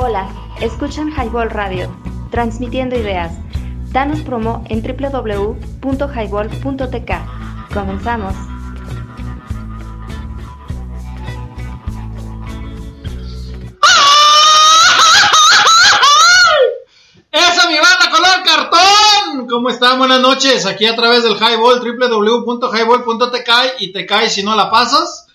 Hola, escuchan Highball Radio, transmitiendo ideas. Danos promo en www.highball.tk. Comenzamos. ¡Esa mi banda color cartón! ¿Cómo están? Buenas noches. Aquí a través del Highball, www.highball.tk y te caes si no la pasas.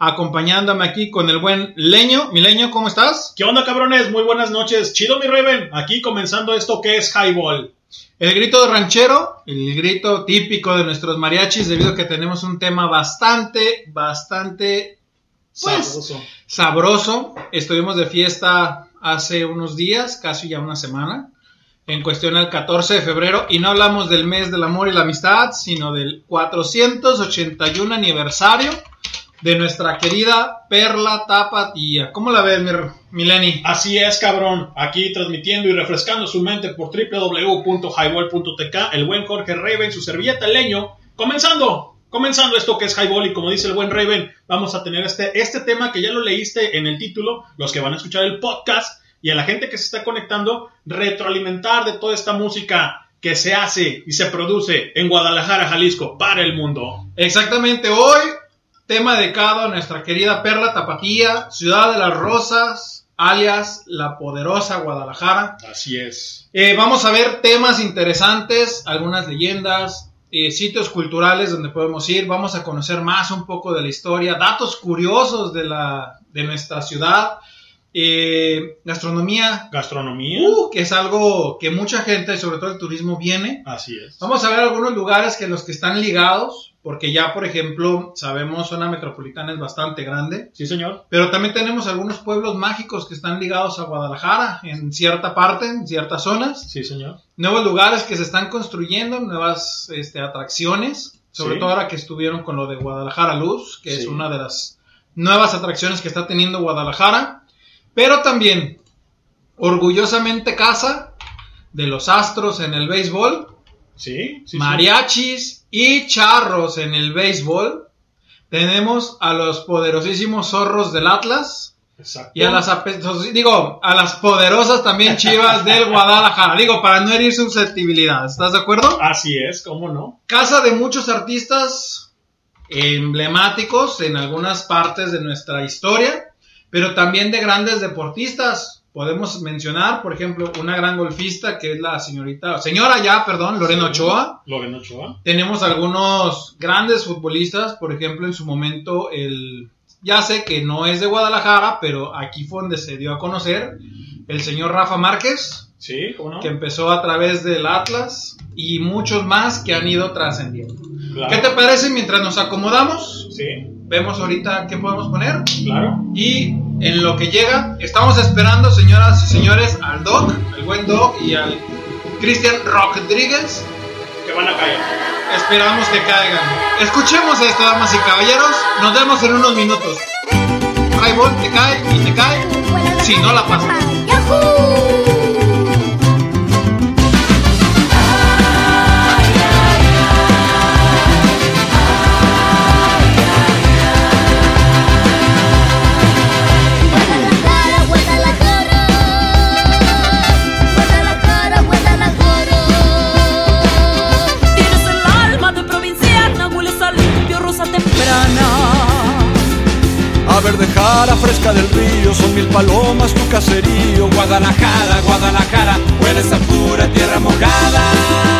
Acompañándome aquí con el buen Leño. Mi Leño, ¿cómo estás? ¿Qué onda, cabrones? Muy buenas noches. Chido, mi Raven. Aquí comenzando esto que es Highball. El grito de ranchero, el grito típico de nuestros mariachis, debido a que tenemos un tema bastante, bastante pues, Sabroso. sabroso. Estuvimos de fiesta hace unos días, casi ya una semana, en cuestión al 14 de febrero, y no hablamos del mes del amor y la amistad, sino del 481 aniversario de nuestra querida Perla Tapatía. ¿Cómo la ves, mi, mi Lenny? Así es, cabrón. Aquí transmitiendo y refrescando su mente por www.highball.tk. El buen Jorge Raven, su servilleta leño. Comenzando. Comenzando esto que es Highball y como dice el buen Raven, vamos a tener este, este tema que ya lo leíste en el título, los que van a escuchar el podcast y a la gente que se está conectando, retroalimentar de toda esta música que se hace y se produce en Guadalajara, Jalisco, para el mundo. Exactamente, hoy tema dedicado a nuestra querida Perla Tapatía, ciudad de las rosas, alias la poderosa Guadalajara. Así es. Eh, vamos a ver temas interesantes, algunas leyendas, eh, sitios culturales donde podemos ir. Vamos a conocer más un poco de la historia, datos curiosos de, la, de nuestra ciudad, eh, gastronomía, Gastronomía. uh, que es algo que mucha gente, sobre todo el turismo, viene. Así es. Vamos a ver algunos lugares que los que están ligados, porque ya, por ejemplo, sabemos, zona metropolitana es bastante grande. Sí, señor. Pero también tenemos algunos pueblos mágicos que están ligados a Guadalajara, en cierta parte, en ciertas zonas. Sí, señor. Nuevos lugares que se están construyendo, nuevas este, atracciones, sobre Sí. todo ahora que estuvieron con lo de Guadalajara Luz, que es una de las nuevas atracciones que está teniendo Guadalajara. Pero también, orgullosamente casa de los astros en el béisbol, Sí, sí, sí. mariachis y charros en el béisbol. Tenemos a los poderosísimos zorros del Atlas. Exacto. Y a las, digo, a las poderosas también chivas del Guadalajara. Digo, para no herir susceptibilidad. ¿Estás de acuerdo? Así es, ¿cómo no? Casa de muchos artistas emblemáticos en algunas partes de nuestra historia, pero también de grandes deportistas. Podemos mencionar, por ejemplo, una gran golfista que es la señorita, señora ya, perdón, Lorena Ochoa. Lorena Ochoa. Tenemos algunos grandes futbolistas, por ejemplo, en su momento el ya sé que no es de Guadalajara, pero aquí fue donde se dio a conocer el señor Rafa Márquez, Sí, ¿cómo no? que empezó a través del Atlas y muchos más que han ido trascendiendo. Claro. ¿Qué te parece mientras nos acomodamos? Sí, Vemos ahorita qué podemos poner claro. y en lo que llega estamos esperando, señoras y señores, al Doc, al buen Doc y al Cristian Rodríguez. Que van a caer. Esperamos que caigan. Escuchemos esto, damas y caballeros. Nos vemos en unos minutos. Highball te cae y te cae si no la pasas. A verde jara fresca del río, son mil palomas tu caserío. Guadalajara, Guadalajara, hueles a pura tierra mojada.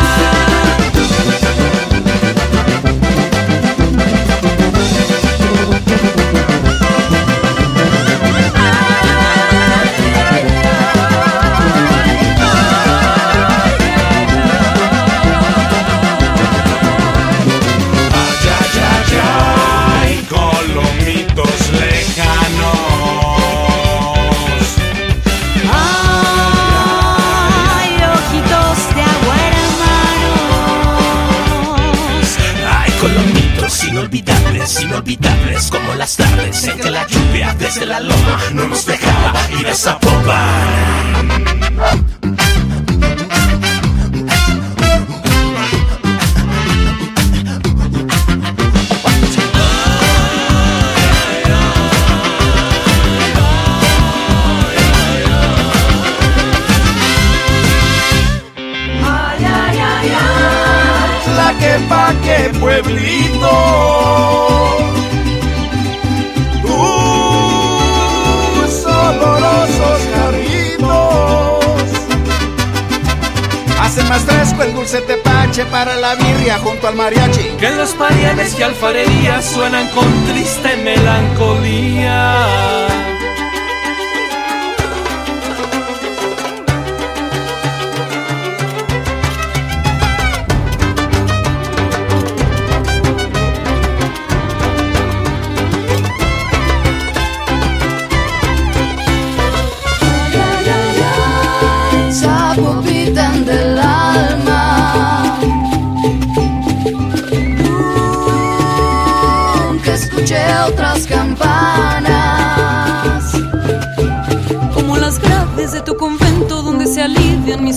Para la birria junto al mariachi. Que los parianes y alfarerías suenan con triste melancolía.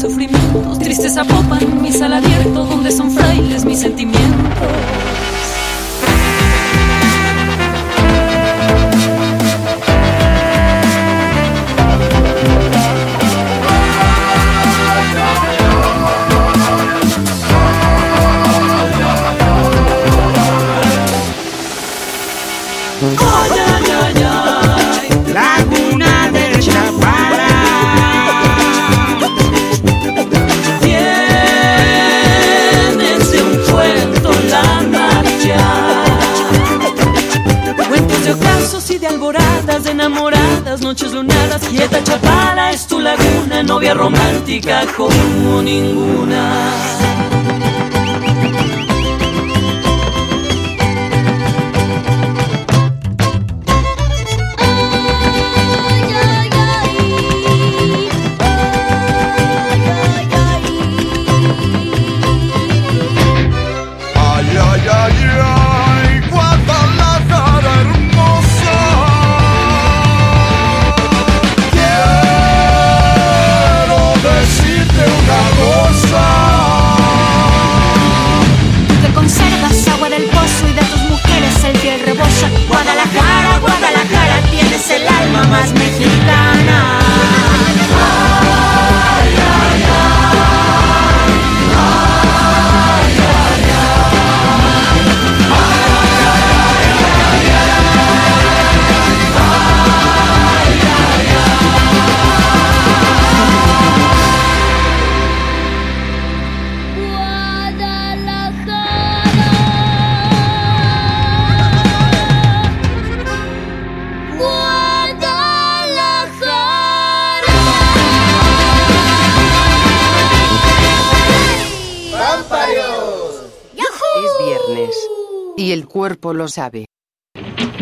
Sufrimientos. Tristes apopan mi sala abierto donde son frailes mis sentimientos. Romántica como ninguna. Cuerpo lo sabe.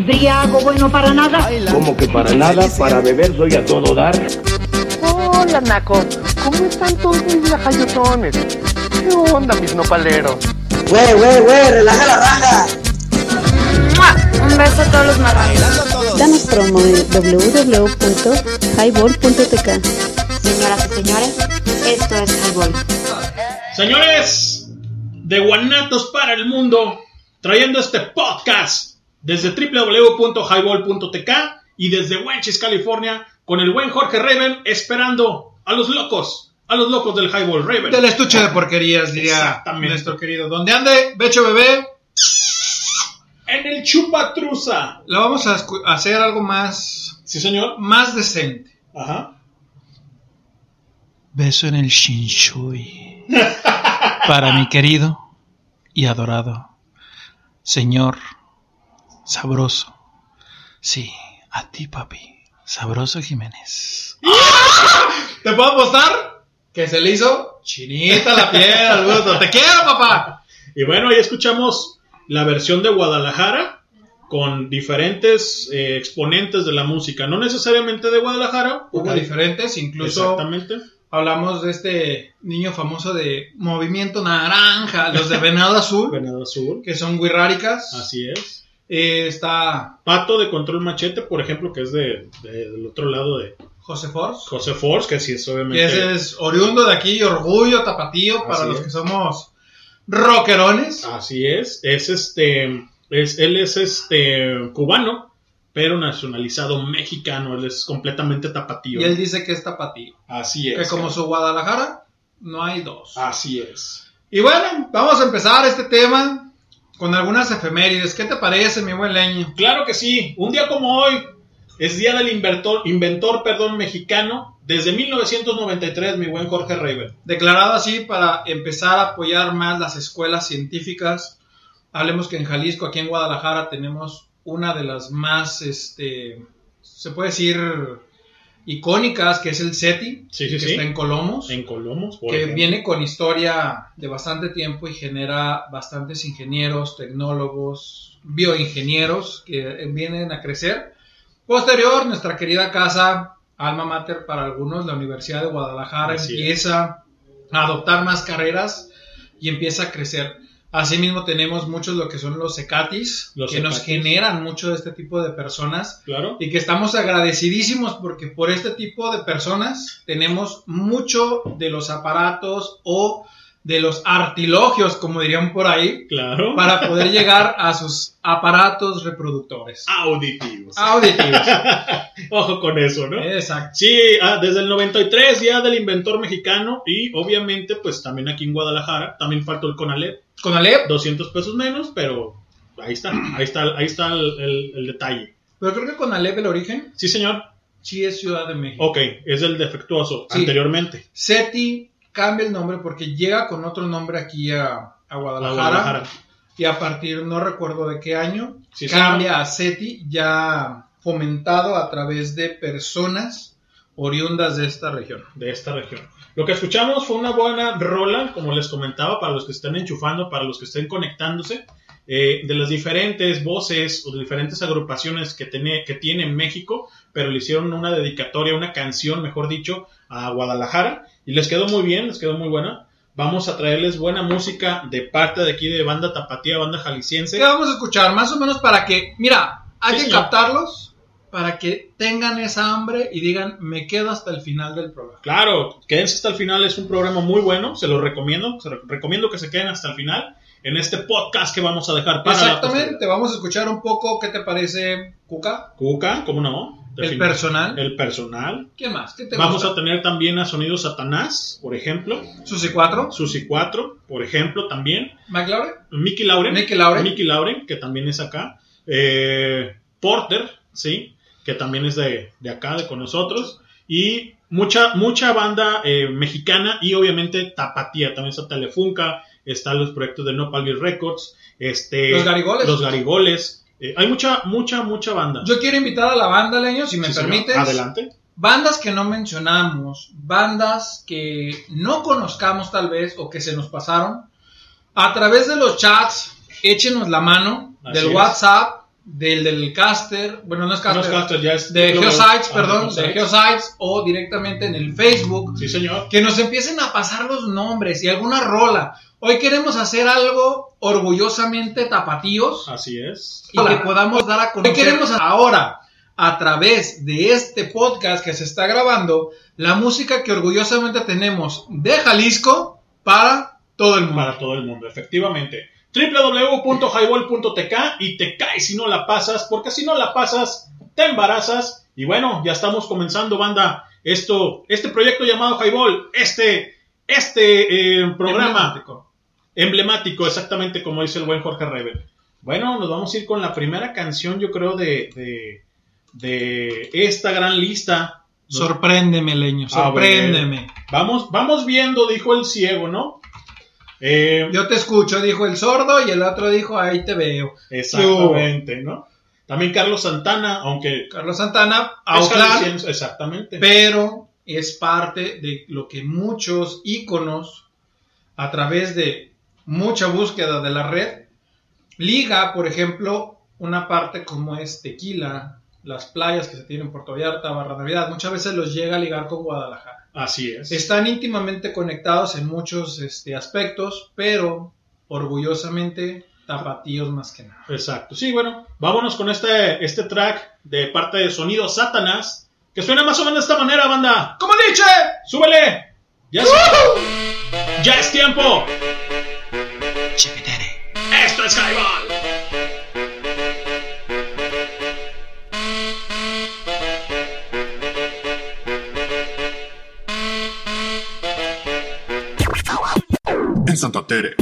Briago bueno para nada. Como que para nada, para beber soy a todo dar. Hola, Naco. ¿Cómo están todos mis lajayotones? ¿Qué onda, mis nopaleros? Güey, güey, güey, relaja la raja. Un beso a todos los marranos. Danos promo en www.highball.tk. Señoras y señores, esto es Highball. Señores de Guanatos para el Mundo, trayendo este podcast desde www.highball.tk y desde Wenchis, California, con el buen Jorge Raven esperando a los locos, a los locos del Highball Raven. Del estuche de porquerías, diría nuestro querido. Donde ande, Becho Bebé, En el Chupatruza. la vamos a hacer algo más, Sí, señor. más decente. Ajá. Beso en el Shinshui. Para mi querido y adorado señor sabroso. Sí, a ti, papi. Sabroso Jiménez. ¿Te puedo apostar? Que se le hizo chinita la piel al gusto. ¡Te quiero, papá! Y bueno, ahí escuchamos la versión de Guadalajara con diferentes eh, exponentes de la música, no necesariamente de Guadalajara. Hubo diferentes, incluso Exactamente. Hablamos de este niño famoso de Movimiento Naranja, los de Venado Azul, Venado Azul. que son guirráricas. Así es. Eh, está Pato de Control Machete, por ejemplo, que es de, de- del otro lado de José Force. José Force, que sí es obviamente. ese es oriundo de aquí, orgullo tapatío para Así los es. que somos rockerones. Así es. Es este. Es, él es este cubano, pero nacionalizado mexicano. Él es completamente tapatío. Y él dice que es tapatío. Así Que es. como su Guadalajara, no hay dos. Así es. Y bueno, vamos a empezar este tema con algunas efemérides. ¿Qué te parece, mi buen leño? Claro que sí. Un día como hoy es día del inventor, inventor perdón, mexicano desde 1993, mi buen Jorge Raven. Declarado así para empezar a apoyar más las escuelas científicas. Hablemos que en Jalisco, aquí en Guadalajara, tenemos una de las más, este, se puede decir, icónicas, que es el SETI, Sí, sí, que sí. está en Colomos. En Colomos, por que ejemplo. viene con historia de bastante tiempo y genera bastantes ingenieros, tecnólogos, bioingenieros que vienen a crecer. Posterior, nuestra querida casa, alma mater para algunos, la Universidad de Guadalajara Así es. empieza a adoptar más carreras y empieza a crecer. Asimismo tenemos muchos lo que son los ECATIS, Los que nos generan mucho de este tipo de personas Claro. y que estamos agradecidísimos porque por este tipo de personas tenemos mucho de los aparatos o de los artilogios, como dirían por ahí, Claro. para poder llegar a sus aparatos reproductores. Auditivos. Auditivos. Ojo con eso, ¿no? Exacto. Sí, ah, desde el 93 ya del inventor mexicano y obviamente pues también aquí en Guadalajara, también faltó el Conalep, Con Alep, 200 pesos menos, pero ahí está, ahí está, ahí está el, el- el detalle. pero creo que con Alep el origen Sí, señor. sí es Ciudad de México. Ok, es el defectuoso Sí. anteriormente. SETI cambia el nombre porque llega con otro nombre aquí a, a a Guadalajara. Y a partir, no recuerdo de qué año, Sí, cambia a SETI, ya fomentado a través de personas oriundas de esta región. de esta región. Lo que escuchamos fue una buena rola, como les comentaba, para los que estén enchufando, para los que estén conectándose, eh, de las diferentes voces o de diferentes agrupaciones que tiene, que tiene México, pero le hicieron una dedicatoria, una canción, mejor dicho, a Guadalajara, y les quedó muy bien, les quedó muy buena. Vamos a traerles buena música de parte de aquí de banda tapatía, banda jalisciense. ¿Qué vamos a escuchar? Más o menos para que, mira, hay Sí, que señor. captarlos para que tengan esa hambre y digan, me quedo hasta el final del programa. Claro, quédense hasta el final, es un programa muy bueno, se lo recomiendo, se lo recomiendo que se queden hasta el final en este podcast que vamos a dejar para la Exactamente, vamos a escuchar un poco, ¿qué te parece, Cuca? Cuca, ¿cómo no? El personal. El personal. ¿Qué más? ¿Qué te Vamos gusta? a tener también a Sonido Satanás, por ejemplo. Susi 4, Susi 4, por ejemplo, también. McLaurin. Mickey Lauren. Mickey Lauren. Mickey Lauren, que también es acá. Eh, Porter, sí, que también es de, de acá, de con nosotros. Y mucha, mucha banda eh, mexicana y obviamente Tapatía. También está Telefunca, están los proyectos de Nopal Records. Este, Los Garigoles. Los Garigoles. Eh, hay mucha, mucha, mucha banda. Yo quiero invitar a la banda, Leño, si me Sí, señor. permites. Adelante. Bandas que no mencionamos, bandas que no conozcamos tal vez o que se nos pasaron, a través de los chats, échenos la mano Así del es. WhatsApp, del, del caster, bueno, no es No es caster, Caster, ya es de Geosites, ah, perdón, de. Geosites o directamente en el Facebook, Sí, señor. que nos empiecen a pasar los nombres y alguna rola. Hoy queremos hacer algo orgullosamente tapatíos Así es. y que podamos dar a conocer. queremos ahora, a través de este podcast que se está grabando, la música que orgullosamente tenemos de Jalisco para todo el mundo. Para todo el mundo, efectivamente. www.highball.tk y te caes si no la pasas, porque si no la pasas, te embarazas. Y bueno, ya estamos comenzando, banda, esto, este proyecto llamado Highball, este, este eh, programa Emblemático. exactamente como dice el buen Jorge Rebel. Bueno, nos vamos a ir con la primera canción, yo creo, de, de, de esta gran lista. Sorpréndeme, leño, A ver. sorpréndeme. Vamos, vamos viendo, dijo el ciego, ¿no? Eh, Yo te escucho, dijo el sordo, y el otro dijo, ahí te veo. Exactamente, ¿no? También Carlos Santana, aunque Carlos Santana, es jalisciense, exactamente. pero es parte de lo que muchos íconos, a través de mucha búsqueda de la red, liga, por ejemplo, una parte como es Tequila, las playas que se tienen en Puerto Vallarta, Barra Navidad, muchas veces los llega a ligar con Guadalajara. Así es. Están íntimamente conectados en muchos este, aspectos, pero orgullosamente tapatíos más que nada. Exacto. Sí, bueno, vámonos con este, este track de parte de Sonido Satanás, que suena más o menos de esta manera, banda. ¡Como Nietzsche! ¡Súbele! ¡Ya es, ya es tiempo! ¡Esto es Highball! en Santa Tere.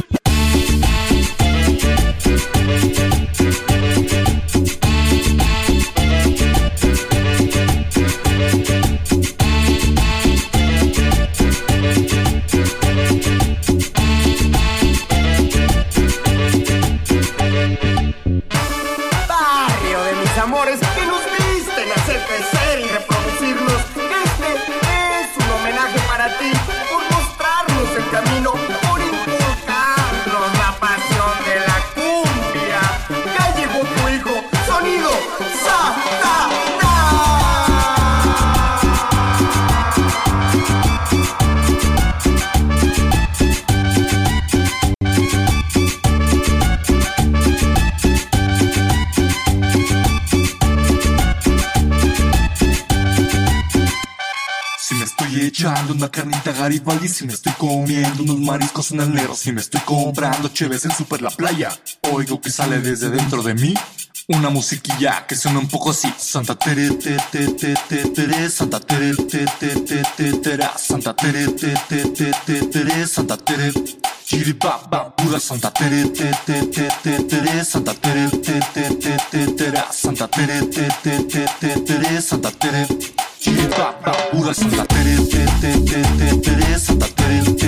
Si me estoy comiendo unos mariscos en el negro, si me estoy comprando cheves en Super La Playa, oigo que sale desde dentro de mí una musiquilla que suena un poco así. Santa Tere, te, te, te, te, tere, Santa Tere, te, te, te, te, tera, Santa Tere, te, te, te, te, tere, Santa Tere. Chiripapa, pura Santa Tere, te, te, te, te, tere, Santa Tere, te, te, te, te, tera, Santa Tere, te, te, te, te, tere, Santa Tere. Chiripapa, pura Santa Tere, te, te, te, te, tere, Santa Tere, te, te, te,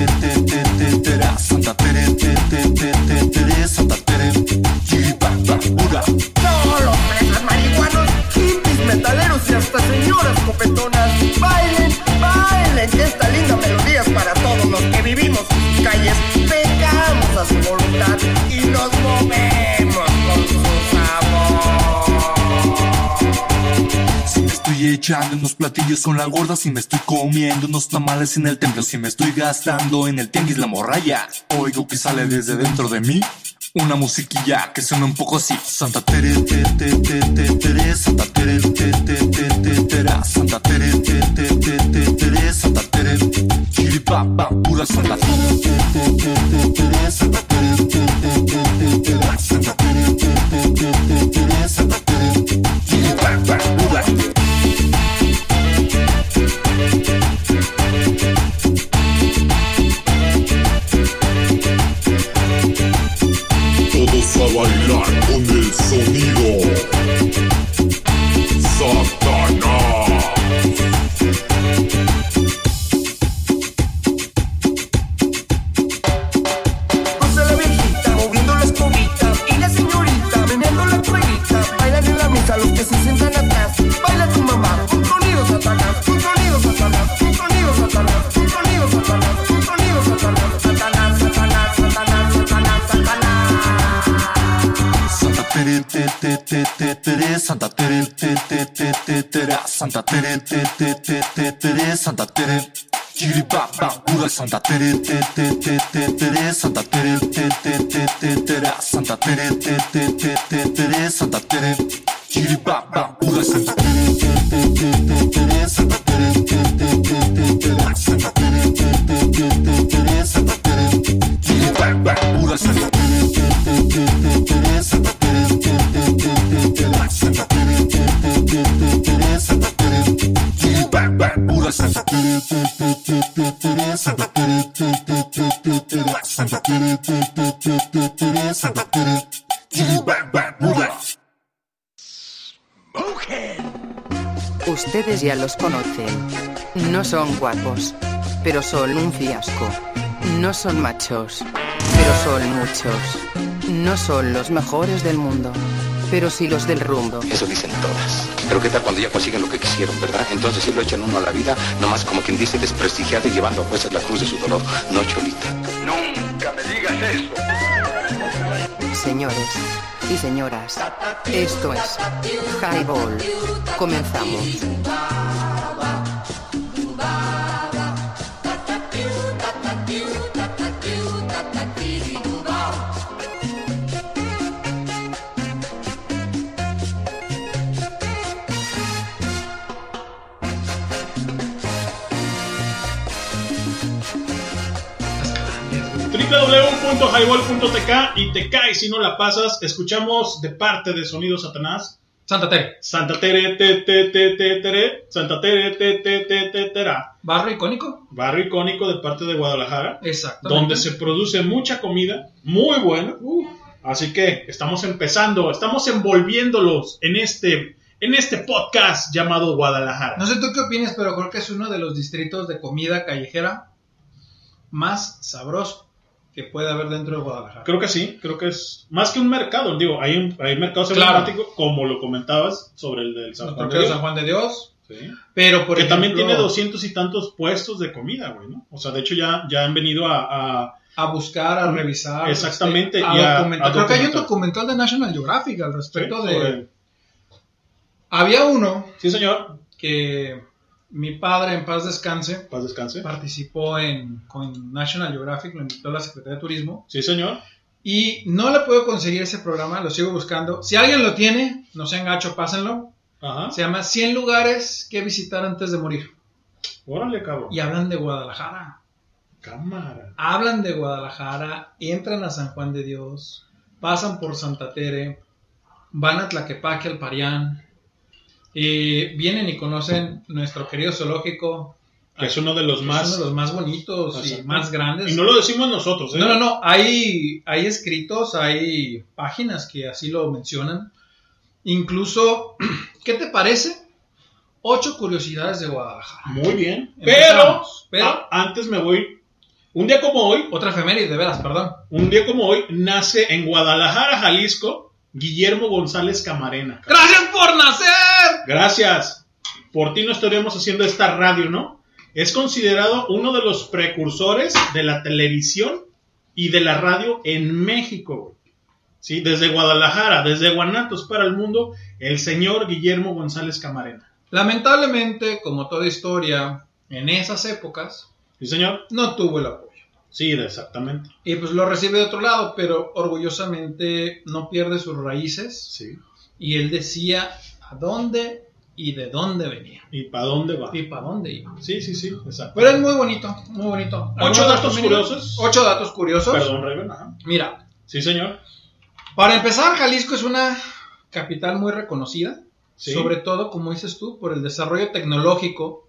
estoy echando unos platillos con la gorda, si me estoy comiendo unos tamales en el templo, si me estoy gastando en el tianguis la morralla, oigo que sale desde dentro de mí una musiquilla que suena un poco así. Santa Tere, te, te, te, te, tere, Santa Tere, te, te, te, te, tera, Santa Tere, te, te, te, te, tere, Santa Tere. Pura Santa Tere, te, te, te, te, Santa Tere, te, te, te, te, tere, Santa Tere. Chiripapa, pura Santa Tere, te, te, te, te, tere, Santa Tere, te, te, te, te, tera, Santa Tere, te, te, te, te, tere, Santa Tere. Chiripapa, pura Santa Tere, los conocen. No son guapos, pero son un fiasco. No son machos, pero son muchos. No son los mejores del mundo, pero sí los del rumbo. Eso dicen todas. Pero qué tal cuando ya consiguen lo que quisieron, ¿verdad? Entonces sí lo echan uno a la vida, nomás como quien dice desprestigiado y llevando a cuestas la cruz de su dolor. No, Cholita. Nunca me digas eso. Señores y señoras, esto es Highball. Comenzamos. www.highball.tk y te cae si no la pasas. Escuchamos de parte de Sonido Satanás Santa Tere. Santa Tere, te, te, te, te, tere, Santa Tere, te, te, te, te, tera. Barrio icónico. Barrio icónico de parte de Guadalajara. Exactamente. Donde se produce mucha comida muy buena. Así que estamos empezando, estamos envolviéndolos en este, en este podcast llamado Guadalajara. No sé tú qué opinas, pero creo que es uno de los distritos de comida callejera más sabroso que puede haber dentro de Guadalajara. Creo que sí, creo que es más que un mercado. Digo, hay, un, hay mercados Claro. como lo comentabas, sobre el del San Juan de Dios. San Juan de Dios. Sí. Pero, por que también tiene doscientos y tantos puestos de comida, güey, ¿no? O sea, de hecho ya, ya han venido a... a- a buscar, a revisar. Exactamente, este, a y a- documentar. a Creo que hay un documental de National Geographic al respecto Sí, de. Había uno. Sí, señor. Que mi padre, en paz descanse, Paz descanse. participó en con National Geographic, lo invitó a la Secretaría de Turismo. Sí, señor. Y no le puedo conseguir ese programa, lo sigo buscando. Si alguien lo tiene, no sean gacho, pásenlo. Ajá. Se llama 100 lugares que visitar antes de morir. Órale, cabrón. Y hablan de Guadalajara. Cámara. hablan de Guadalajara, entran a San Juan de Dios, pasan por Santa Tere, van a Tlaquepaque, al Parián, eh, vienen y conocen nuestro querido zoológico, Que es uno de los más... uno de los más bonitos y más grandes. Y no lo decimos nosotros, ¿eh? No, no, no, hay, hay escritos, hay páginas que así lo mencionan. Incluso, ¿qué te parece? Ocho curiosidades de Guadalajara. Muy bien. Pero, pero- antes me voy. Un día como hoy, Otra efeméride, de veras, perdón. un día como hoy, nace en Guadalajara, Jalisco, Guillermo González Camarena. cabrón. ¡Gracias por nacer! Gracias. Por ti no estaríamos haciendo esta radio, ¿no? Es considerado uno de los precursores de la televisión y de la radio en México. Sí, desde Guadalajara, desde Guanatos para el mundo, el señor Guillermo González Camarena. Lamentablemente, como toda historia, en esas épocas, Sí, señor. no tuvo el apoyo. Sí, exactamente. Y pues lo recibe de otro lado, pero orgullosamente no pierde sus raíces. Sí. Y él decía a dónde y de dónde venía. ¿Y para dónde va? Y para dónde iba. Sí, sí, sí, exacto. Pero es muy bonito, muy bonito. Ocho ¿Algunos datos curiosos. Ocho datos curiosos. Perdón, Raven. Ajá. Mira, Sí, señor. para empezar, Jalisco es una capital muy reconocida. Sí. Sobre todo, como dices tú, por el desarrollo tecnológico,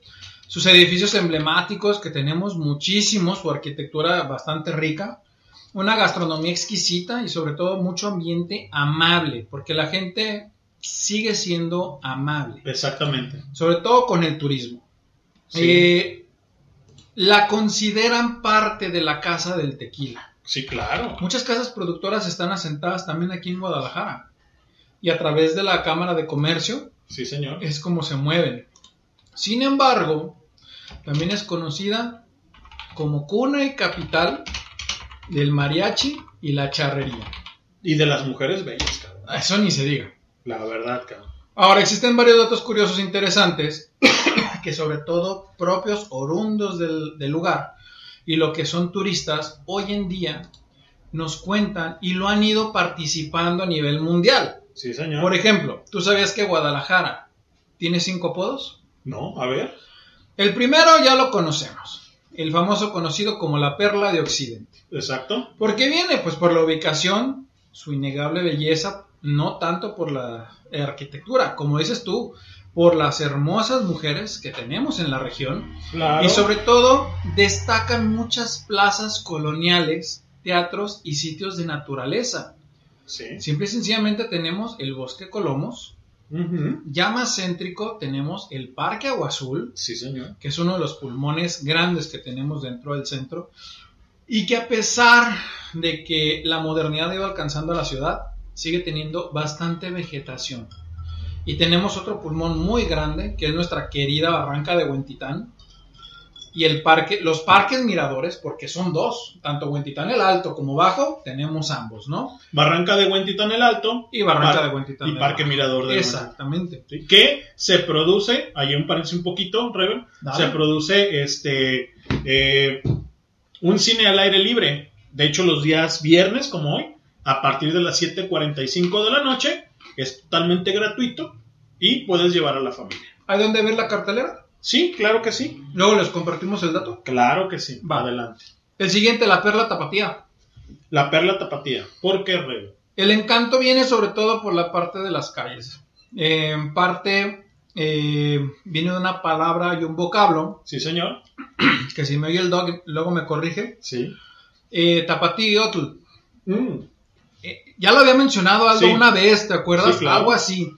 sus edificios emblemáticos, que tenemos muchísimos, su arquitectura bastante rica, una gastronomía exquisita y sobre todo mucho ambiente amable, porque la gente sigue siendo amable, Exactamente. sobre todo con el turismo. Sí. Eh, la consideran parte de la casa del tequila. Sí, claro. Muchas casas productoras están asentadas también aquí en Guadalajara. Y a través de la Cámara de Comercio Sí, señor. es como se mueven. Sin embargo, también es conocida como cuna y capital del mariachi y la charrería. Y de las mujeres bellas, cabrón. Eso ni se diga. La verdad, cabrón. Ahora, existen varios datos curiosos e interesantes que sobre todo propios orundos del, del lugar y lo que son turistas hoy en día nos cuentan y lo han ido participando a nivel mundial. Sí, señor. Por ejemplo, ¿tú sabías que Guadalajara tiene cinco apodos? No, a ver. El primero ya lo conocemos, el famoso conocido como la perla de Occidente. Exacto. ¿Por qué viene? Pues por la ubicación, su innegable belleza, no tanto por la arquitectura, como dices tú, por las hermosas mujeres que tenemos en la región Claro. y sobre todo destacan muchas plazas coloniales, teatros y sitios de naturaleza. Sí. Simple y sencillamente tenemos el Bosque Colomos, Ya más céntrico tenemos el Parque Agua Azul, Sí, señor. que es uno de los pulmones grandes que tenemos dentro del centro, y que a pesar de que la modernidad ha ido alcanzando a la ciudad, sigue teniendo bastante vegetación. Y tenemos otro pulmón muy grande, que es nuestra querida Barranca de Huentitán, y el parque, los parques miradores, porque son dos, tanto Huentitán el Alto como Bajo, tenemos ambos, ¿no? Barranca de Huentitán el Alto. Y Barranca de Huentitán Y el Parque Bajo. Mirador de Exactamente. Sí, que se produce, ahí un paréntesis un poquito, Reven, se produce este eh, un cine al aire libre. De hecho, los días viernes, como hoy, a partir de las 7.45 de la noche, es totalmente gratuito y puedes llevar a la familia. ¿Hay donde ver la cartelera? Sí, claro que sí. Luego les compartimos el dato. Claro que sí. Va. Adelante. El siguiente, la perla tapatía. La perla tapatía. ¿Por qué, Reven? El encanto viene sobre todo por la parte de las calles. Eh, en parte eh, viene de una palabra y un vocablo. Sí, señor. Que si me oye el dog, luego me corrige. Sí. Eh, Tapatíotl. Mm. Eh, ya lo había mencionado algo Sí. una vez, ¿te acuerdas? Sí, claro. Algo así.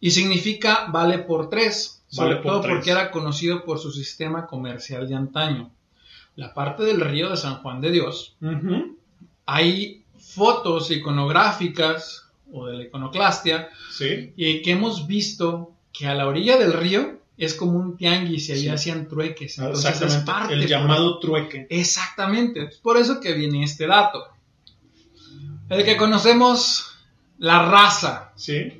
Y significa vale por tres. Sobre Vale por todo tres. porque era conocido por su sistema comercial de antaño. La parte del río de San Juan de Dios, hay fotos iconográficas o de la iconoclastia Sí. y que hemos visto que a la orilla del río es como un tianguis y ahí Sí. hacían trueques. Entonces es Exactamente. parte el por- llamado trueque. Exactamente, es por eso que viene este dato. El que conocemos la raza. Sí.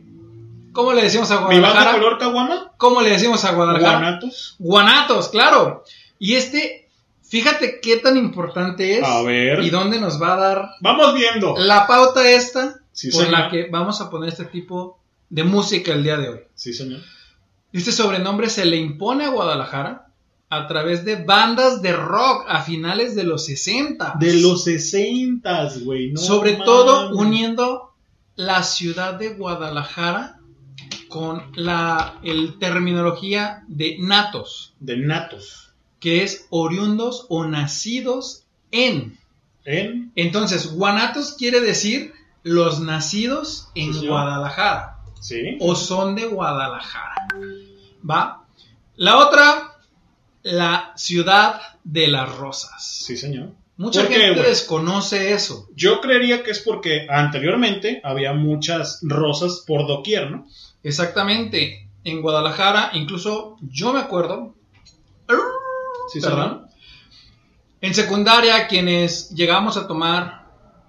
¿Cómo le decimos a ¿Mi Guadalajara? color caguama? ¿Cómo le decimos a Guadalajara? Guanatos. Guanatos, claro. Y este, fíjate qué tan importante es A ver. y dónde nos va a dar Vamos viendo. la pauta esta Sí, señor. la que vamos a poner este tipo de música el día de hoy. Sí, señor. Este sobrenombre se le impone a Guadalajara a través de bandas de rock a finales de los 60. De los 60, güey. no Sobre todo uniendo la ciudad de Guadalajara con la el terminología de natos, De natos. que es oriundos o nacidos en. En. Entonces, guanatos quiere decir los nacidos en Sí. Guadalajara Sí. o son de Guadalajara. ¿Va? La otra, la ciudad de las rosas. Sí, señor. Mucha ¿Por qué, gente desconoce eso. Yo creería que es porque anteriormente había muchas rosas por doquier, ¿no? Exactamente. En Guadalajara, incluso yo me acuerdo. Sí, perdón. En secundaria, quienes llegamos a tomar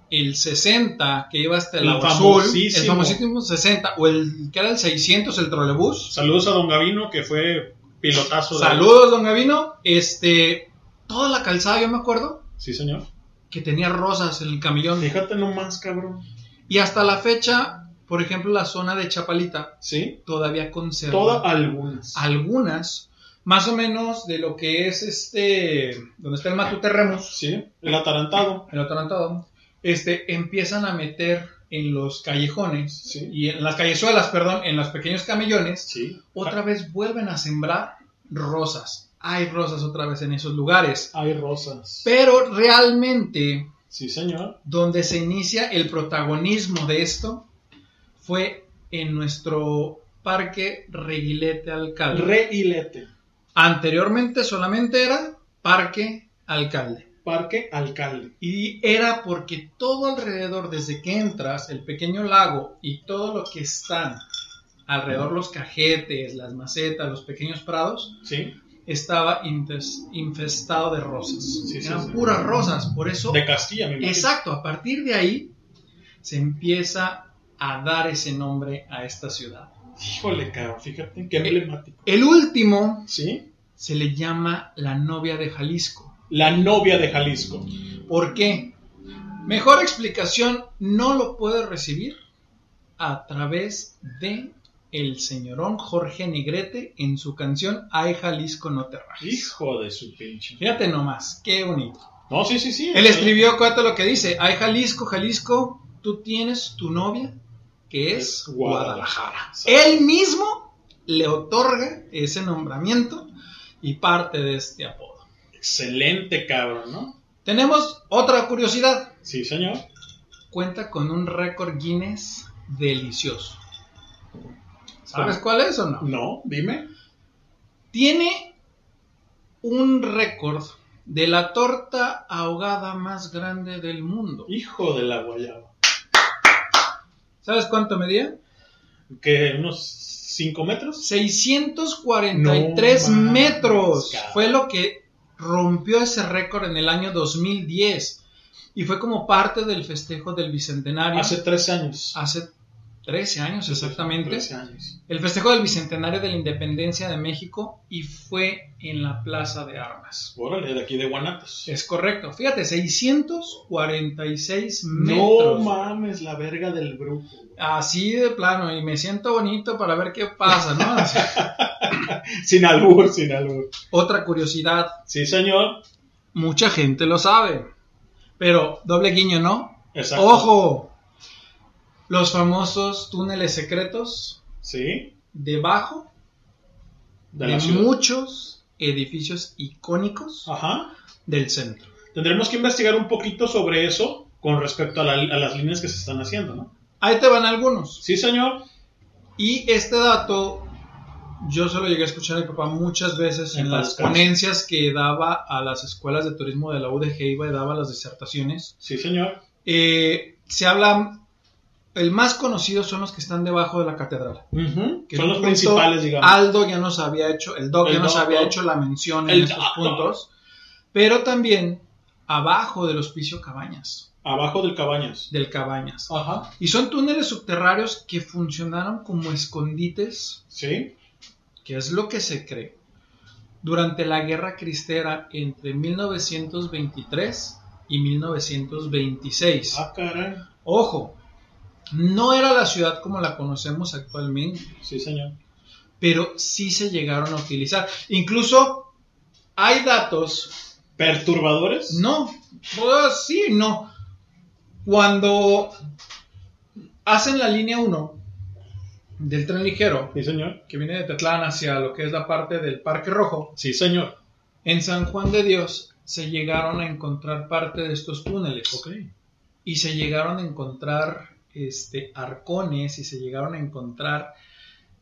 el 60, que iba hasta el, azul, el famosísimo. famosísimo 60, o el que era el 600, el trolebús. Saludos a Don Gavino, que fue pilotazo de... Saludos, don Gavino. Este, toda la calzada, yo me acuerdo, Sí, señor. que tenía rosas en el camellón. Fíjate nomás, cabrón. Y hasta la fecha, por ejemplo, la zona de Chapalita Sí. todavía conserva Todas algunas. algunas, más o menos de lo que es este, donde está el Matute Remus, Sí. El atarantado. el atarantado, este, empiezan a meter en los callejones Sí. y en las callezuelas, perdón, en los pequeños camellones, Sí. otra vez vuelven a sembrar rosas. Hay rosas otra vez en esos lugares. Hay rosas. Pero realmente Sí, señor. donde se inicia el protagonismo de esto fue en nuestro parque Reguilete Alcalde. Reilete. Anteriormente solamente era Parque Alcalde. Parque Alcalde. Y era porque todo alrededor, desde que entras, el pequeño lago y todo lo que están alrededor, los cajetes, las macetas, los pequeños prados, Sí. estaba infestado de rosas. Sí, sí, Eran sí. puras rosas. Por eso De Castilla, mi. Exacto, a partir de ahí se empieza a dar ese nombre a esta ciudad. Híjole, cabrón, fíjate, qué emblemático. El último ¿Sí? se le llama la novia de Jalisco. La novia de Jalisco. ¿Por qué? Mejor explicación no lo puede recibir a través de el señorón Jorge Negrete en su canción Ay Jalisco no te rajes. Hijo de su pinche. Fíjate nomás, qué bonito. No, sí, sí, sí. Él escribió, cuánto lo que dice, ay Jalisco, Jalisco, tú tienes tu novia, que es Guadalajara. Guadalajara. Él mismo le otorga ese nombramiento y parte de este apodo. Excelente, cabrón, ¿no? Tenemos otra curiosidad. Sí, señor. Cuenta con un récord Guinness delicioso. ¿Sabes Ah. cuál es o no? No, dime. Tiene un récord de la torta ahogada más grande del mundo. Hijo de la guayaba. ¿Sabes cuánto medía? ¿Que unos 5 metros? 643 No metros. Fue lo que rompió ese récord en el año 2010. Y fue como parte del festejo del Bicentenario. Hace 13 años. Hace 13 años exactamente. 13 años. El festejo del Bicentenario de la Independencia de México y fue en la Plaza de Armas. Órale, de aquí de Guanatos. Es correcto. Fíjate, 646 No metros. mames, la verga del brujo. Así de plano. Y me siento bonito para ver qué pasa, ¿no? Sin albur, sin albur. Otra curiosidad. Sí, señor. Mucha gente lo sabe. Pero doble guiño, ¿no? Exacto. Ojo. Los famosos túneles secretos Sí. debajo De muchos edificios icónicos Ajá. del centro. Tendremos que investigar un poquito sobre eso con respecto a, la- a las líneas que se están haciendo, ¿no? Ahí te van algunos. Sí, señor. Y este dato yo se lo llegué a escuchar a mi papá muchas veces en En las ponencias que daba a las escuelas de turismo de la UDG, iba y daba las disertaciones. Sí, señor. Eh, se habla, el más conocido son los que están debajo de la catedral. Que Son los principales, digamos. Aldo ya nos había hecho, el Doc El ya nos Doc, había Doc. hecho la mención en El estos Doc, puntos, pero también abajo del hospicio Cabañas, Abajo del Cabañas. del Cabañas. Ajá. Y son túneles subterráneos que funcionaron como escondites, Sí. que es lo que se cree, durante la guerra cristera entre 1923 y 1926. Ah, caray. Ojo, no era la ciudad como la conocemos actualmente. Sí, señor. pero sí se llegaron a utilizar. Incluso hay datos, ¿Perturbadores? no, pues sí, no. Cuando hacen la línea 1 del tren ligero, Sí, señor. que viene de Tetlán hacia lo que es la parte del Parque Rojo, Sí, señor. en San Juan de Dios se llegaron a encontrar parte de estos túneles. Ok. Y se llegaron a encontrar este, arcones y se llegaron a encontrar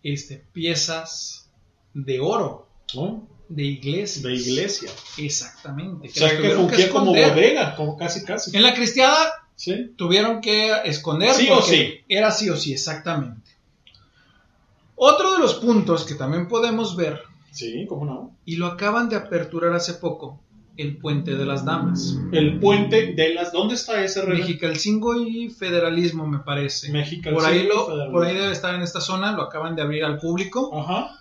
este, piezas de oro ¿No? de iglesia. De iglesia. Exactamente. O sea, que como bodega, como casi, casi. En la cristiada Sí. tuvieron que esconder Sí o sí. era sí o sí, exactamente. Otro de los puntos que también podemos ver, Sí, cómo no. y lo acaban de aperturar hace poco, el Puente de las Damas. El puente de las. ¿Dónde está ese reloj? Mexicalcingo y Federalismo, me parece. Mexicalcingo por ahí, y lo, Federalismo. por ahí debe estar en esta zona, lo acaban de abrir al público. Ajá.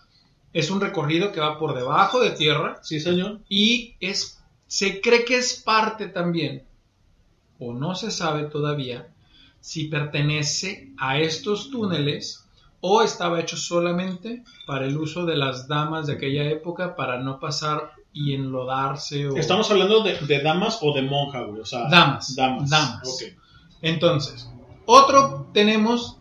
Es un recorrido que va por debajo de tierra Sí, señor. y es, se cree que es parte también, o no se sabe todavía, si pertenece a estos túneles o estaba hecho solamente para el uso de las damas de aquella época para no pasar y enlodarse o... Estamos hablando de, de damas o de monja, güey. O sea, Damas. Damas. Damas. Entonces, otro tenemos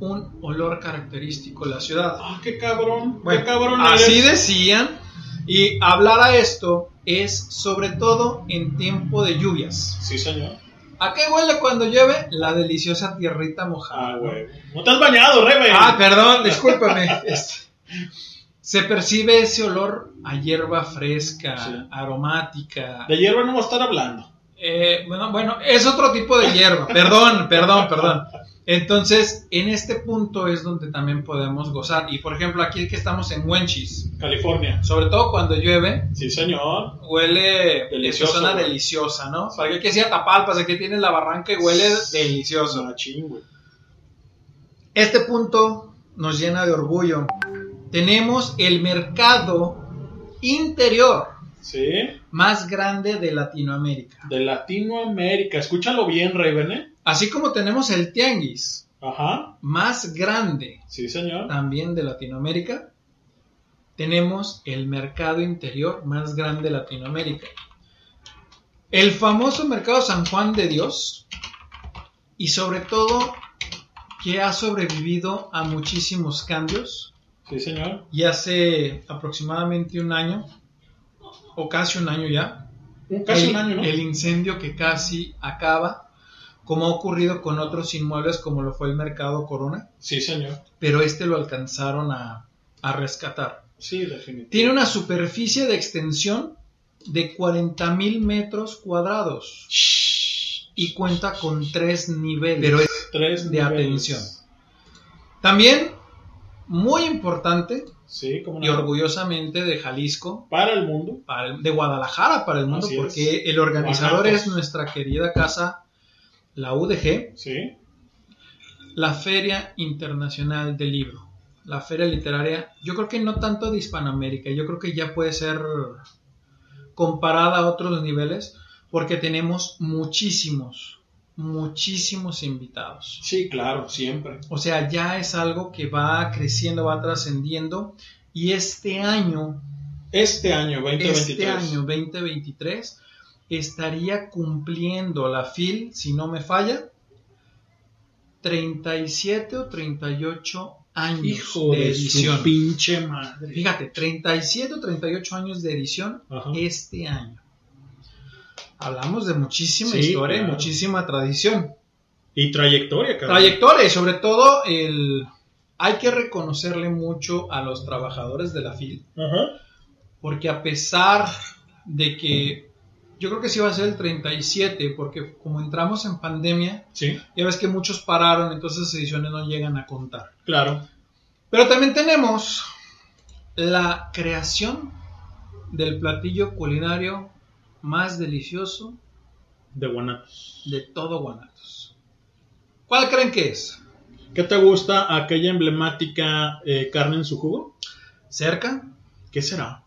un olor característico de la ciudad. Ah, qué cabrón. Bueno, qué cabrón así eres. decían. Y hablar a esto es sobre todo en tiempo de lluvias. Sí, señor. ¿A qué huele cuando llueve? La deliciosa tierrita mojada. Ah, güey. No te has bañado, Rebe. Ah, perdón, discúlpame. Este, Se percibe ese olor a hierba fresca, Sí. aromática. De hierba no va a estar hablando. Eh, bueno, bueno, es otro tipo de hierba. Perdón, perdón, perdón. Entonces, en este punto es donde también podemos gozar. Y por ejemplo, aquí que estamos en Wenchis, California. sobre todo cuando llueve, Sí, señor. huele Delicioso, zona deliciosa, ¿no? Para que sea Tapalpas, aquí tienes la barranca y huele delicioso. Machín, güey. Este punto nos llena de orgullo. Tenemos el mercado interior Sí. más grande de Latinoamérica. De Latinoamérica. Escúchalo bien, Raven, ¿eh? Así como tenemos el tianguis Ajá. más grande Sí, señor. también de Latinoamérica, tenemos el mercado interior más grande de Latinoamérica. El famoso mercado San Juan de Dios y sobre todo que ha sobrevivido a muchísimos cambios Sí, señor. y hace aproximadamente un año o casi un año ya casi el, un año, ¿no? el incendio que casi acaba como ha ocurrido con otros inmuebles como lo fue el mercado Corona Sí, señor. pero este lo alcanzaron a, a rescatar. Sí, definitivamente. Tiene una superficie de extensión de 40 mil metros cuadrados y cuenta con tres niveles pero es Tres de niveles. atención. También, muy importante Sí, como y orgullosamente de Jalisco, Para el mundo. para el- de Guadalajara para el mundo, Así es. porque el organizador Guanatos. es nuestra querida casa, la UDG, Sí. la Feria Internacional del Libro, la feria literaria, yo creo que no tanto de Hispanoamérica, yo creo que ya puede ser comparada a otros niveles, porque tenemos muchísimos, muchísimos invitados. Sí, claro, siempre. O sea, ya es algo que va creciendo, va trascendiendo, y este año, Este año, 2023. este año 2023, estaría cumpliendo la FIL, si no me falla, 37 o 38 años Hijo de de edición. su pinche madre. Fíjate, 37 o 38 años de edición Ajá. este año. Hablamos de muchísima Sí, historia y muchísima tradición. Y trayectoria, cabrón. Trayectoria y sobre todo el... Hay que reconocerle mucho a los trabajadores de la FIL, Ajá. porque a pesar de que yo creo que sí va a ser el 37, porque como entramos en pandemia, Sí, ya ves que muchos pararon, entonces las ediciones no llegan a contar. claro. Pero también tenemos la creación del platillo culinario más delicioso De Guanatos. de todo Guanatos. ¿Cuál creen que es? ¿Qué te gusta aquella emblemática eh, carne en su jugo? ¿Cerca? ¿Qué será?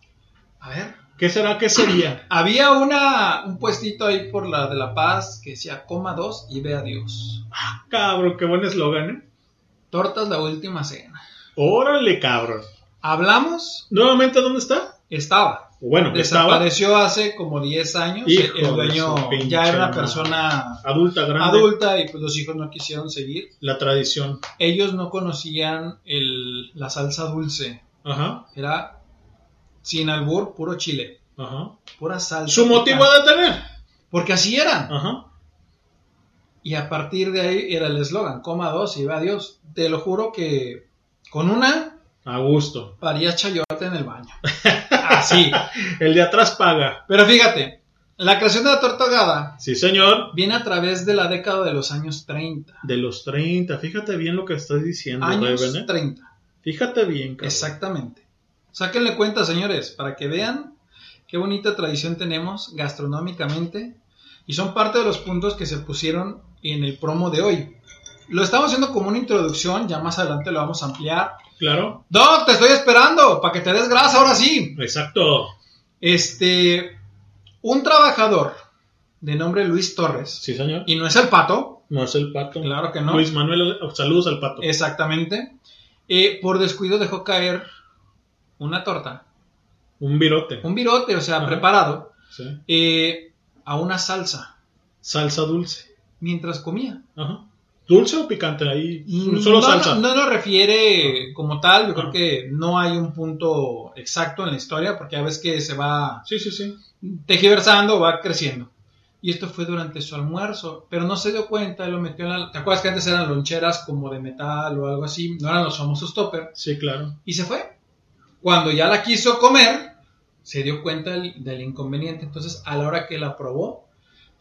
A ver. ¿Qué será? ¿Qué sería? Había una, un puestito ahí por la de La Paz que decía coma dos y ve a Dios. Cabrón, qué buen eslogan, ¿eh? Tortas la última cena. Órale, cabrón. ¿Hablamos? ¿Nuevamente dónde está? Estaba. Bueno, estaba Desapareció hace como 10 años. Hijo el dueño ya era una persona adulta, grande. adulta y pues los hijos no quisieron seguir. La tradición. Ellos no conocían el, la salsa dulce. Ajá, Era sin albur, puro chile. ajá. Pura salsa. Su motivo de tener. Porque así eran. Ajá. Y a partir de ahí era el eslogan, coma dos y va a Dios. Te lo juro que con una A gusto. paría chayote en el baño. Así. El de atrás paga. Pero fíjate, la creación de la torta ahogada Sí, señor. viene a través de la década de los años 30. De los 30. Fíjate bien lo que estás diciendo, Años Reven, ¿eh? 30. Fíjate bien, cabrón. Exactamente. Sáquenle cuenta, señores, para que vean qué bonita tradición tenemos gastronómicamente. Y son parte de los puntos que se pusieron en el promo de hoy. Lo estamos haciendo como una introducción, ya más adelante lo vamos a ampliar. Claro. Doc, te estoy esperando para que te des grasa ahora sí. Exacto. Este, un trabajador de nombre Luis Torres, Sí, señor. y no es el pato, No es el pato. claro que no, Luis Manuel, saludos al pato. exactamente, eh, por descuido dejó caer una torta, Un virote. un virote, o sea, Ajá. preparado, Sí. eh, a una salsa, Salsa dulce. mientras comía. Ajá. ¿Dulce o picante? Ahí. Mm, Solo no, salsa. No, no nos refiere como tal, yo creo Ajá. que no hay un punto exacto en la historia, porque a veces que se va Sí, sí, sí. tejiversando, va creciendo. Y esto fue durante su almuerzo, pero no se dio cuenta lo metió en la... ¿Te acuerdas que antes eran loncheras como de metal o algo así? No eran los famosos topper. Sí, claro. Y se fue. Cuando ya la quiso comer, se dio cuenta del, del inconveniente. Entonces, a la hora que la probó,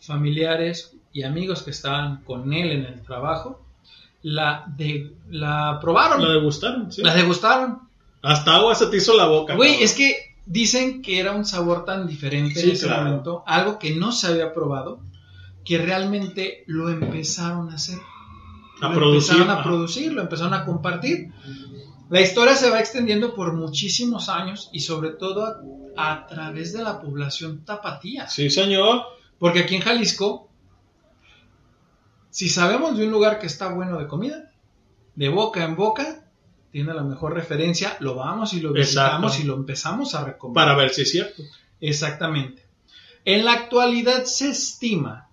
familiares y amigos que estaban con él en el trabajo, la, de, la probaron. La degustaron, sí. La degustaron. Hasta agua se te hizo la boca. Güey, es que dicen que era un sabor tan diferente Sí, en ese claro. momento, algo que no se había probado, que realmente lo empezaron a hacer. A lo producir, empezaron a producir, lo empezaron a compartir. La historia se va extendiendo por muchísimos años y sobre todo a, a través de la población tapatía. Sí, señor. Porque aquí en Jalisco, si sabemos de un lugar que está bueno de comida, de boca en boca, tiene la mejor referencia, lo vamos y lo visitamos y lo empezamos a recomendar. Para ver si es cierto. Exactamente. En la actualidad se estima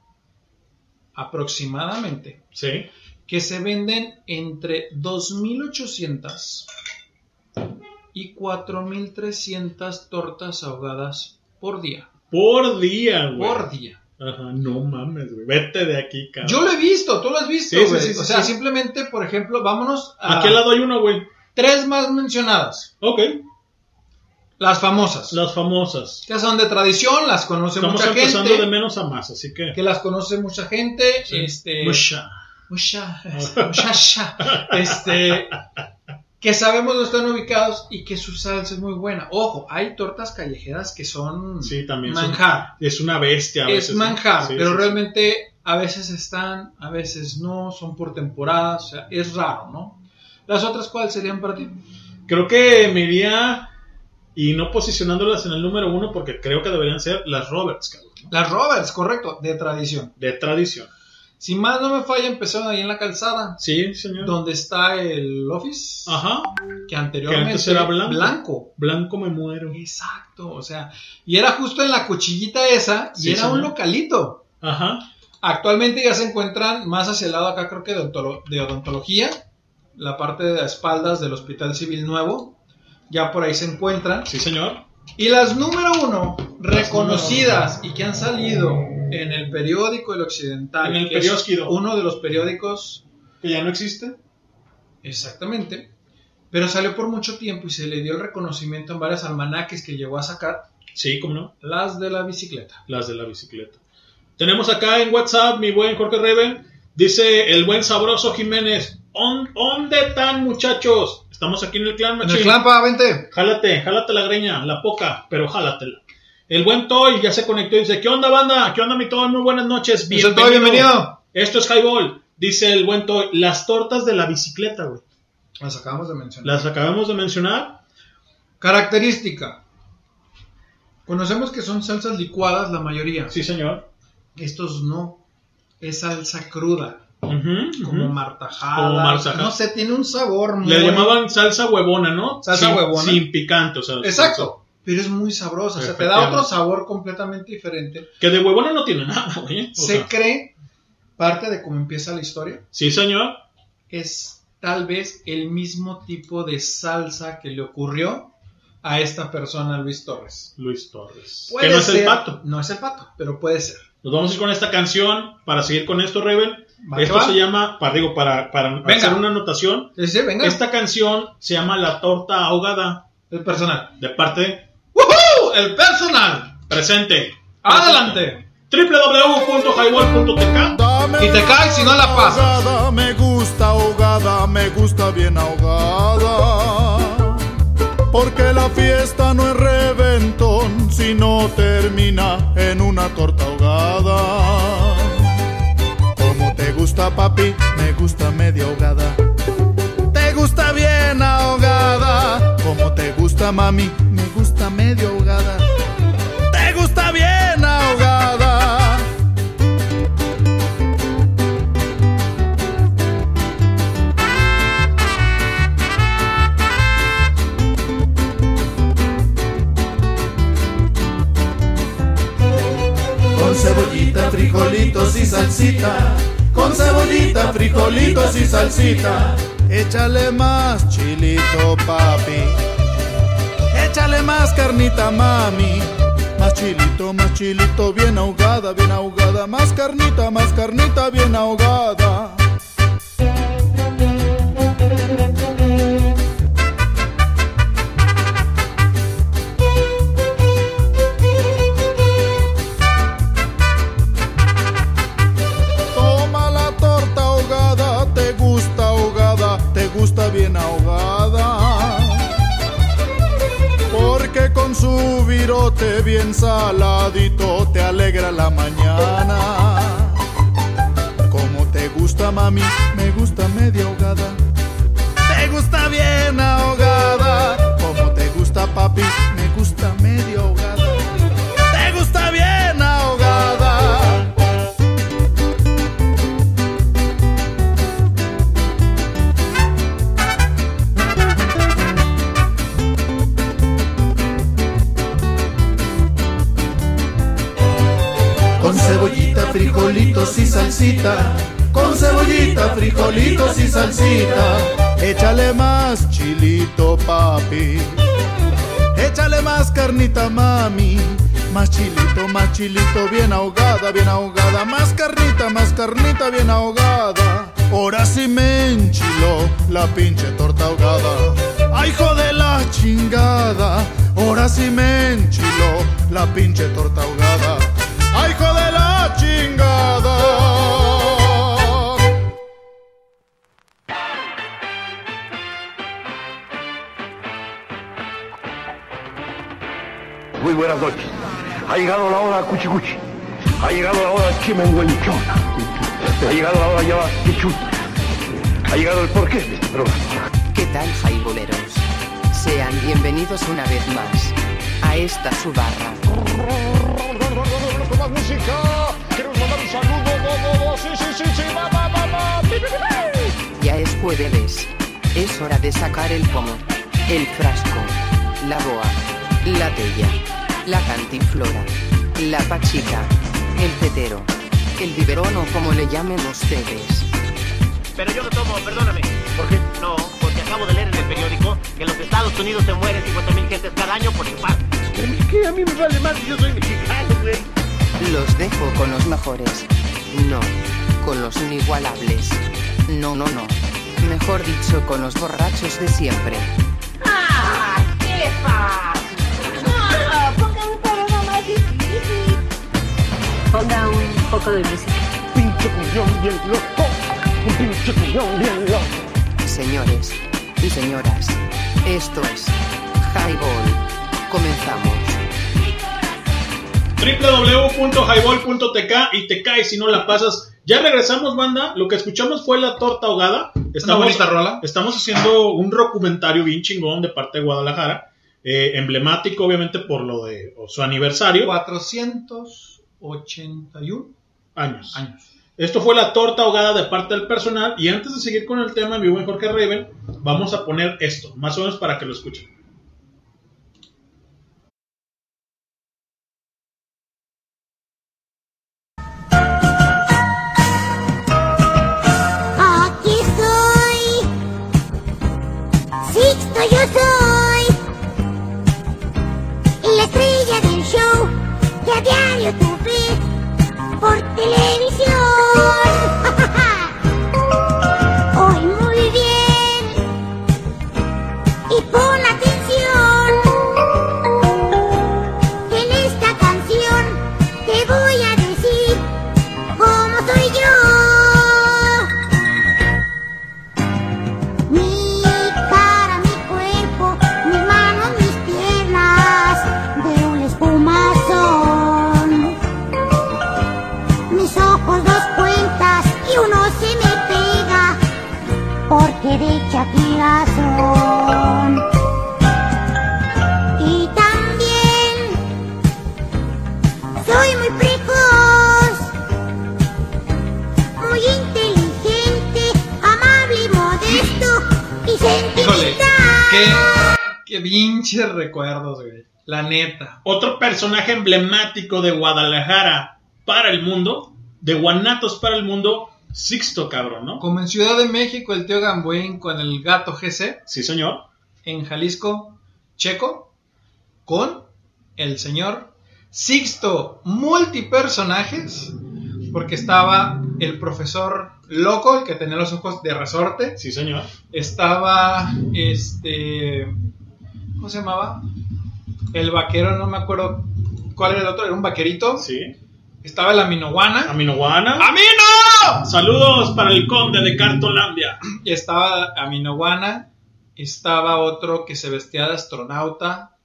aproximadamente Sí. que se venden entre 2.800 y 4.300 tortas ahogadas por día. Por día, güey. Por día. Ajá, no mames, güey. Vete de aquí, cabrón. Yo lo he visto, tú lo has visto, Sí, sí, güey. sí, sí, o sea, simplemente, por ejemplo, vámonos a Aquí al lado hay uno, güey. tres más mencionadas. Ok. Las famosas. Las famosas. que son de tradición, las conoce Estamos mucha empezando gente. de menos a más, así que. Que las conoce mucha gente. Este. Mucha. Mucha, muchacha, este, que sabemos dónde están ubicados y que su salsa es muy buena. Ojo, hay tortas callejeras que son Sí, también. son- manjar, Es una bestia a veces. es ¿no? manjar, Sí, pero sí. realmente a veces están, a veces no, son por temporadas, o sea, es raro, ¿no? Las otras, ¿cuáles serían para ti? Creo que me iría. Y no posicionándolas en el número uno porque creo que deberían ser las Roberts, cabrón. ¿no? Las Roberts, correcto, de tradición. De tradición. Si más no me falla, empezaron ahí en la calzada, Sí, señor. donde está el office, Ajá. que Que anteriormente antes era blanco. blanco. Blanco me muero. Exacto, o sea, y era justo en la cuchillita esa, y Sí, era un localito. Ajá. Actualmente ya se encuentran más hacia el lado acá, creo que de odontología, la parte de espaldas del Hospital Civil Nuevo. Ya por ahí se encuentran. Sí, señor. Y las número uno reconocidas y que han salido en el periódico El Occidental. En el que es. Uno de los periódicos. Que ya no existe. Exactamente. Pero salió por mucho tiempo y se le dio el reconocimiento en varios almanaques que llegó a sacar. Sí, cómo no. Las de la bicicleta. Las de la bicicleta. Tenemos acá en WhatsApp, mi buen Jorge Reven. Dice el buen sabroso Jiménez. "¿On- ¿Dónde están, muchachos? Estamos aquí en el clan, En machín. el clan, pa, vente. Jálate, jálate la greña, la poca, pero jálatela. El buen Toy ya se conectó y dice, ¿qué onda banda? ¿Qué onda mi Toy? Muy buenas noches. Es el Toy, bienvenido. Esto es Highball. Dice el buen Toy, las tortas de la bicicleta, güey. Las acabamos de mencionar. Las acabamos de mencionar. Característica. Conocemos que son salsas licuadas la mayoría. Sí, señor. Estos no. Es salsa cruda. Como martajada. Como martajada. No sé, tiene un sabor muy... Le llamaban salsa huevona, ¿no? Salsa Sin- huevona. Sin picante, o sea. Exacto. Pero es muy sabrosa. O sea, te da otro sabor completamente diferente. Que de huevona no tiene nada, güey. O Se sea, cree, parte de cómo empieza la historia, sí, señor. es tal vez el mismo tipo de salsa que le ocurrió a esta persona, Luis Torres. Luis Torres. Puede que no es ser- el pato. No es el pato, pero puede ser. Nos vamos a ir con esta canción para seguir con esto, Reven. Va Esto va. se llama, para, digo, para, para Venga. hacer una anotación. Sí, sí, venga. Esta canción se llama La Torta Ahogada. El personal. De parte ¡Woohoo! El personal. presente. Adelante. www.highball.tk Y te caes si no la pasas. Ahogada, me gusta ahogada, me gusta bien ahogada. Porque la fiesta no es reventón si no termina en una torta ahogada. Gusta papi, me gusta media ahogada. Te gusta bien ahogada. Como te gusta mami, me gusta medio ahogada. Te gusta bien ahogada. Con cebollita, frijolitos y salsita. Con cebollita, frijolitos y salsita. Échale más chilito, papi. Échale más carnita, mami. Más chilito, más chilito, bien ahogada, bien ahogada. Más carnita, más carnita, bien ahogada. Su virote bien saladito te alegra la mañana. Como te gusta mami, me gusta media ahogada. Te gusta bien ahogada. Como te gusta papi, y salsita. Con cebollita, frijolitos y salsita. Échale más chilito, papi. Échale más carnita, mami. Más chilito, más chilito, bien ahogada, bien ahogada. Más carnita, más carnita, bien ahogada. Ahora sí me enchiló la pinche torta ahogada. ¡Ay, hijo de la chingada! Ahora sí me enchiló la pinche torta ahogada. ¡Ay, hijo de la chingada! Muy buenas noches. Ha llegado la hora cuchicuchi. Ha llegado la hora chimenguenchona. Ha llegado la hora ya pichuta. Ha llegado el porqué de este programa. ¿Qué tal, jaiboleros? Sean bienvenidos una vez más a esta su barra. Música, saludo. Sí, sí, sí, sí, va, va, va, va. Ya es jueves. Es hora de sacar el pomo, el frasco, la boa, la tella, la cantinflora, la pachica, el petero, el biberón o como le llamen ustedes. Pero yo no tomo, perdóname. ¿Por qué? No, porque acabo de leer en el periódico que en los Estados Unidos se mueren 50.000 gentes cada año por chupar. Pero es que a mí me vale más, yo soy mexicano, güey. Los dejo con los mejores. No, con los inigualables. No, no, no. Mejor dicho, con los borrachos de siempre. ¡Ah! ¿Qué? Ah, ponga un programa más difícil. Ponga un poco de música. Pinche cuñón bien loco. Un pinche cuñón bien loco. Señores y señoras, esto es Highball. Comenzamos. www.highball.tk y te caes si no la pasas. Ya regresamos, banda. Lo que escuchamos fue la torta ahogada. Estamos, bonita rola. Estamos haciendo un documentario bien chingón de parte de Guadalajara. eh, emblemático, obviamente, por lo de o su aniversario. 481 años. Esto fue la torta ahogada de parte del personal. Y antes de seguir con el tema, mi buen Jorge Raven, vamos a poner esto, más o menos para que lo escuchen. Personaje emblemático de Guadalajara para el mundo, de Guanatos para el mundo, Sixto, cabrón, ¿no? Como en Ciudad de México, el tío Gamboín con el gato GC. Sí, señor. En Jalisco, Checo, con el señor Sixto. Multipersonajes. Porque estaba el profesor loco, el que tenía los ojos de resorte. Sí, señor. Estaba este. ¿Cómo se llamaba? El vaquero, no me acuerdo cuál era el otro, era un vaquerito. Sí. Estaba el Aminoguana. Aminoguana. ¡Amino! Saludos para el conde de Cartolandia. Y estaba Aminoguana. Estaba otro que se vestía de astronauta.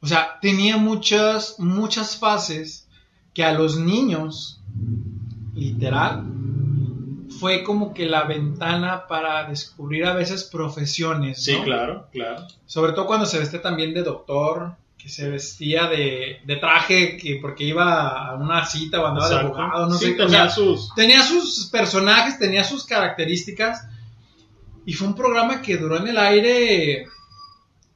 O sea, tenía muchas, muchas fases que a los niños, literal, fue como que la ventana para descubrir a veces profesiones. Sí, claro, claro. Sobre todo cuando se vestía también de doctor, que se vestía de, de traje, que porque iba a una cita o andaba de Exacto. abogado, no Sí, sé. tenía o sea, sus- tenía sus personajes, tenía sus características. Y fue un programa que duró en el aire,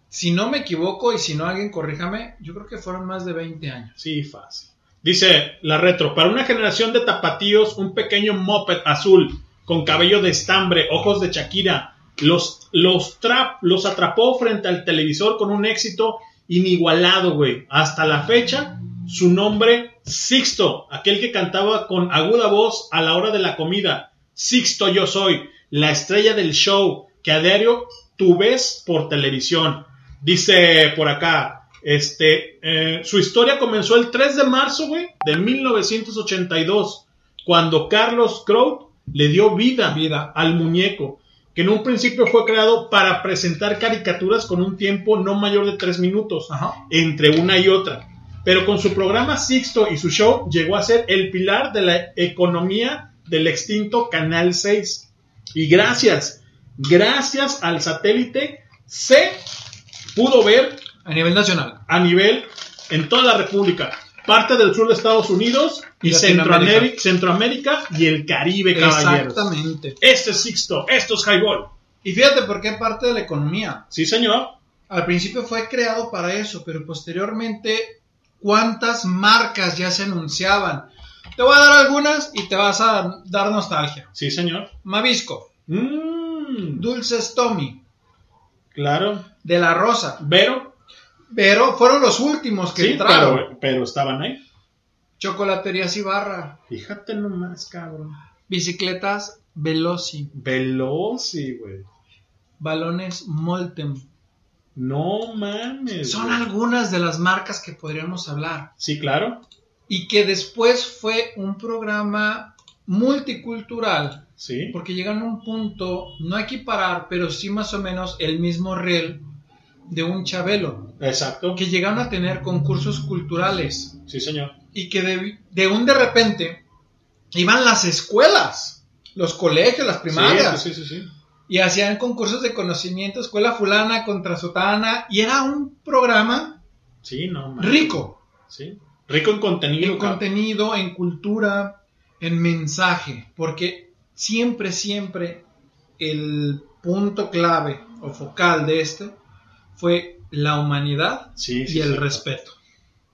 si no me equivoco, y si no alguien corríjame, yo creo que fueron más de 20 años. Sí, fácil. Dice la retro, para una generación de tapatíos, un pequeño moped azul con cabello de estambre, ojos de Shakira, los, los, trap, los atrapó frente al televisor con un éxito inigualado, güey. Hasta la fecha, su nombre, Sixto, aquel que cantaba con aguda voz a la hora de la comida. Sixto yo soy, la estrella del show que a diario tú ves por televisión. Dice por acá, este, eh, su historia comenzó el 3 de marzo, güey, de 1982, cuando Carlos Crow le dio vida, Vida. al muñeco, que en un principio fue creado para presentar caricaturas con un tiempo no mayor de 3 minutos, Ajá. entre una y otra. Pero con su programa Sixto y su show llegó a ser el pilar de la economía del extinto Canal 6. Y gracias, gracias al satélite, se pudo ver A nivel nacional. a nivel en toda la República, parte del sur de Estados Unidos y, Y Latinoamérica. Centroamérica, Centroamérica y el Caribe, caballeros. Exactamente. Este es Sixto, esto es Highball. Y fíjate por qué parte de la economía. Sí, señor. Al principio fue creado para eso, pero posteriormente, ¿cuántas marcas ya se anunciaban? Te voy a dar algunas y te vas a dar nostalgia. Sí, señor. Mavisco, Mm, Dulces Tommy, claro. de la Rosa. Vero. Pero fueron los últimos que Sí, entraron. pero, pero estaban ahí. Chocolaterías Ibarra, Fíjate nomás, cabrón. bicicletas Veloci, Veloci, güey. balones Molten. No mames. Son güey. algunas de las marcas que podríamos hablar. Sí, claro. Y que después fue un programa multicultural. Sí. Porque llegan a un punto, no equiparar, pero sí más o menos el mismo riel de un Chabelo. Exacto. Que llegaron a tener concursos culturales. Sí, señor. Y que de, de un de repente iban las escuelas, los colegios, las primarias. Sí, sí, sí, sí. Y hacían concursos de conocimiento, escuela fulana contra sotana. Y era un programa Sí, no rico. Sí. Rico en contenido. en contenido, en cultura, en mensaje, porque siempre, siempre el punto clave o focal de este fue la humanidad Sí, sí, y el respeto.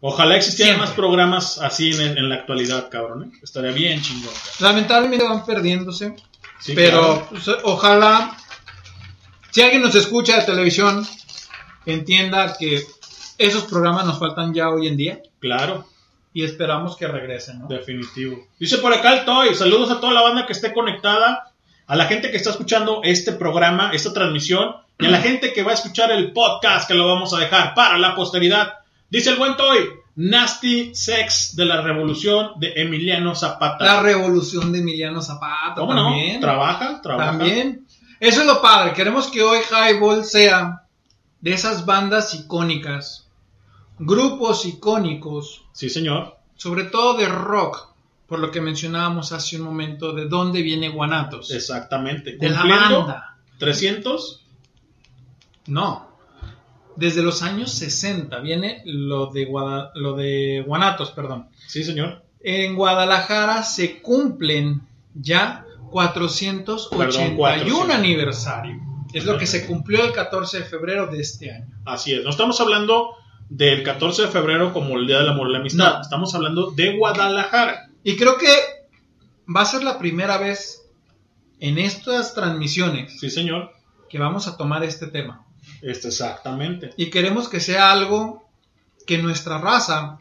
Ojalá existieran Siempre. más programas así en, en la actualidad, cabrón. ¿eh? Estaría bien chingón. cabrón. Lamentablemente van perdiéndose, Sí, pero claro. pues, ojalá, si alguien nos escucha de televisión, entienda que esos programas nos faltan ya hoy en día Claro, y esperamos que regresen. ¿no? definitivo. Dice por acá el Toy. Saludos a toda la banda que esté conectada. A la gente que está escuchando este programa, esta transmisión. Y a la gente que va a escuchar el podcast que lo vamos a dejar para la posteridad. Dice el buen Toy. Nasty Sex de la Revolución de Emiliano Zapata. La revolución de Emiliano Zapata ¿Cómo también. no? Trabaja, trabaja. También. Eso es lo padre. Queremos que hoy Highball sea de esas bandas icónicas, grupos icónicos, Sí, señor. sobre todo de rock, por lo que mencionábamos hace un momento, de dónde viene Guanatos. Exactamente. de la banda. 300. No. Desde los años 60 viene lo de, Guada- lo de Guanatos, perdón. Sí, señor. En Guadalajara se cumplen ya 481 Perdón, 400. aniversario. Es lo que se cumplió el 14 de febrero de este año. Así es. No estamos hablando del 14 de febrero como el Día del Amor y la Amistad. No. Estamos hablando de Guadalajara. Y creo que va a ser la primera vez en estas transmisiones Sí, señor. que vamos a tomar este tema. Este, exactamente. Y queremos que sea algo que nuestra raza,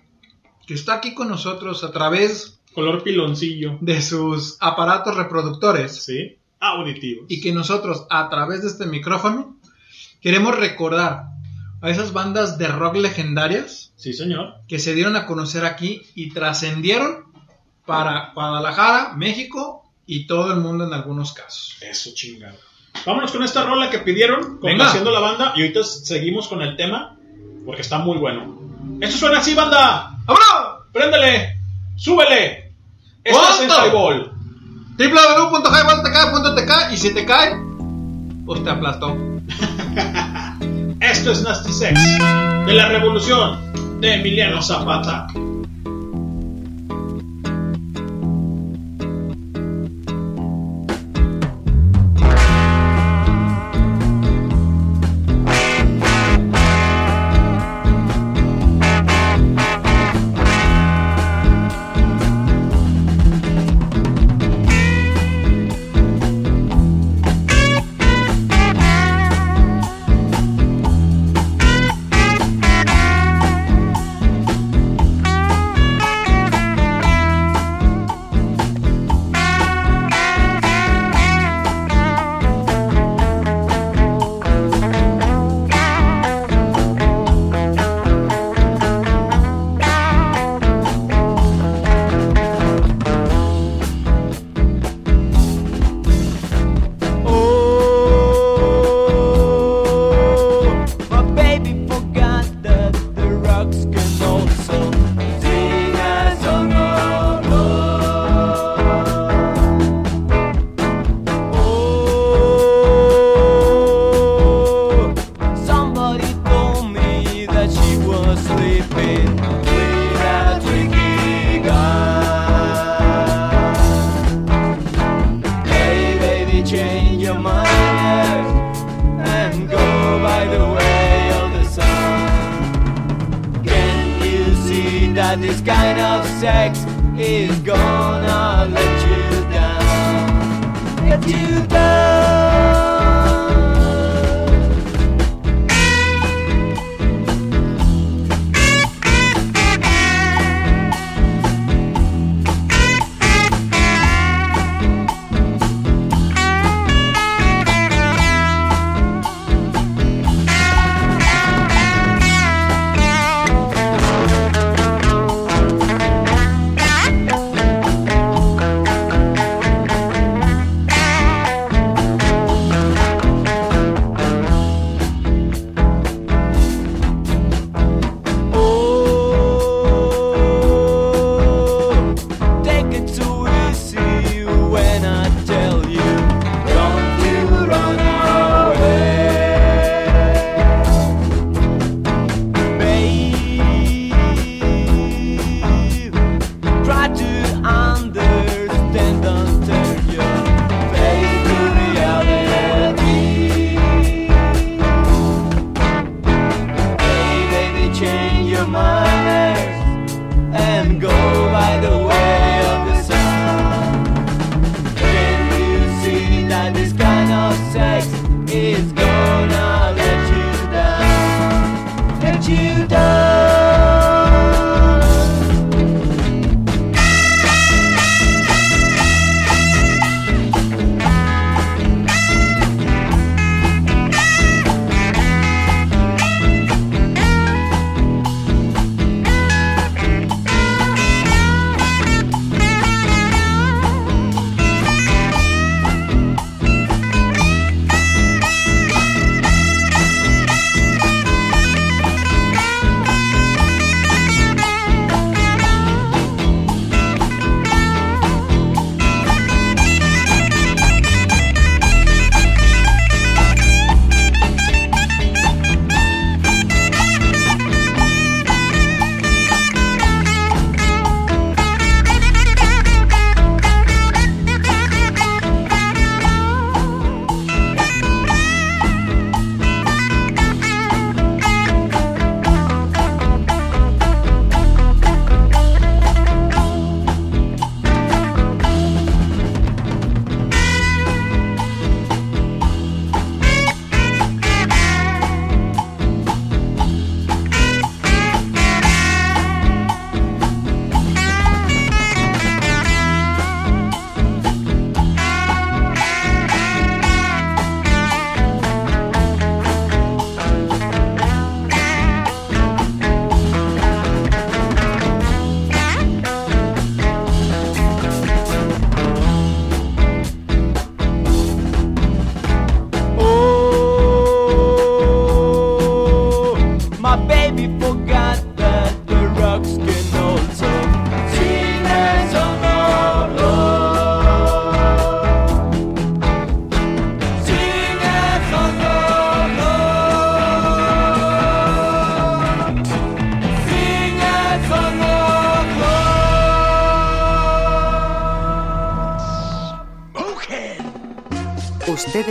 que está aquí con nosotros a través Color piloncillo. de sus aparatos reproductores, Sí. Auditivo. y que nosotros a través de este micrófono queremos recordar a esas bandas de rock legendarias Sí, señor. que se dieron a conocer aquí y trascendieron para Guadalajara, México y todo el mundo en algunos casos. Eso chingado. Vámonos con esta rola que pidieron, complaciendo la banda. Y ahorita seguimos con el tema, porque está muy bueno. Esto suena así, banda. ¡Vámonos! Préndele, súbele. Esto es en ¡Punto! Highball. www.highball.tk y si te cae, pues te aplastó. Esto es Nasty Sex de la revolución de Emiliano Zapata.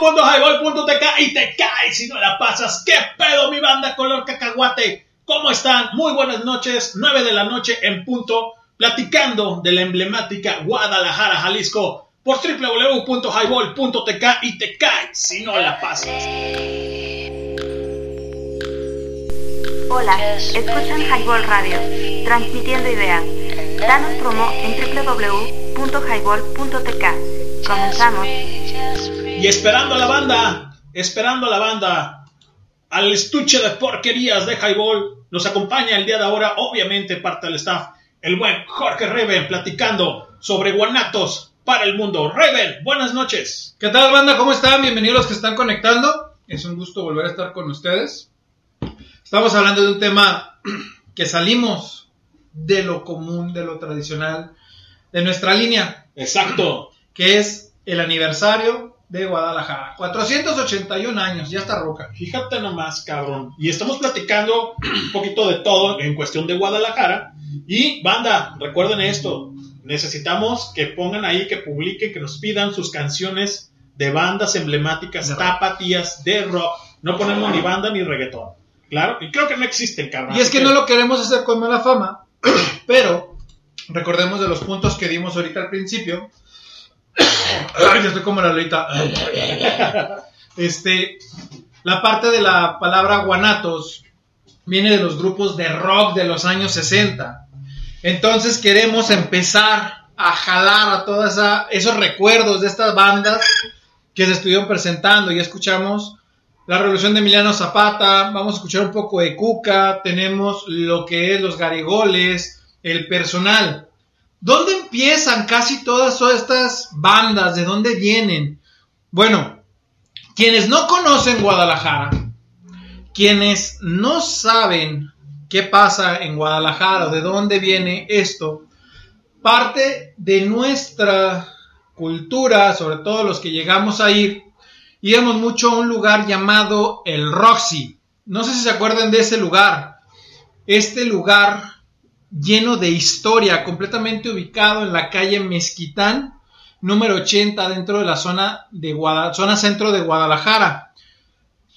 www.highball.tk y te caes si no la pasas. ¿Qué pedo, mi banda color cacahuate? ¿Cómo están? Muy buenas noches, 9 de la noche en punto, platicando de la emblemática Guadalajara, Jalisco, por www.highball.tk y te caes si no la pasas. Hola, escuchan Highball Radio, transmitiendo ideas. Danos promo en www.highball.tk. Comenzamos. Y esperando a la banda, esperando a la banda, al estuche de porquerías de Highball, nos acompaña el día de ahora, obviamente parte del staff, el buen Jorge Reven, platicando sobre guanatos para el mundo. Reven, buenas noches. ¿Qué tal, banda? ¿Cómo están? Bienvenidos los que están conectando. Es un gusto volver a estar con ustedes. Estamos hablando de un tema que salimos de lo común, de lo tradicional, de nuestra línea. Exacto. Que es el aniversario de Guadalajara. 481 años, ya está roca. Fíjate nomás, cabrón. Y estamos platicando un poquito de todo en cuestión de Guadalajara. Y banda, recuerden esto. Necesitamos que pongan ahí, que publiquen, que nos pidan sus canciones de bandas emblemáticas, De tapatías de rock. No ponemos ni banda ni reggaetón. Claro, y creo que no existen, cabrón. Y es Así que no lo queremos hacer con mala fama, pero recordemos de los puntos que dimos ahorita al principio. Estoy como la Lolita. Este, la parte de la palabra guanatos viene de los grupos de rock de los años 60. Entonces queremos empezar a jalar a todos esos recuerdos de estas bandas que se estuvieron presentando. Ya escuchamos la revolución de Emiliano Zapata, vamos a escuchar un poco de Cuca, tenemos lo que es los Garigoles, el personal. ¿Dónde empiezan casi todas estas bandas? ¿De dónde vienen? Bueno, Quienes no conocen Guadalajara, quienes no saben qué pasa en Guadalajara de dónde viene esto, parte de nuestra cultura, sobre todo los que llegamos a ir, íbamos mucho a un lugar llamado el Roxy. No sé si se acuerdan de ese lugar. Este lugar lleno de historia, completamente ubicado en la calle Mezquitán, número 80, dentro de la zona, de zona centro de Guadalajara.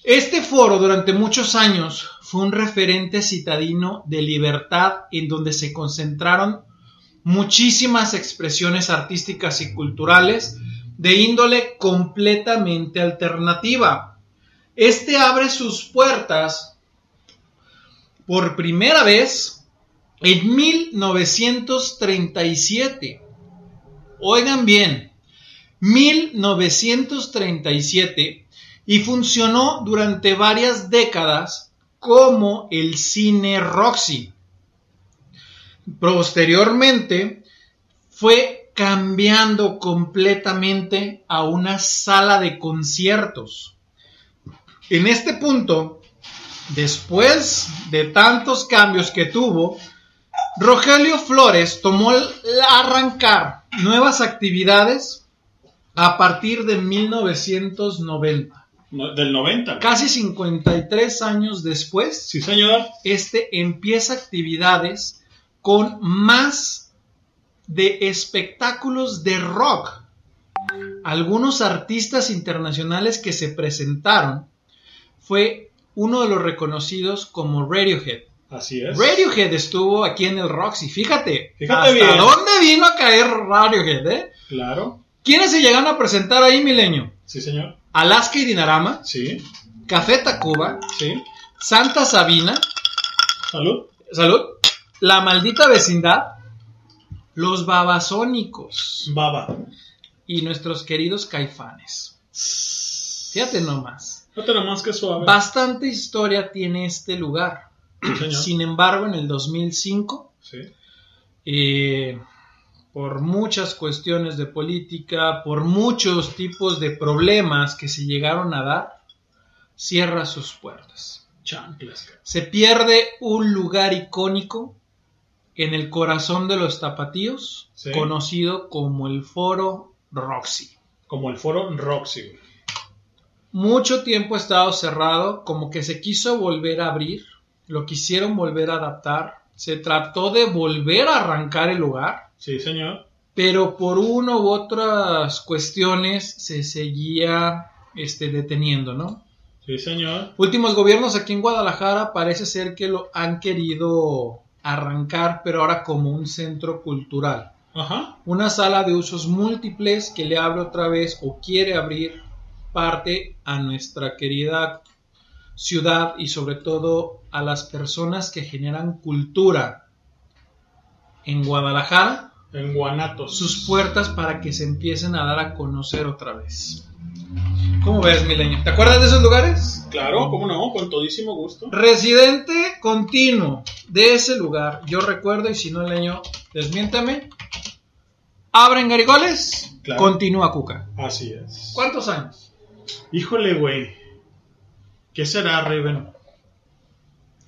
Este foro durante muchos años fue un referente citadino de libertad en donde se concentraron muchísimas expresiones artísticas y culturales de índole completamente alternativa. Este abre sus puertas por primera vez en 1937. Oigan bien, 1937 y funcionó durante varias décadas como el cine Roxy. Posteriormente fue cambiando completamente a una sala de conciertos. En este punto, después de tantos cambios que tuvo, Rogelio Flores tomó el arrancar nuevas actividades a partir de 1990. No, del 90. Casi 53 años después, Sí, señor. este empieza actividades con más de espectáculos de rock. Algunos artistas internacionales que se presentaron fue uno de los reconocidos como Radiohead. Así es. Radiohead estuvo aquí en el Roxy. Fíjate, Fíjate hasta bien. dónde vino a caer Radiohead, ¿eh? Claro. ¿Quiénes se llegaron a presentar ahí, Milenio? Sí, señor. Alaska y Dinarama, Sí. Café Tacuba, Sí. Santa Sabina, Salud. Salud, La Maldita Vecindad, Los Babasónicos Baba. y nuestros queridos Caifanes. Fíjate nomás. No te más que suave. Bastante historia tiene este lugar. Señor. Sin embargo, en el 2005, Sí. eh, por muchas cuestiones de política, por muchos tipos de problemas que se llegaron a dar, cierra sus puertas. Chanclas. Se pierde un lugar icónico en el corazón de los tapatíos, Sí. conocido como el Foro Roxy. Como el foro Roxy. Mucho tiempo ha estado cerrado, como que se quiso volver a abrir, lo quisieron volver a adaptar, se trató de volver a arrancar el lugar, Sí, señor. pero por una u otras cuestiones se seguía este, deteniendo, ¿no? Sí, señor. Últimos gobiernos aquí en Guadalajara parece ser que lo han querido arrancar, pero ahora como un centro cultural. Ajá. Una sala de usos múltiples que le abre otra vez o quiere abrir parte a nuestra querida ciudad y sobre todo a las personas que generan cultura en Guadalajara En Guanatos. sus puertas para que se empiecen a dar a conocer otra vez. ¿Cómo ves, Milenio? ¿Te acuerdas de esos lugares? Claro, cómo no, con todísimo gusto. Residente continuo de ese lugar, yo recuerdo, y si no, Leño, desmiéntame. Abren Garigoles, Claro. continúa Cuca. Así es. ¿Cuántos años? Híjole, güey. ¿Qué será, Raven?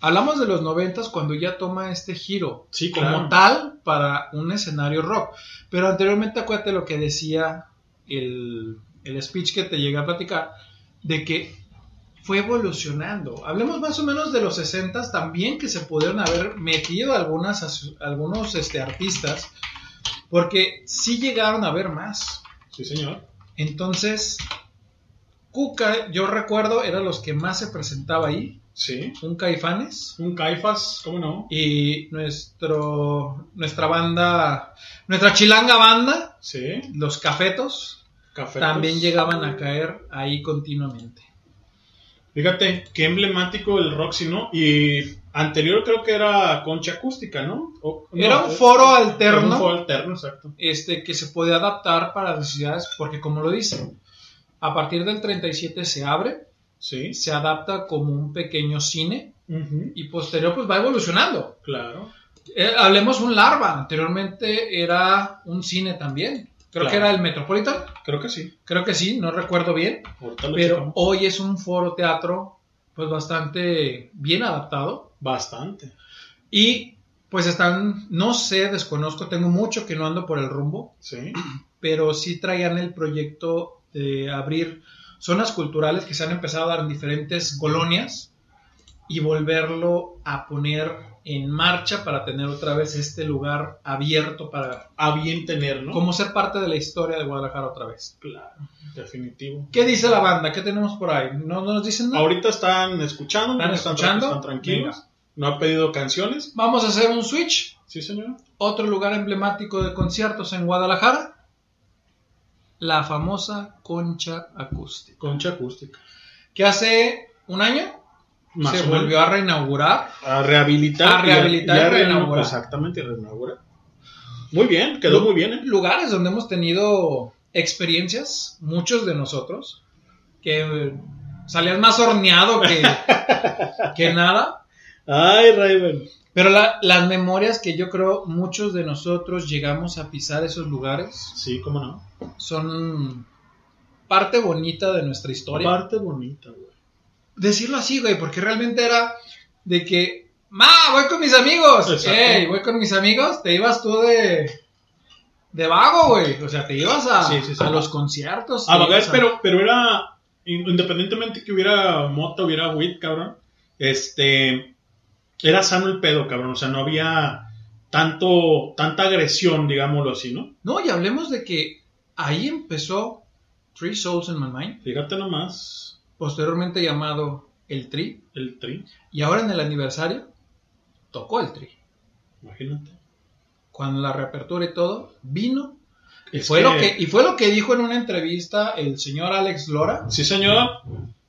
Hablamos de los noventas cuando ya toma este giro Sí, como tal para un escenario rock. Pero anteriormente acuérdate lo que decía el, el speech que te llegué a platicar, de que fue evolucionando. Hablemos más o menos de los 60 también que se pudieron haber metido algunas, algunos este, artistas, porque sí llegaron a ver más. Sí, señor. Entonces, Cuca, yo recuerdo, era los que más se presentaba ahí. Sí. Un Caifanes. Un Caifas, ¿cómo no? Y nuestro, nuestra banda, nuestra chilanga banda, Sí. los Cafetos, Café. también llegaban a caer ahí continuamente. Fíjate, qué emblemático el Roxy, ¿no? Y anterior creo que era concha acústica, ¿no? O- no, Era un foro era alterno. Un foro alterno, exacto. Este, que se puede adaptar para las necesidades, porque como lo dice, a partir del 37 se abre, Sí. se adapta como un pequeño cine y posterior pues va evolucionando. Claro. Eh, hablemos un larva, anteriormente era un cine también. Creo Claro. que era el Metropolitan. Creo que sí. Creo que sí, no recuerdo bien. Pero checamos. hoy es un foro teatro pues bastante bien adaptado. Bastante. Y pues están, no sé, desconozco, tengo mucho que no ando por el rumbo, Sí. pero sí traían el proyecto de abrir zonas culturales que se han empezado a dar en diferentes colonias y volverlo a poner en marcha para tener otra vez este lugar abierto para A bien tener, ¿no? como ser parte de la historia de Guadalajara otra vez. Claro, definitivo. ¿Qué dice la banda? ¿Qué tenemos por ahí? ¿No, no nos dicen nada? Ahorita están escuchando, ¿Están escuchando? están tranquilos. Venga. No ha pedido canciones. Vamos a hacer un switch. Sí, señor. Otro lugar emblemático de conciertos en Guadalajara. La famosa Concha Acústica. Concha acústica. Que hace un año Más se volvió a reinaugurar. A rehabilitar. A rehabilitar y a- y a reinaugurar. Exactamente, reinaugurar. Muy bien, quedó Lu- muy bien, ¿eh? Lugares donde hemos tenido experiencias, muchos de nosotros, que eh, salías más horneado que, que nada. Ay, Raven. Pero la- las memorias que yo creo muchos de nosotros llegamos a pisar esos lugares Sí, cómo no. son parte bonita de nuestra historia. Parte bonita, güey. Decirlo así, güey, porque realmente era de que, ma, voy con mis amigos. Exacto. Ey, voy con mis amigos. Te ibas tú de, de vago, güey. O sea, te ibas a, Sí, sí, sí. a los conciertos. A ver, a- pero, pero era, independientemente que hubiera mota, hubiera weed, cabrón, este, era sano el pedo, cabrón, o sea, no había tanto, tanta agresión, digámoslo así, ¿no? No, y hablemos de que ahí empezó Three Souls in My Mind, Fíjate nomás, posteriormente llamado El Tri, el tri, y ahora en el aniversario tocó el Tri. imagínate. Cuando la reapertura y todo, vino. Y Es fue, que- lo que, y fue lo que dijo en una entrevista el señor Alex Lora. Sí, señor,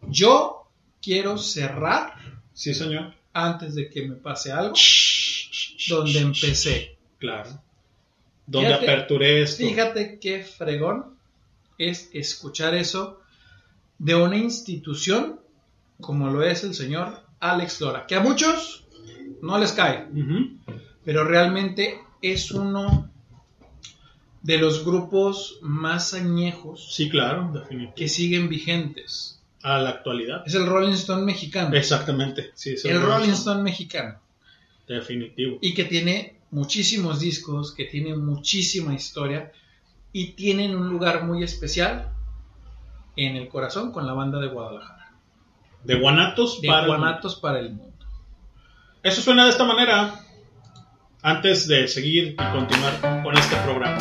Yo quiero cerrar sí, señor, antes de que me pase algo donde empecé. claro. Donde Fíjate- aperturé esto. Fíjate qué fregón es escuchar eso de una institución como lo es el señor Alex Lora, que a muchos no les cae, pero realmente es uno de los grupos más añejos Sí, claro, definitivamente. que siguen vigentes. A la actualidad. Es el Rolling Stone mexicano. Exactamente, sí, es el Rolling Stone mexicano. Definitivo. y que tiene muchísimos discos, que tiene muchísima historia y tienen un lugar muy especial en el corazón con la banda de Guadalajara. De Guanatos De para... Guanatos para el mundo. Eso suena de esta manera. Antes de seguir y continuar con este programa.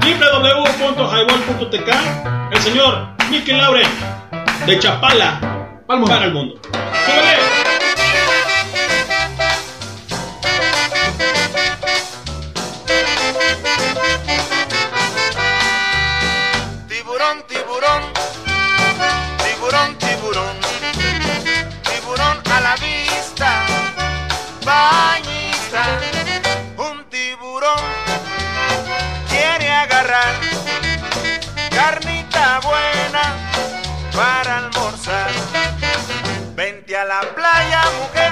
www.highball.tk El señor Mikel Lauren de Chapala para el mundo. ¡Súbele! La playa, mujer,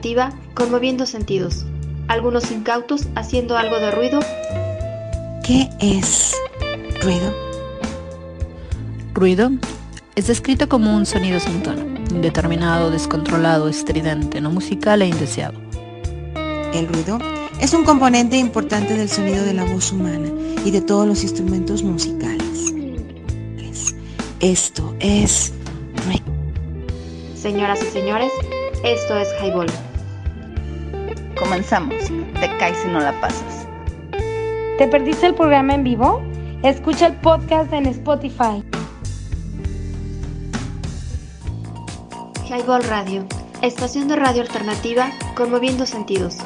alternativa conmoviendo sentidos. Algunos incautos haciendo algo de ruido. ¿Qué es ruido? Ruido es descrito como un sonido sin tono, indeterminado, descontrolado, estridente, no musical e indeseado. El ruido es un componente importante del sonido de la voz humana y de todos los instrumentos musicales. Esto es ruido. Señoras y señores, esto es Highball. Comenzamos. Te caes si no la pasas. ¿Te perdiste el programa en vivo? Escucha el podcast en Spotify. Highball Radio, estación de radio alternativa conmoviendo sentidos.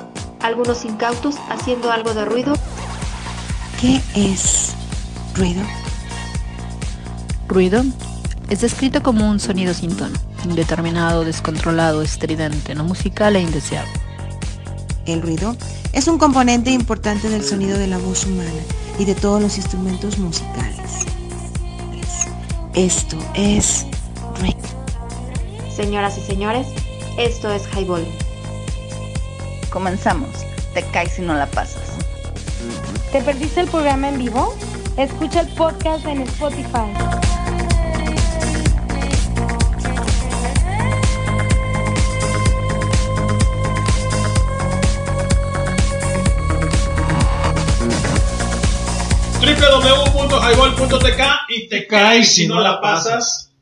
Algunos incautos haciendo algo de ruido. ¿Qué es ruido? Ruido es descrito como un sonido sin tono, indeterminado, descontrolado, estridente, no musical e indeseado. El ruido es un componente importante del sonido de la voz humana y de todos los instrumentos musicales. Esto es ruido. Señoras y señores, esto es Highball. Comenzamos. Te caes si no la pasas. ¿Te perdiste el programa en vivo? Escucha el podcast en Spotify. www.highball.tk y te caes si no la pasas.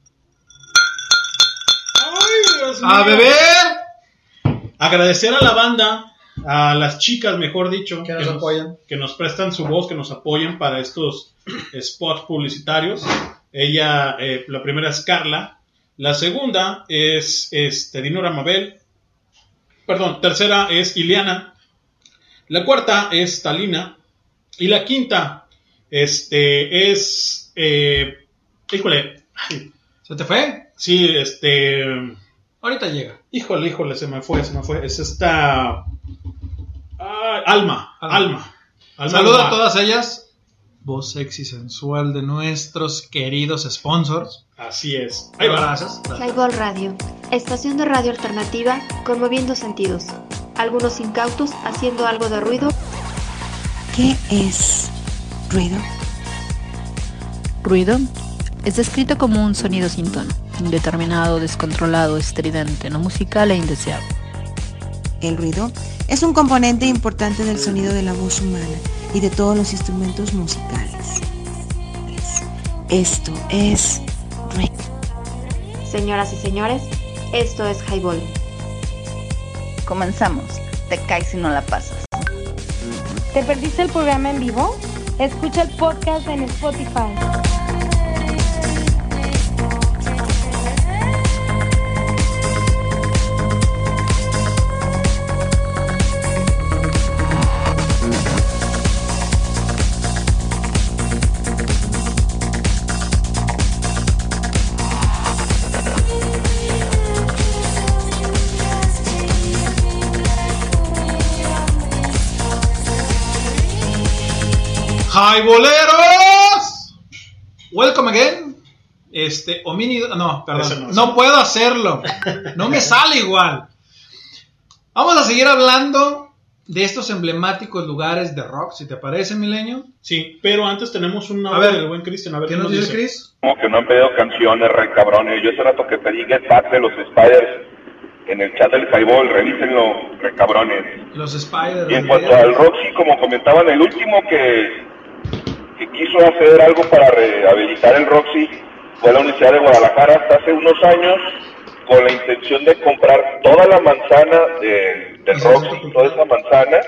Ay, Dios mío. ¡A beber! Agradecer a la banda, a las chicas, mejor dicho, Que nos apoyan. que nos prestan su voz, que nos apoyan para estos spots publicitarios. Ella, eh, la primera es Carla, la segunda es este, Dinora Mabel, perdón, tercera es Ileana, la cuarta es Talina y la quinta este, es, eh, híjole, ay, ¿Se te fue? sí, este, Ahorita llega. Híjole, híjole, se me fue, se me fue. Es esta. ah, Alma, Alma. Alma Saludo a todas ellas. Voz sexy sensual de nuestros queridos sponsors. Así es. Ahí va. Gracias. Highball Radio, estación de radio alternativa conmoviendo sentidos. Algunos incautos haciendo algo de ruido. ¿Qué es ruido? Ruido es descrito como un sonido sin tono, indeterminado, descontrolado, estridente, no musical e indeseado. El ruido es un componente importante del sonido de la voz humana y de todos los instrumentos musicales. Esto es ruido. Señoras y señores, esto es Highball. Comenzamos. Te caes si no la pasas. ¿Te perdiste el programa en vivo? Escucha el podcast en Spotify. ¡Highboleros! Welcome again. Este, homínido. No, perdón. No, puedo hacerlo. No me sale igual. Vamos a seguir hablando de estos emblemáticos lugares de rock, si te parece, Milenio. Sí, pero antes tenemos un A audio ver, del buen Cristian. A ver ¿Qué nos dice Chris? Como que no han pedido canciones, re cabrones. Yo hace rato que pedí Get Back de los Spiders en el chat del Highball, revísenlo, re cabrones. Los Spiders. Y en cuanto al Roxy, como comentaban, el último que, que quiso hacer algo para rehabilitar el Roxy fue la Universidad de Guadalajara hasta hace unos años con la intención de comprar toda la manzana de, del Roxy, toda esa manzana,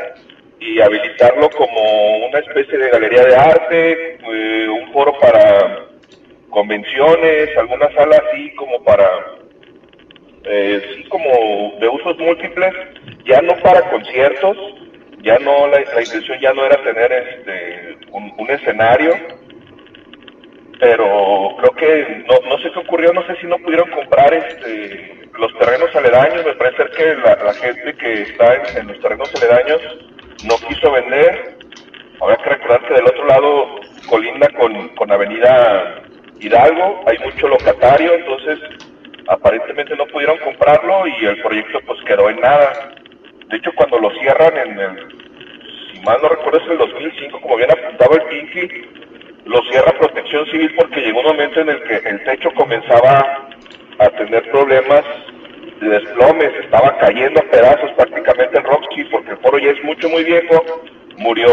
y habilitarlo como una especie de galería de arte, eh, un foro para convenciones, alguna sala así como para, eh, sí, como de usos múltiples, ya no para conciertos, ya no, la, la intención ya no era tener este, un, escenario, pero creo que no, no sé qué ocurrió, no sé si no pudieron comprar este, los terrenos aledaños, me parece que la, la gente que está en, en los terrenos aledaños no quiso vender, habrá que recordar que del otro lado colinda con, con Avenida Hidalgo, hay mucho locatario, entonces aparentemente no pudieron comprarlo y el proyecto pues quedó en nada. De hecho, cuando lo cierran en el, si mal no recuerdo es el 2005, como bien apuntaba el Pinky, lo cierra Protección Civil porque llegó un momento en el que el techo comenzaba a tener problemas de desplomes, estaba cayendo a pedazos prácticamente el Roxy porque el foro ya es mucho, muy viejo, murió,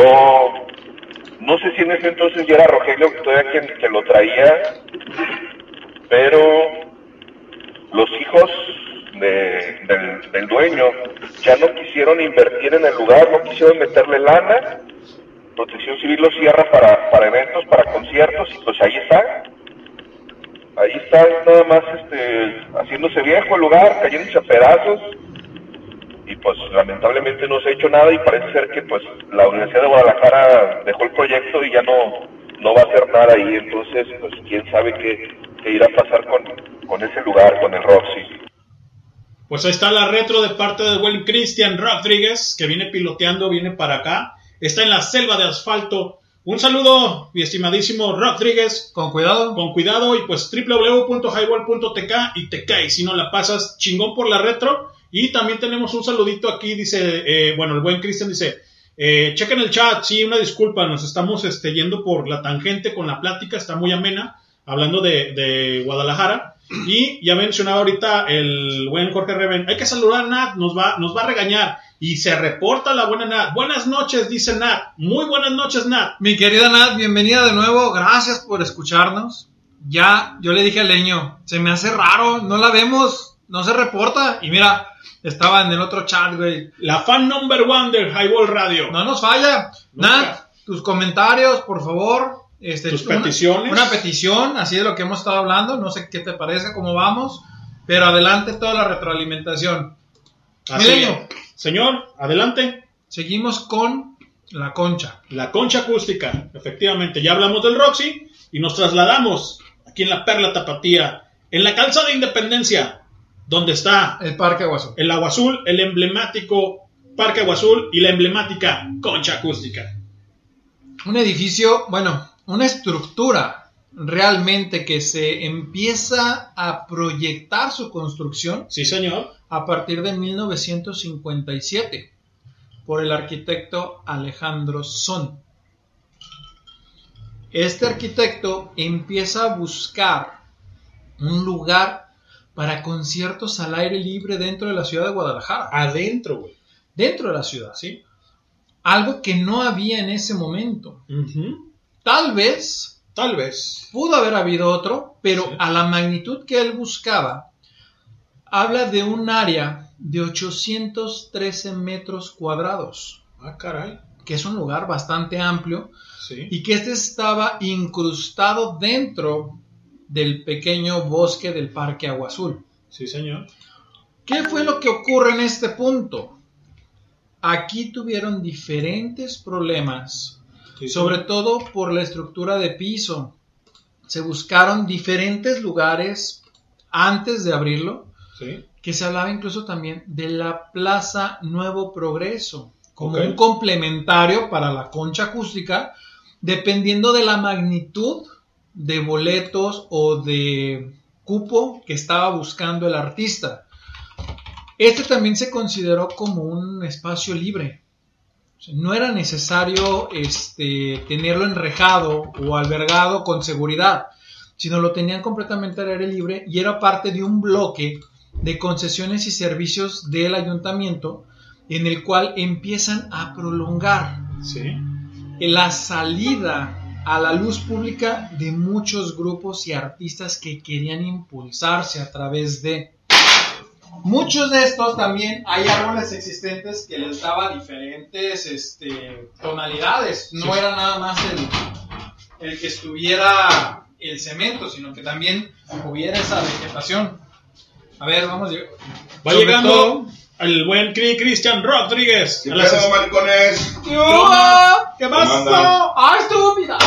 no sé si en ese entonces ya era Rogelio todavía quien, quien lo traía, pero los hijos de- del, dueño ya no quisieron invertir en el lugar, no quisieron meterle lana, Protección Civil lo cierra para, para eventos, para conciertos, y pues ahí está. Ahí está nada más este, haciéndose viejo el lugar, cayéndose a pedazos, y pues lamentablemente no se ha hecho nada y parece ser que pues la Universidad de Guadalajara dejó el proyecto y ya no, no va a hacer nada ahí, entonces pues quién sabe qué, qué irá a pasar con, con ese lugar, con el Roxy. Pues ahí está la retro de parte del buen Cristian Rodríguez, que viene piloteando, viene para acá. Está en la selva de asfalto. Un saludo, mi estimadísimo Rodríguez. Con cuidado. Con cuidado. Y pues www.highball.tk y te cae. Si no la pasas, chingón por la retro. Y también tenemos un saludito aquí, dice, eh, bueno, el buen Cristian dice, eh, chequen el chat, sí, una disculpa, nos estamos este, yendo por la tangente con la plática, está muy amena, hablando de, de Guadalajara. Y ya mencionaba ahorita el buen Jorge Reven, hay que saludar a Nat, nos va, nos va a regañar. Y se reporta la buena Nat. Buenas noches, dice Nat. Muy buenas noches, Nat. Mi querida Nat, bienvenida de nuevo. Gracias por escucharnos. Ya, yo le dije al leño, se me hace raro, no la vemos, no se reporta. Y mira, estaba en el otro chat, güey. La fan number one del Highball Radio. No nos falla. Nat, tus comentarios, por favor. Este, Tus una- peticiones. Una petición, así de lo que hemos estado hablando. No sé qué te parece, cómo vamos. Pero adelante toda la retroalimentación. Así Milenio. Señor, adelante. Seguimos con la concha. La concha acústica, efectivamente. Ya hablamos del Roxy y nos trasladamos aquí en la Perla Tapatía, en la calzada de Independencia, donde está el Parque Agua Azul. El Agua Azul, el emblemático Parque Agua Azul y la emblemática concha acústica. un edificio, bueno, una estructura realmente que se empieza a proyectar su construcción. Sí, señor. A partir de 1957 por el arquitecto Alejandro Son. Este arquitecto empieza a buscar un lugar para conciertos al aire libre dentro de la ciudad de Guadalajara. Adentro, güey. Dentro de la ciudad, ¿sí? Algo que no había en ese momento. Tal vez. Tal vez. Pudo haber habido otro, pero a la magnitud que él buscaba, habla de un área de 813 metros cuadrados. Ah, caray. Que es un lugar bastante amplio. Sí. Y que este estaba incrustado dentro del pequeño bosque del Parque Agua Azul. Sí, señor. ¿Qué fue lo que ocurre en este punto? Aquí tuvieron diferentes problemas, Sí, sobre todo por la estructura de piso. Se buscaron diferentes lugares antes de abrirlo, Sí. que se hablaba incluso también de la Plaza Nuevo Progreso, como un complementario para la concha acústica, dependiendo de la magnitud de boletos o de cupo que estaba buscando el artista. Este también se consideró como un espacio libre. O sea, no era necesario este, tenerlo enrejado o albergado con seguridad, sino lo tenían completamente al aire libre y era parte de un bloque de concesiones y servicios del ayuntamiento en el cual empiezan a prolongar Sí. la salida a la luz pública de muchos grupos y artistas que querían impulsarse a través de Muchos de estos también hay árboles existentes que les daba diferentes este, tonalidades. No Sí. era nada más el, el que estuviera el cemento, sino que también hubiera esa vegetación. A ver, vamos. Va llegando todo- el buen Cri- Cristian Rodríguez. ¿Qué pedo, maricones? ¿Qué? ¿Qué pasó? ¡Ah, estúpida!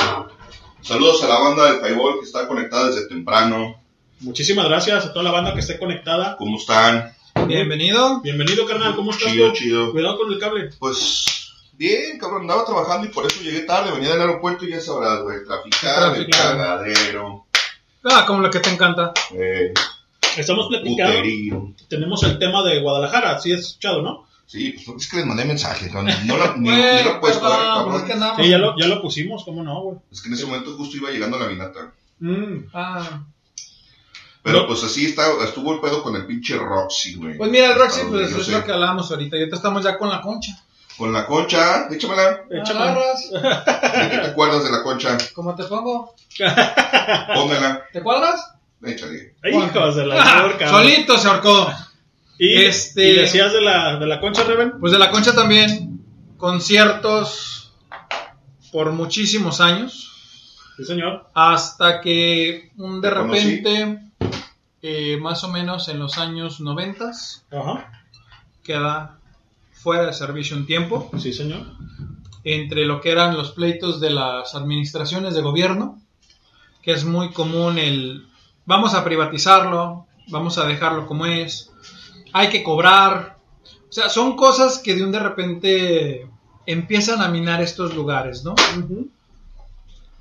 Saludos a la banda del Highball que está conectada desde temprano. Muchísimas gracias a toda la banda que esté conectada. ¿Cómo están? Bienvenido. Bienvenido, carnal. ¿Cómo estás? Chido, tú? chido. Cuidado con el cable. Pues bien, cabrón, andaba trabajando y por eso llegué tarde. Venía del aeropuerto y ya sabrás, güey, traficado, el cagadero, Ah, como lo que te encanta. eh, Estamos platicando. puterío. Tenemos el tema de Guadalajara. Sí, has escuchado, ¿no? Sí, pues es que les mandé mensajes, no, no lo, ni, lo he puesto, perdón, eh, cabrón. es que Sí, ya lo, ya lo pusimos. ¿Cómo no, güey? Es que en ese momento justo iba llegando a la vinata. Mm. Ah. Pero No. pues así está, estuvo el pedo con el pinche Roxy, güey. Pues mira, el Roxy, pues yo es lo que hablábamos ahorita. Y ahorita estamos ya con la concha. Con la concha, échamela. Échame. Agarras. ¿De qué te acuerdas de la concha? ¿Cómo te pongo? Póngala, ¿Te cuadras? échale. Hijos de la Ah, turca. solito se ahorcó. Y, Este- y decías de la, de la concha, Reven. Pues de la concha también. Conciertos por muchísimos años. Sí, señor. Hasta que un de repente, eh, más o menos en los años 90, Ajá. queda fuera de servicio un tiempo. Sí, señor. entre lo que eran los pleitos de las administraciones de gobierno, que es muy común el vamos a privatizarlo, vamos a dejarlo como es, hay que cobrar. O sea, son cosas que de un de repente empiezan a minar estos lugares, ¿no?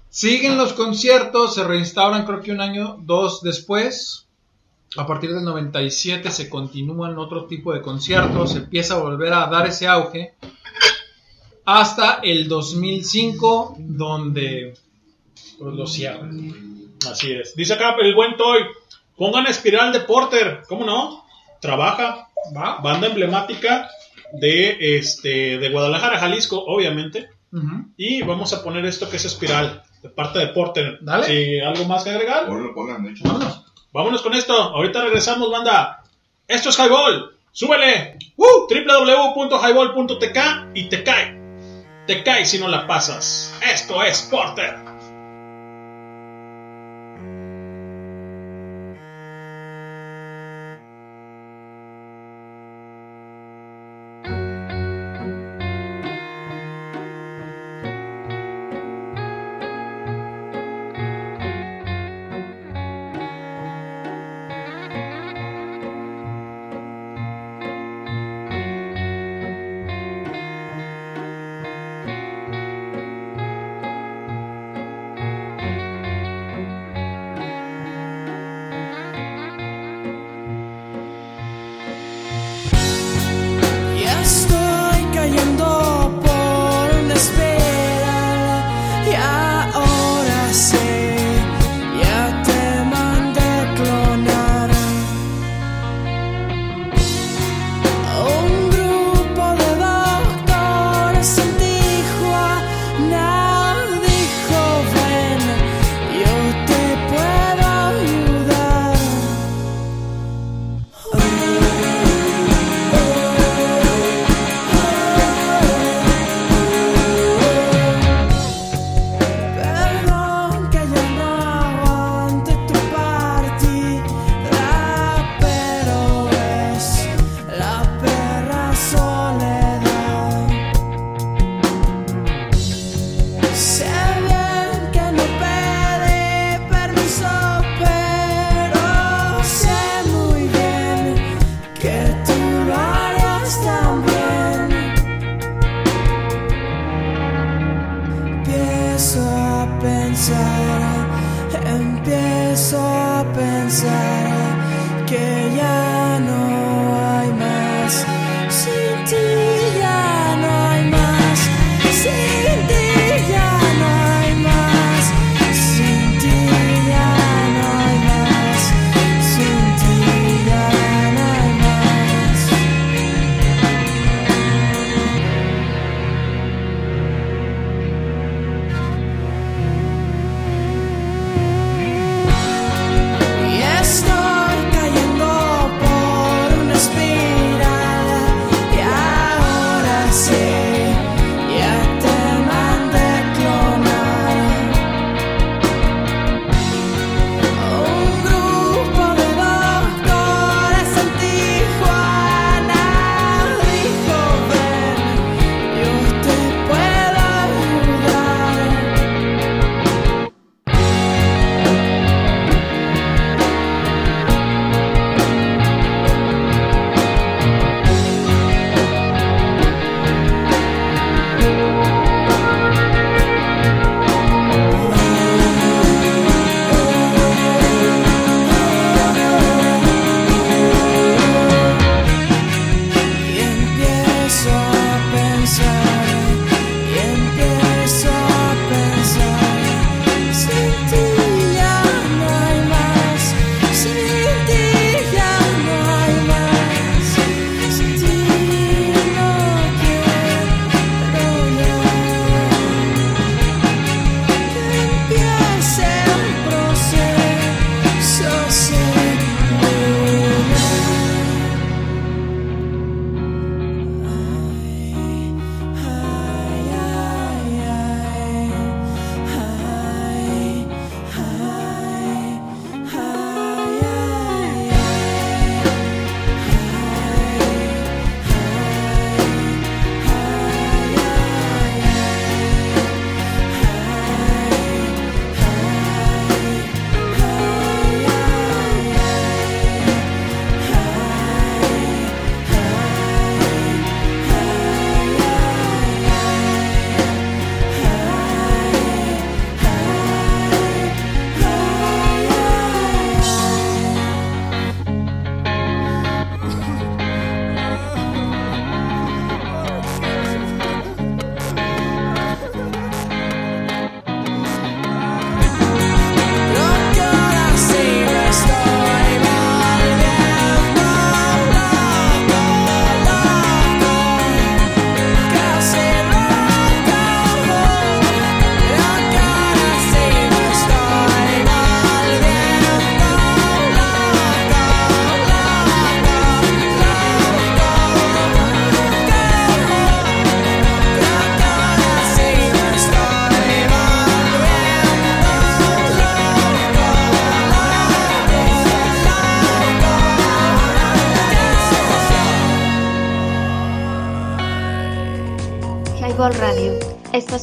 Siguen los conciertos, se reinstauran creo que un año, dos después. A partir del 97 se continúan otro tipo de conciertos, se empieza a volver a dar ese auge hasta el 2005 donde pues, lo cierran. Así es. Dice acá el buen Toy. Pongan espiral de Porter. ¿Cómo no? Trabaja. ¿Va? Banda emblemática de, este, de Guadalajara, Jalisco, obviamente. Ujú. Y vamos a poner esto que es espiral. De parte de Porter. Dale. Sí, ¿Algo más que agregar? Ponlo, pongan, de hecho. Vámonos. Vámonos con esto. Ahorita regresamos, banda. Esto es Highball. Súbele. ¡Uh! www.highball.tk y te cae. Te cae si no la pasas. Esto es Porter.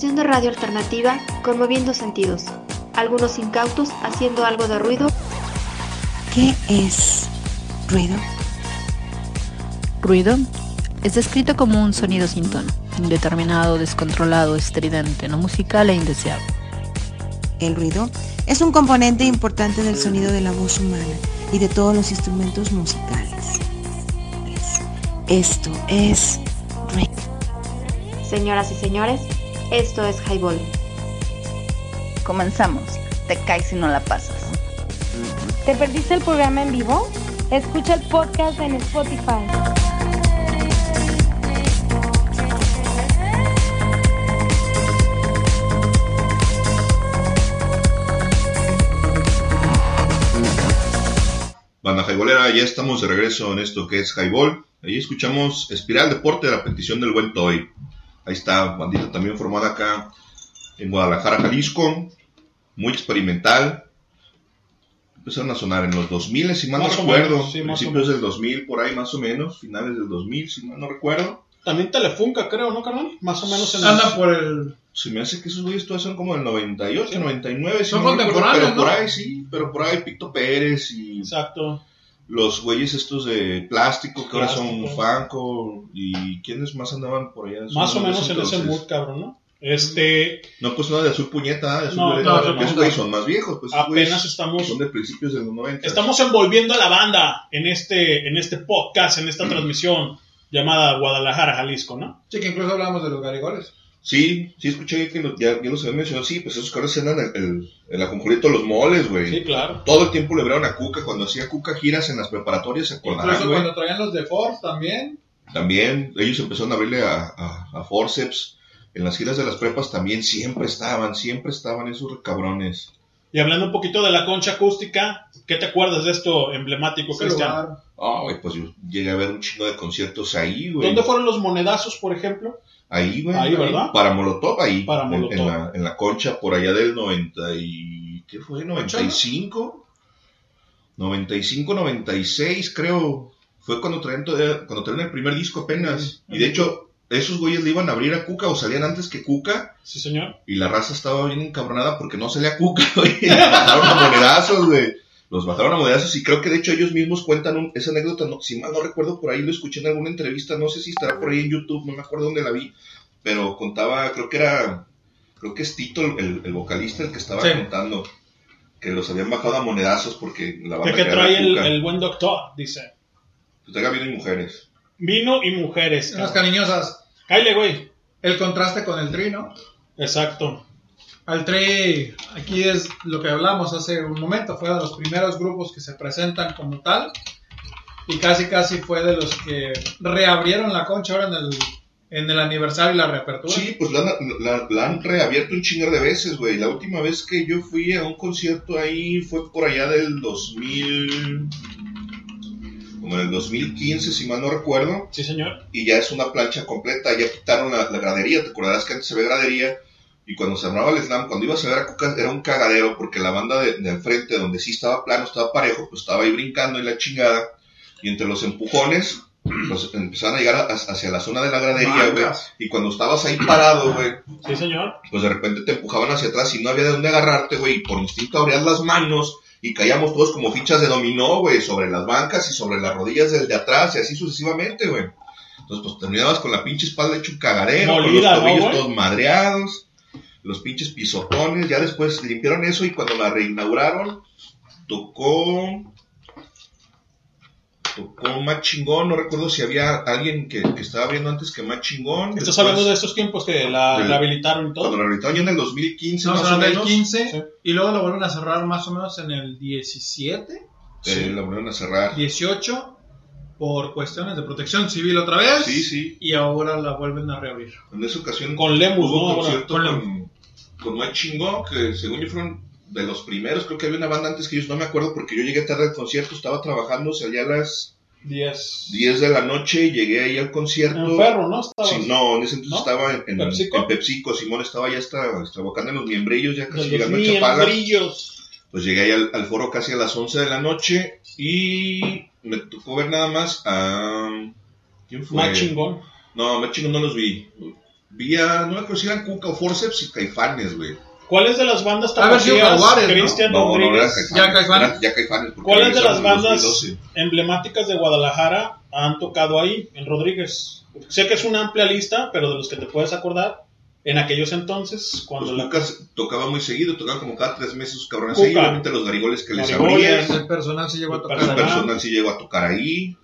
Estación de radio alternativa conmoviendo sentidos. Algunos incautos haciendo algo de ruido. ¿Qué es ruido? Ruido es descrito como un sonido sin tono, indeterminado, descontrolado, estridente, no musical e indeseable. El ruido es un componente importante del sonido de la voz humana y de todos los instrumentos musicales. Esto es ruido. Señoras y señores, esto es Highball. Comenzamos. Te caes si no la pasas. ¿Te perdiste el programa en vivo? Escucha el podcast en Spotify. Banda Highballera, ya estamos de regreso en esto que es Highball. Ahí escuchamos Espiral Deporte de la petición del buen Toy. Ahí está, bandita también formada acá en Guadalajara, Jalisco. Muy experimental. Empezaron a sonar en los 2000, si mal no Más o recuerdo. menos, sí, principios del 2000, por ahí más o menos. Finales del 2000, si mal no recuerdo. También Telefunca, creo, ¿no, carnal? Más o menos en Anda por el. Se me hace que esos güeyes todos son como del 98, 99. si Son no recuerdo, contemporáneos, Pero por ¿no? ahí sí, pero por ahí Picto Pérez y Exacto. Los güeyes estos de plástico que ahora son Plástico. Fanco y quiénes más andaban por allá. Más o Son menos en ese mood, cabrón, ¿no? Este, No, pues no, de azul puñeta, de azul No, violeta, no, porque no, esos no. güeyes son más viejos. Pues, Apenas estamos- Son de principios de los 90. estamos envolviendo a la banda en este, en este podcast, en esta transmisión llamada Guadalajara, Jalisco, ¿no? Sí, que incluso hablábamos de los garigoles. Sí, sí, escuché que lo- ya, ya los habían mencionado. Sí, pues esos cabrones eran el, el, el aconjurito de los moles, güey. Sí, claro. Todo el tiempo le vieron a Cuca. Cuando hacía Cuca giras en las preparatorias, se acordarán, Incluso cuando traían los de Ford también. También ellos empezaron a abrirle a, a, a Forceps. En las giras de las prepas también siempre estaban, siempre estaban esos cabrones. Y hablando un poquito de la concha acústica, ¿qué te acuerdas de esto emblemático, Cristian? Ah, güey, pues yo llegué a ver un chingo de conciertos ahí, güey. ¿Dónde fueron los monedazos, por ejemplo? Ahí, güey. Ahí, ¿verdad? Para Molotov, ahí. Para en- Molotov. En, la, en la concha, por allá del 90 y... ¿Qué fue? ¿95? 95, 96, creo. Fue cuando traían, todavía- cuando traían el primer disco apenas. Y de hecho, esos güeyes le iban a abrir a Cuca o salían antes que Cuca. Sí, señor. Y la raza estaba bien encabronada porque no salía Cuca, güey. Monedazos, güey. Los bajaron a monedazos y creo que de hecho ellos mismos cuentan un- esa anécdota. No, si mal no recuerdo, por ahí lo escuché en alguna entrevista. No sé si estará por ahí en YouTube, no me acuerdo dónde la vi. Pero contaba, creo que era, creo que es Tito, el, el vocalista, el que estaba Sí. contando que los habían bajado a monedazos porque la ¿De banda qué que trae era el, buen doctor? Dice. Pues traiga vino y mujeres. Vino y mujeres. Unas cabrón. cariñosas. Cáile, güey. El contraste con el tri, ¿no? Exacto. Al tri, aquí es lo que hablamos hace un momento, fue de los primeros grupos que se presentan como tal. Y casi, casi fue de los que reabrieron la concha ahora en el, en el aniversario y la reapertura. Sí, pues la, la- la han reabierto un chingar de veces, güey. La última vez que yo fui a un concierto ahí fue por allá del 2000... Como en el 2015, si mal no recuerdo. Sí, señor. Y ya es una plancha completa, ya quitaron la, la gradería. Te acordarás que antes se ve gradería. Y cuando se armaba el slam, cuando ibas a ver a Cuca, era un cagadero porque la banda de, de al frente, donde sí estaba plano, estaba parejo, pues estaba ahí brincando y la chingada. Y entre los empujones, pues empezaban a llegar a- hacia la zona de la gradería, güey. Y cuando estabas ahí parado, güey, Sí, señor. pues de repente te empujaban hacia atrás y no había de dónde agarrarte, güey, y por instinto abrías las manos y caíamos todos como fichas de dominó, güey, sobre las bancas y sobre las rodillas del de atrás y así sucesivamente, güey. Entonces, pues terminabas con la pinche espalda hecho un cagadero, Molida, con ¿no, los tobillos todos madreados, los pinches pisotones, ya después limpiaron eso y cuando la reinauguraron, tocó... Tocó más chingón, no recuerdo si había alguien que, que estaba viendo antes que más chingón. Estás Después- hablando de estos tiempos que la Del- rehabilitaron y todo. Cuando la rehabilitaron ya en el 2015, No, más o son del menos. 15 y luego lo vuelven a cerrar más o menos en el 17, Eh, la volvieron a cerrar. 18 por cuestiones de protección civil otra vez. Sí, sí. Y ahora la vuelven a reabrir. En esa ocasión Con Lemus, ¿no? Con con, con Mike Chingón, que según yo fueron de los primeros, creo que había una banda antes que ellos, no me acuerdo porque yo llegué tarde al concierto, estaba trabajando, salía a las 10. 10 de la noche y llegué ahí al concierto. En Ferro, ¿no? Estabas. Sí, no, en ese entonces ¿No? estaba en, en, ¿Pepsico? en Pepsico, Simón estaba ya hasta trabajando en los miembrillos, ya casi llegando a Chapala. Pues llegué ahí al, al foro casi a las 11 de la noche y me tocó ver nada más a... ¿Quién fue? Más chingón. No, más chingón no los vi. Vi a, no me acuerdo si eran Cuca o Forceps y Caifanes, güey. ¿Cuáles de las bandas tapatías, ¿no? Cristian No, no, no Rodríguez? eran Caifanes. ¿Ya Caifanes? ¿Cuáles de las bandas 2012. emblemáticas de Guadalajara han tocado ahí, en Rodríguez? Sé que es una amplia lista, pero de los que te puedes acordar, en aquellos entonces, cuando Los la... Tocaba muy seguido, tocaban como cada tres meses sus cabrones ahí. Obviamente los garigoles que les abrían. El personal se llegó a tocar. El personal sí llegó a tocar ahí.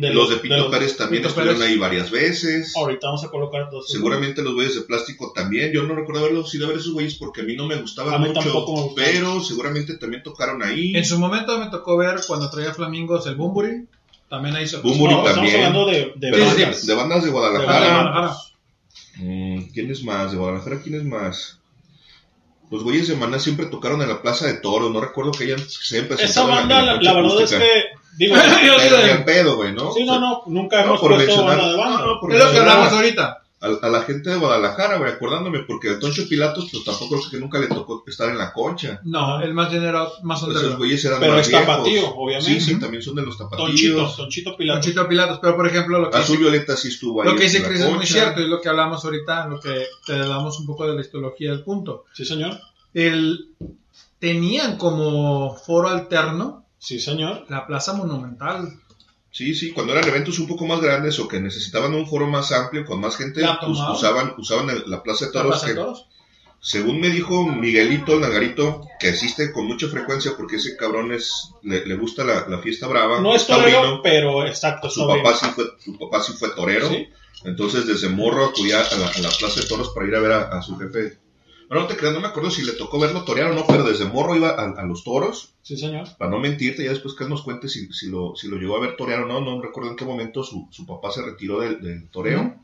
De los de de Pito los- Pérez también Pito estuvieron Pérez. ahí varias veces. Ahorita vamos a colocar dos. Seguramente los güeyes de plástico también. Yo no recuerdo haberlos ido a ver esos güeyes porque a mí no me gustaban A mí mucho. tampoco me gustaban. Pero seguramente también tocaron ahí. En su momento me tocó ver cuando traía Flamingos el Bumburi. También ahí se Bumburi No, estamos también. hablando de, de Pero bandas. de, de bandas de De Guadalajara. Mm, ¿Quién es más? De Guadalajara, ¿quién es más? Los güeyes de Maná siempre tocaron en la Plaza de Toros. No recuerdo que hayan se Esa banda, la, concha la verdad es que... Digo, Yo Pero pedo, güey, ¿no? sí, no, no, nunca No, hemos por puesto mencionar- de banda. no, no, por Es lo que mencionar hablamos ahorita. A, a la gente de Guadalajara, güey, acordándome, porque a Toncho Pilatos, pues tampoco creo que nunca le tocó estar en la concha. No, el más general, más Pues esos underground. güeyes eran Pero más es viejos. tapatío, obviamente. Sí, sí, también son de los Tonchito, tapatíos. Tonchito Pilato. Conchito Pilatos, pero por ejemplo lo que Azul dice, Violeta sí estuvo ahí. lo que dice en la Chris es muy concha. cierto, es lo que hablamos ahorita, lo que te damos un poco de la histología del punto. Sí, señor. El, tenían como foro alterno Sí, señor. la Plaza Monumental. Sí, sí, cuando eran eventos un poco más grandes o que necesitaban un foro más amplio, con más gente, pues, usaban, usaban el- la Plaza de La Toros. Plaza de que, Toros. Según me dijo Miguelito, el Nagarito, que asiste con mucha frecuencia porque ese cabrón es, le, le gusta la, la fiesta brava. No es taurino. torero, pero exacto. su papá sí fue, su papá sí fue torero. Sí. Entonces desde morro acudía a la, a la Plaza de Toros para ir a ver a, a su jefe. No te creas, no me acuerdo si le tocó verlo torear o no, pero desde morro iba a, a los toros. Sí, señor. Para no mentirte, ya después que él nos cuente si, si, lo, si lo llegó a ver torear o no, no recuerdo en qué momento su, su papá se retiró del, del toreo.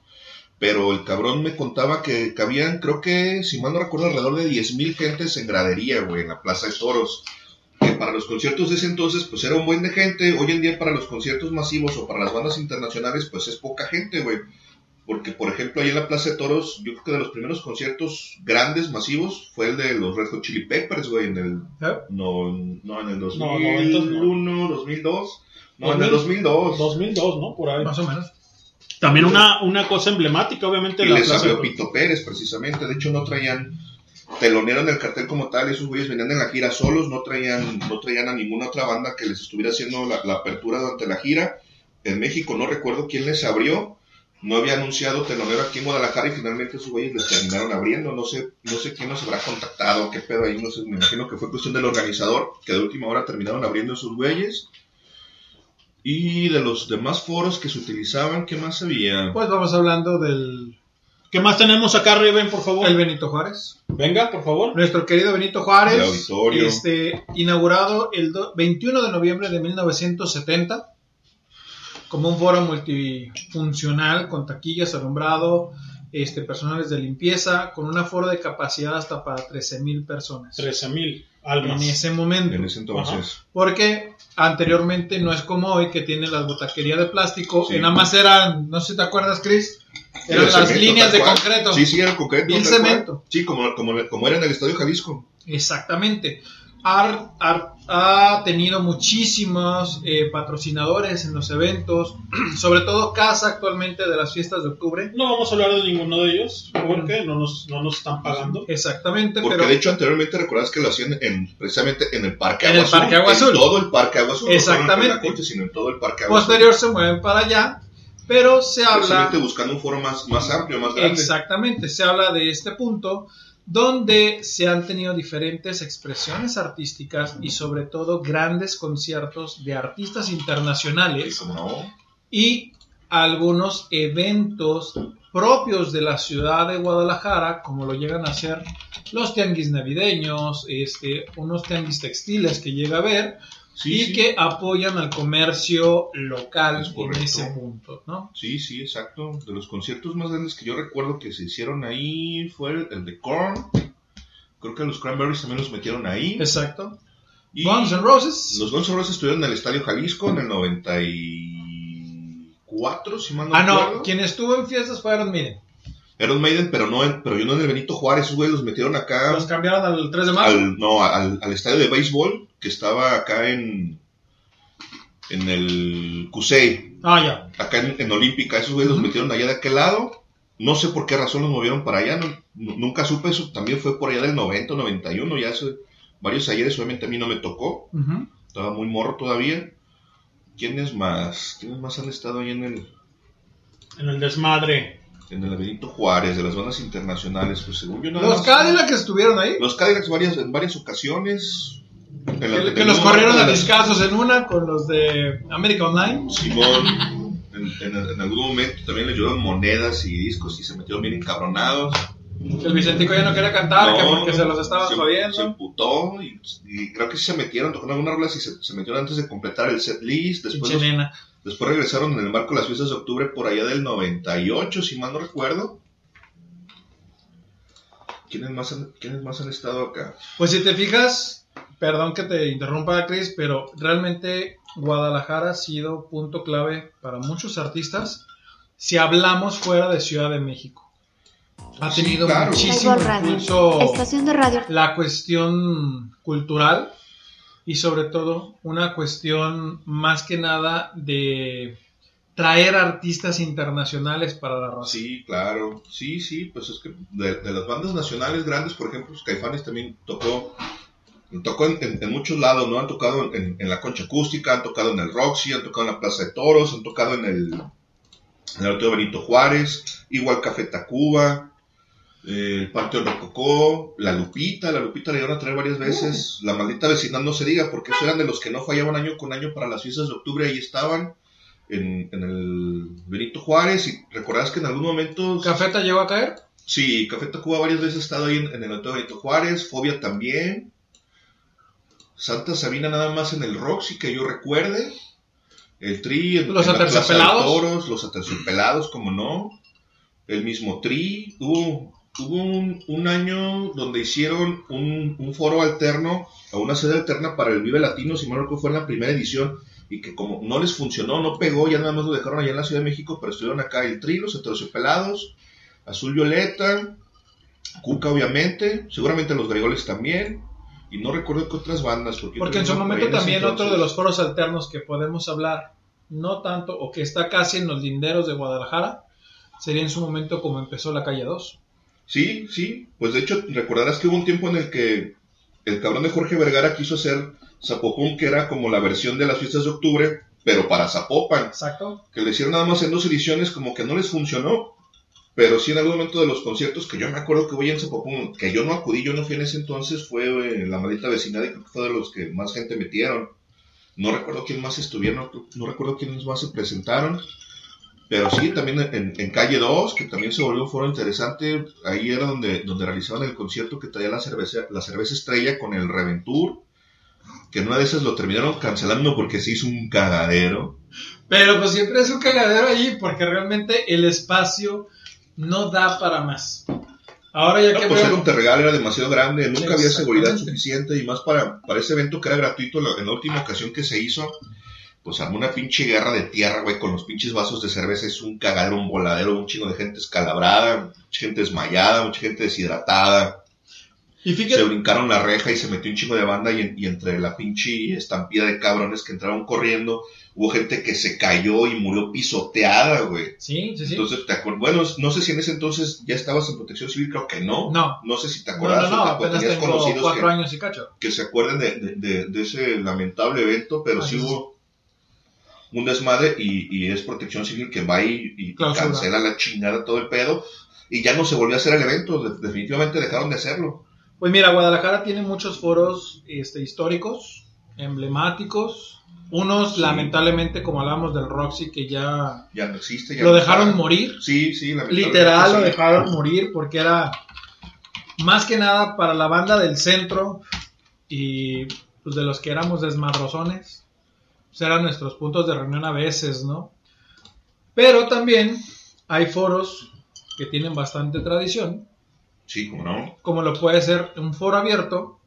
Pero el cabrón me contaba que cabían, creo que, si mal no recuerdo, alrededor de 10.000 gentes en gradería, güey, en la Plaza de Toros. Que para los conciertos de ese entonces, pues era un buen de gente. Hoy en día, para los conciertos masivos o para las bandas internacionales, pues es poca gente, güey. Porque, por ejemplo, ahí en la Plaza de Toros, yo creo que de los primeros conciertos grandes, masivos, fue el de los Red Hot Chili Peppers, güey, en el... ¿Eh? No, no, en el No, noventas no. 2001, 2002. No, en el 2002. 2002, ¿no? Por ahí. Más o menos. También una, una cosa emblemática, obviamente, Y la les abrió. Pito Pérez, precisamente. De hecho, no traían telonero en el cartel como tal. Esos güeyes venían en la gira solos, no traían, no traían a ninguna otra banda que les estuviera haciendo la, la apertura durante la gira. En México no recuerdo quién les abrió. No había anunciado telonero aquí en Guadalajara y finalmente esos güeyes les terminaron abriendo. No sé, no sé quién nos habrá contactado, qué pedo ahí. No sé, me imagino que fue cuestión del organizador, que de última hora terminaron abriendo esos güeyes. Y de los demás foros que se utilizaban, ¿qué más había? Pues vamos hablando del ¿Qué más tenemos acá, Riven, por favor? el Benito Juárez. Venga, por favor. Nuestro querido Benito El Juárez, auditorio. este, inaugurado el do- 21 de noviembre de 1970 como un foro multifuncional con taquillas, alumbrado, este, personales de limpieza, con un aforo de capacidad hasta para 13.000 personas 13 mil en almas. ese momento. En ese entonces. Porque anteriormente no es como hoy que tiene las botaquerías de plástico, Sí. que nada más eran, no sé si te acuerdas, Chris, eran las cemento, líneas de concreto. Sí, sí, era el concreto. Y cual. cemento. Sí, como, como, como era en el Estadio Jalisco. Exactamente. Ha, ha- ha tenido muchísimos eh, patrocinadores en los eventos, sobre todo Casa actualmente de las fiestas de octubre. No vamos a hablar de ninguno de ellos porque no nos, no nos están pagando. Exactamente, Porque pero de hecho anteriormente recuerdas que lo hacían en, precisamente en el Parque En Agua el Azul. Parque Agua Azul. En todo el Parque Agua Azul. no solo en Exactamente. la Concha, sino en todo el Parque Agua posterior se mueven para allá, pero se Azul. habla... Precisamente buscando un foro más, más amplio, más grande. Exactamente, se habla de este punto donde se han tenido diferentes expresiones artísticas y sobre todo grandes conciertos de artistas internacionales no. y algunos eventos propios de la ciudad de Guadalajara, como lo llegan a hacer los tianguis navideños, este, unos tianguis textiles que llega a ver Sí, y sí. que apoyan al comercio local Es en ese punto, ¿no? Sí, sí, exacto. De los conciertos más grandes que yo recuerdo que se hicieron ahí fue el, el de Korn. Creo que los Cranberries también los metieron ahí. Exacto. Y Guns N' Roses. Los Guns N' Roses estuvieron en el Estadio Jalisco en el 94, si mal no Ah, no, quien estuvo en fiestas fue Iron Maiden. Iron Maiden, pero no en, pero yo no en el Benito Juárez, esos güeyes los metieron acá Los cambiaron al 3 de marzo. al, no, al, al estadio de béisbol que estaba acá en en el Cusey, Ah, ya. acá en, en Olímpica, esos güeyes los metieron allá de aquel lado No sé por qué razón los movieron para allá, no- nunca supe eso. También fue por allá del 90, 91, ya hace varios ayeres, obviamente a mí no me tocó. Estaba muy morro todavía. ¿Quiénes más? ¿Quiénes más han estado ahí en el, En el desmadre. en el Benito Juárez, de las bandas internacionales? Pues según yo nada Los más- Cadillacs estuvieron ahí. Los Cadillacs varias, en varias ocasiones. Que, los corrieron a discasos en una con los de America Online. Simón, en, en- en algún momento también le llevaron monedas y discos y se metieron bien encabronados. El Vicentico ya no quería cantar, que porque se los estaba se, jodiendo. Se emputó y, y creo que se metieron, tocaron algunas rolas y se, se metieron antes de completar el set list. Después, los- después regresaron en el marco de las fiestas de octubre por allá del 98, si mal no recuerdo. ¿Quiénes más han, quiénes más han estado acá? Pues si te fijas, perdón que te interrumpa, Chris, pero realmente Guadalajara ha sido punto clave para muchos artistas si hablamos fuera de Ciudad de México. Ha Sí, tenido claro. muchísimo impulso estación de radio. la cuestión cultural y sobre todo una cuestión más que nada de traer artistas internacionales para la raza. Sí, claro. Sí, sí, pues es que de, de las bandas nacionales grandes, por ejemplo, pues Caifanes también tocó, tocó en, en- en muchos lados, ¿no? Han tocado en, en la concha acústica, han tocado en el Roxy, han tocado en la Plaza de Toros, han tocado en el, en el Benito Juárez, igual Café Tacuba, eh, el Panteón Rococó, La Lupita, La Lupita le iban a traer varias veces, La Maldita Vecindad no se diga, porque esos eran de los que no fallaban año con año para las fiestas de octubre, ahí estaban. En, en el Benito Juárez y recordarás que en algún momento ¿Cafeta llegó a caer? Sí, Café Tacuba varias veces ha estado ahí en, el Auditorio Benito Juárez, Fobia también. Santa Sabina nada más en el Roxy que yo recuerde. El Tri, Los Aterciopelados. Toros, los Aterciopelados, como no. El mismo Tri. Hubo, hubo un, un año donde hicieron un, un foro alterno, o una sede alterna para el Vive Latino, si mal recuerdo, fue en la primera edición. Y que como no les funcionó, no pegó, ya nada más lo dejaron allá en la Ciudad de México, pero estuvieron acá el Tri, los Aterciopelados, Azul Violeta, Cuca obviamente, seguramente los Grigoles también, y no recuerdo qué otras bandas. Porque, en su momento también otro de los foros alternos que podemos hablar, no tanto, o que está casi en los linderos de Guadalajara, sería en su momento como empezó la calle 2. Sí, sí, pues de hecho recordarás que hubo un tiempo en el que el cabrón de Jorge Vergara quiso hacer Zapopón, que era como la versión de las fiestas de octubre, pero para Zapopan. Exacto. Que le hicieron nada más en dos ediciones, como que no les funcionó. Pero sí en algún momento de los conciertos que yo me acuerdo que voy en Zapopan, que yo no acudí, yo no fui en ese entonces, fue eh, la maldita vecindad y creo que fue de los que más gente metieron. No recuerdo quién más estuvieron, no, recuerdo quiénes más se presentaron. Pero sí, también en, en Calle 2, que también se volvió un foro interesante, ahí era donde, donde realizaban el concierto que traía la cerveza, la cerveza estrella con el Reventur, que en una de esas lo terminaron cancelando porque se hizo un cagadero. Pero pues siempre es un cagadero allí porque realmente el espacio no da para más. Ahora ya No, que pues veo- el Monterregal era demasiado grande, nunca había seguridad suficiente y más para, para ese evento que era gratuito la- en la última ocasión que se hizo, pues armó una pinche guerra de tierra, güey, con los pinches vasos de cerveza, es un cagadero, un voladero, un chingo de gente escalabrada, mucha gente desmayada, mucha gente deshidratada. Y fíjate- Se brincaron la reja y se metió un chingo de banda y, y entre la pinche estampida de cabrones que entraron corriendo, hubo gente que se cayó y murió pisoteada, güey. Sí, sí, sí. Entonces, te acuer- bueno, no sé si en ese entonces ya estabas en protección civil, creo que no. No. No sé si te no, acuerdas no, no, o te- apenas tengo conocidos cuatro que, años y cacho. que se acuerden de, de- de- de ese lamentable evento, pero Así sí es. hubo un desmadre y, y es protección civil que va y, y cancela la chingada todo el pedo y ya no se volvió a hacer el evento, de- definitivamente dejaron de hacerlo. Pues mira, Guadalajara tiene muchos foros este, históricos, emblemáticos. Unos, Sí. lamentablemente, como hablamos del Roxy, que ya Ya no existe. Ya lo no dejaron está. morir. Sí, sí, Literal lo dejaron morir porque era más que nada para la banda del centro y pues de los que éramos desmadrozones. Pues eran nuestros puntos de reunión a veces, ¿no? Pero también hay foros que tienen bastante tradición, Sí, como no. como lo puede ser un foro abierto,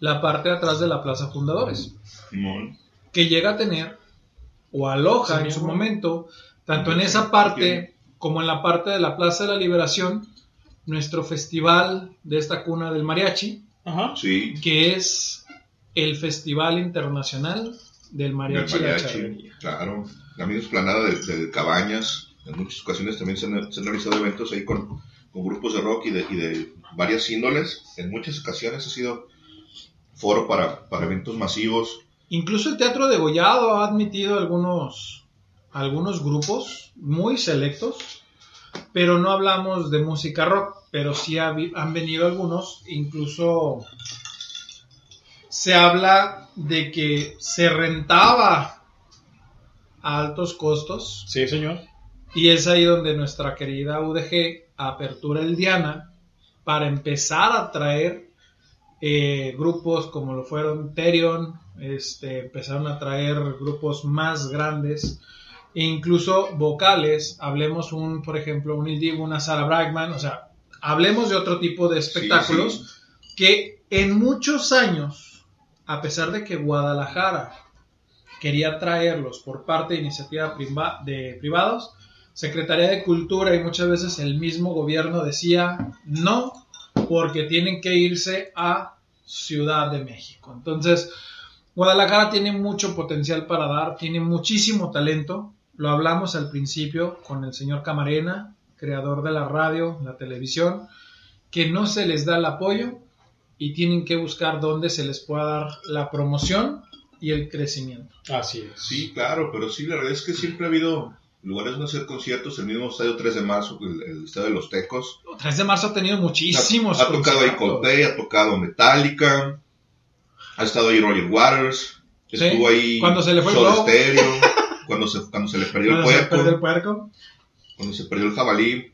la parte de atrás de la Plaza Fundadores, que llega a tener o aloja Sí, en su momento, tanto en esa parte como en la parte de la Plaza de la Liberación, nuestro festival de esta cuna del mariachi, Sí. que es el Festival Internacional del Del Mariachi. La mariachi, Charrería. claro. La misma explanada del, del Cabañas. en muchas ocasiones también se han, se han realizado eventos ahí con, con grupos de rock y de, y de varias índoles. En muchas ocasiones ha sido foro para, para eventos masivos. Incluso el Teatro de Gollado ha admitido algunos, algunos grupos muy selectos, pero no hablamos de música rock, pero sí ha han venido algunos, incluso se habla de que se rentaba a altos costos. Sí, señor. Y es ahí donde nuestra querida UDG apertura el Diana para empezar a traer eh, grupos como lo fueron Terion, este, empezaron a traer grupos más grandes e incluso vocales, hablemos un, por ejemplo, un Il Divo, una Sarah Brightman, o sea, hablemos de otro tipo de espectáculos que en muchos años, a pesar de que Guadalajara quería traerlos por parte de iniciativa priva- de privados, Secretaría de Cultura y muchas veces el mismo gobierno decía no, porque tienen que irse a Ciudad de México. Entonces, Guadalajara tiene mucho potencial para dar, tiene muchísimo talento. Lo hablamos al principio con el señor Camarena, creador de la radio, la televisión, que no se les da el apoyo y tienen que buscar dónde se les pueda dar la promoción y el crecimiento. Así es. Sí, claro, pero sí, la verdad es que siempre ha habido lugares donde hacer conciertos. El mismo estadio 3 de marzo, el, el estadio de los Tecos. 3 de marzo ha tenido muchísimos Ha, ha tocado ahí. Coldplay, ha tocado Metallica, ha estado ahí Roger Waters, Sí, estuvo ahí cuando se le fue el Soda globo. Stereo, cuando se, cuando se le perdió el Cuando se puerco, perdió el puerco. cuando se perdió el jabalí.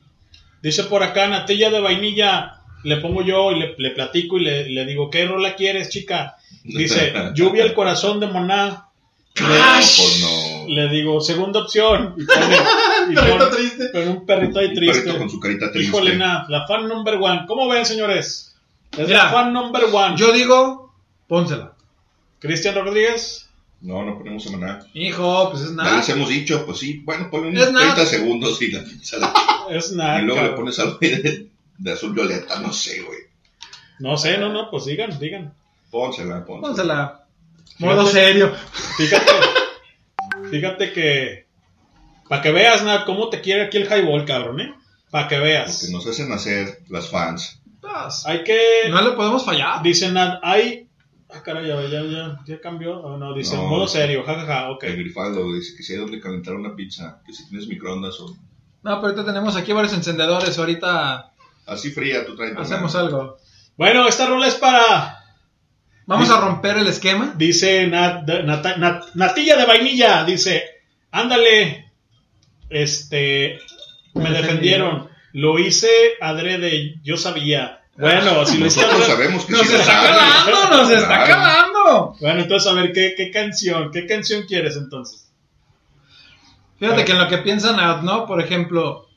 Dice por acá, natilla de vainilla, le pongo yo y le, le platico y le, le digo, ¿qué rola quieres, chica? Dice, lluvia el corazón de Moná. Le, Pues no. Le digo, segunda opción. Y pone, y Perrito pone- triste. pone un perrito ahí triste. perrito con su carita triste. Híjole, na, la fan number one. ¿Cómo ven, señores? Es Mira, la fan number one. Yo digo, pónsela. Cristian Rodríguez. No, no ponemos a maná. Hijo, pues es Ya nada. les hemos dicho, pues sí, bueno, ponle unos nada. 30 segundos y la sale. Es nada. Y luego le pones algo de, de azul violeta, no sé, güey. No sé, no, no, pues digan, digan. Pónsela, pónsela. Pónsela. Modo serio. Fíjate, fíjate que. Para que veas, Nat, cómo te quiere aquí el highball, cabrón, ¿eh? Para que veas. Que nos hacen hacer las fans. Hay que. No le podemos fallar. Dice Nat, hay. Ah, caray, ya, ya, ya, ya cambió. Oh, no, dice No, modo serio, jajaja, ok. El grifaldo dice que si hay donde calentar una pizza, que si tienes microondas o No, pero ahorita tenemos aquí varios encendedores. Ahorita así fría, tú traes. hacemos algo. Bueno, esta rola es para. Vamos a romper el esquema. Dice Nat, Nat- Nat- Natilla de vainilla, dice, ándale, este, me defendieron, lo hice adrede, yo sabía. Bueno, si lo adrede- sabemos que Nos sí está sabes. calando, nos está Claro. calando. Bueno, entonces a ver, ¿qué, qué canción? ¿Qué canción quieres entonces? Fíjate que en lo que piensan, Ad, ¿no? Por ejemplo,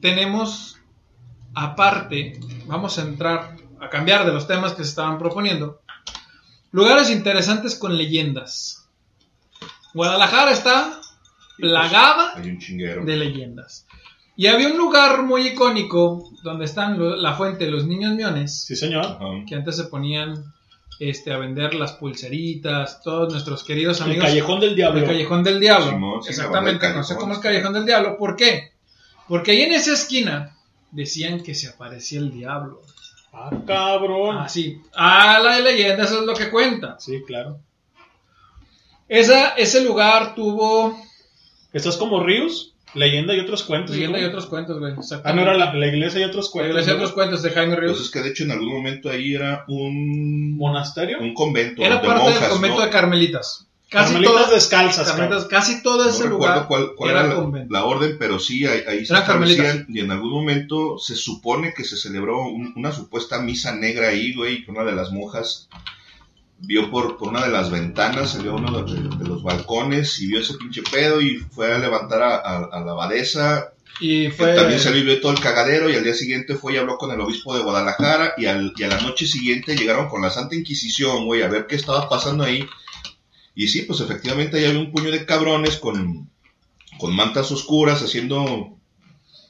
tenemos aparte, vamos a entrar a cambiar de los temas que se estaban proponiendo, lugares interesantes con leyendas. Guadalajara está plagada Hay un chinguero. de leyendas. Y había un lugar muy icónico donde están lo- la fuente de los niños miones, Sí, señor. Ajá. que antes se ponían este, a vender las pulseritas, todos nuestros queridos El amigos. Callejón del Diablo. El Callejón del Diablo. Simón, sí, Exactamente, la banda del no sé Callejón. cómo es Callejón del Diablo. ¿Por qué? Porque ahí en esa esquina decían que se aparecía el diablo. Ah, cabrón. Ah, sí. Ah, la leyenda, eso es lo que cuenta. Sí, claro. Esa, ese lugar tuvo ¿Estás como Ríos? Leyenda y otros cuentos. leyenda y otros cuentos, güey. Ah, no era la, la iglesia y otros La cuentos. iglesia y otros cuentos de Jaime Pues Ríos. es que de hecho en algún momento ahí era un, ¿Monasterio? un convento. Era de parte monjas, del convento ¿no? de Carmelitas. Casi todo, descalzas, casi todo No ese recuerdo lugar cuál, cuál era era la, orden, pero sí, ahí, ahí se establecían, y en algún momento se supone que se celebró un- una supuesta misa negra ahí, güey, que una de las monjas vio por, por una de las ventanas, salió a uno de, de los balcones y vio ese pinche pedo y fue a levantar a, a- a la abadesa. Y fue. También salió y vio todo el cagadero y al día siguiente fue y habló con el obispo de Guadalajara y, al, y a la noche siguiente llegaron con la Santa Inquisición, güey, a ver qué estaba pasando ahí. Y sí, pues efectivamente ahí había un puño de cabrones con, con mantas oscuras haciendo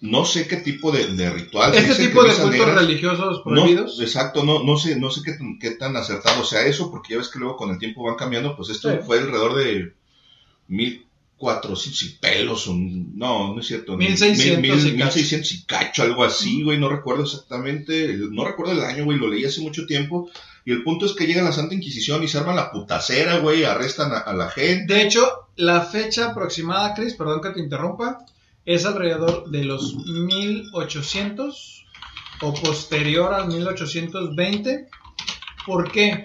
no sé qué tipo de, de ritual. Este Dicen tipo de cultos negras- religiosos no, prohibidos. exacto, no, no sé, no sé qué, tan- qué tan acertado sea eso, porque ya ves que luego con el tiempo van cambiando, pues esto Sí. fue alrededor de mil, 400 y pelos, un- no, no es cierto. 1600 mil- y mil- cacho. 1600 y cacho, algo así, güey, no recuerdo exactamente, no recuerdo el año, güey, lo leí hace mucho tiempo. Y el punto es que llega la Santa Inquisición y se arma la putacera, güey, arrestan a, a la gente. De hecho, la fecha aproximada, Chris, perdón que te interrumpa, es alrededor de los 1800 o posterior al 1820. ¿Por qué?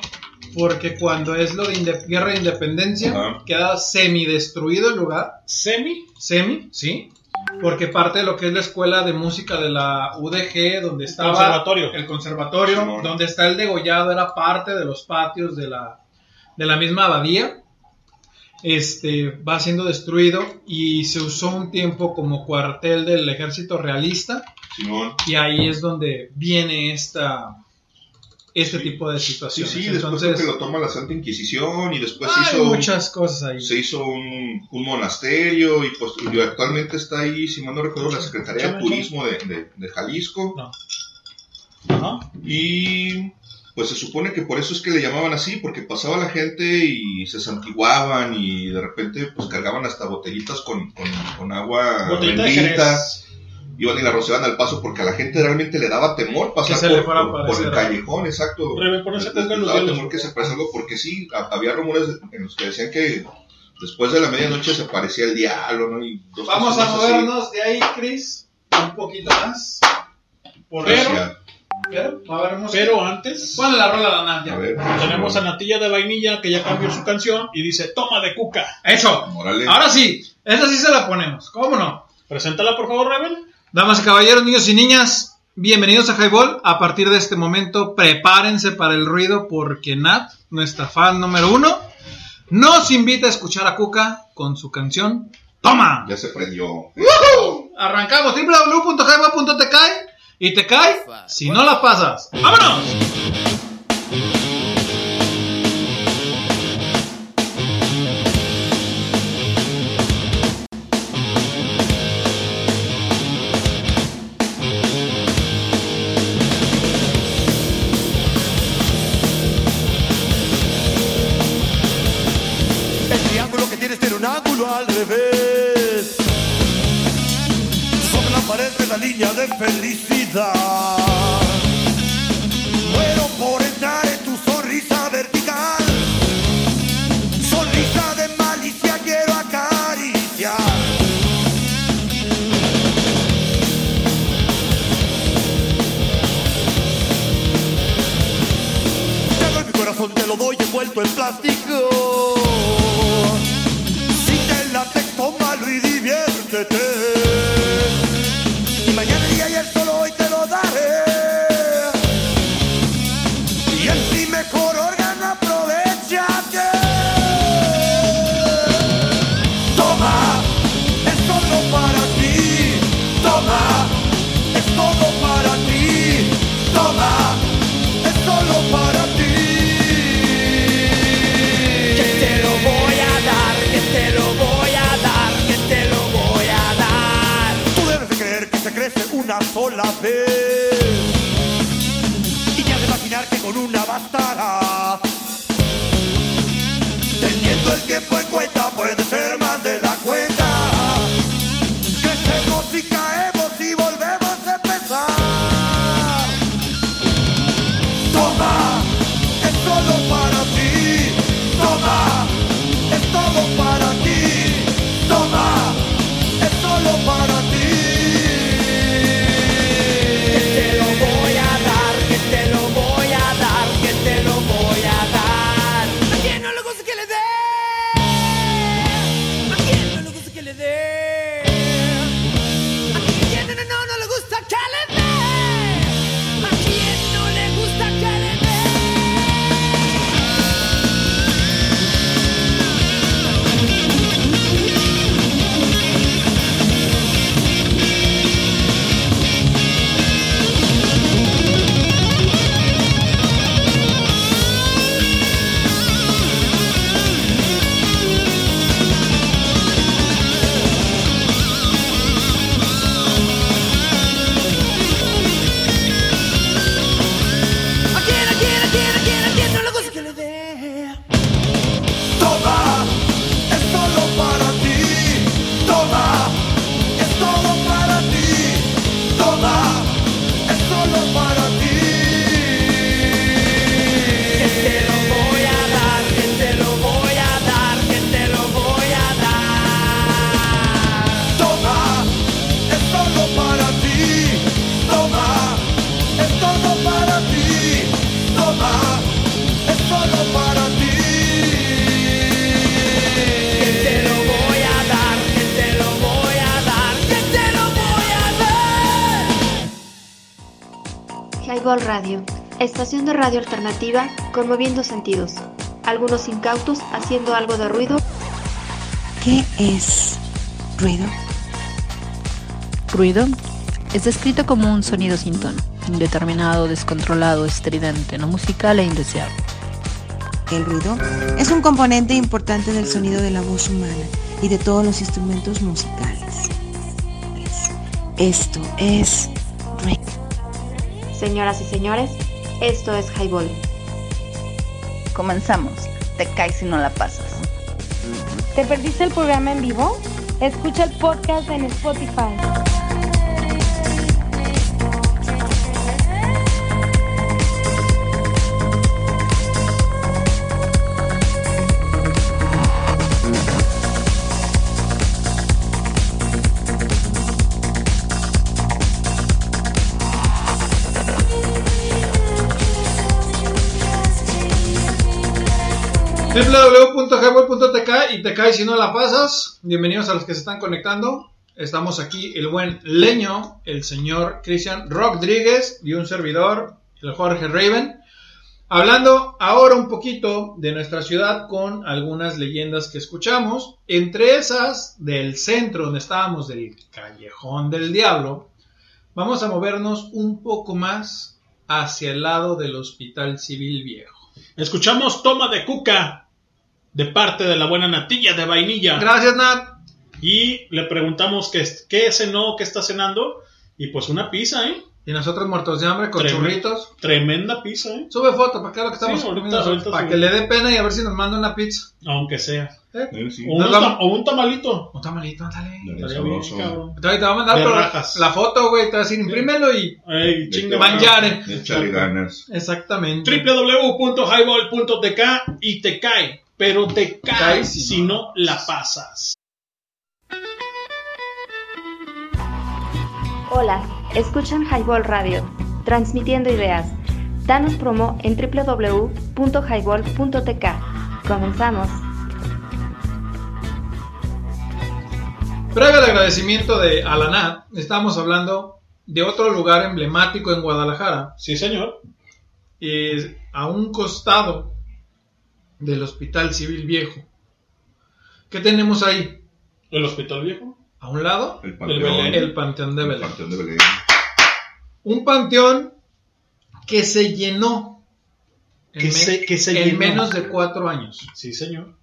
Porque cuando es lo de inde- guerra de independencia, Ajá. queda semidestruido el lugar. ¿Semi? Semi, sí. Porque parte de lo que es la escuela de música de la UDG, donde estaba Conservatorio. el conservatorio, donde está el degollado, era parte de los patios de la, de la misma abadía. Este va siendo destruido y se usó un tiempo como cuartel del ejército realista. Simón. Y ahí es donde viene esta este tipo de situaciones. sí, después Entonces, creo que lo toma la Santa Inquisición y después hay se hizo, muchas cosas ahí. se hizo un, un monasterio y, pues, y actualmente está ahí, si mal no recuerdo, la Secretaría de. Turismo de, de- de Jalisco. Ajá. Y pues se supone que por eso es que le llamaban así, porque pasaba la gente y se santiguaban y de repente pues cargaban hasta botellitas con, con, con agua Botellita bendita. Iban y la rociaban al paso porque a la gente realmente le daba temor pasar le por, por- por el callejón, exacto. Les los daba temor que se apareciera algo porque sí, ha- había rumores en los que decían que después de la medianoche se aparecía el diablo, ¿no? Y dos Vamos a así. movernos de ahí, Chris, un poquito más. Por Pero- pero, pero, antes, Ponle la rola a la Nadia. A ver, tenemos a Natilla de Vainilla que ya cambió su canción y dice: Toma de cuca. Eso. Ahora sí, esa sí se la ponemos. ¿Cómo no? Preséntala, por favor, Rebel. Damas y caballeros, niños y niñas, bienvenidos a Highball. A partir de este momento, prepárense para el ruido porque Nat, nuestra fan número uno, nos invita a escuchar a Cuca con su canción Toma. Ya se prendió. ¡Woohoo! Arrancamos www.highball.tk y te cae si no la pasas. ¡Vámonos! there. Estación de radio alternativa conmoviendo sentidos. Algunos incautos haciendo algo de ruido. ¿Qué es ruido? Ruido es descrito como un sonido sin tono, indeterminado, descontrolado, estridente, no musical e indeseable. El ruido es un componente importante del sonido de la voz humana y de todos los instrumentos musicales. Esto es ruido. Señoras y señores, esto es Highball. Comenzamos. Te caes si no la pasas. ¿Te perdiste el programa en vivo? Escucha el podcast en Spotify. Y te caes si no la pasas. Bienvenidos a los que se están conectando. Estamos aquí el buen Leño, el señor Cristian Rodríguez y un servidor, el Jorge Raven, hablando ahora un poquito de nuestra ciudad con algunas leyendas que escuchamos. Entre esas del centro donde estábamos, del Callejón del Diablo, vamos a movernos un poco más hacia el lado del Hospital Civil Viejo. Escuchamos Toma de Cuca de parte de la buena natilla de vainilla. Gracias, Nat. Y le preguntamos qué, qué cenó, qué está cenando. Y pues una pizza, ¿eh? Y nosotros muertos de hambre con Tremendo. churritos. Tremenda pizza, ¿eh? Sube foto, para que lo que estamos Sí, ahorita- comiendo, ahorita para sube. que le dé pena y a ver si nos manda una pizza. Aunque sea. ¿Eh? O, Nos unos vamos- tam- o un tamalito. Un tamalito, ándale. Te va a mandar De la foto, güey. Te va a decir, imprímelo y Ey, chinga, mangiare. Échale ganas. Exactamente. www.highball.tk y te cae, pero te cae Cae si si no la pasas. Hola, escuchan Highball Radio, transmitiendo ideas. Danos promo en www.highball.tk. Comenzamos. Previo al agradecimiento de Alanat, estamos hablando de otro lugar emblemático en Guadalajara. Sí, señor. Eh, a un costado del Hospital Civil Viejo. ¿Qué tenemos ahí? ¿El hospital viejo? A un lado, El El panteón. Belén. el Panteón de El Belén. panteón de Belén. Un panteón que se llenó en, Que se- que se en llenó. menos de cuatro años. Sí, señor.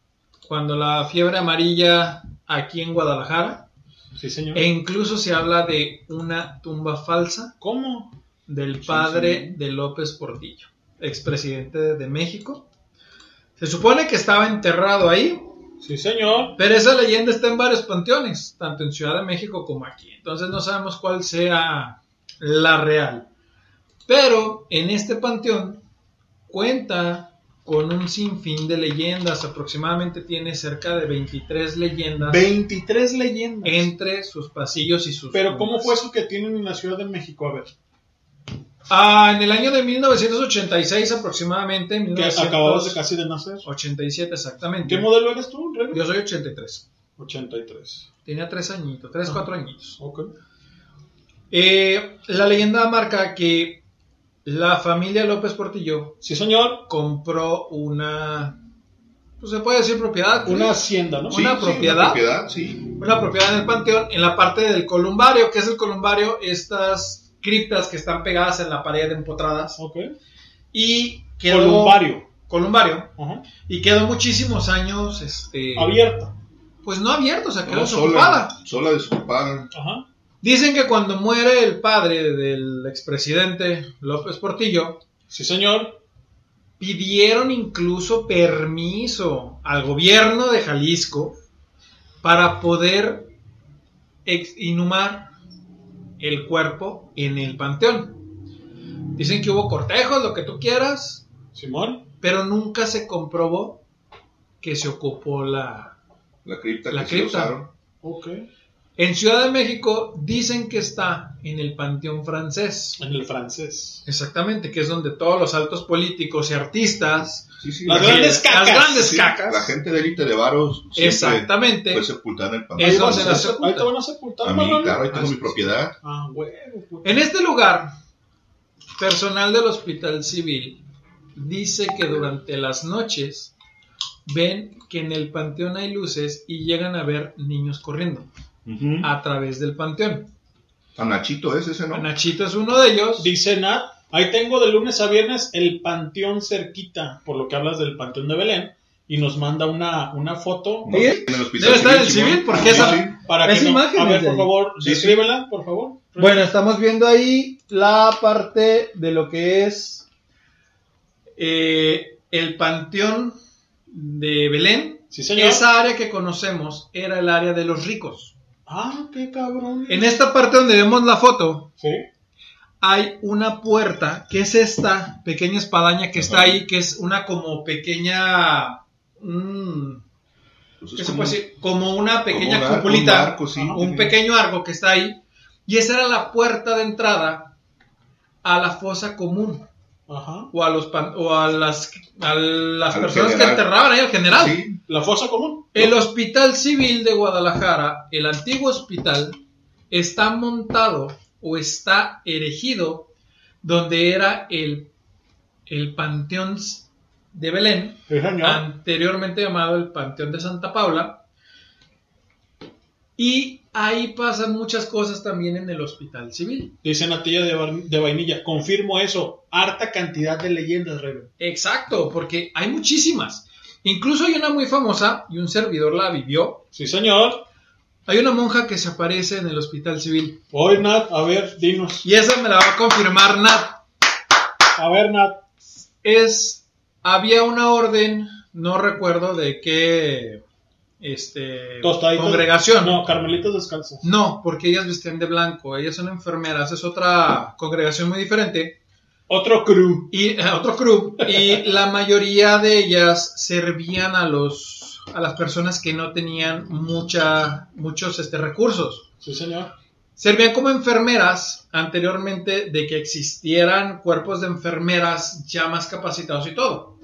Cuando la fiebre amarilla aquí en Guadalajara, Sí, señor. e incluso se habla de una tumba falsa ¿Cómo? del padre de López Portillo, expresidente de México. Se supone que estaba enterrado ahí, Sí, señor. pero esa leyenda está en varios panteones, tanto en Ciudad de México como aquí. Entonces no sabemos cuál sea la real. Pero en este panteón cuenta con un sinfín de leyendas. Aproximadamente tiene cerca de 23 leyendas 23 leyendas. entre sus pasillos y sus Pero ¿cómo fue eso que tienen en la Ciudad de México? A ver. Ah, en el año de 1986 aproximadamente. Que 1987 acababas de casi de nacer. exactamente. ¿Qué modelo eres tú, Rebe? Yo soy 83. 83. Tenía tres añitos, tres, Ah. cuatro añitos. Ok. Eh, la leyenda marca que la familia López Portillo Sí, señor. compró una, pues se puede decir propiedad, Una ¿sí? hacienda, ¿no? Sí, Una sí, propiedad. propiedad, sí. una propiedad en el panteón, en la parte del columbario, que es el columbario, estas criptas que están pegadas en la pared empotradas. Ok. Y quedó, Columbario. Columbario. Y quedó muchísimos años, este... Abierta. Pues no abierto, o sea, quedó No, desocupada. sola, sola desocupada. Ajá. Dicen que cuando muere el padre del expresidente López Portillo, Sí, señor. pidieron incluso permiso al gobierno de Jalisco para poder inhumar el cuerpo en el panteón. Dicen que hubo cortejos, lo que tú quieras, Simón. pero nunca se comprobó que se ocupó la... La cripta La que se cripta. usaron. En Ciudad de México dicen que está en el Panteón francés. En el francés. Exactamente, que es donde todos los altos políticos y artistas, Sí, sí, Las la grandes gente- cacas. las grandes sí, cacas, La gente de élite de varos exactamente, fue sepultada en el panteón. Eso se a la hacer- sepulta. ahí te van a sepultar, A mí, claro, ahí tengo Así mi propiedad. Ah, huevo. pues. en este lugar personal del hospital civil dice que durante las noches ven que en el panteón hay luces y llegan a ver niños corriendo a través del panteón. A Nachito es ese, ¿no? Nachito es uno de ellos. Dice Nat, ahí tengo de lunes a viernes el panteón cerquita, por lo que hablas del panteón de Belén, y nos manda una, una foto. ¿Sí? Debe estar en el civil, porque esa, Para esa que no- imagen a es ver, por favor, Sí, sí. descríbela, por favor. Bueno, estamos viendo ahí la parte de lo que es eh, el panteón de Belén. señor. Esa área que conocemos era el área de los ricos. Ah, qué cabrón. En esta parte donde vemos la foto, Sí. Hay una puerta, que es esta pequeña espadaña que está ahí, que es una como pequeña... mm, Pues ¿qué es se como, puede decir? Como una pequeña un arco, cupulita, un arco, sí. un pequeño arco que está ahí, y esa era la puerta de entrada a la fosa común. Ajá. O a, los pan- o a las, a las Al personas general. que enterraban ahí al general. Sí. La fosa común. El Hospital Civil de Guadalajara, el antiguo hospital, está montado o está erigido donde era el, el Panteón de Belén, Sí, anteriormente llamado el Panteón de Santa Paula. Y ahí pasan muchas cosas también en el Hospital Civil. Dice Natilla de, de Vainilla, confirmo eso, harta cantidad de leyendas, Reven. Exacto, porque hay muchísimas. Incluso hay una muy famosa y un servidor la vivió. Sí, señor. Hay una monja que se aparece en el hospital civil. Hoy, Nat, a ver, dinos. Y esa me la va a confirmar Nat. A ver, Nat. Es, había una orden, no recuerdo de qué, este, Tostaditos- congregación. No, Carmelitos descalzos. No, porque ellas vestían de blanco, ellas son enfermeras, es otra congregación muy diferente. Otro crew. Y otro crew. Y la mayoría de ellas servían a los a las personas que no tenían mucha, muchos este, recursos. Sí, señor. Servían como enfermeras anteriormente de que existieran cuerpos de enfermeras ya más capacitados y todo.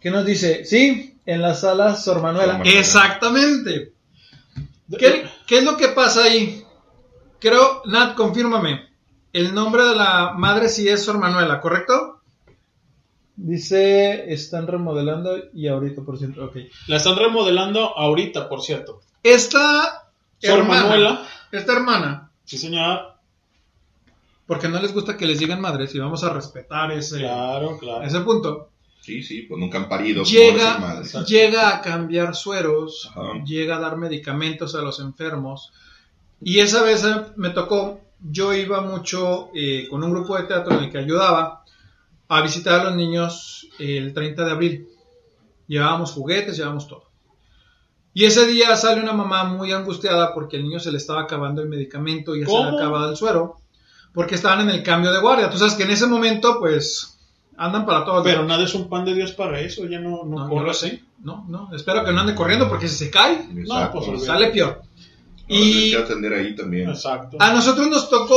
¿Qué nos dice? Sí, en la sala Sor Manuela. Sor Manuela. Exactamente. ¿Qué, qué es lo que pasa ahí? Creo, Nat, confírmame. El nombre de la madre sí es Sor Manuela, ¿correcto? Dice, están remodelando y ahorita, por cierto, ok. La están remodelando ahorita, por cierto. Esta Sor hermana, Manuela. esta hermana, Sí, señor. porque no les gusta que les digan madres y vamos a respetar ese, Claro, claro. ese punto. Sí, sí, pues nunca han parido. Llega, llega a cambiar sueros, Ajá. llega a dar medicamentos a los enfermos. Y esa vez eh, me tocó, yo iba mucho eh, con un grupo de teatro en el que ayudaba a visitar a los niños el 30 de abril. Llevábamos juguetes, llevábamos todo. Y ese día sale una mamá muy angustiada porque al niño se le estaba acabando el medicamento y ya se ¿Cómo? le acababa el suero. Porque estaban en el cambio de guardia. Tú sabes que en ese momento, pues, andan para todos Pero nada es un pan de Dios para eso, ya no, no, No, corre sé. No, no, espero que no ande corriendo porque si se cae, No, Exacto. pues olvídate. sale peor. No, Y que atender ahí también. Exacto. a nosotros nos tocó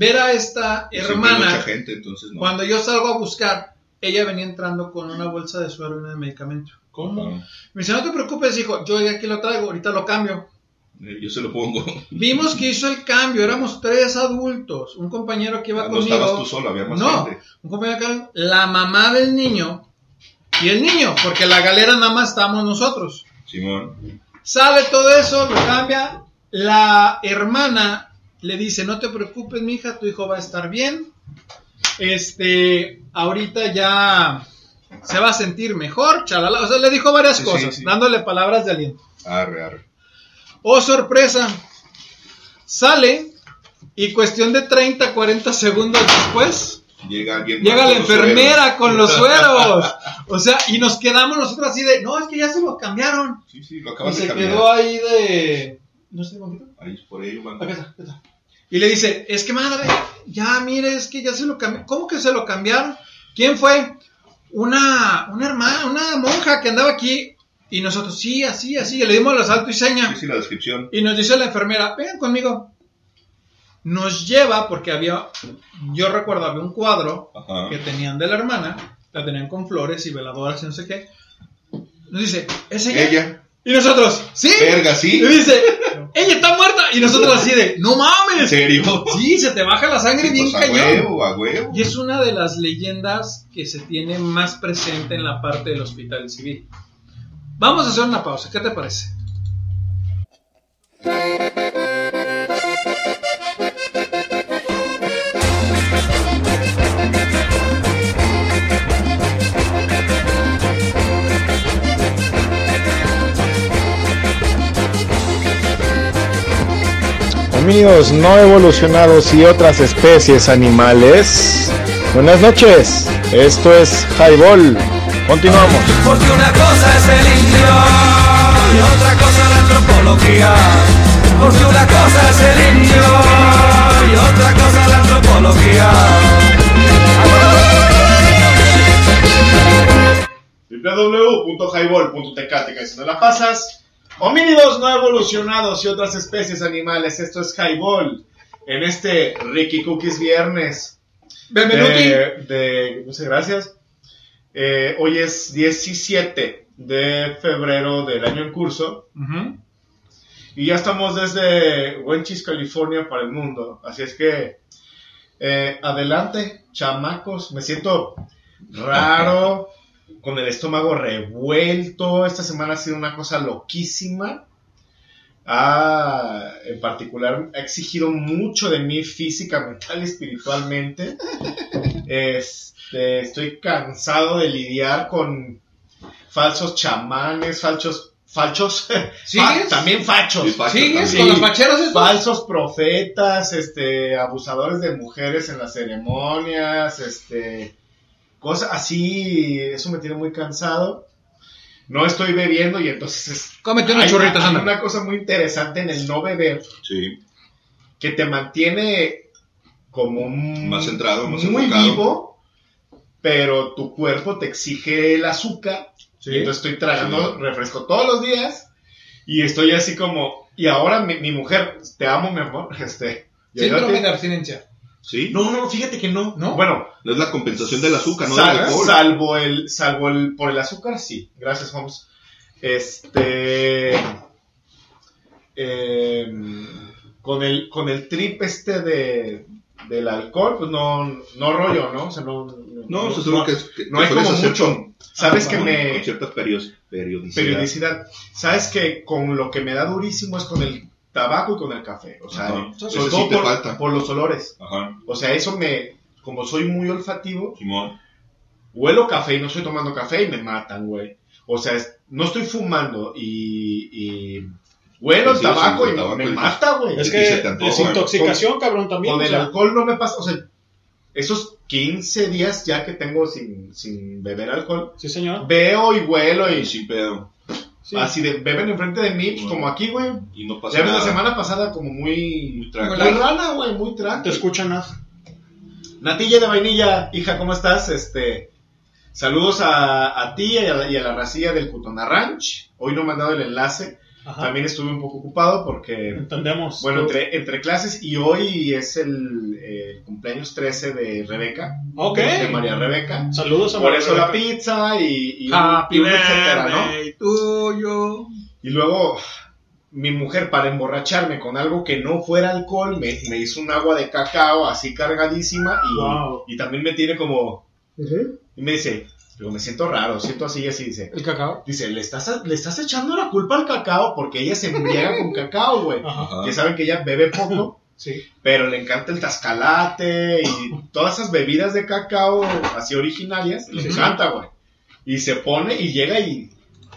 ver a esta hermana. mucha gente, entonces no. Cuando yo salgo a buscar, ella venía entrando con una bolsa de suero y una de medicamento. ¿Cómo? Ajá. Me dice, no te preocupes, hijo, yo aquí lo traigo, ahorita lo cambio. Eh, Yo se lo pongo. Vimos que hizo el cambio, éramos tres adultos, un compañero que iba Ah, no conmigo. estabas tú solo, había más no, gente. un compañero que la mamá del niño y el niño, porque la galera nada más estábamos nosotros. Simón. Sale todo eso, lo cambia. La hermana le dice, no te preocupes, mija, tu hijo va a estar bien. Este, ahorita ya se va a sentir mejor, chalala. O sea, le dijo varias Sí, cosas, sí. dándole palabras de aliento. Arre, arre. Oh, sorpresa. Sale y cuestión de 30, 40 segundos después, Llega alguien. llega más la los enfermera con los sueros. O sea, y nos quedamos nosotros así de, no, es que ya se lo cambiaron. Sí, sí, lo Y acabas de se cambiar. quedó ahí de... No sé, ¿cómo Ahí por ahí. Acá está, acá está. Y le dice, es que madre, ya mire, es que ya se lo cambiaron. ¿Cómo que se lo cambiaron? ¿Quién fue? Una, una hermana, una monja que andaba aquí. Y nosotros, sí, así, así. Y le dimos el asalto y seña. Sí, sí, la descripción. Y nos dice la enfermera, vengan conmigo. Nos lleva, porque había, yo recuerdo, había un cuadro Ajá. que tenían de la hermana. La tenían con flores y veladoras y no sé qué. Nos dice, ¿es ella? Ella. Y nosotros, ¿sí? Verga, sí. Y dice, ¡Ella está muerta! Y nosotros así de, ¡no mames! ¿En serio? Sí, se te baja la sangre bien Pues a cañón. huevo, a huevo. Y es una de las leyendas que se tiene más presente en la parte del hospital civil. Vamos a hacer una pausa, ¿qué te parece? Homínidos no evolucionados y otras especies animales. Buenas noches, esto es Highball. Continuamos. Porque una cosa es el indio y otra cosa la antropología. Porque una cosa es el indio y otra cosa la antropología. www.highball.tk te caes si no la pasas. Homínidos no evolucionados y otras especies animales. Esto es Highball. En este Ricky Cookies viernes. Benvenuti. De, de- muchas gracias. Eh, hoy es 17 de febrero del año en curso. Y ya estamos desde Wenchis, California para el mundo. Así es que eh, adelante, chamacos. Me siento raro, con el estómago revuelto. Esta semana ha sido una cosa loquísima. Ha, en particular, ha exigido mucho de mí física, mental y espiritualmente. Este, estoy cansado de lidiar con falsos chamanes, falsos, falsos, ¿Sigues? también fachos. Fachos ¿Sigues con los facheros estos? Falsos profetas, este, abusadores de mujeres en las ceremonias, este, cosas así, eso me tiene muy cansado. No estoy bebiendo y entonces es- Cómete hay una, hay una cosa muy interesante en el no beber que te mantiene como un- Más centrado, más muy enfocado. vivo, pero tu cuerpo te exige el azúcar. Sí. Y entonces estoy tragando Sí. refresco todos los días y estoy así como y ahora mi, mi mujer, te amo, mi amor, este, Síndrome de abstinencia. ¿Sí? No, no, fíjate que no. ¿No? Bueno, No es la compensación del azúcar, no Sal- del alcohol. salvo el, salvo el, por el azúcar, sí. Gracias, Holmes. Este, em, con el, con el trip este de, del alcohol, pues no, no rollo, ¿no? O sea, no, No, se supone que, es- que- no hay como mucho. con- Sabes que con- me, Con cierta periodicidad. Sabes que con lo que me da durísimo es con el tabaco y con el café. O sea, Ajá. sobre Eso sí todo te por, falta. por los olores. Ajá. O sea, eso me, como soy muy olfativo, Simón. huelo café y no estoy tomando café y me matan, güey. O sea, es- no estoy fumando y, y huelo el Sí, tabaco sí, y el tabaco me y- mata, güey. Es que se te antoja. es intoxicación, Con- cabrón, también. Con o el sea, alcohol no me pasa, o sea, esos 15 días ya que tengo sin, sin beber alcohol, Sí, señor. veo y huelo y Sin pedo. Sí. así de beben enfrente de mí, pues, como aquí, güey. Y no pasa Ya ves la semana pasada como muy... Muy Muy tranquilo. rana, güey, muy Te escuchan. Natilla de vainilla, hija, ¿cómo estás? Este, saludos a, a ti y a, la, y a la racilla del Cutona Ranch. Hoy no me han dado el enlace. Ajá. También estuve un poco ocupado porque, Entendemos. bueno, entre, entre clases y hoy es el, cumpleaños 13 de Rebeca. Ok. De María Rebeca. Saludos a Por María eso la pizza y, y, Happy y un etcétera, ¿no? tuyo. Y luego mi mujer, para emborracharme con algo que no fuera alcohol, me, me hizo un agua de cacao así cargadísima y, Wow. y también me tiene como... Y me dice, pero me siento raro, siento así y así, dice. El cacao. Dice, le estás, le estás echando la culpa al cacao porque ella se embriaga con cacao, güey. Que saben que ella bebe poco, Sí. pero le encanta el tascalate y todas esas bebidas de cacao así originarias, le encanta, güey. Y se pone y llega y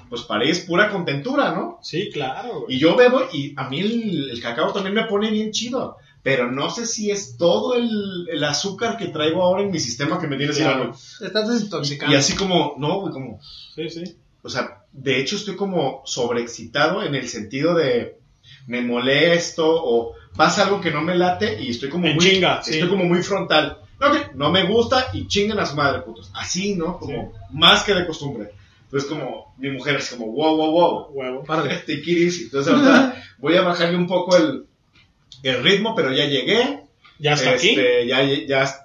pues para ella es pura contentura, ¿no? Sí, claro, güey. Y yo bebo y a mí el, el cacao también me pone bien chido. Pero no sé si es todo el, el azúcar que traigo ahora en mi sistema que me tiene así, Claro. Te estás desintoxicando. Y así como, no, güey, como, Sí, sí. o sea, de hecho estoy como sobreexcitado en el sentido de me molesto o pasa algo que no me late y estoy como En muy, chinga, sí. estoy como muy frontal. Ok, no me gusta y chinguen a su madre, putos. Así, ¿no? Como más que de costumbre. Entonces como mi mujer es como, wow, wow, wow. Huevo. Take it easy. Entonces ahorita voy a bajarle un poco el, el ritmo, pero ya llegué. Ya está aquí. Este, Ya, ya,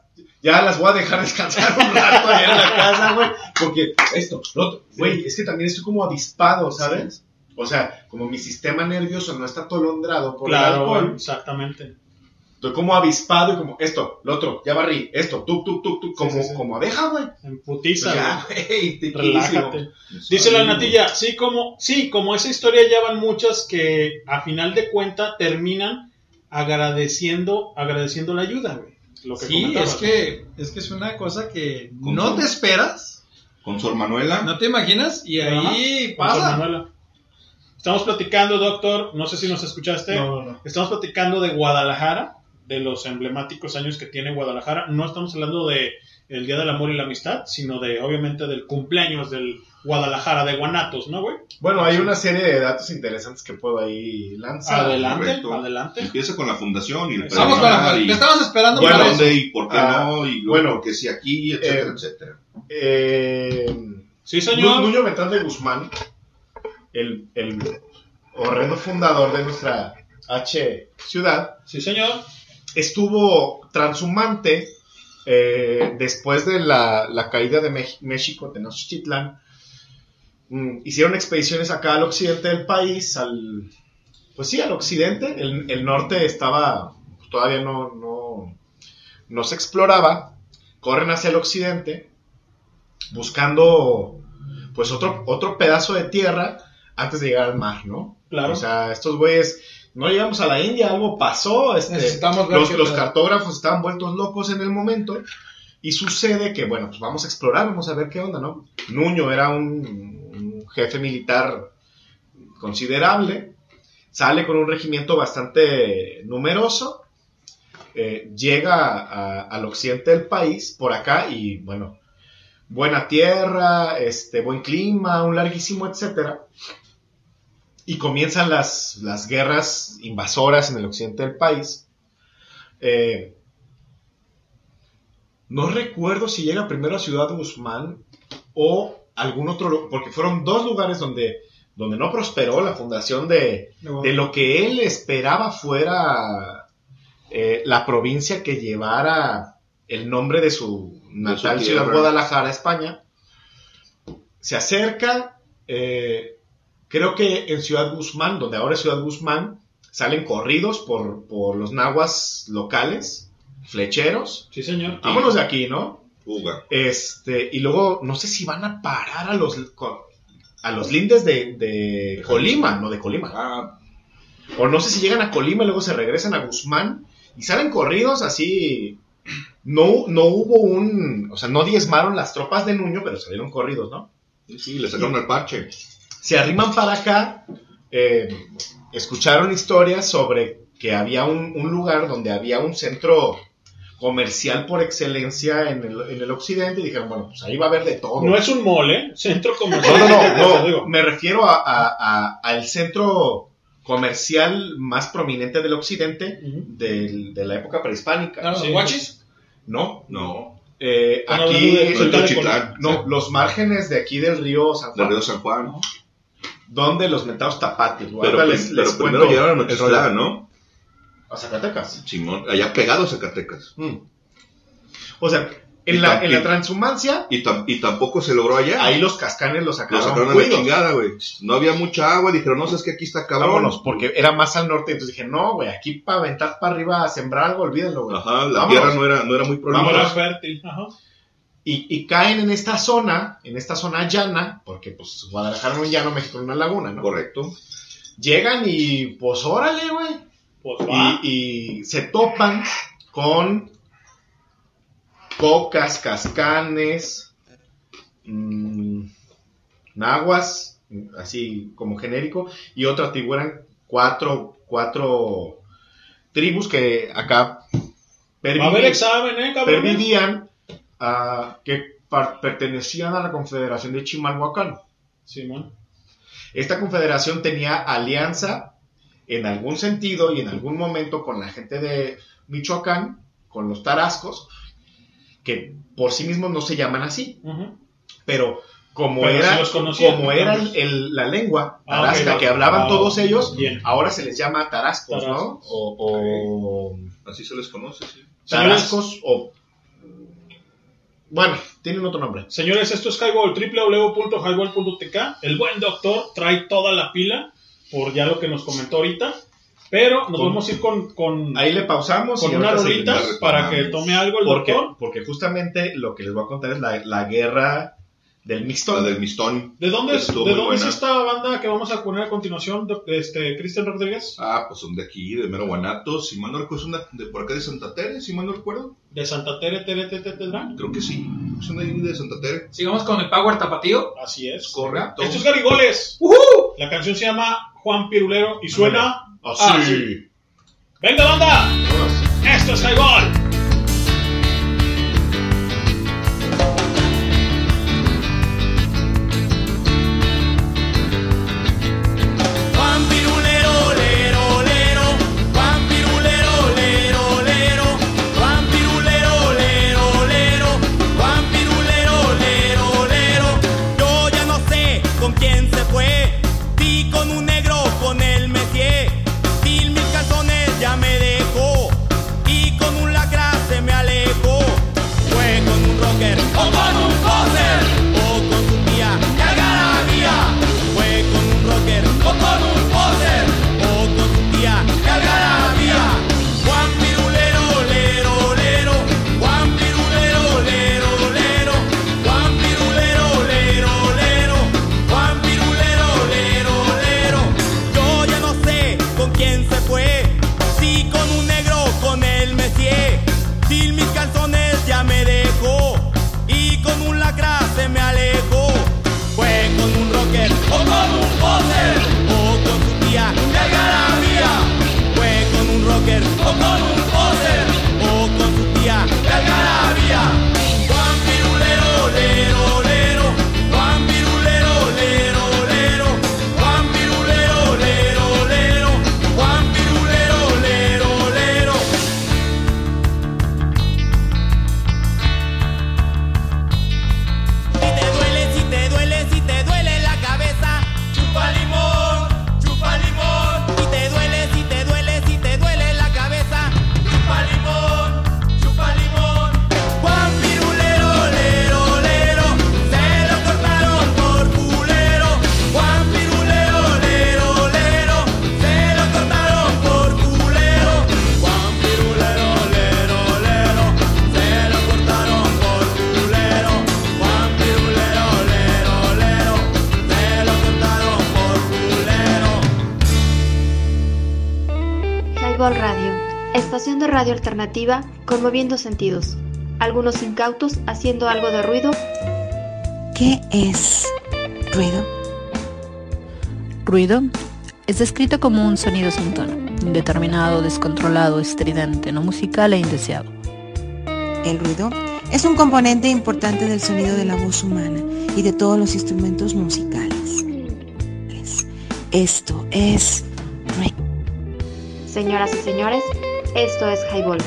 ya las voy a dejar descansar un rato allá en la casa, güey. Porque esto, lo otro, güey, es que también estoy como avispado, ¿sabes? O sea, como mi sistema nervioso no está atolondrado por el Claro, alcohol, güey, exactamente. estoy como avispado y como esto, lo otro, ya barrí, esto, tuk, tuk, tuk, tuk, como, sí, como abeja, güey. En putiza, Ya, güey. güey, te Relájate. Dice la natilla, sí como, sí, como esa historia ya van muchas que a final de cuenta terminan agradeciendo, agradeciendo la ayuda, güey. Lo que Sí, es que, es que es una cosa que no te esperas, Con Sor Manuela. no te imaginas, y ahí con pasa. Manuela. Estamos platicando, doctor, no sé si nos escuchaste. No, no. Estamos platicando de Guadalajara, de los emblemáticos años que tiene Guadalajara. No estamos hablando de el Día del Amor y la Amistad, sino de, obviamente, del cumpleaños del Guadalajara de Guanatos, ¿no, güey? Bueno, hay una serie de datos interesantes que puedo ahí lanzar. Adelante, correcto. adelante. Empieza con la fundación y el Estamos con la- y estamos esperando y para dónde eso. y por qué Ah, no y luego bueno, por qué sí aquí, etcétera, eh, etcétera. Eh, Sí, señor. Nu- Nuño Betán de Guzmán, el, el horrendo fundador de nuestra H ciudad, Sí, señor. estuvo transhumante eh, después de la, la caída de México, Tenochtitlán. Mm, hicieron expediciones acá al occidente del país, al, pues sí, al occidente. El, el norte estaba, todavía no, no, no se exploraba. Corren hacia el occidente, buscando pues otro, otro pedazo de tierra antes de llegar al mar, ¿no? Claro. O sea, estos güeyes, no llegamos a la India, algo pasó, este, Necesitamos los, los cartógrafos estaban vueltos locos en el momento y sucede que, bueno, pues vamos a explorar, vamos a ver qué onda, ¿no? Nuño era un jefe militar considerable, sale con un regimiento bastante numeroso, eh, llega al occidente del país, por acá, y bueno, buena tierra, este, buen clima, un larguísimo etcétera. Y comienzan las, las guerras invasoras en el occidente del país. Eh, no recuerdo si llega primero a Ciudad Guzmán o algún otro, porque fueron dos lugares donde, donde no prosperó la fundación de, de lo que él esperaba fuera eh, la provincia que llevara el nombre de su natal ciudad. Guadalajara, España. Se acerca, eh, creo que en Ciudad Guzmán, donde ahora es Ciudad Guzmán, salen corridos por, por los nahuas locales, flecheros. Sí, señor. Vámonos de aquí, ¿no? Este, y luego no sé si van a parar a los a los lindes de, de Colima, no de Colima. Ah, O no sé si llegan a Colima y luego se regresan a Guzmán y salen corridos así. No, no hubo un. O sea, no diezmaron las tropas de Nuño, pero salieron corridos, ¿no? sí, sí, le sacaron el parche. Se arriman para acá. eh, escucharon historias sobre que había un, un lugar donde había un centro comercial por excelencia en el, en el occidente y dijeron, bueno, pues ahí va a haber de todo. No es un mole, centro No, comercial. no, no, no, digo. me refiero a, a- a- al centro comercial más prominente del occidente del- de la época prehispánica. ¿No, los Sí. guachis? No, No, eh, aquí, de- no, los márgenes de aquí del río San del Juan, río San Juan. donde los metados tapates. Pero, pero primero llegaron a el rollo. Nochitlán, ¿no? A Zacatecas. Simón, allá pegado a Zacatecas. Mm. O sea, en la, en la transhumancia, Y, tam- y tampoco se logró allá. ahí los cascanes los Lo sacaron. sacaron a la chingada, güey. No había mucha agua, dijeron, no, sabes que aquí está cabrón. Vámonos, porque era más al norte. Entonces dije, no, güey, aquí para aventar para arriba a sembrar algo, olvídenlo, güey. Ajá, la Vámonos. tierra no era, no era muy prolífera. fértil. Ajá. Y, y caen en esta zona, en esta zona llana, porque pues Guadalajara no es llano, México es una laguna, ¿no? Correcto. Llegan y pues órale, güey. Pues. Y, y se topan con cocas, cascanes, mm, nahuas, así como genérico, y otra tribu eran cuatro, cuatro tribus que acá Va a examen, ¿eh, pervivían, ah, que pertenecían a la Confederación de Chimalhuacán. Simón. Esta confederación tenía alianza en algún sentido y en algún momento con la gente de Michoacán, con los tarascos, que por sí mismos no se llaman así, pero como Pero era, conocían, como era el- entonces. el- la lengua Ah, tarasca que hablaban ah, todos ellos, bien. ahora se les llama tarascos, ¿no? O Así se les conoce, sí. tarascos o Bueno, tienen otro nombre. Señores, esto es Highball, www.highball.tk. El buen doctor trae toda la pila por ya lo que nos comentó ahorita. Pero nos Con- vamos a ir con, con, Ahí le pausamos con y una ahorita rolita seguimos. para que tome algo el porque, doctor. porque justamente lo que les voy a contar es la, la guerra del mixtón. La del mistón. ¿De dónde, Estuvo ¿de muy dónde es esta banda que vamos a poner a continuación, este, Cristian Rodríguez? Ah, pues son de aquí, de Mero Guanato. Si mal no recuerdo, son de, de por acá de Santa Tere, si mal no recuerdo. ¿De Santa Tere, Tere, Tere, Tere? Creo que sí. Son de ahí de Santa Tere. Sigamos con el Power Tapatío. Así es. Correcto. Esto es Garigoles. La canción se llama Juan Pirulero y suena Así. ¡Venga, banda! Esto es Highball. Alternativa conmoviendo sentidos. Algunos incautos haciendo algo de ruido. ¿Qué es ruido? Ruido es descrito como un sonido sin tono, indeterminado, descontrolado, estridente, no musical e indeseado. El ruido es un componente importante del sonido de la voz humana y de todos los instrumentos musicales. Esto es ruido. Señoras y señores, esto es Highball.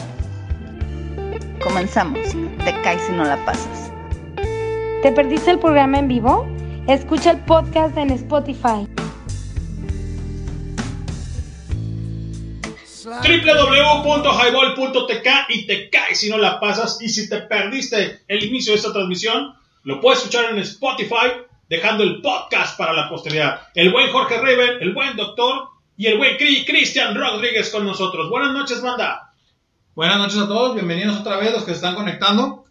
Comenzamos. Te caes si no la pasas. ¿Te perdiste el programa en vivo? Escucha el podcast en Spotify. www.highball.tk y te caes si no la pasas. Y si te perdiste el inicio de esta transmisión, lo puedes escuchar en Spotify, dejando el podcast para la posteridad. El buen Jorge Raven, el buen doctor y el buen Cri- Cristian Rodríguez con nosotros. Buenas noches, banda. Buenas noches a todos, bienvenidos otra vez los que se están conectando.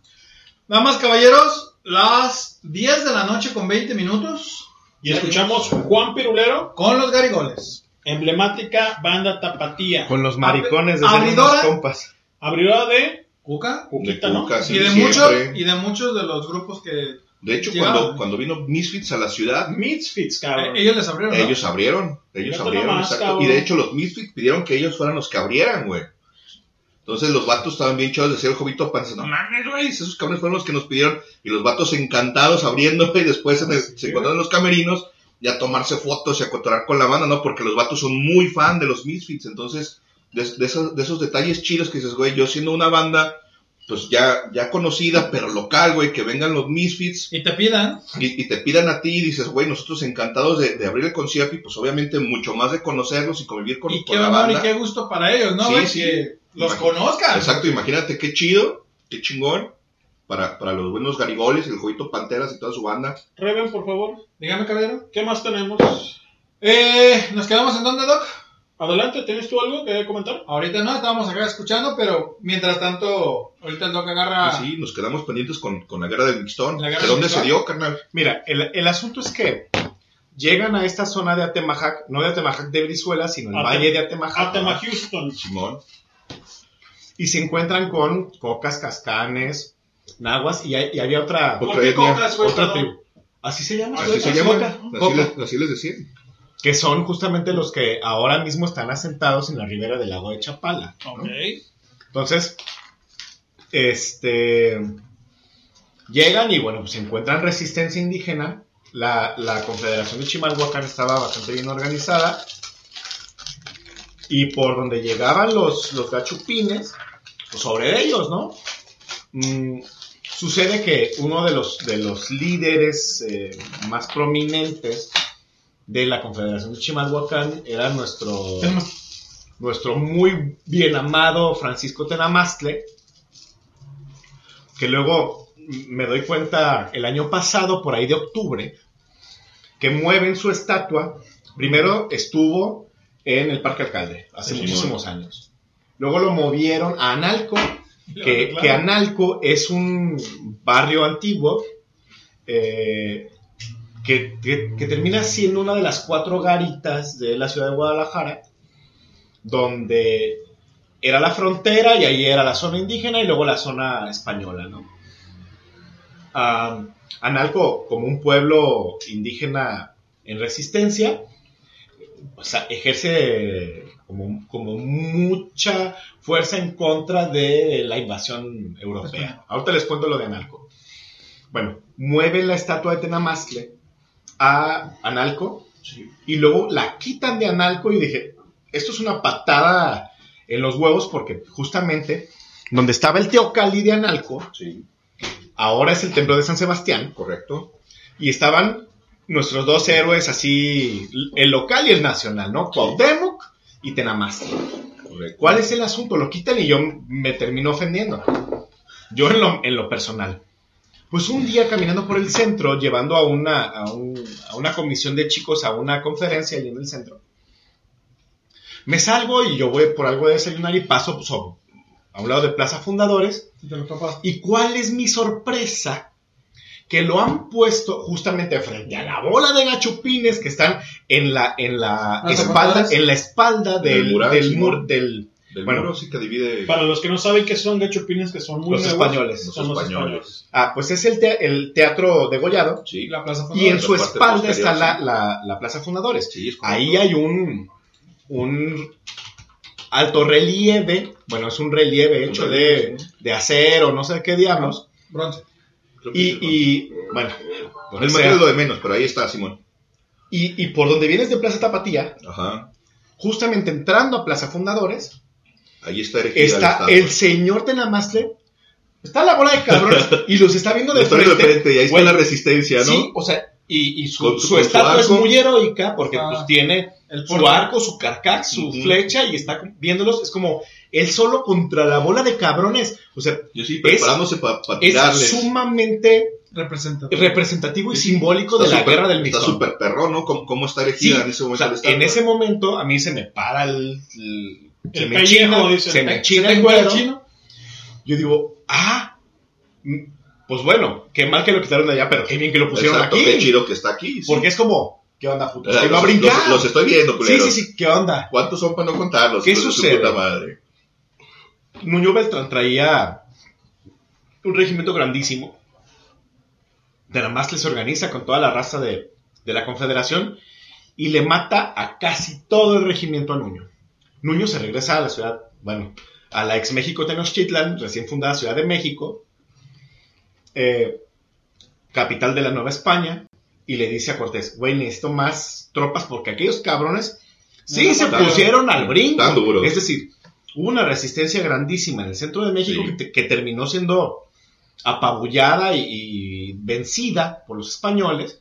Damas, caballeros, las 10 de la noche con 20 minutos. Y escuchamos Juan Pirulero con los Garigoles. Emblemática banda tapatía. Con los maricones de abridora. compas. Abridora de Cuca. Cuquita, De ¿no? Cuca, sí, y, de muchos, y de muchos de los grupos que De hecho, Llegaron. cuando, cuando vino Misfits a la ciudad, Misfits, cabrón. Eh, ellos les abrieron. ¿no? ellos abrieron. Ellos abrieron, nomás, exacto. cabrón. Y de hecho, los Misfits pidieron que ellos fueran los que abrieran, güey. Entonces los vatos estaban bien chavos, decía el Jovito Panza, no mames, güey, esos cabrones fueron los que nos pidieron, y los vatos encantados abriendo, y después en el- se encontraron en los camerinos, y a tomarse fotos y a cotorar con la banda, ¿no? Porque los vatos son muy fan de los Misfits, entonces, de, de esos, de esos detalles chidos que dices, güey, yo siendo una banda, pues ya, ya conocida, pero local, güey, que vengan los Misfits. Y te pidan. Y, y te pidan a ti y dices, güey, nosotros encantados de, de abrir el concierto y pues obviamente mucho más de conocerlos y convivir con, Y con qué la honor y banda. qué gusto para ellos, ¿no? Sí, güey? sí. Que los conozcan. Exacto, imagínate qué chido, qué chingón. para, para los buenos garigoles, el Jovito Panteras y toda su banda. Reven, por favor. Dígame, caballero. ¿Qué más tenemos? Eh, ¿Nos quedamos en dónde, Doc? Adelante, ¿tienes tú algo que comentar? Ahorita no, estábamos acá escuchando, pero mientras tanto, ahorita el Doc agarra... Sí, nos quedamos pendientes con, con la guerra. La guerra ¿De dónde se dio, carnal? Mira, el, el asunto es que llegan a esta zona de Atemajac, no de Atemajac de Brizuela, sino el Atem- valle de Atemajac. Atema Houston. Simón. Y se encuentran con cocas, cascanes, nahuas, y, hay- y había otra, Otra otra, etnia. otra tribu. Así se llama. Así se. Coca. Así así les decían. Que son justamente los que ahora mismo están asentados en la ribera del lago de Chapala. ¿no? Ok. Entonces, este llegan y bueno, pues encuentran resistencia indígena. La, la Confederación de Chimalhuacán estaba bastante bien organizada. Y por donde llegaban los, los gachupines, pues sobre ellos, ¿no? Mm, sucede que uno de los, de los líderes eh, más prominentes de la Confederación de Chimalhuacán era nuestro, nuestro muy bien amado Francisco Tenamastle, que luego me doy cuenta el año pasado, por ahí de octubre, que mueven su estatua. Primero estuvo en el Parque Alcalde, hace Sí, muchísimos años. Luego lo movieron a Analco, que, Claro. que Analco es un barrio antiguo eh, que, que- que termina siendo una de las cuatro garitas de la ciudad de Guadalajara, donde era la frontera y ahí era la zona indígena y luego la zona española, ¿no? Ah, Analco, como un pueblo indígena en resistencia, o sea, ejerce como, como mucha fuerza en contra de la invasión europea. Ahorita les cuento lo de Analco. Bueno, mueven la estatua de Tenamastle a Analco y luego la quitan de Analco y dije, esto es una patada en los huevos porque justamente donde estaba el Teocalli de Analco, ahora es el templo de San Sebastián. Correcto. Y estaban nuestros dos héroes así, el local y el nacional, ¿no? Cuauhtémoc y Tenamástle. ¿Cuál es el asunto? Lo quitan y yo me termino ofendiendo. Yo en lo, en lo personal. Pues un día caminando por el centro, llevando a una, a, un- a una comisión de chicos a una conferencia allí en el centro, me salgo y yo voy por algo de desayunar y paso pues, a un lado de Plaza Fundadores. ¿Y cuál es mi sorpresa? Que lo han puesto justamente frente a la bola de gachupines que están en la, en la espalda, en la espalda del, Del mural, del Simón. mur- del, Del bueno, muro sí que divide. Para los que no saben qué son gachupines, que son muy Los nuevos, españoles. son los españoles. Ah, pues es el, te- el teatro degollado. La Plaza Y en Fundadores. su espalda está la, sí. la- la Plaza Fundadores. correcto. Ahí hay un, un alto relieve, bueno, es un relieve hecho de, de acero, no sé qué diablos. Bronce. Y, y, bueno, El material es lo de menos, pero ahí está, Simón. Y, y por donde vienes de Plaza Tapatía, Ajá. justamente entrando a Plaza Fundadores, Ahí está erigida la está estatua. el señor Tenamastle, está la bola de cabrones y los está viendo de está frente. de frente y ahí está Güey, la resistencia, ¿no? Sí, o sea, y, y su, Con su- su con su estatua es muy heroica porque Ah. pues tiene El su arco, su carcax, su flecha y está viéndolos, es como él solo contra la bola de cabrones. O sea, Yo sí, es- preparándose para es tirarles. sumamente Representativo. representativo y simbólico de Está la súper- guerra del Está Mixón. súper perrón, ¿no? ¿Cómo, cómo está Sí, erigida en ese o momento? sea, la estatua? en ese momento a mí se me para el, el- se El me pellejo, china, se me ¿Se china el cuero. chino? Yo digo, ah, mm, pues bueno, qué mal que lo quitaron de allá, pero qué bien que lo pusieron Exacto, aquí. qué chido que está aquí. sí. Porque es como, ¿qué onda, puto? O sea, Se va a los- brincar. Los, los estoy viendo, sí, culeros. sí, sí, ¿qué onda? ¿Cuántos son para no contarlos? ¿Qué sucede? puta madre. Nuño Beltrán traía un regimiento grandísimo. De la más les organiza con toda la raza de, de la Confederación y le mata a casi todo el regimiento a Nuño. Nuño se regresa a la ciudad, bueno, a la ex México Tenochtitlan, recién fundada Ciudad de México, eh, capital de la Nueva España, y le dice a Cortés, güey, necesito más tropas porque aquellos cabrones sí No, se pusieron al brinco. Es decir, hubo una resistencia grandísima en el centro de México Sí. que, te- que terminó siendo apabullada y, y vencida por los españoles.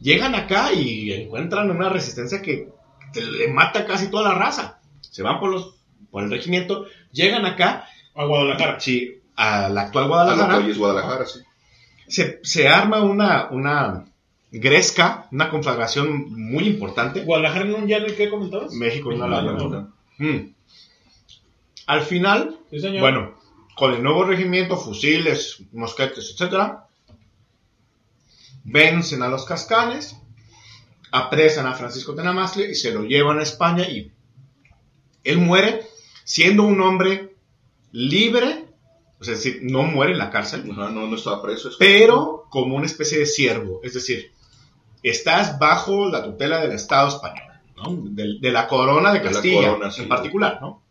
Llegan acá y encuentran una resistencia que le mata casi toda la raza. Se van por los por el regimiento, llegan acá A Guadalajara. Sí, a la actual A Guadalajara. hoy es Guadalajara, sí. se, se arma una, una gresca, una conflagración muy importante. Guadalajara en un llano y qué comentabas? México en una Ah, laguna. no. Mm. Al final, Sí, señor. bueno, con el nuevo regimiento, fusiles, mosquetes, etcétera, vencen a los cascanes, apresan a Francisco Tenamazle y se lo llevan a España y él muere siendo un hombre libre, o sea, es decir, no muere en la cárcel, No, no, no estaba preso. es- pero como una especie de siervo, es decir, estás bajo la tutela del Estado español, ¿no? de, de la corona de De la Castilla corona, sí. en particular, ¿no?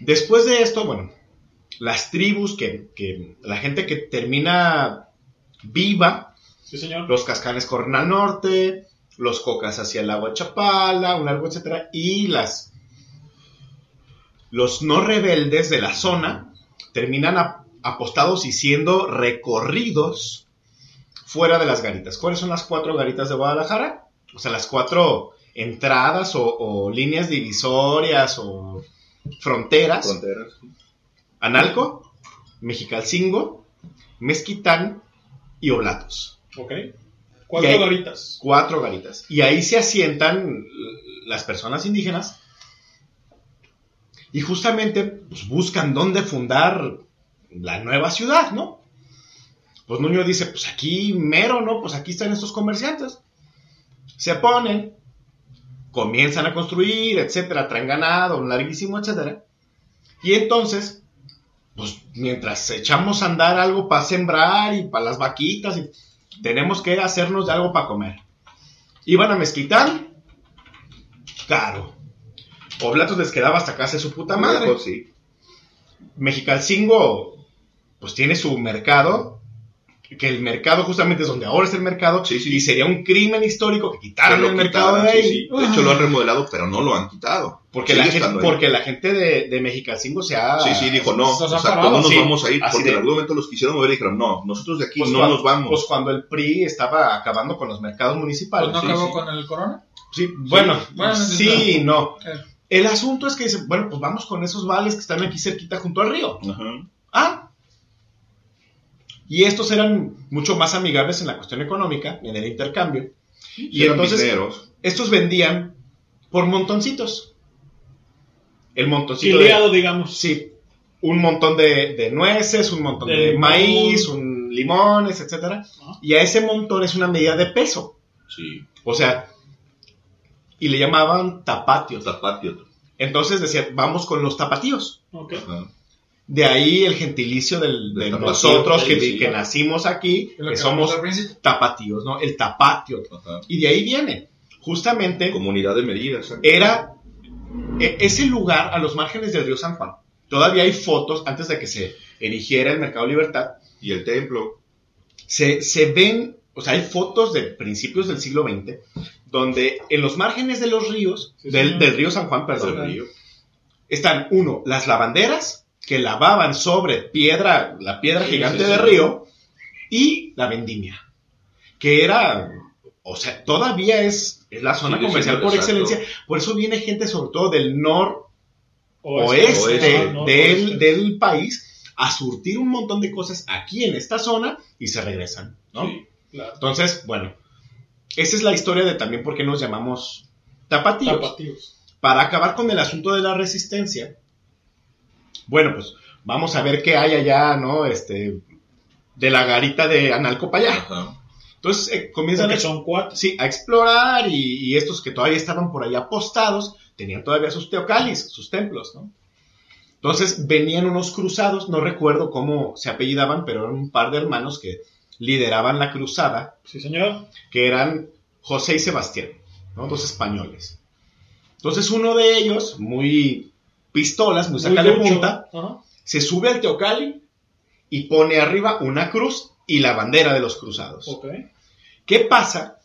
Después de esto, bueno, las tribus que, que la gente que termina viva, Sí, señor. los cascanes corren al norte, los cocas hacia el lago de Chapala, un largo, etcétera, y las los no rebeldes de la zona terminan a- apostados y siendo recorridos fuera de las garitas. ¿Cuáles son las cuatro garitas de Guadalajara? O sea, las cuatro entradas o, o líneas divisorias o fronteras. Fronteras. Analco, Mexicalcingo, Mezquitán y Oblatos. Ok. Cuatro garitas. Cuatro garitas. Y ahí se asientan las personas indígenas y justamente pues, buscan dónde fundar la nueva ciudad, ¿no? Pues Nuño dice, pues aquí mero, ¿no? Pues aquí están estos comerciantes. Se ponen, comienzan a construir, etcétera, traen ganado, un larguísimo, etcétera. Y entonces, pues mientras echamos a andar algo para sembrar y para las vaquitas, y tenemos que hacernos de algo para comer. Iban a Mezquitán, caro. Oblatos les quedaba hasta casa de su puta madre. Lejos, sí. Mexicalcingo, pues tiene su mercado, que el mercado justamente es donde ahora es el mercado, y sería un crimen histórico que quitaran el mercado quitaran, de ahí. sí, sí. De hecho, lo han remodelado, pero no lo han quitado. Porque la, gente, porque la gente de, de Mexicalcingo se ha... Sí, sí, dijo, no, se parado. no nos Sí, vamos a ir, porque de- en algún momento los quisieron mover y dijeron, no, nosotros de aquí pues no cuando- nos vamos. Pues cuando el PRI estaba acabando con los mercados municipales. ¿Pues no Sí, acabó sí. con el corona? Sí, bueno, bueno, sí sí, y no. Eh. El asunto es que dicen, bueno, pues vamos con esos vales que están aquí cerquita junto al río. Ajá. Ah. Y estos eran mucho más amigables en la cuestión económica, en el intercambio. Y entonces, mineros. estos vendían por montoncitos. El montoncito. de- digamos. Sí. Un montón de, de nueces, un montón De maíz, un limones, etcétera. Y a ese montón es una medida de peso. Sí. O sea, y le llamaban tapatios. Tapatios. Entonces decían, vamos con los tapatíos. Ok. De ahí el gentilicio del- de tapatío, nosotros que, que nacimos aquí, que que somos tapatíos, ¿no? El tapatio. Y de ahí viene. Justamente Comunidad de exacto. era e- ese lugar a los márgenes del río San Juan. Todavía hay fotos antes de que se erigiera el Mercado Libertad. Y el templo. Se, se ven, o sea, hay fotos de principios del siglo XX donde en los márgenes de los ríos, Sí, del, del río San Juan, perdón, río. están, uno, las lavanderas que lavaban sobre piedra, la piedra Sí, gigante sí, de río, y la vendimia, que era, o sea, todavía es, es la zona comercial por exacto. excelencia. Por eso viene gente, sobre todo del noroeste Oeste, del, del país, a surtir un montón de cosas aquí en esta zona y se regresan, ¿no? Sí, claro. Entonces, bueno, esa es la historia de también por qué nos llamamos tapatíos Tapatíos. para acabar con el asunto de la resistencia, bueno, pues vamos a ver qué hay allá, ¿no? Este, de la garita de Analco para allá. Ajá. Entonces eh, comienzan a, son cuatro. sí, a explorar y, y estos que todavía estaban por allá apostados tenían todavía sus teocalis, sus templos, ¿no? Entonces venían unos cruzados, no recuerdo cómo se apellidaban, pero eran un par de hermanos que lideraban la cruzada, Sí, señor. que eran José y Sebastián, ¿no? dos españoles. Entonces uno de ellos, muy pistolas, muy saca de punta, Ajá. se sube al Teocali y pone arriba una cruz y la bandera de los cruzados. ¿Qué pasa?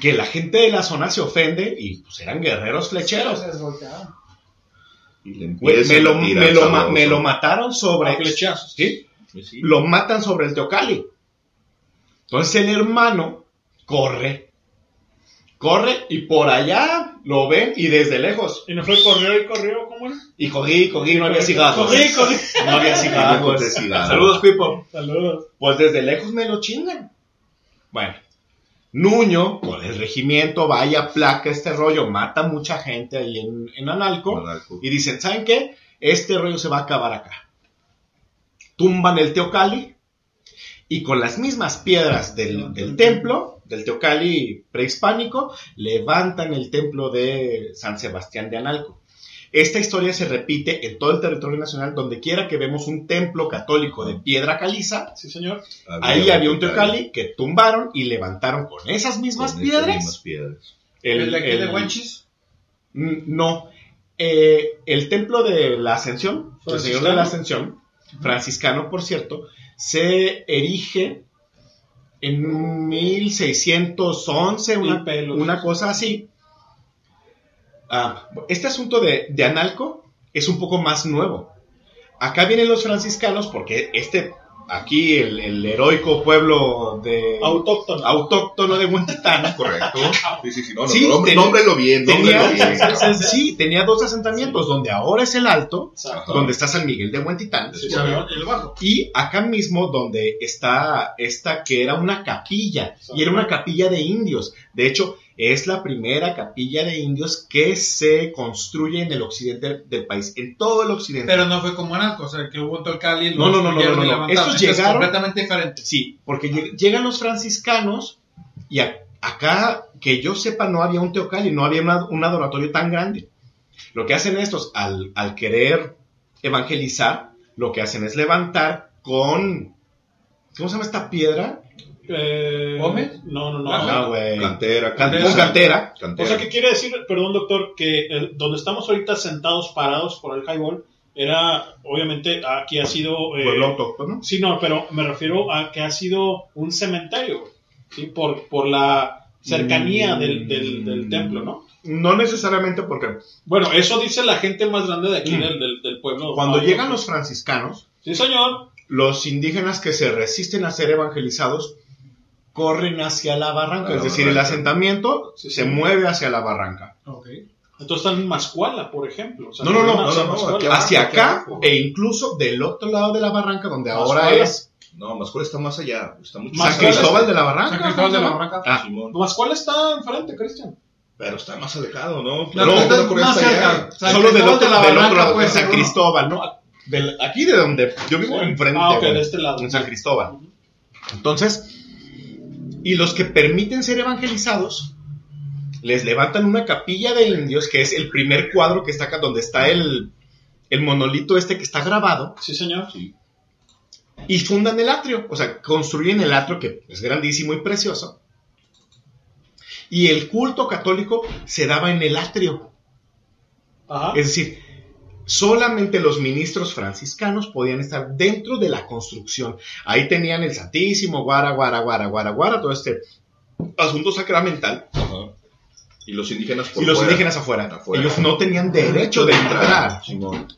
Que la gente de la zona se ofende y pues eran guerreros flecheros. Y le me, lo, me lo me lo mataron sobre... Flechazos. ¿Sí? Sí, sí. Lo matan sobre el Teocali. Entonces el hermano corre, Corre y por allá lo ven y desde lejos. Y no fue corrió y corrió, ¿cómo era? Y corrí, corrí, no había cigarros. Corrí, corrí. No había cigarros. Saludos, Pipo. Saludos. Pues desde lejos me lo chingan. Bueno, Nuño, con el regimiento, vaya placa este rollo, mata mucha gente ahí en, en Analco, Y dicen, ¿saben qué? Este rollo se va a acabar acá. Tumban el Teocali y con las mismas piedras del, del templo, del Teocali prehispánico, levantan el templo de San Sebastián de Analco. Esta historia se repite en todo el territorio nacional, donde quiera que vemos un templo católico de piedra caliza. Sí, señor. ahí había un teocalli que tumbaron y levantaron con esas mismas Con esas piedras. mismas piedras. ¿El de aquí de Huanchis? Mm, No. Eh, el templo de la Ascensión, el Señor de la. Ascensión, franciscano por cierto, se erige en 1611, una, una cosa así. Ah, este asunto de, de Analco es un poco más nuevo. Acá vienen los franciscanos porque este, aquí el, el heroico pueblo de autóctono, autóctono de Huentitán, correcto. Sí, sí, sí, no, no, Sí, nombre- ten- nómbrelo bien, tenía, nómbrelo bien, cabrón. sí, tenía dos asentamientos, donde ahora es el Alto, Exacto. donde está San Miguel de Huentitán, y acá mismo donde está esta que era una capilla, y era una capilla de indios. De hecho, es la primera capilla de indios que se construye en el occidente del país, en todo el occidente. Pero no fue como Analco, o sea, que hubo un Tolcali, No, no, no, no, no, no, no. Estos Esto es llegaron- completamente diferente. Sí, porque lleg- llegan los franciscanos y a- acá, que yo sepa, no había un teocalli, no había una- un adoratorio tan grande. Lo que hacen estos, al, al querer evangelizar, lo que hacen es levantar con... ¿Cómo se llama esta piedra? Eh, ¿Gómez? No, no, no. Ah, güey. Cantera, Can- cantera. Cantera. O sea, ¿qué quiere decir, perdón, doctor, que el- donde estamos ahorita sentados, parados por el highball, era, obviamente, aquí ha sido... eh, Pueblo autóctono. Sí, no, pero me refiero a que ha sido un cementerio, ¿sí? Por, por la cercanía Mm. del, del- del templo, ¿no? No necesariamente porque Bueno, eso dice la gente más grande de aquí Mm. del, del- del pueblo. cuando Ah, llegan los franciscanos, Sí, señor. los indígenas que se resisten a ser evangelizados corren hacia la barranca, la es decir, el asentamiento Sí, se sí. mueve hacia la barranca. Entonces están en Mascuala, por ejemplo. O sea, No, no, no, no, hacia no, no, Mascuala. aquí hacia aquí acá abajo. e incluso del otro lado de la barranca donde ahora Mascuala. es No, Mascula está más allá. Está mucho San. Cristóbal de la Barranca. San Cristóbal de la Barranca. Ah, Simón. Mascuala está enfrente, Cristian. Pero está más alejado, ¿no? No, Claro, está no, no, más está cerca. solo del otro, de la del otro Barranca lado, de ser San. Cristóbal, ¿no? Del- aquí de donde yo vivo enfrente, Ah, ok, de este lado. en San Cristóbal. Entonces, y los que permiten ser evangelizados, les levantan una capilla de indios, que es el primer cuadro que está acá, donde está el, el monolito este que está grabado, Sí, señor. y fundan el atrio, o sea, construyen el atrio que es grandísimo y precioso. Y el culto católico se daba en el atrio. Ajá. Es decir, solamente los ministros franciscanos podían estar dentro de la construcción. Ahí tenían el Santísimo, guara, guara, guara, guara, guara, todo este asunto sacramental. Ajá. Y los indígenas por y los fuera. indígenas afuera. Afuera. Ellos no tenían derecho de entrar,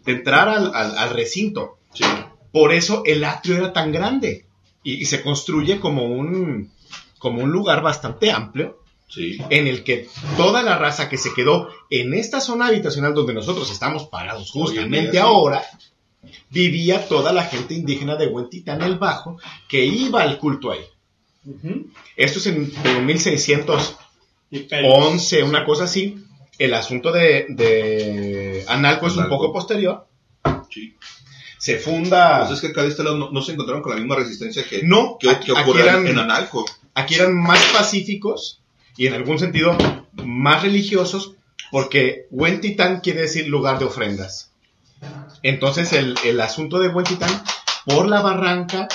de entrar al, al- al recinto. Sí. Por eso el atrio era tan grande y, y se construye como un, como un lugar bastante amplio Sí. en el que toda la raza que se quedó en esta zona habitacional donde nosotros estamos parados justamente día, sí. ahora, vivía toda la gente indígena de Huentitán el Bajo que iba al culto ahí. Esto es en, en 1611, Y pelos. una cosa así. El asunto de, de Analco es un poco posterior. Sí. Se funda... Pues es que acá de este lado no, no se encontraron con la misma resistencia que, No, que, eran- en Analco. aquí eran más pacíficos y en algún sentido más religiosos porque Huentitán quiere decir lugar de ofrendas. Entonces el, el asunto de Huentitán, por la barranca,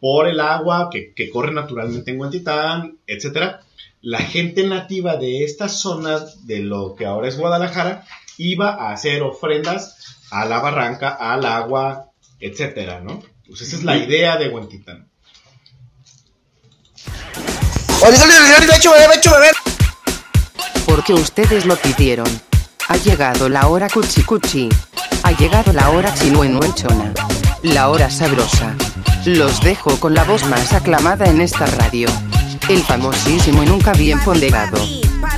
por el agua que, que corre naturalmente en Huentitán, etcétera, la gente nativa de estas zonas de lo que ahora es Guadalajara iba a hacer ofrendas a la barranca, al agua, etcétera, ¿no? Pues esa es la idea de Huentitán. Porque ustedes lo pidieron. Ha llegado la hora cuchi cuchi. Ha llegado la hora chinuenuenchona. La hora sabrosa. Los dejo con la voz más aclamada en esta radio. El famosísimo y nunca bien ponderado.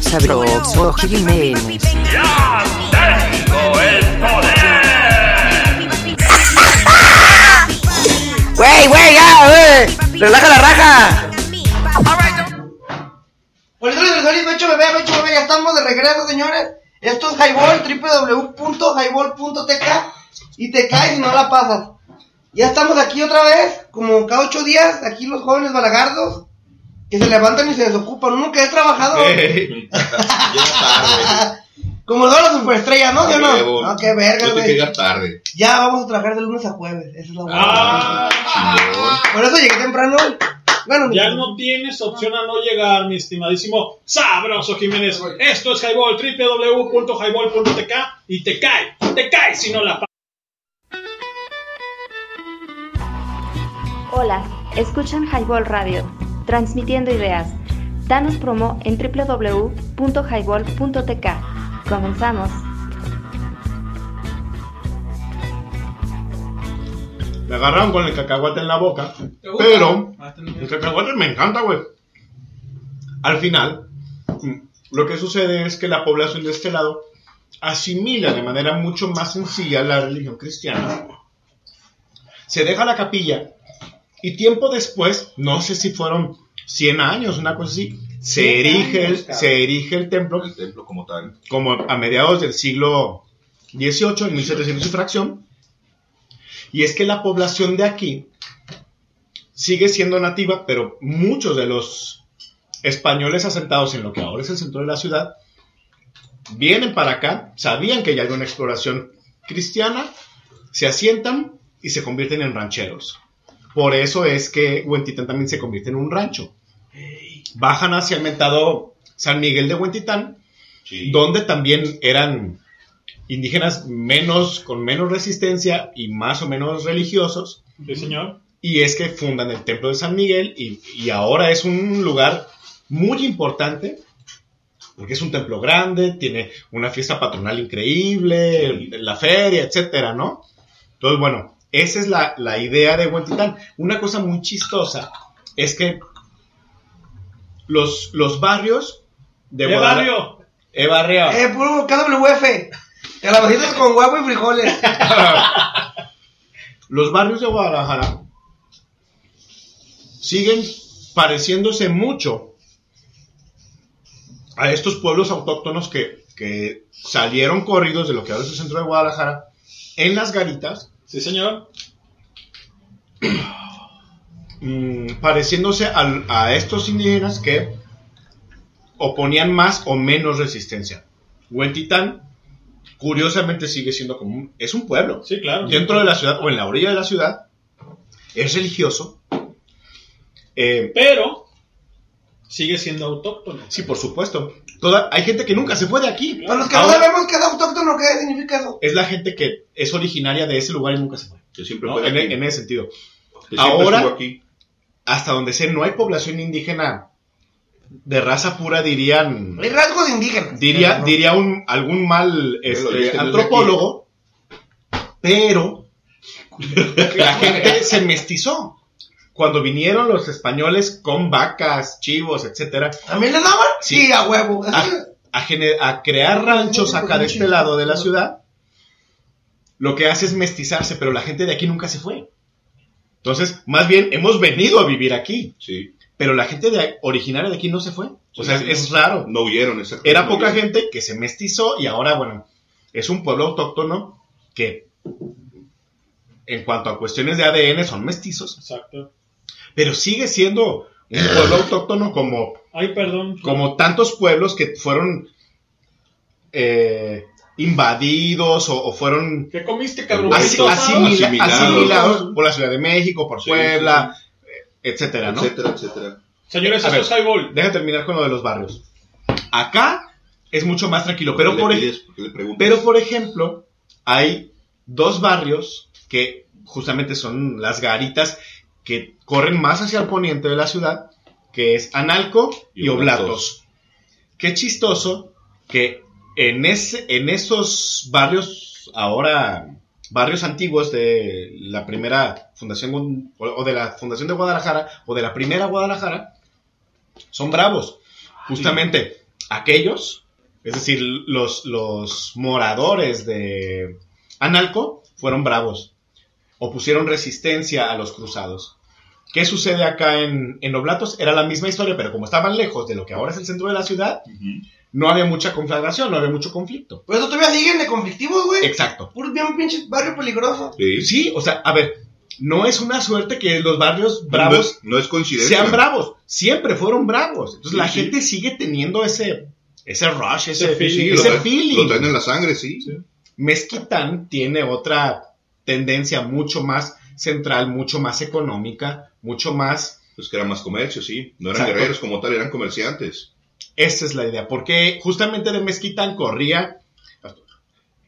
Sabroso Jiménez. ¡Ya tengo el poder! ¡Wey, wey, ya, wey! ¡Relaja la raja! Polidores del Solís, Mecho Bebé, Mecho Bebé, ya estamos de regreso, señores. Esto es Highball, www.highball.tk y te caes y no la pasas. Ya estamos aquí otra vez, como cada ocho días, aquí los jóvenes balagardos, que se levantan y se desocupan. Uno que es trabajador. como todas las superestrellas, ¿no? ¿Sí no? No, qué verga, güey. tarde. Ya vamos a trabajar de lunes a jueves, esa es la buena. Ah, Por eso llegué temprano hoy. Bueno, Ya no tienes opción a no llegar, mi estimadísimo Sabroso Jiménez. Esto es Highball, www.highball.tk y te cae, te cae si no la Hola, escuchan Highball Radio, transmitiendo ideas. Danos promo en www.highball.tk. Comenzamos. Me agarraron con el cacahuate en la boca. Pero el cacahuate me encanta, güey. Al final, mm, lo que sucede es que la población de este lado asimila de manera mucho más sencilla la religión cristiana. Se deja la capilla y tiempo después, no sé si fueron 100 años, una cosa así, se 100 erige, el, se erige el templo. El templo como tal. Como a mediados del siglo XVIII, en 1700 y fracción. Y es que la población de aquí sigue siendo nativa, pero muchos de los españoles asentados en lo que ahora es el centro de la ciudad vienen para acá, sabían que ya hay una exploración cristiana, se asientan y se convierten en rancheros. Por eso es que Huentitán también se convierte en un rancho. Bajan hacia el mentado San Miguel de Huentitán, donde también eran indígenas menos, con menos resistencia y más o menos religiosos. Sí, señor. Y es que fundan el templo de San Miguel y, y ahora es un lugar muy importante porque es un templo grande, tiene una fiesta patronal increíble, la feria, etcétera, ¿no? Entonces, bueno, esa es la, la idea de Huentitán. Una cosa muy chistosa es que los, los barrios de ¡Eh, barrio! ¡Eh, barrio! Eh, puro KWF. Calabacitas con huevo y frijoles. Los barrios de Guadalajara siguen pareciéndose mucho a estos pueblos autóctonos que, que salieron corridos de lo que ahora es el centro de Guadalajara en las garitas. Sí, señor. mm, pareciéndose a estos indígenas que oponían más o menos resistencia. Huentitán, curiosamente, sigue siendo como un, es un pueblo. Sí, claro. Dentro de la ciudad o en la orilla de la ciudad, es religioso. Eh, Pero sigue siendo autóctono. Sí, por supuesto. Toda, hay gente que nunca se fue de aquí. Para los que no Ahora, sabemos qué es autóctono, ¿qué significa eso? es la gente que es originaria de ese lugar y nunca se fue. Que siempre ¿no? fue de en, aquí. en ese sentido. Ahora, aquí. hasta donde sé, no hay población indígena de raza pura, dirían. Hay rasgos indígenas. Diría, No. diría un, algún mal este, no antropólogo, pero la gente se mestizó. Cuando vinieron los españoles con vacas, chivos, etcétera, ¿También le daban? Sí, a huevo. a, a crear ranchos acá de este lado de la ciudad, lo que hace es mestizarse, pero la gente de aquí nunca se fue. Entonces, más bien, hemos venido a vivir aquí. Sí. Pero la gente de, originaria de aquí no se fue. O Sí, sea, sí, es no. raro. No huyeron, exactamente. Era no poca huyeron. gente que se mestizó y ahora, bueno, es un pueblo autóctono que, en cuanto a cuestiones de ADN, son mestizos. Exacto. Pero sigue siendo un pueblo autóctono como Ay, perdón. como tantos pueblos que fueron eh, invadidos o, o fueron ¿Qué comiste, cabrón? asi- ¿Huevitos asimila- asados? asimilados por la Ciudad de México, por Sí, Puebla, etcétera, ¿no? Etcétera, etcétera. Señores, A esto ver, es Highball. Deja terminar con lo de los barrios. Acá es mucho más tranquilo, pero ¿Qué por, pero por ejemplo, hay dos barrios que justamente son las garitas que corren más hacia el poniente de la ciudad, que es Analco y, Y Oblatos. Oblatos. Qué chistoso que en, ese, en esos barrios, ahora barrios antiguos de la primera fundación o o de la fundación de Guadalajara o de la primera Guadalajara, son bravos. Justamente aquellos, es decir, los, los moradores de Analco, fueron bravos. Opusieron resistencia a los cruzados. ¿Qué sucede acá en, en Oblatos? Era la misma historia, pero como estaban lejos de lo que ahora es el centro de la ciudad, no había mucha conflagración, no había mucho conflicto. Por eso todavía siguen de conflictivos, güey. Exacto. Puro bien pinche barrio peligroso. Sí. o sea, a ver, no es una suerte que los barrios bravos No, no es coincidencia. sean bravos. Siempre fueron bravos. Entonces Sí, la sí. gente sigue teniendo ese, ese rush, ese, Ese feeling. ese Lo feeling. lo traen en la sangre, sí. Mezquitán tiene otra tendencia mucho más central, mucho más económica, mucho más... Pues que era más comercio, sí. No eran Exacto. guerreros como tal, eran comerciantes. Esa es la idea, porque justamente de Mezquitán corría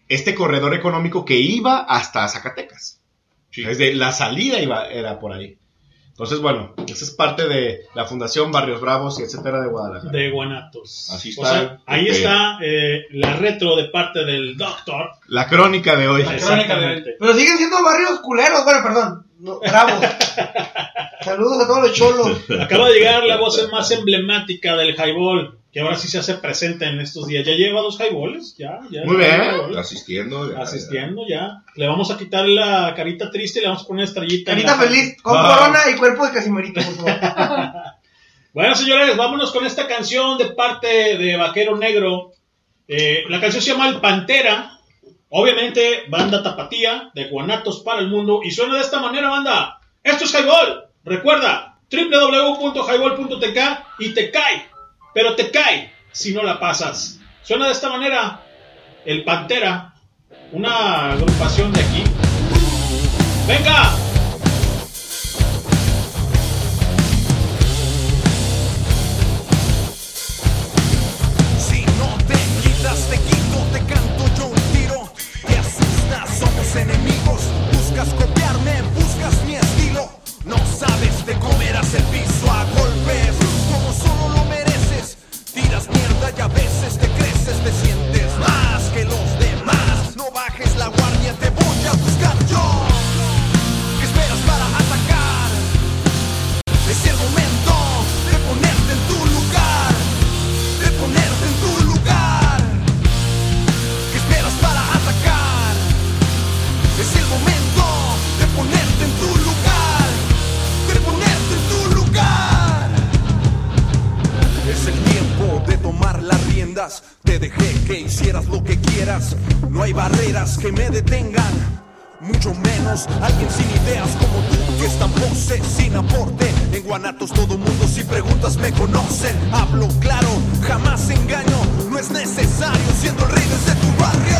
este corredor económico que iba hasta Zacatecas. Desde la salida iba, era por ahí. Entonces, bueno, esa es parte de la Fundación Barrios Bravos y etcétera de Guadalajara. De Guanatos. Así O está. sea, ahí está eh, la retro de parte del doctor. La crónica de hoy. Exactamente. Pero siguen siendo barrios culeros, bueno, perdón. No, bravos. Saludos a todos los cholos. Acaba de llegar la voz más emblemática del highball, que ahora sí se hace presente en estos días. Ya lleva dos highballs, ya, ya. Muy bien. Asistiendo. ya, Asistiendo ya. Le vamos a quitar la carita triste y le vamos a poner estrellita. Carita la- feliz, con Ah. corona y cuerpo de casimerito, por favor. Bueno, señores, vámonos con esta canción de parte de Vaquero Negro. Eh, la canción se llama El Pantera. Obviamente, banda tapatía de Guanatos para el mundo. Y suena de esta manera, banda. Esto es Highball. Recuerda, www.highball.tk y te cae. Pero te cae si no la pasas. Suena de esta manera. El Pantera. Una agrupación de aquí. ¡Venga! Si no te quitas, te quito, te canto yo un tiro. Te asustas, somos enemigos. Buscas copiarme, buscas mi estilo. No sabes, te comerás el piso a golpes. Tiras mierda y a veces te creces, te sientes más que los demás. No bajes la guardia, te voy a buscar yo. Te dejé que hicieras lo que quieras. No hay barreras que me detengan. Mucho menos alguien sin ideas como tú que es tan pose sin aporte. En Guanatos todo mundo si preguntas me conocen. Hablo claro, jamás engaño. No es necesario siendo el rey desde tu barrio.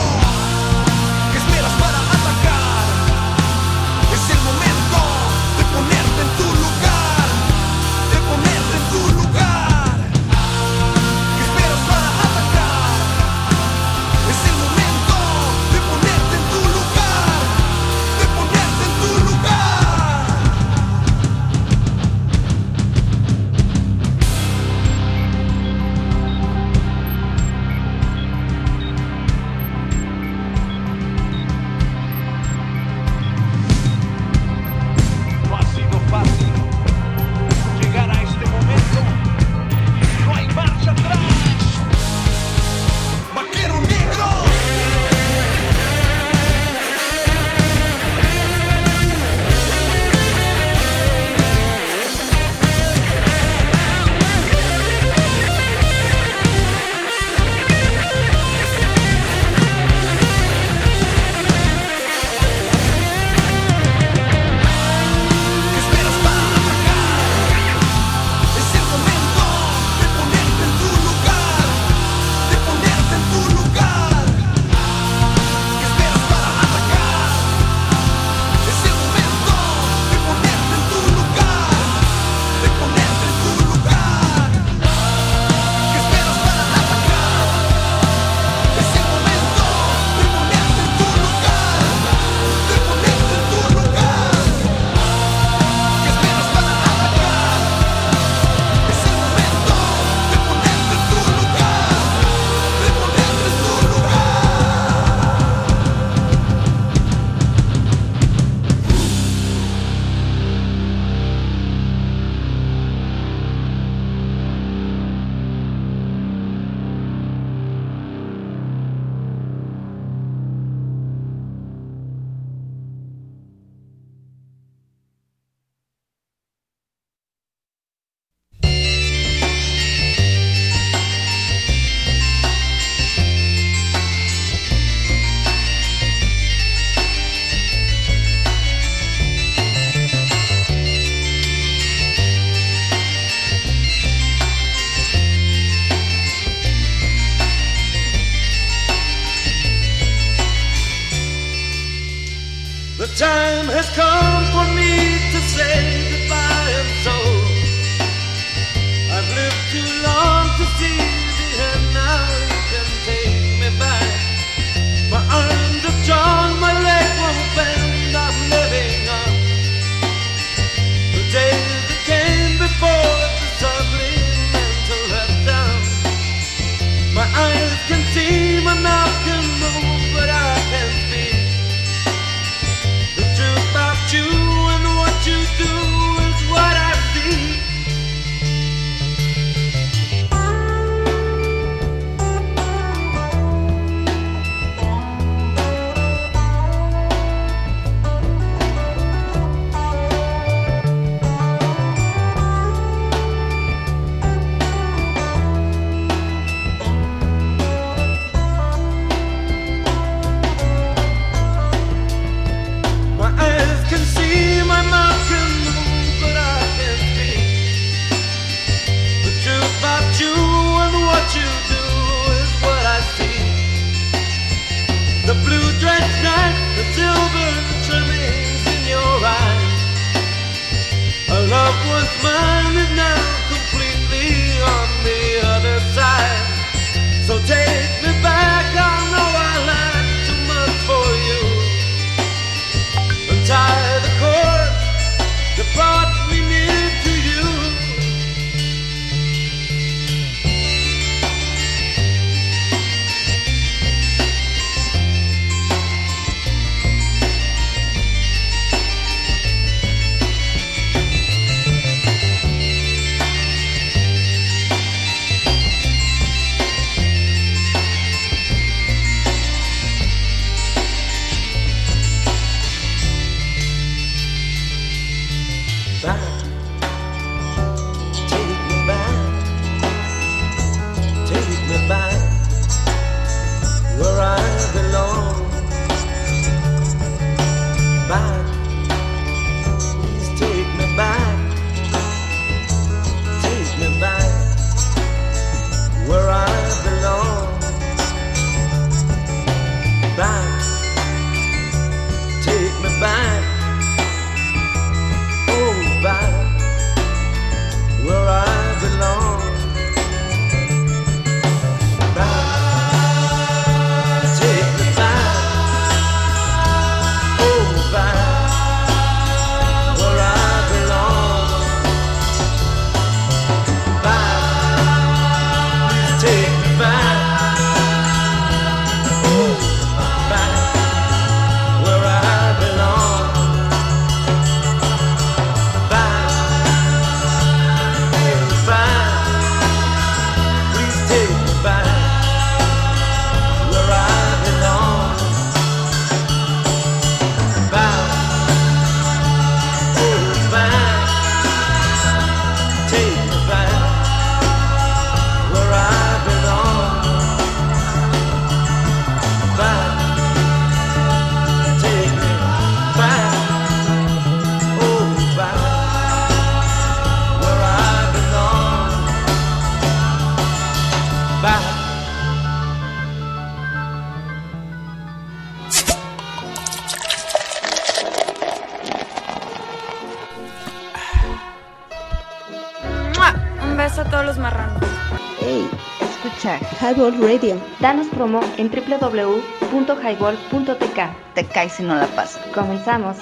Highball Radio. Danos promo en www.highball.tk. Te caes si no la pasas. Comenzamos.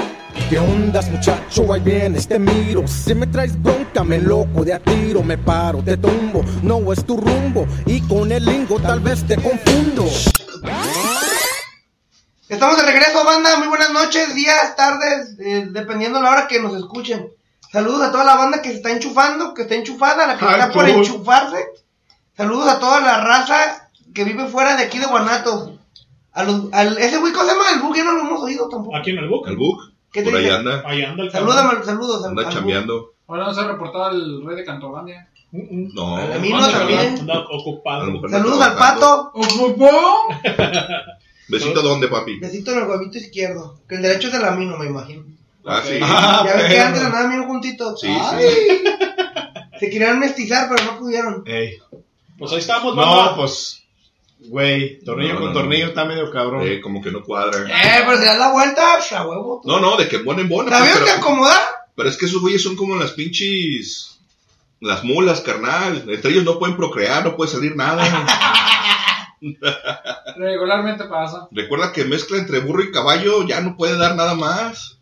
¿Qué ondas muchacho? Ahí vienes, te miro Si me traes bronca, me loco de a tiro Me paro, te tumbo, no es tu rumbo Y con el lingo tal vez te confundo Estamos de regreso, banda. Muy buenas noches, días, tardes, eh, dependiendo la hora que nos escuchen. Saludos a toda la banda que se está enchufando, que está enchufada, la que Ay, está por enchufarse. Saludos a toda la raza que vive fuera de aquí de Guanatos. A los, al, ese güey, ¿cómo se llama? El bug, ya no lo hemos oído tampoco. Aquí en el book. El book. ¿Qué te Por ahí anda. Ahí anda el Saludos, cabrón. al- saludos. al- Anda al bug. chambeando. Ahora no se ha reportado al rey de Cantolandia. No. A mí no, también. Anda ocupado. A lo mejor no Saludos al trabajando. pato. ¿Besito dónde, papi? Besito en el huevito izquierdo. Que el derecho es del amino, me imagino. Ah, sí. ya ves que antes andaban bien juntitos. Sí, Ay. Se querían mestizar, pero no pudieron. Ey. Pues ahí estamos, No, banda. pues. Güey, tornillo No, con no, tornillo no. está medio cabrón. Eh, como que no cuadra. Eh, pero si das la vuelta, pues, a huevo. No, no, de que bona en bona. ¿Sabías pues, que acomodar? pero es que esos güeyes son como las pinches. Las mulas, carnal. Entre ellos no pueden procrear, no puede salir nada. Regularmente pasa. Recuerda que mezcla entre burro y caballo ya no puede dar nada más.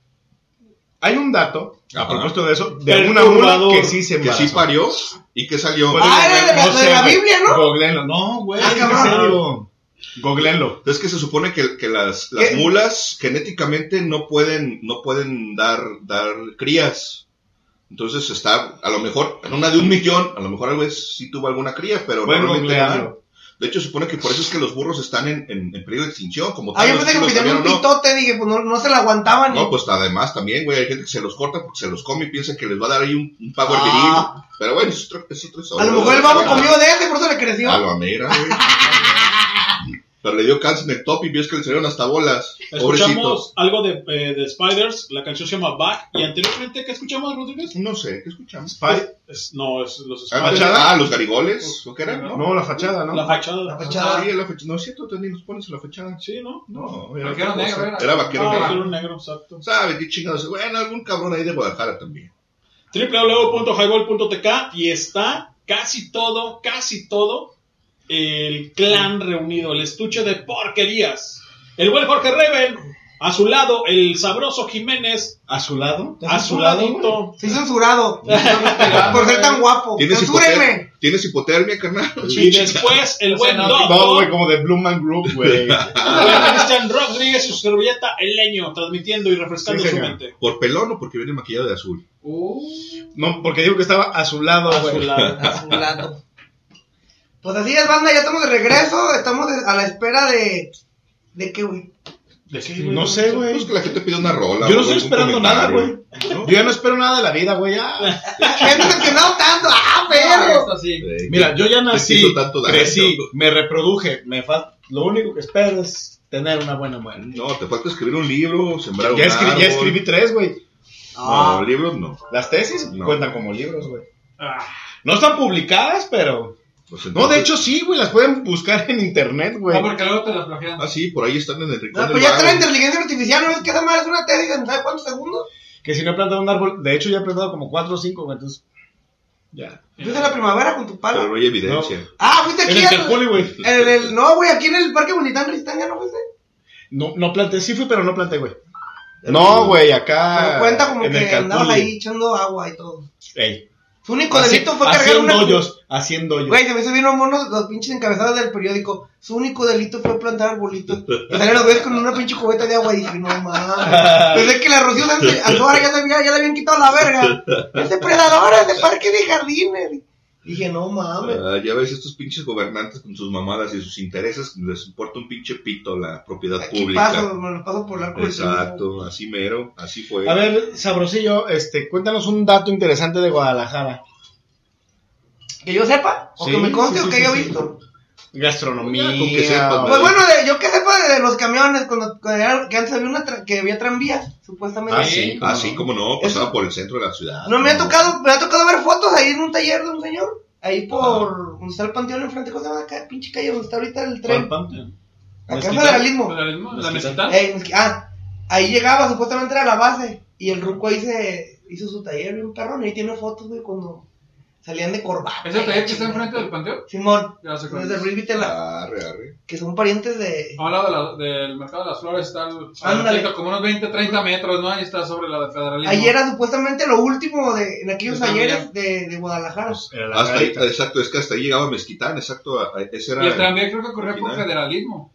Hay un dato, a propósito de eso, de una mula que sí se Que embarazó. sí parió y que salió. Ah, era de la- de la. Biblia, ¿no? Googleenlo. No, güey, Ah, en cabrón. serio. Googleenlo. Es que se supone que, que las, las ¿Qué? mulas genéticamente no pueden, no pueden dar, dar crías. Entonces está, a lo mejor, en una de un millón, a lo mejor algo es, sí tuvo alguna cría, pero googlearlo. no. De hecho, supone que por eso es que los burros están en, en, en peligro de extinción, como Ah, yo tal, no sé pensé que lo me dieron un pitote, dije, pues no, no se la aguantaban. No, pues además también, güey, hay gente que se los corta porque se los come y piensa que les va a dar ahí un, un power Ah. viril. Pero bueno, es otro, es otro a lo mejor el babo comió de ese, por eso le creció. A lo mera, güey. Pero le dio cáncer en el top y vio que le salieron hasta bolas. Escuchamos algo de, eh, de Spiders, la canción se llama Back. Y anteriormente, ¿qué escuchamos, Rodríguez? No sé, ¿qué escuchamos? Spy- Es- no, es los Ah, Spiders. ¿Fachada? Ah, los garigoles, ¿o qué era? No, la fachada, ¿no? La fachada. La fachada. Sí, la fechada. No es cierto, también nos pones en la fechada. Sí, ¿no? No, era Vaquero otra negro cosa. era. Era vaquero Ah, negro. vaquero negro, exacto. ¿Sabe qué chingados? Bueno, algún cabrón ahí de Guadalajara también. www.highball.tk y está casi todo, casi todo el clan reunido, el estuche de porquerías. El buen Jorge Reven, a su lado el sabroso Jiménez, ¿A su lado? a su ladito. Sí, censurado. por ser tan guapo. ¿Tienes, Censúrenme. hipotermia, ¿Tienes hipotermia, carnal? Y después el buen no, No, Doc, güey, como de Blue Man Group, güey. el buen Cristian Rodríguez y su servilleta El Leño, transmitiendo y refrescando Sí, su mente. ¿Por pelón o porque viene maquillado de azul? Uh, No, porque digo que estaba a su lado, A su güey. lado. A su lado. Pues así es, banda, ya estamos de regreso. Estamos a la espera de. ¿De qué, güey? ¿De qué, No sé, güey. Pues que la gente pide una rola. Yo no estoy esperando nada, güey. Yo ya no espero nada de la vida, güey. Ya. He decepcionado tanto. ¡Ah, ah, perro! esto sí. Mira, yo ya ¿qué te nací, tanto daño? crecí, me reproduje. Me fal- Lo único que espero es tener una buena muerte. No, te falta escribir un libro, sembrar un Ya, escri- árbol. ya escribí tres, güey. No, libros no. Las tesis No. cuentan como libros, güey. Ah, No están publicadas, pero. Pues No, de hecho sí, güey. Las pueden buscar en internet, güey. No, porque luego te las bloquean. Ah, sí, por ahí están en el rincón No, del pues ya está la inteligencia artificial. ¿No ves que esa madre es una tesis en ¿sabes cuántos segundos? Que si no he plantado un árbol. De hecho, ya he plantado como cuatro o cinco, güey. Entonces. Ya. Empieza la primavera con tu Pero palo. no hay evidencia. Ah, fuiste En aquí el al- Terpoli, güey. en el- No, güey, aquí en el Parque Bonitán Ristán ya no fuiste. No, no planté, sí fui, pero no planté, güey. No, güey, acá. Me cuenta como en el que andabas ahí echando agua y todo. Ey. Su único delito fue cargar una. Haciendo hoyos, haciendo hoyos. Güey, se me subieron monos los pinches encabezados del periódico. Su único delito fue plantar arbolitos. Y salieron los güeyes con una pinche cubeta de agua y dije, no mames. Pensé que la Rocío Sánchez Alzora ya, se había- ya le habían quitado la verga. Es depredadora de parques de jardines. Dije, no mames. Ah, ya ves, estos pinches gobernantes con sus mamadas y sus intereses, les importa un pinche pito la propiedad Aquí pública. paso, me lo paso por triunfo. Exacto, así mero, así fue. A ver, Sabrosillo, este, cuéntanos un dato interesante de Guadalajara. Que yo sepa, o Sí, que me conste, sí, o que sí, haya sí. visto. Gastronomía. Con que. Pues bueno, de- yo que sepa de, de los camiones, cuando, cuando era- que antes había una tra- que había tranvías, supuestamente. Ah, sí, así como no, pasaba por el centro de la ciudad. No me ha tocado, me ha tocado ver fotos ahí en un taller de un señor. Ahí por donde está el panteón enfrente, ¿cómo se llama acá? Pinche calle donde está ahorita el tren. ¿Cuál panteón? Acá en federalismo. Federalismo, la mezquita. Mezqui- ah, ahí llegaba, supuestamente era la base. Y el ruco ahí se hizo su taller bien perrón. Y ahí tiene fotos, güey, cuando salían de corbata. ¿Es el taller que está enfrente del panteón? Simón, Ya sé cuál desde es. Ruiz Vitela, Arre, arre. que son parientes de. A un lado de la- del mercado de las flores está el, Ándale. el- como unos 20, 30 metros, ¿no? Ahí está sobre la de federalismo. Ahí era supuestamente lo último de, en aquellos Está talleres de, de Guadalajara. Era la Hasta ahí, exacto, es que hasta ahí llegaba Mezquitán, exacto, a- a- ese era... Y el tranvía creo que corría por Original. federalismo.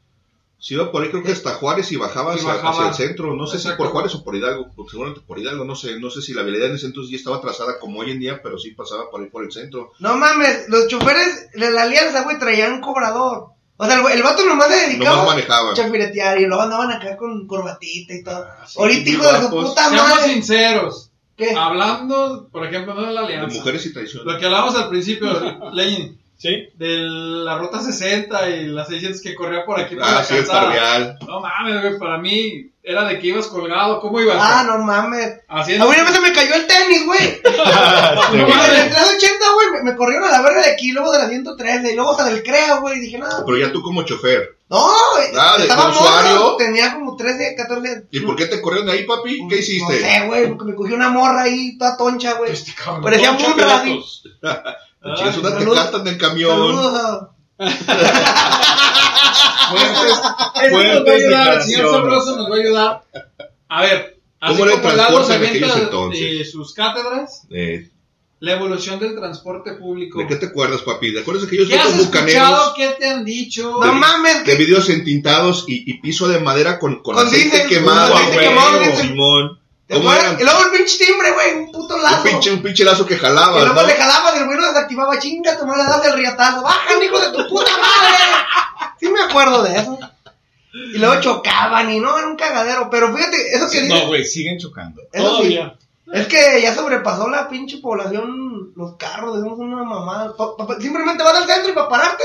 Si iba por ahí creo que hasta Juárez y bajaba Y hacia, bajaba. hacia el centro, no sé si Exacto. por Juárez o por Hidalgo, porque seguramente por Hidalgo, no sé, no sé si la vialidad en ese entonces ya estaba trazada como hoy en día, pero sí pasaba por ahí por el centro. No mames, los choferes de la alianza, güey, traían cobrador. O sea, el, vato nomás se dedicaba Nomás manejaba. a chafiretear y luego andaban acá con corbatita y todo. sí, Ahorita, hijo de su puta Seamos madre. sinceros. ¿Qué? Hablando, por ejemplo, no de la De alianza. mujeres y traición. Lo que hablamos al principio, Lenin. Sí. De la ruta 60 y las 600 que corría por aquí por Ah, la sí, el. Parvial. No mames, güey, para mí era de que ibas colgado. ¿Cómo ibas? Ah, no mames. Haciendo- A mí una vez se me cayó el tenis, güey. No de mames. la 380, güey, me, me corrieron a la verga de aquí, luego de la 113, y luego hasta del CREA, güey. Y dije, no, Pero ya tú como chofer. no, Ah, estaba morro, tenía como 13, 14. ¿Y por qué te corrieron de ahí, papi? ¿Qué No hiciste? sé, güey, porque me cogió una morra ahí, toda toncha, güey. cabrón. Parecía Munra, así. Pilatos. Chingas, una te cantan en el camión. Saludos a- Eso nos va a ayudar, el. Sabroso nos va a ver, así ¿Cómo el como Lalo transporte se de sus cátedras, Eh, la evolución del transporte público. ¿De qué te acuerdas, papi? ¿Te acuerdas de aquellos ¿Qué has escuchado? ¿Qué te han dicho? No mames, De vidrios entintados y, y piso de madera con, con, Con aceite diésel, quemado. con aceite quemado. Simón. ¿Te ¿Cómo eran? Y luego el pinche timbre, güey, un puto lazo. Un pinche, un pinche lazo que Y jalabas, luego ¿no? le jalaba y el güey lo desactivaba, chinga, tu madre, das el riatazo. ¡Bajan, hijo de tu puta madre! Sí me acuerdo de eso. Y luego chocaban y no, era un cagadero. Pero fíjate, eso que No, dices, güey, siguen chocando. eso sí, Todavía. es que ya sobrepasó la pinche población, los carros, decimos una mamada. Pa- pa- simplemente vas al centro y para pararte,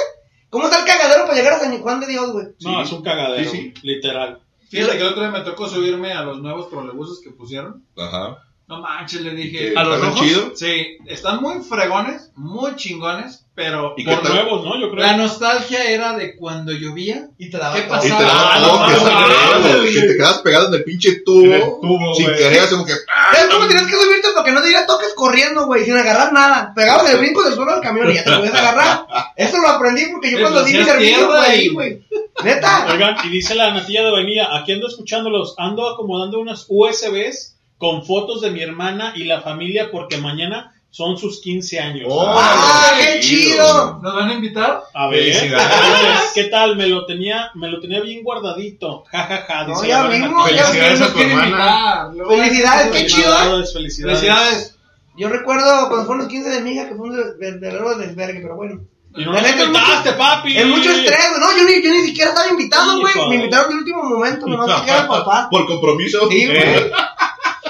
¿cómo está el cagadero para llegar a San Juan de Dios, güey? No, es un cagadero, Sí, literal. Fíjate que el otro día me tocó subirme a los nuevos trolebuses que pusieron. Ajá. No manches, le dije. ¿Qué, ¿A los rojos? chido? Sí, están muy fregones, muy chingones, pero ¿Y qué Por nuevos, ¿no? Yo creo. la nostalgia era de cuando llovía. Y te daba ¿Qué todo. Y te pasaba? dabas Ah, no, que no, no, te quedas pegado en el pinche tubo. el tubo, sin güey. querer, así como que. ¿Sabes cómo tenías que subirte para que no te diera toques corriendo, güey? Sin agarrar nada. Pegabas el brinco del suelo al camión y ya te podías agarrar. Eso lo aprendí porque yo cuando di mi servicio fue ahí, güey. Neta. Oigan, y dice la natilla de vainilla, aquí ando escuchándolos, ando acomodando unas USBs con fotos de mi hermana y la familia porque mañana son sus 15 años. Oh. ¡Ah, qué chido. ¿Nos van a invitar? A ver, Felicidades. ¿qué tal? Me lo tenía, me lo tenía bien guardadito. Ja, ja, ja, No, dice ya ya Felicidades a tu hermana. Felicidades, qué chido, ¿eh? Felicidades, felicidades. Felicidades. Yo recuerdo cuando fueron los 15 de mi hija que fue un de- verdadero desvergue, pero bueno. Y no es invitaste, mucho- papi. Es mucho estrés, güey. No, yo ni, yo ni siquiera estaba invitado, güey. Me invitaron de último momento, nomás era el papá. Por compromiso. Sí, güey.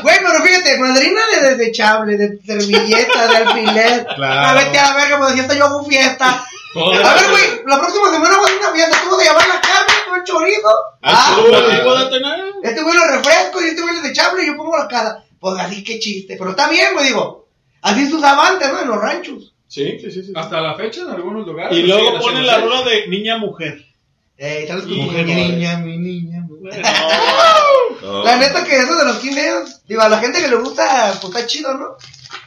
Güey, pero fíjate, madrina de desechable, de servilleta, de alfiler. Claro. Ah, vete a la verga, pues fiesta yo hago fiesta. A ver, güey, la próxima semana voy a una fiesta. ¿Cómo se llama la carne? ¿Todo el chorizo? Ah, ¿Tú platico de tener? este güey lo refresco y este güey es desechable y yo pongo la cara. Pues así, qué chiste. Pero está bien, güey, digo. Así se usaba antes, ¿no? En los ranchos. Sí, sí, sí. sí. Hasta la fecha en algunos lugares. Y lo luego pone la rola de niña-mujer. Eh, ¿sabes Y cómo? mujer, niña, mi niña. No. La neta que eso de los 15 años, digo, a la gente que le gusta, pues está chido, ¿no?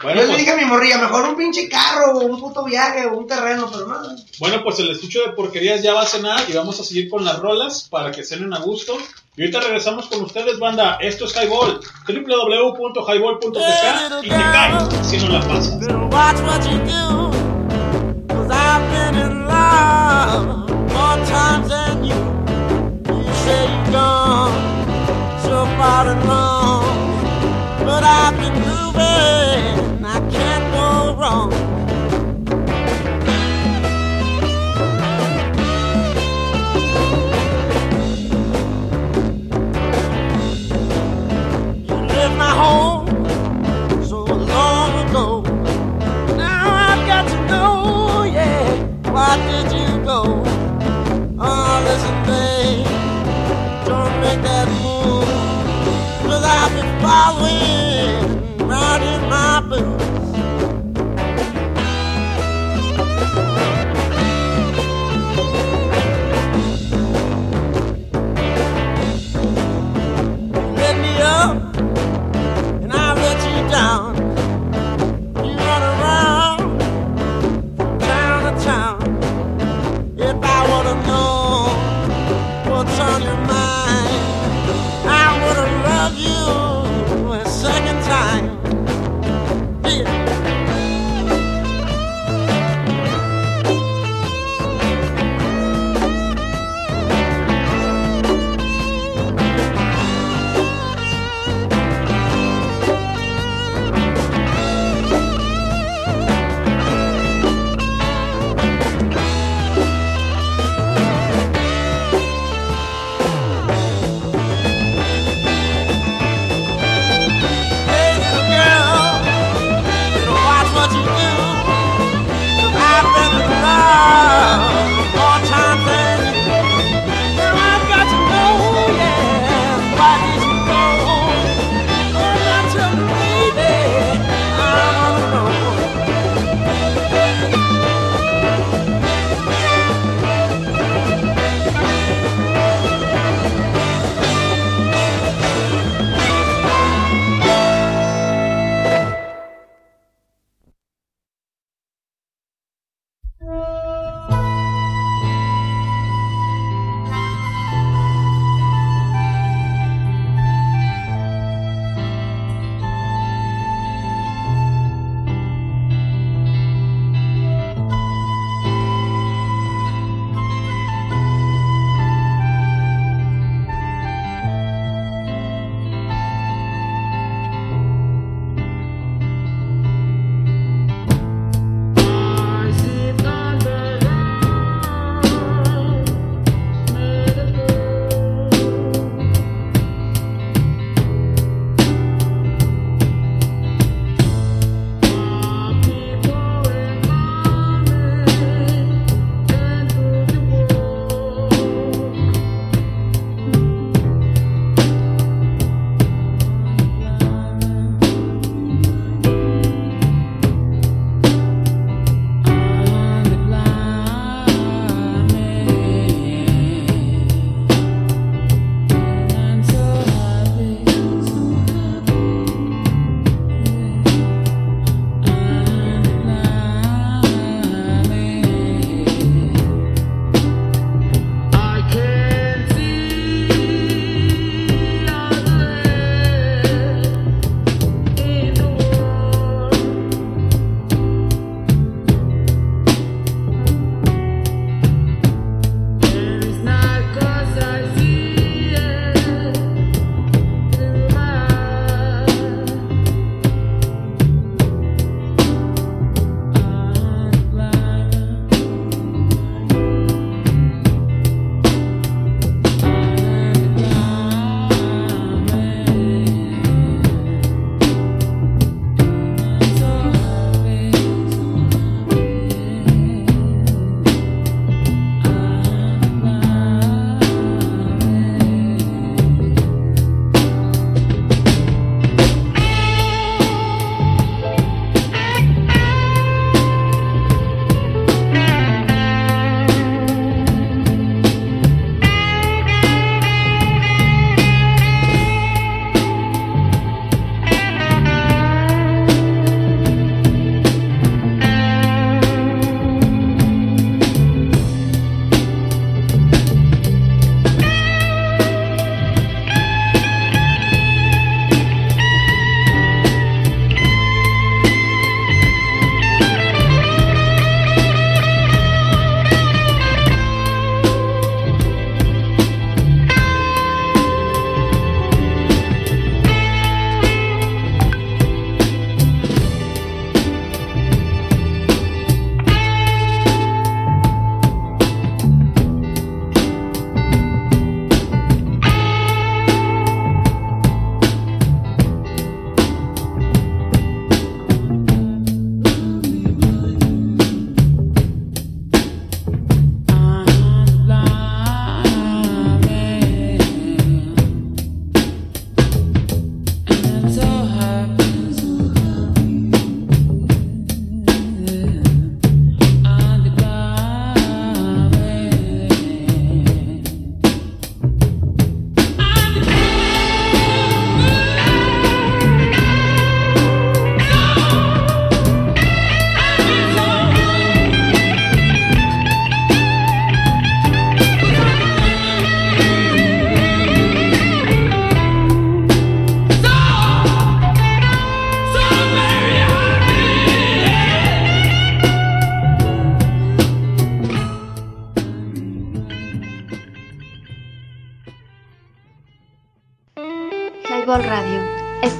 Bueno, Yo le pues, dije a mi morrilla, mejor un pinche carro, o un puto viaje, o un terreno, pero nada. bueno, pues el estucho de porquerías ya va a cenar y vamos a seguir con las rolas para que cenen a gusto. Y ahorita regresamos con ustedes, banda. Esto es Highball, www.highball.tk y te cae si no la pasas. More times than you. You say you're gone so far and long, but I've been moving, I can't go wrong. You left my home so long ago. Now I've got to know, yeah, why did you go? Oh, All this Highball Darling, riding my blues.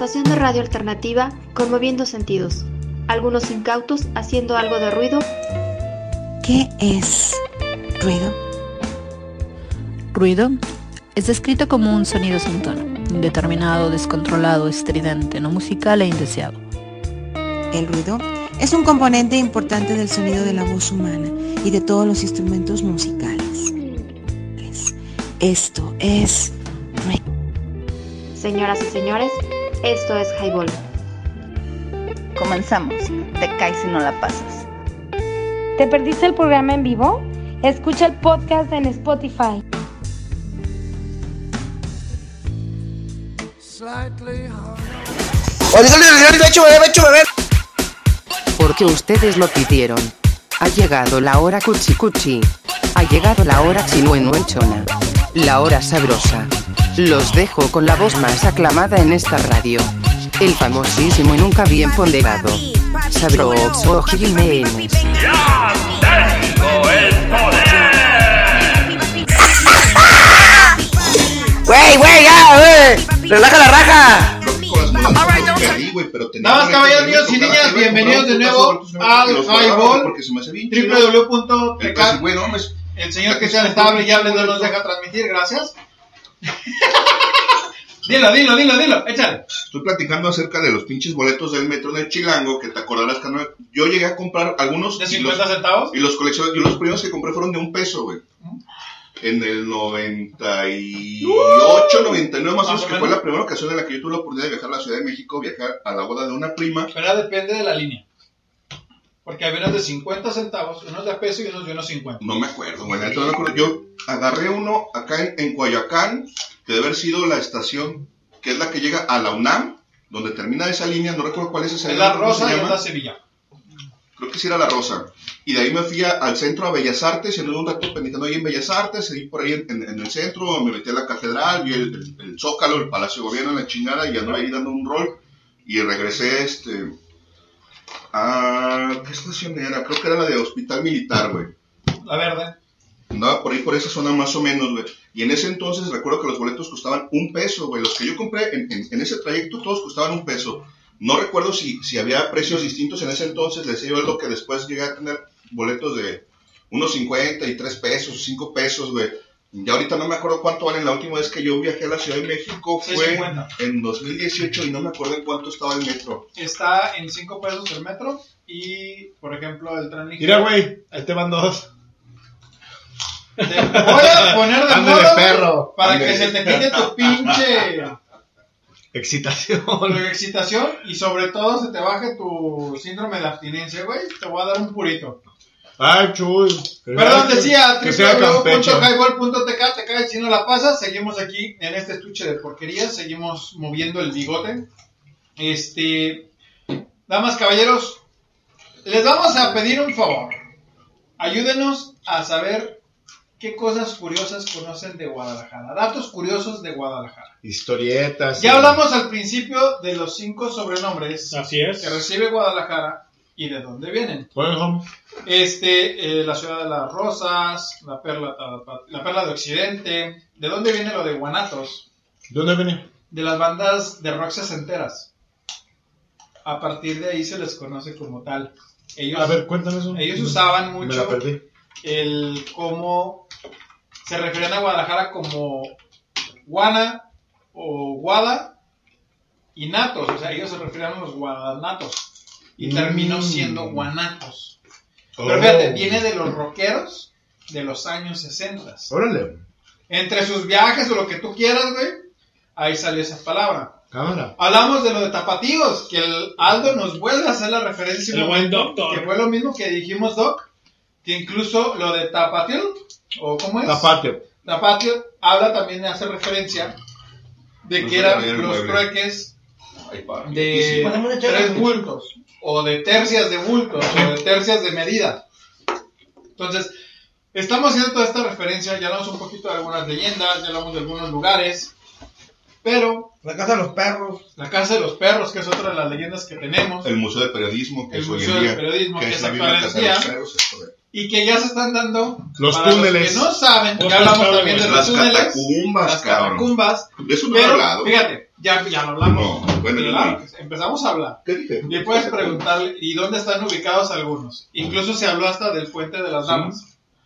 Estación de radio alternativa conmoviendo sentidos. Algunos incautos haciendo algo de ruido. ¿Qué es ruido? Ruido es descrito como un sonido sin tono, indeterminado, descontrolado, estridente, no musical e indeseado. El ruido es un componente importante del sonido de la voz humana y de todos los instrumentos musicales. Esto es ruido. Señoras y señores, esto es Highball. Comenzamos. Te caes si no la pasas. ¿Te perdiste el programa en vivo? Escucha el podcast en Spotify. Porque ustedes lo pidieron. Ha llegado la hora cuchi cuchi. Ha llegado la hora chinuenuenchona. La hora sabrosa. Los dejo con la voz más aclamada en esta radio. El famosísimo y nunca bien ponderado. Sabroso Jiménez. ¡Ya tengo el poder! ¡Wey, wey, ya, wey! ¡Relaja la raja! Damas, caballeros míos y niñas, bienvenidos de nuevo al Highball. www.tk. El señor Cristian está brillable, no nos deja transmitir, gracias. dilo, dilo, dilo, dilo, échale. Estoy platicando acerca de los pinches boletos del metro de Chilango, que te acordarás que no- yo llegué a comprar algunos. ¿De y 50 los- centavos? Y los coleccioné, yo los primeros que compré fueron de un peso, güey. En el 98, 99 más o menos, Más o que fue la primera ocasión en la que yo tuve la oportunidad de viajar a la Ciudad de México, viajar a la boda de una prima. Pero depende de la línea. Porque hay unos de 50 centavos, unos de a peso y unos de unos 50. No me acuerdo, güey. la neta no acuerdo. Yo agarré uno acá en, en Coyoacán, que debe haber sido la estación que es la que llega a la UNAM, donde termina esa línea. No recuerdo cuál es esa Es línea, la ¿cómo se rosa y es la Sevilla. Creo que sí era la rosa. Y de ahí me fui a- al centro a Bellas Artes, y en un rato pendiente ahí en Bellas Artes, seguí por ahí en, en- en el centro, me metí a la catedral, vi el, el- el Zócalo, el Palacio de Gobierno, la chingada, y anduve ahí dando un rol. Y regresé, este. A. ¿Qué estación era? Creo que era la de Hospital Militar, güey. La verde. Andaba por ahí, por esa zona más o menos, güey. Y en ese entonces recuerdo que los boletos costaban un peso, güey. Los que yo compré en, en- en ese trayecto todos costaban un peso. No recuerdo si, si había precios distintos en ese entonces. Les decía yo lo que después llegué a tener boletos de unos 50 y 3 pesos, 5 pesos, güey. Ya ahorita no me acuerdo cuánto valen. La última vez que yo viajé a la Ciudad de México fue 6.50. en 2018 y no me acuerdo en cuánto estaba el metro. Está en 5 pesos el metro y, por ejemplo, el tren ligero. Mira, güey, ahí te van dos. Te voy a poner de Ándale, modo perro. para Ándale. que se te quite tu pinche Excitación. tu excitación y sobre todo se te baje tu síndrome de abstinencia, güey. Te voy a dar un purito. Ay, chuy. Perdón, decía Que Campeche. www.highball.tk, te caes si no la pasas. Seguimos aquí en este estuche de porquerías, seguimos moviendo el bigote. Este, damas, caballeros, les vamos a pedir un favor. Ayúdenos a saber qué cosas curiosas conocen de Guadalajara. Datos curiosos de Guadalajara. Historietas. Ya hablamos al principio de los cinco sobrenombres Así es. que recibe Guadalajara y de dónde vienen. Bueno, Este, eh, la ciudad de las rosas, la perla, la perla de Occidente. ¿De dónde viene lo de Guanatos? ¿De dónde viene? De las bandas de rock sesenteras. A partir de ahí se les conoce como tal. Ellos, A ver, cuéntame eso. ellos usaban Me mucho la perdí. el cómo se referían a Guadalajara como Guana o Guada y Natos. O sea, ellos se referían a los Guadanatos. Y Mm. terminó siendo Guanatos. Oh. Pero fíjate, viene de los rockeros de los años 60. Órale. Entre sus viajes o lo que tú quieras, güey, ahí salió esa palabra. Cámara. Hablamos de lo de tapatíos, que el Aldo nos vuelve a hacer la referencia. El buen doctor. Que fue lo mismo que dijimos, Doc, que incluso lo de tapatío, o ¿cómo es? Tapatio. Tapatio habla también de hacer referencia de No que eran los trueques. De tres bultos, o de tercias de bultos, o de tercias de medida. Entonces, estamos haciendo toda esta referencia, ya hablamos un poquito de algunas leyendas, ya hablamos de algunos lugares, pero La casa de los perros. la Casa de los Perros, que es otra de las leyendas que tenemos, El Museo de Periodismo, que El es hoy Museo en de día, Periodismo, que que es es la misma de los perros, y que ya se están dando Los para túneles. Los que no saben, Los ya hablamos también de los Las túneles, catacumbas, las cabrón. catacumbas. De eso no he pero, hablado. Fíjate, ya, ya lo hablamos. No, bueno, empezamos a hablar. ¿Qué dije? Y puedes preguntarle, ¿y dónde están ubicados algunos? Incluso se habló hasta del Puente de las Damas.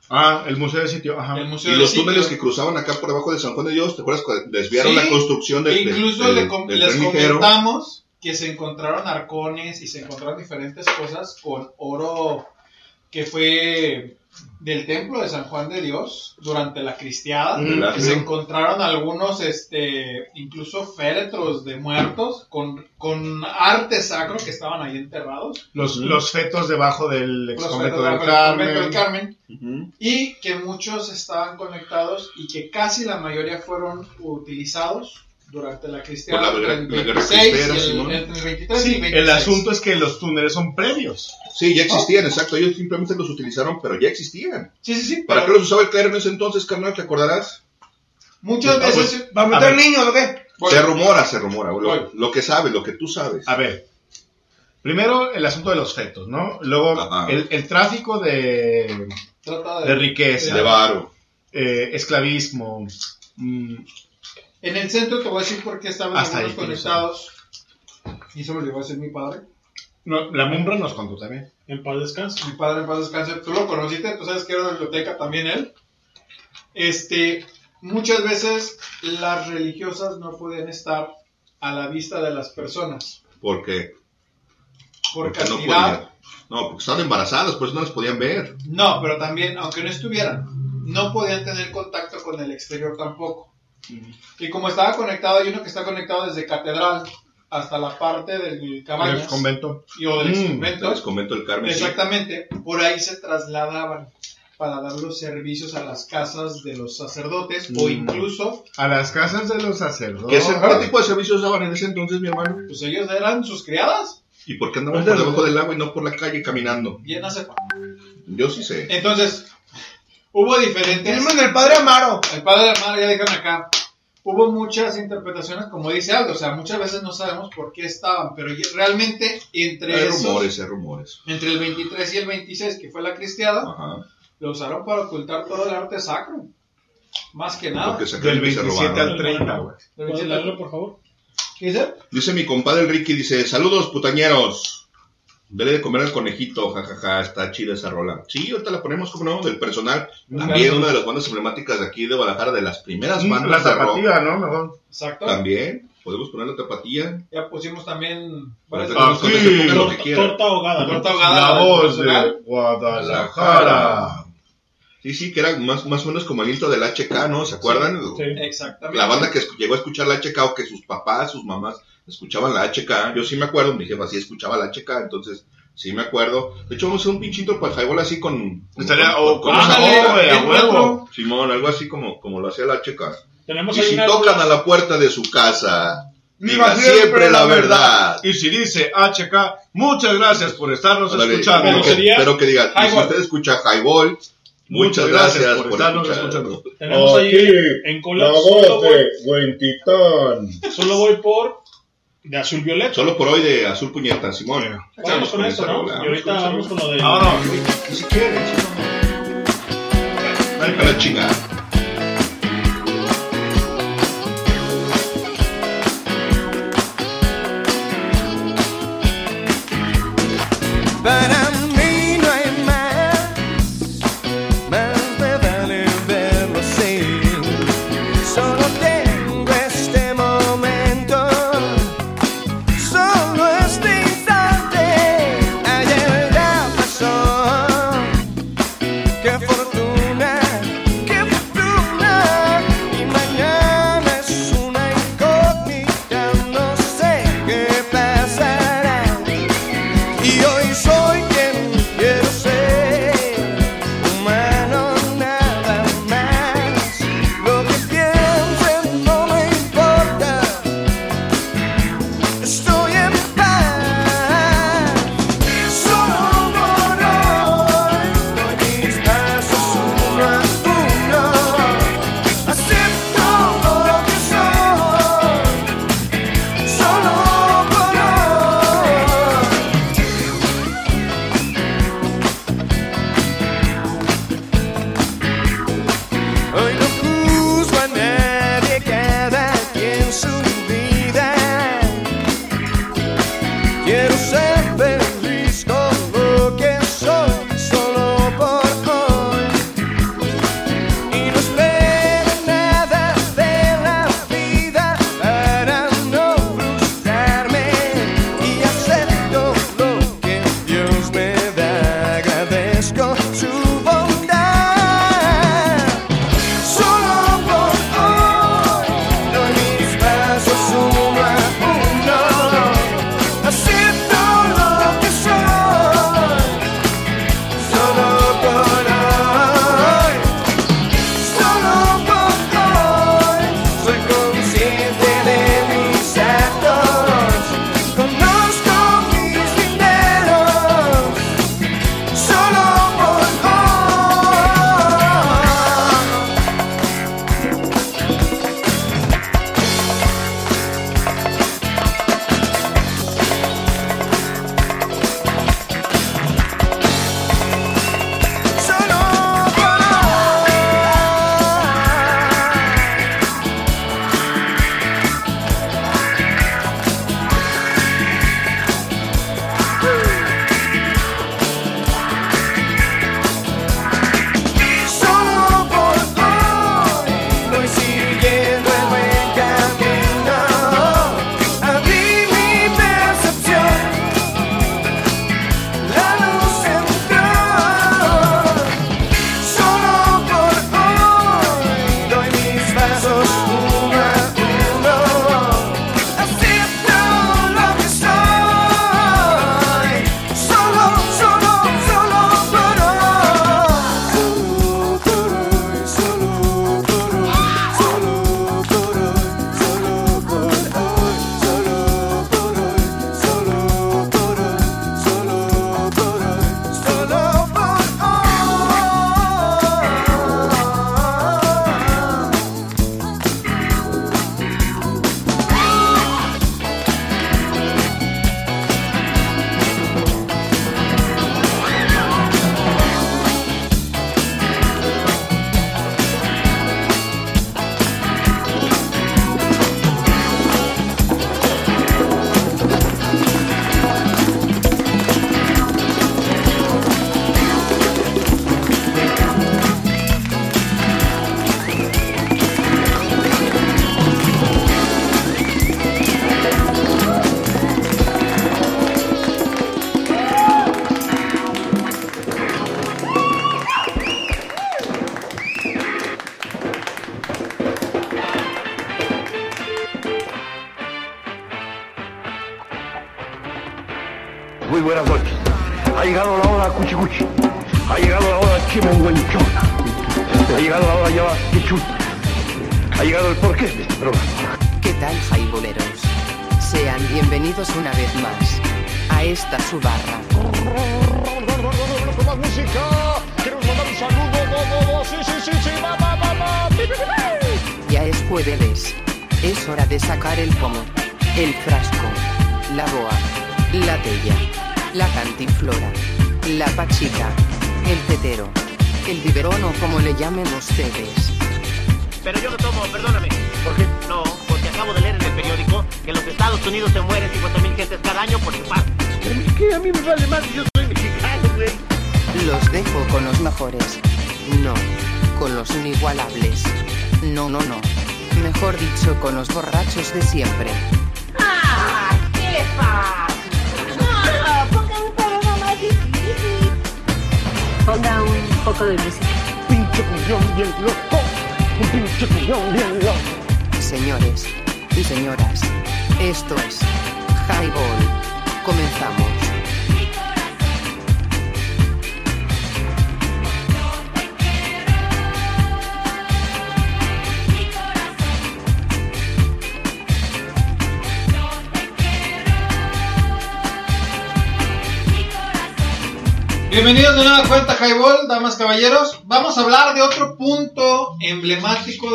Ah, el museo del sitio, ajá. El museo Y del los sitio. túneles que cruzaban acá por debajo de San Juan de Dios, ¿te acuerdas? que Desviaron Sí, la construcción del, Incluso del- del les comentamos que se encontraron arcones y se encontraron diferentes cosas con oro que fue del templo de San Juan de Dios durante la cristiada. Que se encontraron algunos, este, incluso féretros de muertos con, con arte sacro que estaban ahí enterrados. Los, los fetos debajo del ex Los convento fetos del del convento del Carmen. Carmen. Y que muchos estaban conectados y que casi la mayoría fueron utilizados durante la cristiana Por la entre la guerra 26 y cristera, el, Simón. entre el 23 y Sí, el 26. el asunto es que los túneles son previos. Sí, ya existían, exacto. Ellos simplemente los utilizaron, pero ya existían. Sí, sí, sí. ¿Para pero qué los usaba el clero en ese entonces, carnal? ¿Te acordarás? Muchas Pues, veces... ¿Va a meter niños o qué? Se rumora, se rumora. Lo, lo que sabes, lo que tú sabes. A ver, primero el asunto de los fetos, ¿no? Luego el, el tráfico de, Trata de riqueza, De varo. eh, esclavismo. mm, En el centro te voy a decir por qué estaban Hasta ahí, conectados. Y eso me lo iba a decir mi padre. no, la Mumbra nos contó también. En paz descanse. Mi padre en paz descanse. Tú lo conociste, tú sabes que era de biblioteca también él. Este, muchas veces las religiosas no podían estar a la vista de las personas. ¿Por qué? Por Porque no castidad. podían. No, porque estaban embarazadas, pues no las podían ver. No, pero también, aunque no estuvieran, no podían tener contacto con el exterior tampoco. Y como estaba conectado, hay uno que está conectado desde catedral hasta la parte del El cabañas. ex convento. Y o del Mm, exconvento. El convento del Carmen. sí. Exactamente, por ahí se trasladaban para dar los servicios a las casas de los sacerdotes o Mm. incluso, A las casas de los sacerdotes. ¿Qué, tipo de servicios daban en ese entonces, mi hermano? pues ellos eran sus criadas. ¿Y por qué andaban por debajo del agua y no por la calle caminando? Bien sepa. Yo sí sé. Entonces, hubo diferentes... Tenemos el padre Amaro. El padre madre ya dejan acá. Hubo muchas interpretaciones, como dice Aldo, o sea, muchas veces no sabemos por qué estaban, pero realmente entre Hay esos, rumores, hay rumores. entre el 23 y el 26, que fue la cristiada, Ajá. lo usaron para ocultar todo el arte sacro. Más que nada. Porque se Del creen que se 27 al robaron. 30, güey. Del ¿Puedes 27 leerlo, por favor? ¿Qué dice? Dice mi compadre Ricky, dice, saludos putañeros. Dele de comer al conejito, jajaja, está chida esa rola. Sí, ahorita la ponemos como no, del personal. También una de las bandas emblemáticas de aquí de Guadalajara, de las primeras Mm, bandas La de rock. tapatía, ¿no? Mejor. Exacto. También, podemos poner la tapatía. Ya pusimos también que se ponga lo que Torta, ahogada. Torta ahogada. La voz de Guadalajara. Sí, sí, que era más, más o menos como el intro del HK, ¿no? ¿Se acuerdan? Sí. Exactamente. La banda que llegó a escuchar la HK o que sus papás, sus mamás escuchaban la HK. Yo sí me acuerdo, mi jefa sí escuchaba la HK, entonces sí me acuerdo. De hecho, vamos a hacer un pinche intro para el highball así con... Estaría- con- o con- con huevo. Simón, algo así como, como lo hacía la HK. Tenemos Y ahí si una tocan a la puerta de su casa, diga siempre la verdad. Y si dice HK, muchas gracias por estarnos escuchando. pero, que, sería pero que diga, y si usted escucha highball, muchas gracias, por, estarnos escuchar. escuchando. Tenemos ahí en cola. Solo voy, Buen Titán. solo voy por de azul violeta. Solo por hoy de Azul Puñeta, Simón. Vamos con esto, ¿no? Y ahorita vamos con lo de. Ahora, Y si quieren, Ay, a la chingada.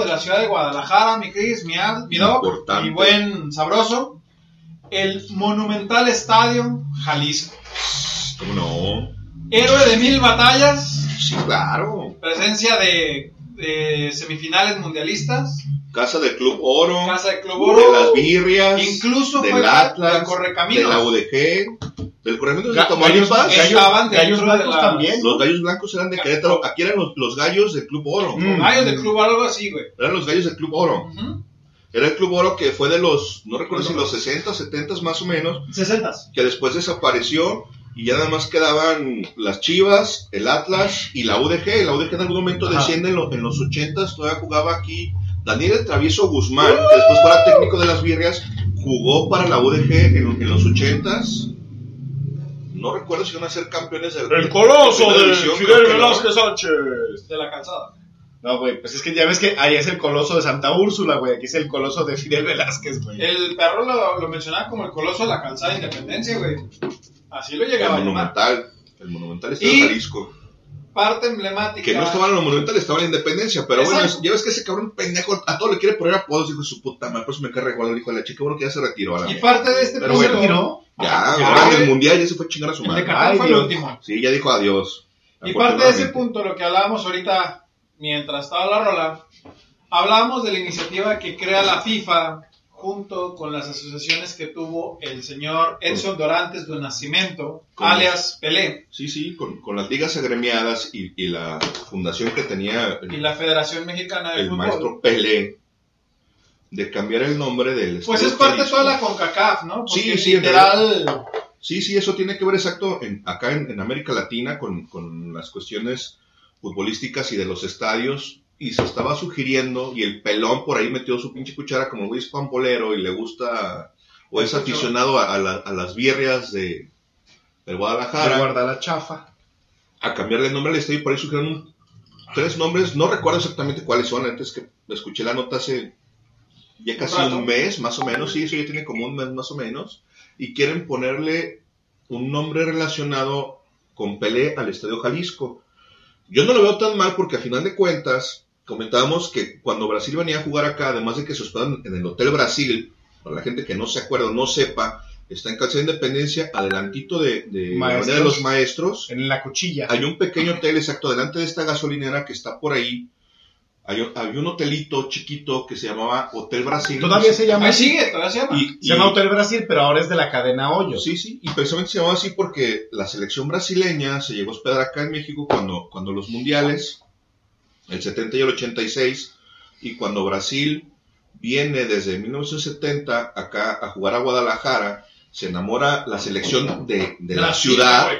De la ciudad de Guadalajara, mi Cris, mi, Al, mi Doc, Importante. mi buen sabroso. El Monumental Estadio Jalisco. ¿Cómo no? Héroe de mil batallas. Sí, claro. Presencia de, de semifinales mundialistas. Casa del Club Oro. Casa del Club Oro. De las Birrias. Incluso del fue Atlas. Correcaminos. De la UDG. Del Correcaminos de Tamaulipas. gallos- gallos blancos la- también, ¿no? Los gallos blancos eran de Querétaro. Aquí eran los, los gallos del Club Oro. Los Gallos del Club algo así, güey. Eran los gallos del Club Oro. Era el Club Oro que fue de los, no recuerdo si los 60, 70 más o menos, 60. que después desapareció y ya nada más quedaban las Chivas, el Atlas y la UDG. La UDG en algún momento Ajá. desciende en, lo- en los 80, todavía jugaba aquí Daniel el Travieso Guzmán, que después fuera técnico de las Birrias, jugó para la UDG en, en los 80 No recuerdo si iban a ser campeones del El coloso de división, Fidel no. Velázquez Sánchez. De la calzada. No, güey, pues es que ya ves que ahí es el coloso de Santa Úrsula, güey. Aquí es el coloso de Fidel Velázquez, güey. El perro lo, lo mencionaba como el coloso de la calzada de Independencia, güey. Así lo llegaba a El llamar. Monumental. El Monumental está Y- en Jalisco. Parte emblemática. Que no estaba en lo Monumental, estaba en la Independencia. Pero bueno, ya ves que ese cabrón pendejo a todo le quiere poner apodos. Dijo su puta madre, pues me carga igual. Dijo la chica, bueno, que ya se retiró. A la Y parte de este Pero punto- bueno, Ya, Ya, ahora en el mundial ya se fue a chingar a su El de madre. Qatar fue el último. Sí, ya dijo adiós. Y parte de ese punto, lo que hablábamos ahorita, mientras estaba la rola, hablábamos de la iniciativa que crea la FIFA junto con las asociaciones que tuvo el señor Edson Dorantes de Nacimiento, Con- alias Pelé, Sí, sí, con, con las ligas agremiadas y, y la fundación que tenía el, y la Federación Mexicana de el Fútbol. maestro Pelé de cambiar el nombre del Pues es parte de toda la CONCACAF, ¿no? Porque Sí, sí, literal. Sí, sí, eso tiene que ver exacto en, acá en, en América Latina con, con las cuestiones futbolísticas y de los estadios. Y se estaba sugiriendo y el pelón por ahí metió su pinche cuchara como Luis Pampolero y le gusta o es aficionado a, a la- a las birrias de, de Guadalajara. De Guardala Chafa. A cambiarle el nombre al estadio, por ahí sugirieron un- tres nombres, no recuerdo exactamente cuáles son, antes que escuché la nota hace ya casi Un un mes, más o menos, sí, eso ya tiene como un mes más o menos, y quieren ponerle un nombre relacionado con Pelé al Estadio Jalisco. Yo no lo veo tan mal porque a final de cuentas comentábamos que cuando Brasil venía a jugar acá, además de que se hospedan en el Hotel Brasil, para la gente que no se acuerda o no sepa, está en Calzada Independencia, adelantito de, de la Maestros. Avenida de los Maestros. En la cuchilla. Hay un pequeño hotel exacto delante de esta gasolinera que está por ahí. Hay, un- había un hotelito chiquito que se llamaba Hotel Brasil. Todavía se llama Ahí así. sigue, todavía se llama. Y- Se llama Hotel Brasil, pero ahora es de la cadena Hoyo. Sí, sí, y precisamente se llamaba así porque la selección brasileña se llegó a hospedar acá en México cuando, cuando los mundiales, el 70 y el 86, y cuando Brasil viene desde 1970 acá a jugar a Guadalajara, se enamora la selección de, de la ciudad,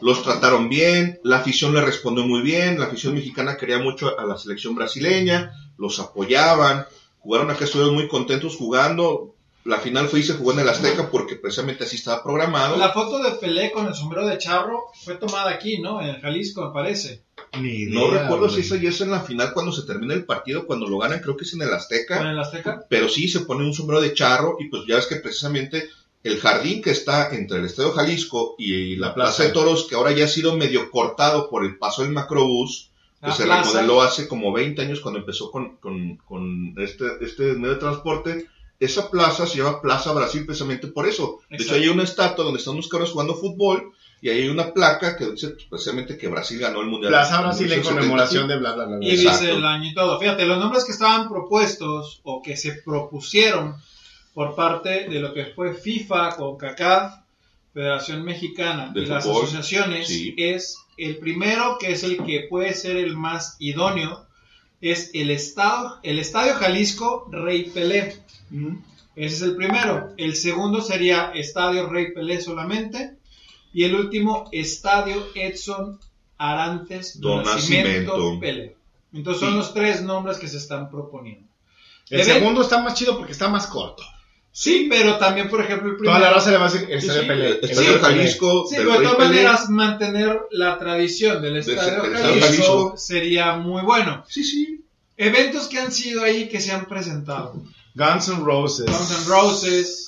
los trataron bien, la afición le respondió muy bien, la afición mexicana quería mucho a la selección brasileña, los apoyaban, jugaron acá, estuvieron muy contentos jugando, la final fue y se jugó en el Azteca porque precisamente así estaba programado. La foto de Pelé con el sombrero de charro fue tomada aquí, ¿no? En Jalisco, me parece. Ni No recuerdo güey. si esa ya es en la final cuando se termina el partido, cuando lo ganan, creo que es en el Azteca. Con el Azteca. Pero sí se pone un sombrero de charro y pues ya ves que precisamente el jardín que está entre el Estadio Jalisco y la Plaza de Toros, que ahora ya ha sido medio cortado por el paso del macrobús, que La se plaza. remodeló hace como 20 años cuando empezó con, con- con este, este medio de transporte. Esa plaza se llama Plaza Brasil precisamente por eso. De hecho, hay una estatua donde están unos cabros jugando fútbol y ahí hay una placa que dice precisamente que Brasil ganó el Mundial. Plaza Brasil en 1970. conmemoración de bla, bla, bla. bla. Y Exacto. dice el año y todo. Fíjate, los nombres que estaban propuestos o que se propusieron por parte de lo que fue FIFA, CONCACAF, Federación Mexicana De y las fútbol, asociaciones sí. es el primero, que es el que puede ser el más idóneo, es el Estadio, el Estadio Jalisco Rey Pelé. Ese es el primero. El segundo sería Estadio Rey Pelé solamente. Y el último, Estadio Edson Arantes Do do Nascimento Nascimento. Pelé. Entonces son los tres nombres que se están proponiendo. El Debe- segundo está más chido porque está más corto. Sí, pero también, por ejemplo, el primero. Toda la raza le va a decir el Estadio sí, Pelé. el Estadio Pelé. Jalisco. Sí, del pero de todas Pelé. maneras, mantener la tradición del Estadio Jalisco, Estadio Jalisco. sería muy bueno. Sí, sí. Eventos que han sido ahí que se han presentado. Guns N' Roses. Guns N' Roses.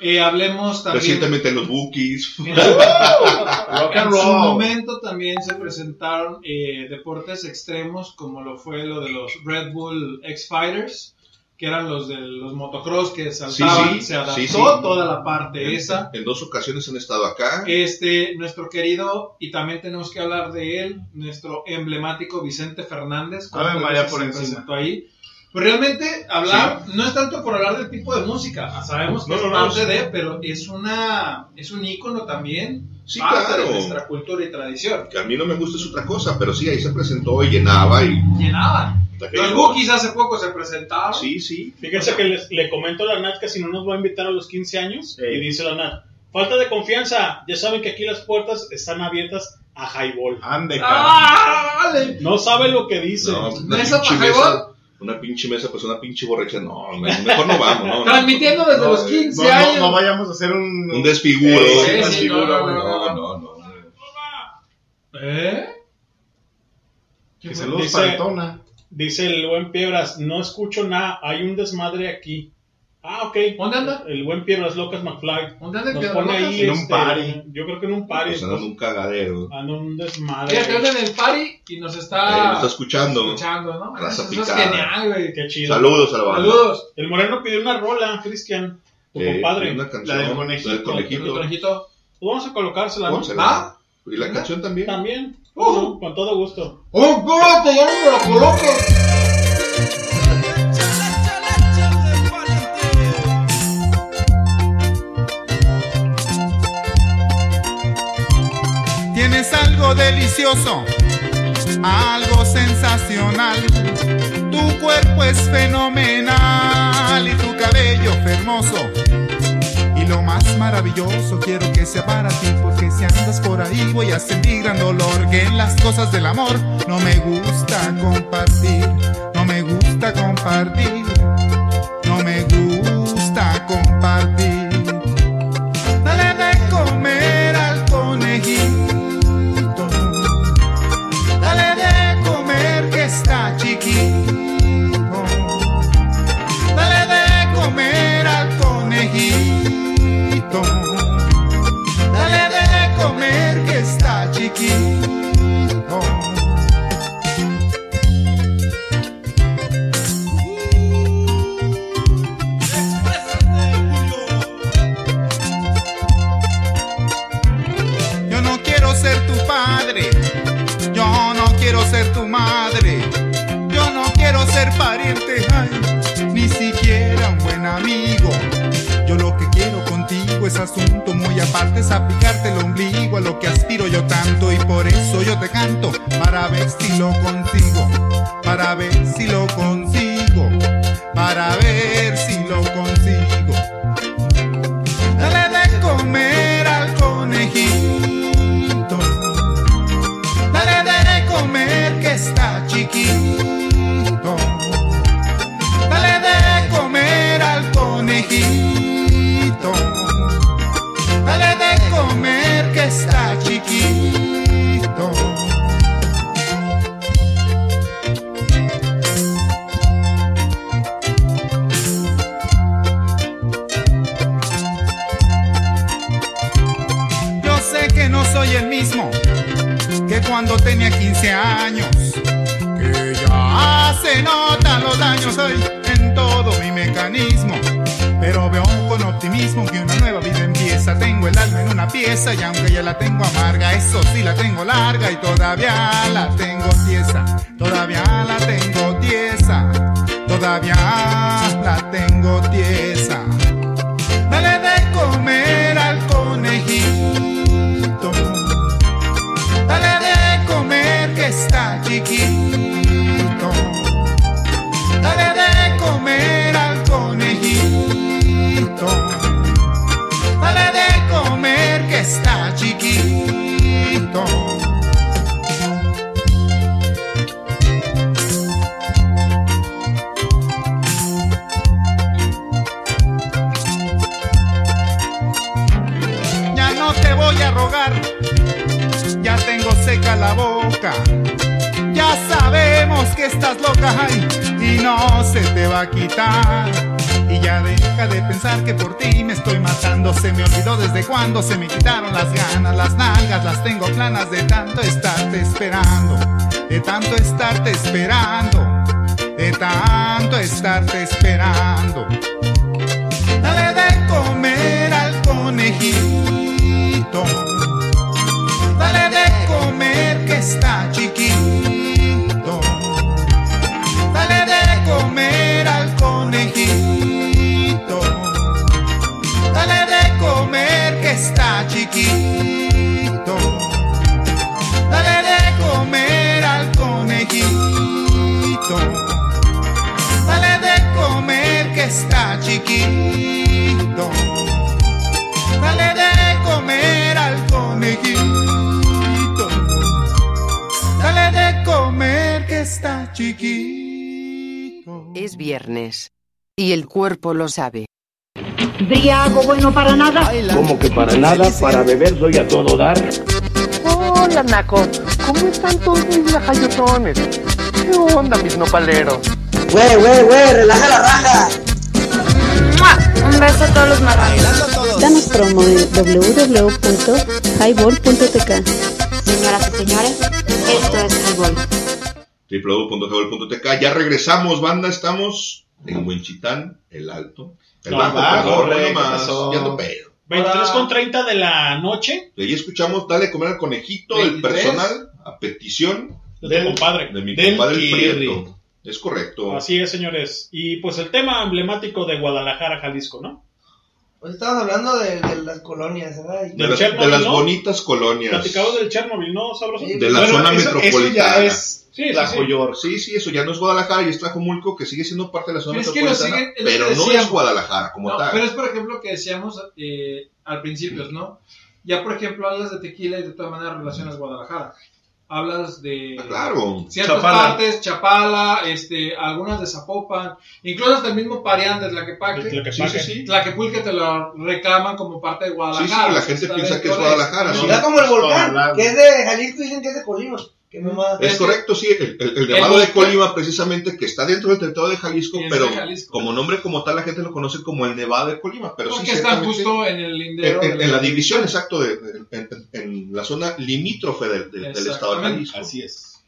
Eh, hablemos también. Recientemente los Bookies. En Rock and en su roll. momento también se presentaron eh, deportes extremos como lo fue lo de los Red Bull X Fighters, que eran los de los motocross que saltaban, se adaptó sí, sí. toda la parte En- esa. En dos ocasiones han estado acá. Este, nuestro querido, y también tenemos que hablar de él, nuestro emblemático Vicente Fernández. Ave ¿cuántas María por se presentó ahí? Pues realmente hablar, no es tanto por hablar del tipo de música, sabemos que No, es no, no, parte sí. de, pero es una, es un ícono también, Sí, parte claro. de nuestra cultura y tradición. Que a mí no me gusta es otra cosa, pero sí, ahí se presentó y llenaba y... Llenaban. Los Bookies hace poco se presentaron. Sí, sí. Fíjense que les- le comento a la Nat que si no nos va a invitar a los 15 años. Ey. Y dice la Nat, falta de confianza. Ya saben que aquí las puertas están abiertas a highball. Ande, ¡Ah! No sabe lo que dice. No, una ¿Mesa pinche para highball? Una pinche mesa, pues una pinche borracha, no, me- mejor no vamos, no. no. Transmitiendo desde No, los eh, 15 No, no, años. no vayamos a hacer un... Un desfiguro. Eh, no, no. No, no, no. ¿Eh? ¿Qué Que el Tona. Dice el buen Piedras, no escucho nada, hay un desmadre aquí. Ah, ok. ¿Dónde anda? El buen Piedras Locas McFly. ¿Dónde anda el Nos Piedras pone Locas? ahí En un este, party. Yo creo que en un party. Pues andan en un cagadero. Anda un desmadre. Mira, que anda en el party y nos Eh, está, nos está escuchando. escuchando, ¿no? Raza Eso es picada. genial, güey. Qué chido. Saludos a la banda. Saludos. El Moreno pidió una rola, Cristian. Tu Eh, compadre. Una canción, La del conejito. la del conejito. El conejito. Pues vamos a colocársela, ¿no? Pónsela. ¿Va? Y la canción también. También. Uh. No, con todo gusto. ¡Oh, espérate! ¡Ya no me lo coloques! Delicioso, algo sensacional. Tu cuerpo es fenomenal y tu cabello hermoso. Y lo más maravilloso, quiero que sea para ti, porque si andas por ahí voy a sentir gran dolor, que en las cosas del amor no me gusta compartir, no me gusta compartir, no me gusta compartir. Asunto muy aparte, es aplicarte el ombligo a lo que aspiro yo tanto y por eso yo te canto, para ver si lo consigo, para ver si lo consigo, para ver cuando tenía 15 años. Que ya se notan los daños hoy en todo mi mecanismo. Pero veo con optimismo que una nueva vida empieza. Tengo el alma en una pieza y aunque ya la tengo amarga, eso sí la tengo larga y todavía la tengo tiesa. Todavía la tengo tiesa. Todavía la tengo tiesa. Estás loca ay, y no se te va a quitar. Y ya deja de pensar que por ti me estoy matando. Se me olvidó desde cuando se me quitaron las ganas, las nalgas, las tengo planas de tanto estarte esperando, de tanto estarte esperando, de tanto estarte esperando. Dale de comer al conejito. Dale de comer que está chiquito. Comer al conejito. Dale de comer que está chiquito. Dale de comer al conejito. Dale de comer que está chiquito. Dale de comer al conejito. Dale de comer que está chiquito. Es viernes. Y el cuerpo lo sabe. Briago bueno para nada. Como que para nada, para beber doy a todo dar. Hola, Naco. ¿Cómo están todos mis lajayotones? ¿Qué onda, mis nopaleros? Güey, güey, güey, relaja la raja. Un beso a todos los marranos. Danos promo en www.highball.tk. Señoras y señores, esto es Highball. www.jabol.tk. Ya regresamos, banda. Estamos en Huenchitán, el Alto. El No, Bajo, bajo, perdón, rey, no ¿qué más. pasó? Ya ando pedo. 23 con 30 de la noche. De ahí escuchamos Dale comer al conejito, el 23. personal, a petición De tu compadre. de mi Del compadre. Prieto. Es correcto. Así es, señores. Y pues el tema emblemático de Guadalajara, Jalisco, ¿no? Pues estabas hablando de, de las colonias, ¿verdad? De las, de las bonitas colonias. Platicado del Chernobyl, ¿no, sabroso? De la zona eso- metropolitana. Eso ya es Sí, Tlajoyork. Sí, sí, eso ya no es Guadalajara y es Tlajomulco, que sigue siendo parte de la zona Pero es que metropolitana, siguen- pero no es. Guadalajara como No, tal. pero es por ejemplo que decíamos eh, al principio, ¿no? Ya por ejemplo hablas de tequila y de todas maneras relacionas Guadalajara. Hablas de Ah, claro. ciertas Chapala. partes, Chapala, este, algunas de Zapopan, incluso hasta el mismo Parián de Tlaquepaque. De Tlaquepaque. Sí, sí, sí. Tlaquepulque te lo reclaman como parte de Sí, Guadalajara. sí, la gente piensa que es Guadalajara. sí. Ya como el volcán, que es de Jalisco, dicen que es de Colima. Que mamá. Es correcto, sí, el, el, el Nevado de Colima precisamente, que está dentro del territorio de Jalisco, pero de Jalisco. como nombre como tal la gente lo conoce como el Nevado de Colima, pero Porque sí está justo en el lindero. en, en- de en la división, exacto, de, en, la zona limítrofe del, del- del estado de. Jalisco. Así es.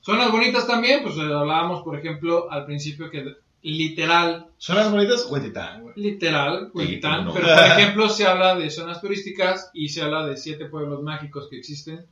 Zonas bonitas también, pues eh, hablábamos, por ejemplo, al principio que literal, Zonas bonitas, Huetitán, literal, no. pero por ejemplo se habla de zonas turísticas y se habla de siete pueblos mágicos que existen,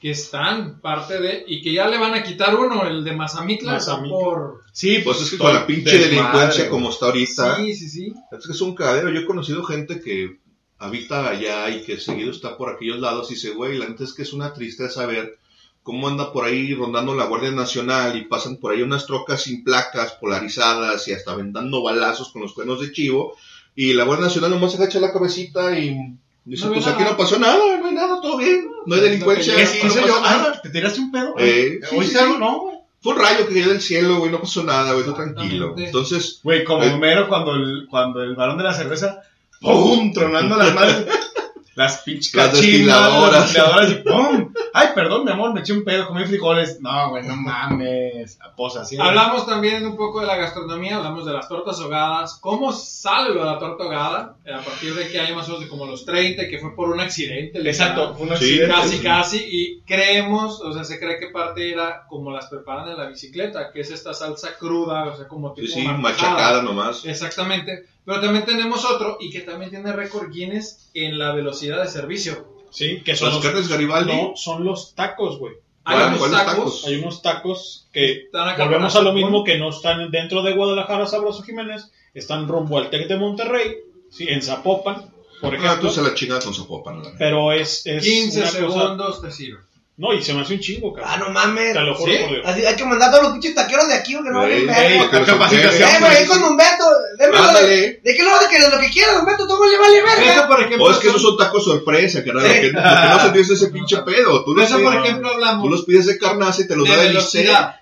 que están parte de, y que ya le van a quitar uno, el de Mazamitla, Mazamitla. por... Sí, Pues es que con la pinche desmadre, delincuencia güey. como está ahorita, Sí, sí, sí. es que es un cagadero. Yo he conocido gente que habita allá y que seguido está por aquellos lados y dice, güey, la neta es que es una tristeza ver cómo anda por ahí rondando la Guardia Nacional y pasan por ahí unas trocas sin placas, polarizadas y hasta vendando balazos con los cuernos de chivo. Y la Guardia Nacional nomás se agacha la cabecita y dice, No pues nada. aquí no pasó nada, nada, todo bien, no hay delincuencia, ¿Qué sí, no pasa yo? nada. Ay, ¿Te tiraste un pedo? Eh, sí, ¿Oíste sí, algo? No, güey. Fue un rayo que cayó del cielo, güey, no pasó nada, güey, todo tranquilo. Entonces, Güey, como Eh. Homero cuando el, cuando el varón de la cerveza, ¡pum! Tronando las madres. Las pinches Las cachimbas, destiladoras. Las destiladoras y ¡pum! Ay, perdón, mi amor, me eché un pedo, comí frijoles. No, güey, no mames. Pues así. Hablamos también un poco de la gastronomía, hablamos de las tortas ahogadas, cómo sale lo de la torta ahogada, a partir de que hay más o menos de como los 30, que fue por un accidente. Exacto, un Sí, accidente. Casi, Sí. casi, y creemos, o sea, se cree que parte era como las preparan en la bicicleta, que es esta salsa cruda, o sea, como sí, tipo sí, marmojada. machacada nomás. Exactamente, pero también tenemos otro y que también tiene récord Guinness en la velocidad de servicio. Sí, que son Las los, carnes Garibaldi. no, son los tacos, güey. Hay ¿Cuál- unos cuáles tacos, tacos? Hay unos tacos que Están acá volvemos a lo mismo que no están dentro de Guadalajara, Sabroso Jiménez, están rumbo al Tec de Monterrey, sí, en Zapopan, por Ah, ejemplo. tú se la chingada con Zapopan. la pero es, es 15 una cosa- segundos te sirve. No, y se me hace un chingo, cabrón. Ah, no mames. Te lo juro ¿Sí? por Dios. Así, hay que mandar a todos los pinches taqueros de aquí, porque no valen verga. que los capacitación, Eh, güey, ahí con Humberto. Démelo de, Ándale. de qué lado de que de lo que quiera, Humberto, todo le vale verga. Eso, por ejemplo, O es que esos son tacos sorpresa, carnal. Lo Sí. que, lo que no se piensa es ese pinche pedo. Tú de los, eso, por pides, ejemplo, hablamos tú los pides de carnaza y te los de da ICE. velocidad.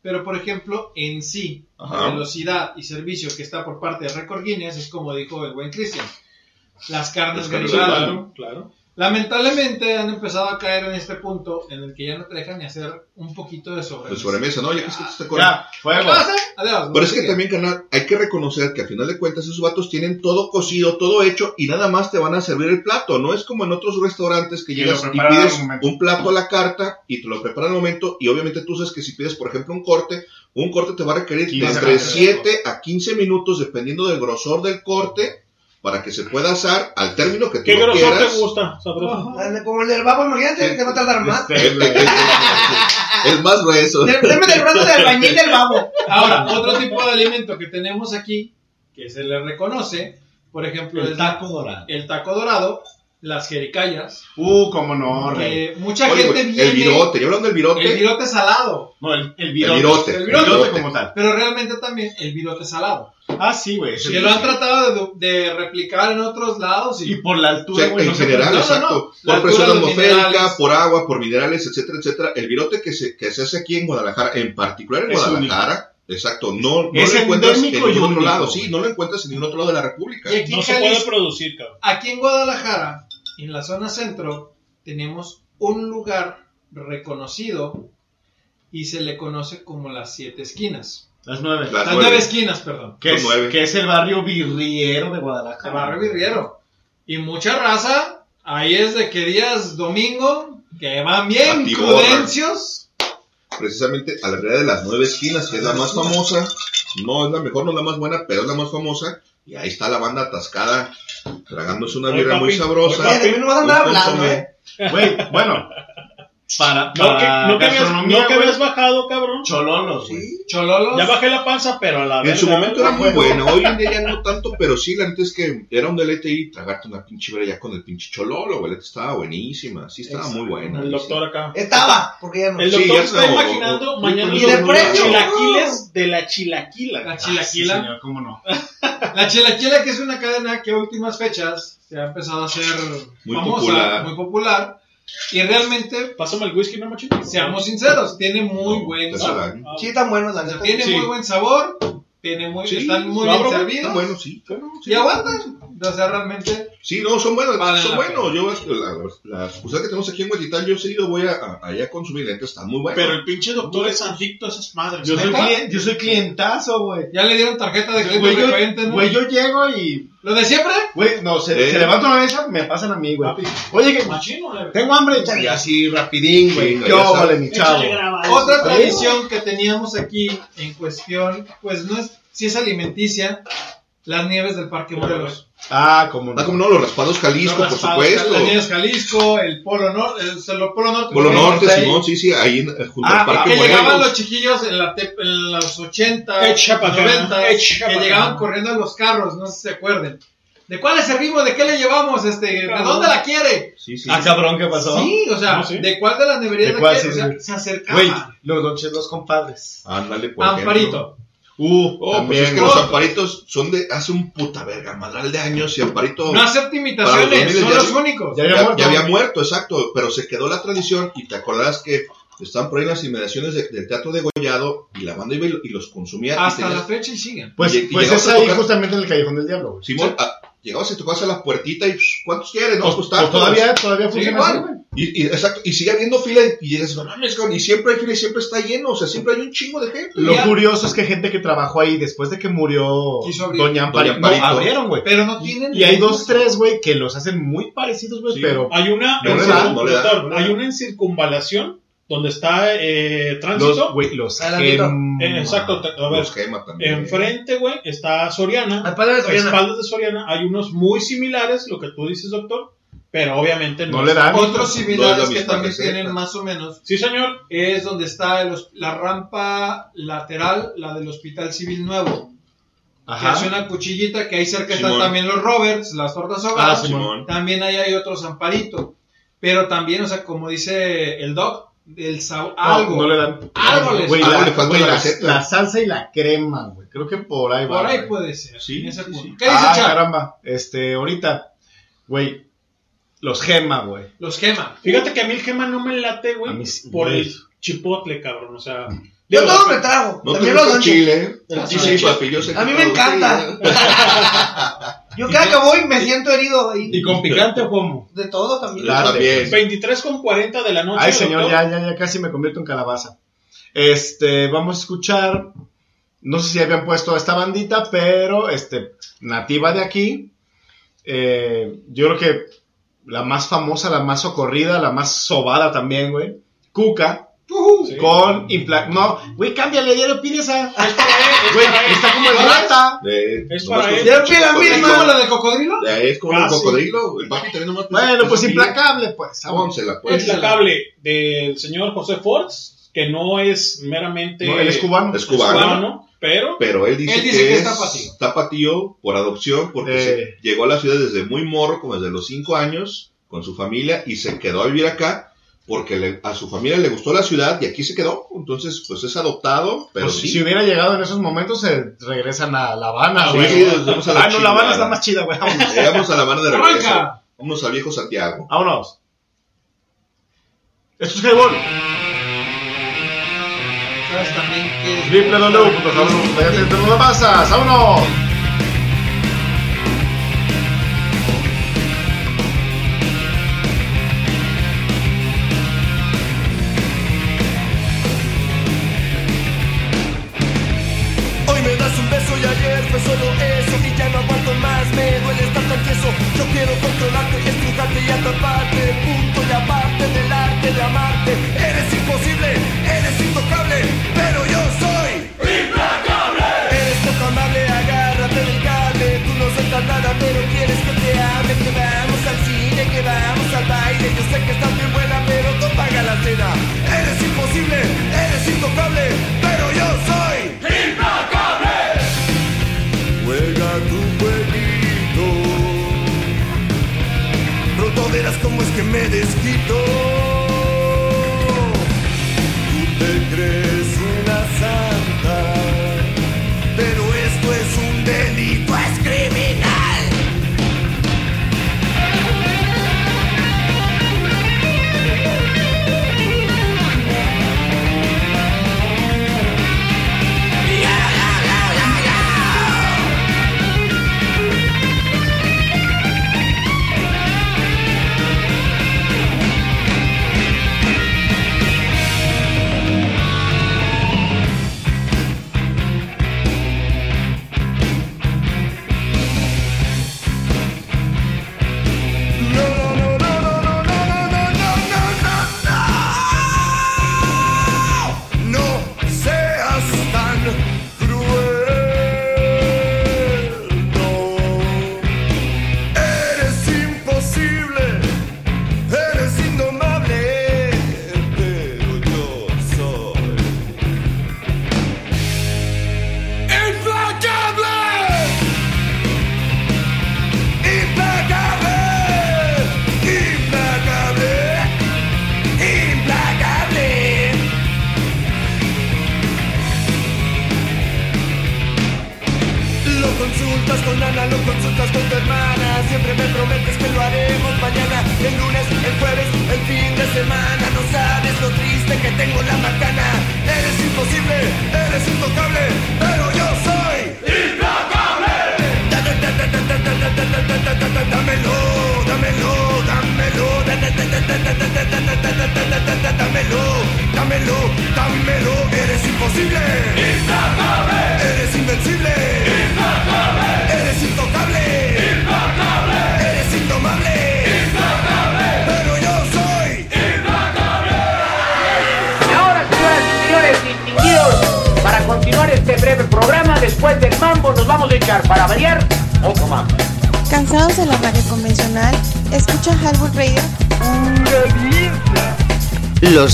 Pero, por ejemplo, en sí, Ajá. velocidad y servicio que está por parte de Record Guinness es como dijo el buen Cristian. Las carnes Las carnes Garibaldi. Claro, claro. Lamentablemente han empezado a caer en este punto en el que ya no te dejan ni hacer un poquito de sobremesa. De sobremesa, ¿no? Ya que te acuerdas. Ya, fuego. Adiós. Pero es que también, canal, hay que reconocer que a final de cuentas esos vatos tienen todo cocido, todo hecho y nada más te van a servir el plato. No es como en otros restaurantes que Y llegas y pides al un plato a la carta y te lo preparan al momento y obviamente tú sabes que si pides, por ejemplo, un corte, un corte te va a requerir de 15 entre minutos. 7 a 15 minutos dependiendo del grosor del corte para que se pueda asar al término que tú ¿Qué grosor quieras. te gusta, Sabroso? Como el del babo, imagínate, te va a tardar más. Este, El, el- el- el más grueso. Deme del brazo del albañil del babo. Ahora, otro tipo de alimento que tenemos aquí, que se le reconoce, por ejemplo, El taco dorado. el taco dorado, las jericayas, Uh, cómo no, rey. mucha Oye, gente güey, viene... el virote, yo hablando del virote. El virote salado, No, el, el El virote. virote. El el virote. virote. como tal. pero realmente también el virote salado. Ah, sí, güey. es Que lo han tratado de, de replicar en otros lados y, Y por la O altura, sea, güey. en general, no, exacto. no. Por presión atmosférica, por agua, por minerales, etcétera, etcétera. El virote que se, que se hace aquí en Guadalajara, en particular en Es Guadalajara, exacto, no, no Es lo encuentras en ningún otro lado, sí, no lo encuentras en ningún otro lado de la República. Y aquí No se puede producir, cabrón. aquí en Guadalajara, en la zona centro, tenemos un lugar reconocido y se le conoce como las siete esquinas. Las nueve. Las Las nueve. nueve esquinas, perdón. Que es, nueve. que es el barrio birriero de Guadalajara. El barrio Virriero. Y mucha raza, ahí es de que días domingo, que van bien prudencios. Precisamente a la realidad de las nueve esquinas, que es la más famosa, no es la mejor, no es la más buena, pero es la más famosa. Y ahí está la banda atascada, tragándose una birra muy sabrosa. Oye, de mí no vas a andar hablando, eh. Güey, bueno. Para, No, que, para no que habías, no que habías bajado, cabrón. Chololos, güey. Chololos. Ya bajé la panza, pero a la En su momento era muy buena, hoy en día ya no tanto, pero sí, la neta es que era un deleite y tragarte una pinche vera ya con el pinche chololo, güey, la estaba buenísima, sí estaba muy buena. El doctor acá. Estaba, porque ya no. El Sí, doctor ya está no. imaginando mañana Y los de precio. chilaquiles de la chilaquila. La Ah, sí, chilaquila. señor, ¿Cómo no? La chilaquila que es una cadena que a últimas fechas se ha empezado a hacer Muy famosa, popular. muy popular. Y realmente, Pásame el whisky, no machito. seamos sinceros, tiene muy buen sabor. saben. Sí, tan buenos, la neta. tiene Sí. muy buen sabor, tiene muy, Sí, están muy ¿lo bien servidos bueno, sí, claro. sí. y aguantan. O sea, realmente Sí, no, son buenos, Vale son la buenos. Yo, la- las cosas que tenemos aquí en Huetitán, yo he seguido, voy a, a- allá a consumir, la están muy buenos. Pero el pinche doctor es adicto a esas madres. Yo soy, ¿neta? clien- yo soy clientazo, güey. ya le dieron tarjeta de crédito Güey, yo, recurrente, ¿no? güey, yo llego y. ¿Lo de siempre? Güey, no, se, Eh. se levanta una mesa, me pasan a mí, güey. Papi. Oye, que Machino, tengo hambre. Y así, rapidín, güey. Yo, vale, mi chavo. Otra tradición que teníamos aquí en cuestión, pues no es, si es alimenticia, las nieves del Parque Morelos. Ah, como Ah, como no, los raspados Jalisco, Los por raspados, supuesto. Las nieves Jalisco, el Polo Norte, el, el Polo Norte. Polo Norte, Simón, sí, sí, ahí en- junto Ah, al Parque que llegaban los chiquillos en, la te- en los 80, Echa pa' acá, 90, echa que llegaban corriendo a los carros, no sé si se acuerden. ¿De cuál le servimos? ¿De qué le llevamos? Este, ¿De dónde la quiere? Sí, sí. Ah, cabrón, ¿qué pasó? Sí, o sea, No, sí. ¿de cuál de las neverías ¿De la cuál? quiere? Sí, o sea, sí. se acercaba. Güey, los noches, los compadres. Ándale, por Amparito. ejemplo. Uh, Oh, pues también. es que los amparitos son de hace un puta verga, madral de años y amparito No acepta imitaciones, los 2000 son ya los únicos. Ya ya, había muerto. ya había muerto, exacto, pero se quedó la tradición y te acordás que estaban por ahí en las inmediaciones de- del Teatro de Gollado y la banda iba y, lo- y los consumía. y Hasta tenías- la fecha y siguen. Pues, y- pues es ahí tocar- justamente en el Callejón del Diablo. Simón, ah, llegabas y tocabas a la puertita y psh, ¿cuántos quieres? No, Pues, pues, pues tantos. todavía, todavía Sí, funciona así, güey. Y, y- exacto, y sigue habiendo fila y, y dices, no mames, cabrón", y siempre hay fila y siempre está lleno, o sea, siempre hay un chingo de gente. Lo Ya. curioso es que gente que trabajó ahí después de que murió. Doña Amparito, no, abrieron, güey. Pero no tienen. Y hay dos, tres, güey, que los hacen muy parecidos, güey, Sí. pero Hay una, No en da, no le da. hay una en circunvalación donde está eh, tránsito. los, güey, los gem- Eh, exacto, a ver, Los gema también. enfrente, güey, está Soriana. De A Soriana. espaldas de Soriana hay unos muy similares, lo que tú dices, doctor, pero obviamente no, No le dan. Otros No es similares la que también receta. tienen más o menos. Sí, señor. Es donde está el la rampa lateral, la del Hospital Civil Nuevo. Que Ajá. hace una cuchillita que ahí cerca Simón. están también los Roberts, las tortas Ah, ahogadas. Simón. También ahí hay otros amparito. Pero también, o sea, como dice el doc, el sa- algo. No, no le dan. Algo les Güey, Algo la, le falta güey, la la- receta. la salsa y la crema, güey. Creo que por ahí va. Por ahí güey. puede ser. Sí, en ese sí, punto. sí. ¿Qué dice Ah, caramba. Este, ahorita, güey, los gema, güey. Los gema. Fíjate que a mí el gema no me late, güey, sí, por güey. el chipotle, cabrón, o sea... Yo todo me trago. No te También gusta los chile. Sí, chile. sí, papi, yo sé A que mí me encanta. Yo cada que voy me siento herido. Y ¿Y con picante o cómo? de todo también. Claro. También. 23 con 40 de la noche. Ay, señor, doctor. ya, ya, ya casi me convierto en calabaza. Este, vamos a escuchar. No sé si habían puesto a esta bandita, pero este, nativa de aquí. eh, yo creo que la más famosa, la más socorrida, la más sobada también, güey. Cuca. Sí. Con impla No, güey, cámbiale, ya le pides a. Güey, está como el rata. De- Es para él. Ya pide la ¿Es misma. como la de cocodrilo? De- Es como el Casi. cocodrilo. El papi también nomás. Bueno, pues implacable, pues. pila, pónsela, pues. Es la cable del señor José Forts, que no es meramente... No, él es cubano. Es cubano. pero... Pero él dice, Él dice que, que es está patío. tapatío por adopción porque Eh. se- llegó a la ciudad desde muy morro, como desde los 5 años, con su familia y se quedó a vivir acá porque le- a su familia le gustó la ciudad y aquí se quedó. Entonces, pues es adoptado, pero Pues, sí. Si hubiera llegado en esos momentos, se regresan a La Habana, güey. sí, nos vamos a la ah, no, La Habana chingada. es la más chida, güey. Vámonos. Llegamos a la mano de regreso. ¡Arranca! Vámonos al viejo Santiago. Vámonos. Esto es Highball. ¿Sabes también que. ¡Vámonos! but que me desquito.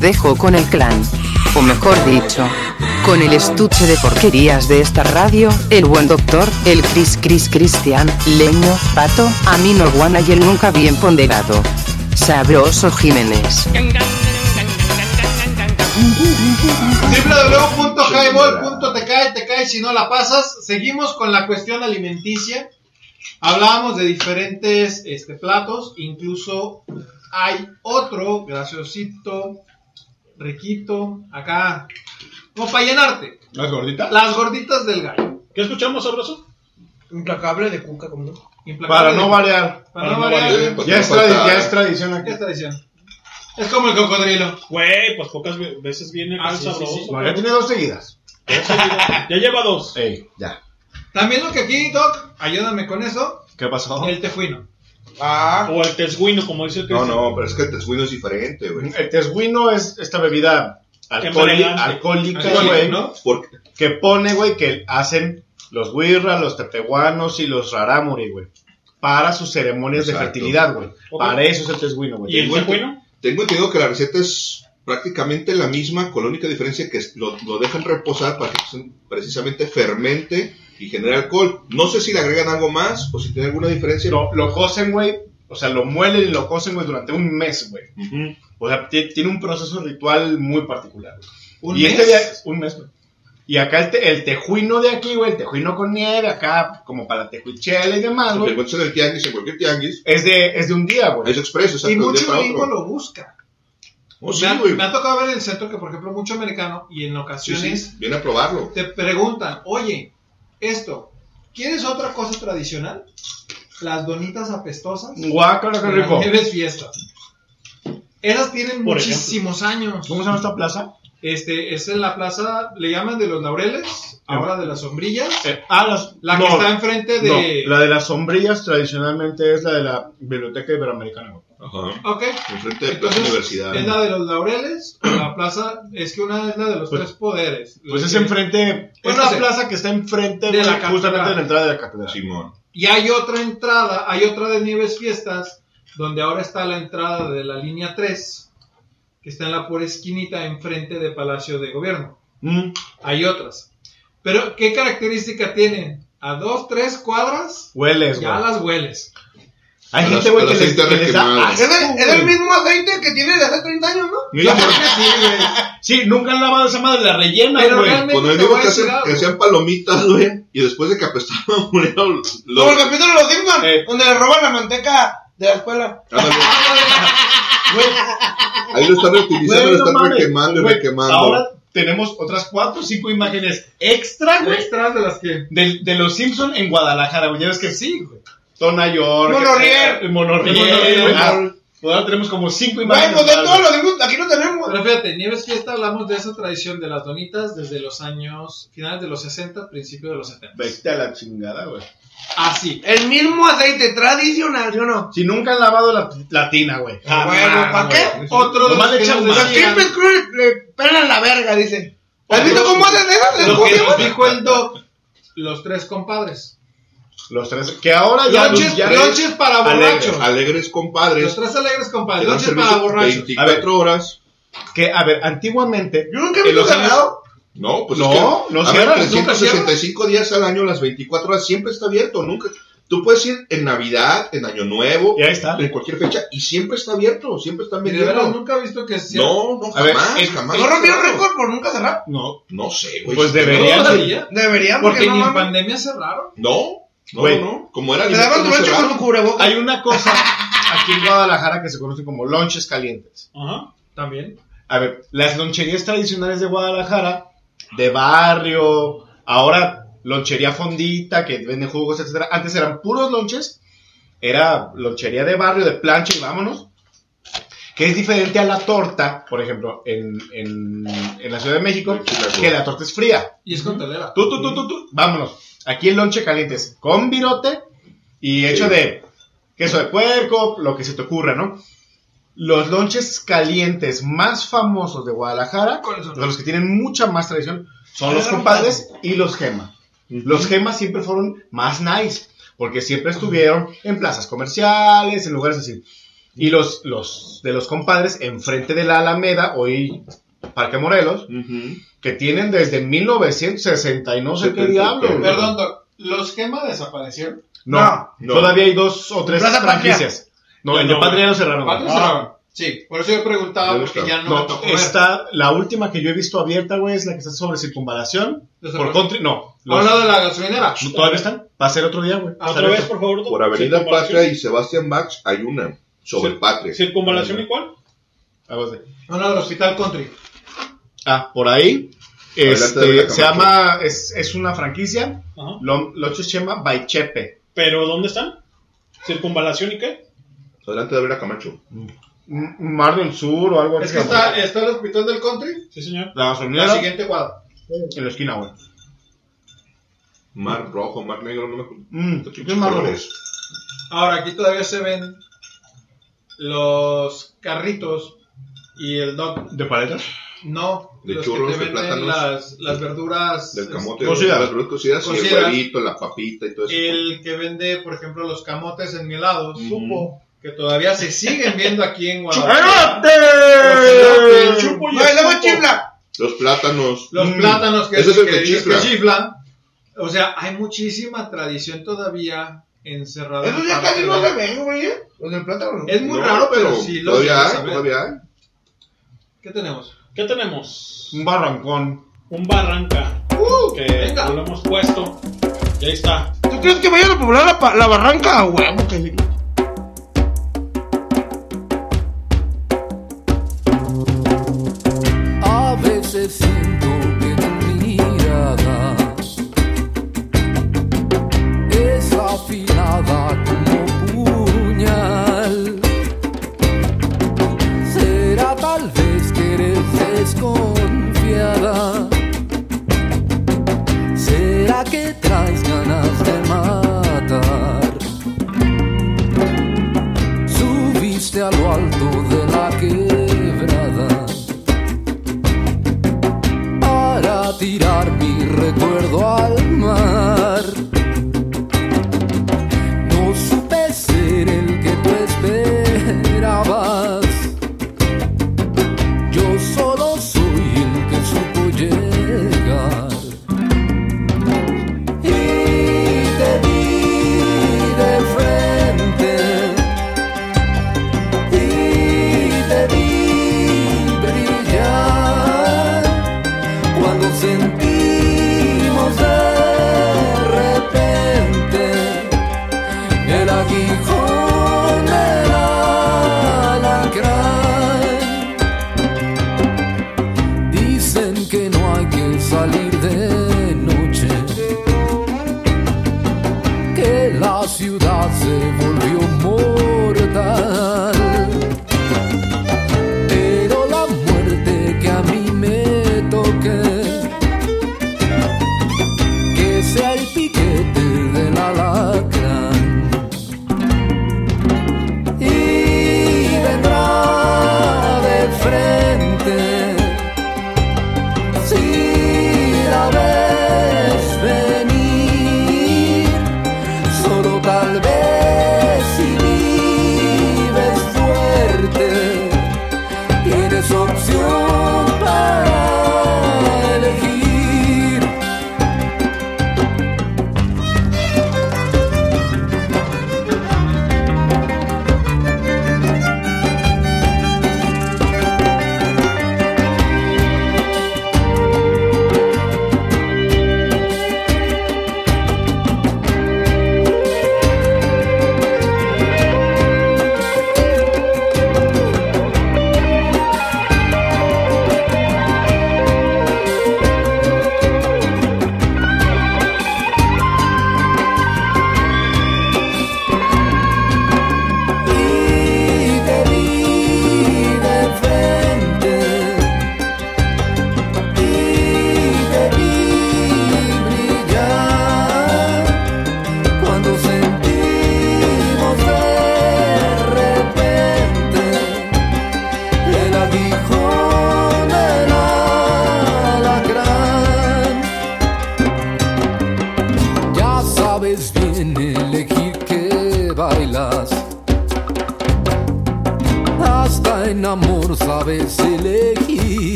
Dejo con el clan. O mejor dicho, con el estuche de porquerías de esta radio, el buen doctor, el Chris Chris Cristian, Leño, Pato, Amino Guana y el nunca bien ponderado. Sabroso Jiménez. www.highball.tk te cae si no la pasas. Seguimos con la cuestión alimenticia. Hablábamos de diferentes este, platos, incluso hay otro graciosito, riquito, acá, como para llenarte. ¿Las gorditas? Las gorditas del gallo. ¿Qué escuchamos, sabroso? Implacable de cuca, como no. Implacable Para no de- variar. Para no variar. Ya es, tradi- ya es tradición aquí. Ya es tradición. Es como el cocodrilo. Güey, pues pocas ve- veces viene Ah, el sí, sí, sabroso. sí. Ya tiene dos seguidas. Ya lleva dos. Ey, ya. También lo que aquí, Doc, ayúdame con eso, ¿Qué pasó? el tefuino. Ah. O el tesguino, como dice el No, no, pero es que el tesguino es diferente, güey. El tesguino es esta bebida alcohólica, güey, ¿no? Porque que pone, güey, que hacen los wirra, los tepehuanos y los rarámuri, güey, para sus ceremonias de fertilidad, güey. Para eso es el tesguino, güey. ¿Y el tesguino? Tengo entendido que la receta es prácticamente la misma, con la única diferencia que es- lo, lo dejan reposar para que precisamente fermente y genere alcohol. No sé si le agregan algo más o si tiene alguna diferencia. Lo, lo cocen, güey, o sea, lo muelen y lo cocen, güey, durante un mes, güey. O sea, ti- tiene un proceso ritual muy particular. güey. ¿Un y mes? este día, un mes, güey. Y acá el, te- el tejuino de aquí, güey, el tejuino con nieve, acá como para la tejuichela y demás, güey. en el tianguis, en cualquier tianguis, Es de, es de un día, güey. es expreso, exacto, Y mucho gringo lo busca. Oh, sí, me, ha, güey. me ha tocado ver en el centro que, por ejemplo, mucho americano y en Sí, ocasiones sí, viene a probarlo. te preguntan, oye, esto, ¿quieres otra cosa tradicional? Las donitas apestosas. Guácala, qué rico. Nieves fiestas. Esas tienen Por muchísimos años. ¿Cómo se llama esta plaza? Este, es en la plaza, le llaman de los laureles, ahora de las sombrillas. Eh, ah, las, La que está enfrente de- no, la de las sombrillas tradicionalmente es la de la Biblioteca Iberoamericana. Ajá. Ok. Enfrente de Plaza Universidad. es la de los laureles, o la plaza, es que una es la de los Pues- tres poderes. Pues es Que- enfrente, es Esa la plaza que está enfrente, de la justamente de la entrada de la catedral. Simón. Y hay otra entrada, hay otra de Nieves Fiestas, donde ahora está la entrada de la línea 3, que está en la pura esquinita enfrente de Palacio de Gobierno. Mm. Hay otras. Pero, ¿qué característica tienen? a dos, tres cuadras, Hueles, ya las hueles. Hay gente, güey, que les, que les da asco, Es el, güey. mismo aceite que tiene de hace 30 años, ¿no? Mira, Sí, nunca han lavado esa madre, la rellena, güey. mismo voy a que, hacen, que hacían palomitas, güey. Y después de que apestaban, ponían los. Como el capítulo de los Simpsons, Eh. donde le roban la manteca de la escuela. Ahí lo están reutilizando, Güey, lo están mames. requemando y Güey, requemando. Ahora tenemos otras cuatro o cinco imágenes extra, güey, Extras de las que. de, de los Simpson en Guadalajara, güey. Ya ves que sí, güey. Tona York. Monorriel. eh, El monorriel. El monorriel. ah, Ahora tenemos como cinco imágenes. pues de güey. los Simpsons, aquí no tenemos. Pero fíjate, Nieves Fiesta hablamos de esa tradición de las donitas desde los años finales de los 60, principios de los 70. Vete a la chingada, güey. Así. El mismo aceite tradicional, ¿sí o no? Si nunca han lavado la, la tina, güey. Ah, bueno, ¿para qué? Otro de los Cruz le, pelan la verga, dice. ¿Has visto cómo hacen eso? Lo ¿Cómo que dijo el Doc, los tres compadres. Los tres. Que ahora ya. Lonches, ya lonches para Alegres, borrachos. Alegres Los compadres. tres alegres compadres. Lonches para borrachos. 24 horas. Que, a ver, antiguamente. Yo nunca he los años- cerrado. No, pues No, es que, no a ver, cierra, 365 días al año, las 24 horas, siempre está abierto, nunca. Tú puedes ir en Navidad, en Año Nuevo, Y ahí está. en cualquier fecha, y siempre está abierto, siempre están Y de vendiendo. nunca he visto que sea. No, no, A ver, jamás, el- jamás. ¿No rompieron récord por nunca cerrar? No. No sé, güey. Pues deberían. no. Deberían, Porque porque no ni en pandemia cerraron. No, Güey. no, como era Te daban tu no lonche con tu cubrebocas. Hay una cosa aquí en Guadalajara que se conoce como lonches calientes. Ajá. También. A ver, las loncherías tradicionales de Guadalajara, de barrio, ahora lonchería fondita, que vende jugos, etcétera. Antes eran puros lonches, era lonchería de barrio, de plancha y vámonos. Que es diferente a la torta, por ejemplo, en, en, en la Ciudad de México, que la torta es fría. Y es con telera. Tú, tú, tú, tú, tú, vámonos. Aquí el lonche caliente es con virote y hecho Sí. de queso de puerco, lo que se te ocurra, ¿no? Los lonches calientes más famosos de Guadalajara, de los que tienen mucha más tradición, son los compadres y los gema. Los gemas siempre fueron más nice, porque siempre estuvieron en plazas comerciales, en lugares así. Y los, los de los compadres, enfrente de la Alameda, hoy Parque Morelos, que tienen desde 1960 y no sé qué 70, diablo. Perdón, Doc. ¿Los Gema desaparecieron? No, No. todavía hay dos o tres Plaza Patria. franquicias. No, el de No, Patria lo cerraron. ¿Cuántos güey. cerraron? Sí, por eso yo preguntaba, porque ya no, me No, tocó ver. está, la última que yo he visto abierta, güey, es la que está sobre circunvalación. Por country, no. ¿A un los- lado de la gasolinera? no, ¿Todavía están? Va a ser otro día, güey. Ah, Otra vez, por favor. Por Avenida. Patria y Sebastián Bach hay una, sobre Cir- Patria. ¿Circunvalación y cuál? Ah, un lado del Hospital Country. Ah, por ahí. Este, se llama, es, es una franquicia. Ajá. Lo- Lonches Chema by Chepe. ¿Pero dónde están? ¿Circunvalación y qué? Adelante de Villa Camacho. M- Mar del Sur o algo así. Es que está, está el Hospital del Country, Sí, señor. La siguiente cuadra. en la esquina, güey. Mar rojo, mar negro, no me acuerdo. Mm, Qué ¿qué es Mar Rojo? colores. Ahora, aquí todavía se ven los carritos y el dog. ¿De paletas? No, De los churros, que te de plátanos. las, las verduras. Del camote, Cocidas. las verduras cocidas, y el huevito, la papita y todo eso. El que vende, por ejemplo, los camotes enmielados. Ujú. Que todavía se siguen viendo aquí en. Guadalajara. Los Chupo y No, y luego escupo. chifla. Los plátanos. Los Mm. plátanos que, Ese es el que que chifla. chiflan. O sea, hay muchísima tradición todavía encerrada. en Eso ya casi no de- se ven, güey. ¿eh? Los del plátano. ¿no? Es muy No, raro, pero, sí lo todavía hay, todavía hay. ¿Qué tenemos? ¿Qué tenemos? Un barrancón. Un barranca. Uh, que venga. lo hemos puesto. Y ahí está. ¿Tú crees que vayan a poblar la, barranca a huevo? Que sí. A veces siento que tu mirada es afilada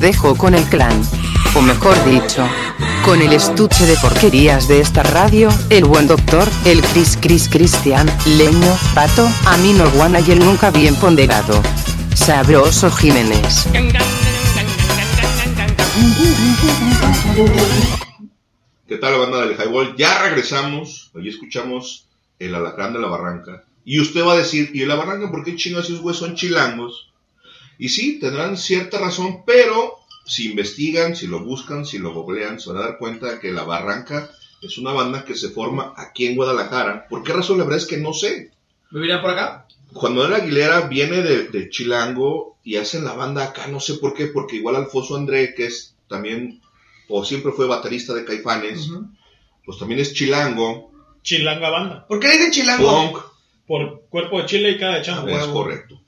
Dejo con el clan. O mejor dicho, con el estuche de porquerías de esta radio, el buen doctor, el Chris Chris Cristian, Leño, Pato, Amino Guana y el nunca bien ponderado. Sabroso Jiménez. ¿Qué tal, banda del Highball? Ya regresamos. Hoy escuchamos el alacrán de la barranca. Y usted va a decir, ¿y la barranca por qué chingados esos güeyes son chilangos? Y sí, tendrán cierta razón, pero si investigan, si lo buscan, si lo googlean, se van a dar cuenta de que la barranca es una banda que se forma aquí en Guadalajara. ¿Por qué razón? La verdad es que no sé. ¿Vivirán por acá? Juan Manuel Aguilera viene de, de Chilango y hacen la banda acá, no sé por qué, porque igual Alfonso André, que es también, o siempre fue baterista de Caifanes, pues también es Chilango. Chilanga banda. ¿Por qué le dicen chilango? Punk. Por cuerpo de chile y cada de chango. Es correcto.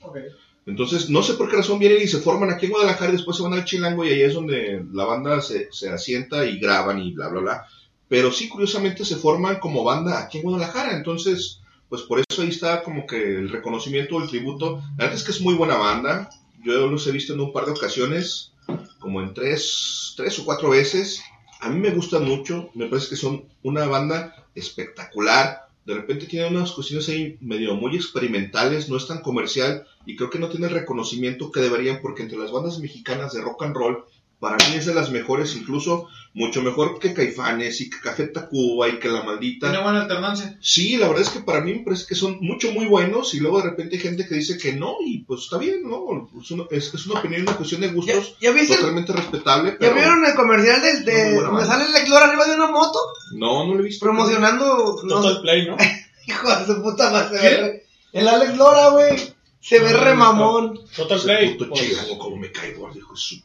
Entonces, no sé por qué razón vienen y se forman aquí en Guadalajara y después se van al Chilango y ahí es donde la banda se, asienta y graban y bla, bla, bla. Pero sí, curiosamente se forman como banda aquí en Guadalajara. Entonces, pues por eso ahí está como que el reconocimiento, el tributo. La verdad es que es muy buena banda. Yo los he visto en un par de ocasiones, como en tres, tres o cuatro veces. A mí me gustan mucho, me parece que son una banda espectacular. De repente tienen unas cuestiones ahí medio muy experimentales, no es tan comercial y creo que no tiene el reconocimiento que deberían porque entre las bandas mexicanas de rock and roll, para mí es de las mejores, incluso mucho mejor que Caifanes y que Café Tacuba y que La Maldita. ¿Tiene buena alternancia? Sí, la verdad es que para mí me parece que son mucho, muy buenos y luego de repente hay gente que dice que no y pues está bien, ¿no? Es una, es, es una opinión, una cuestión de gustos ¿Ya- ya totalmente respetable. ¿Ya Pero vieron el comercial del, de, buena donde banda. sale el lector arriba de una moto? No, no lo he visto. Promocionando. Total Play, ¿no? Hijo de su puta madre. ve El Alex Lora, güey. Se ve re mamón. Total Play. Puto chilango, como me hijo de su-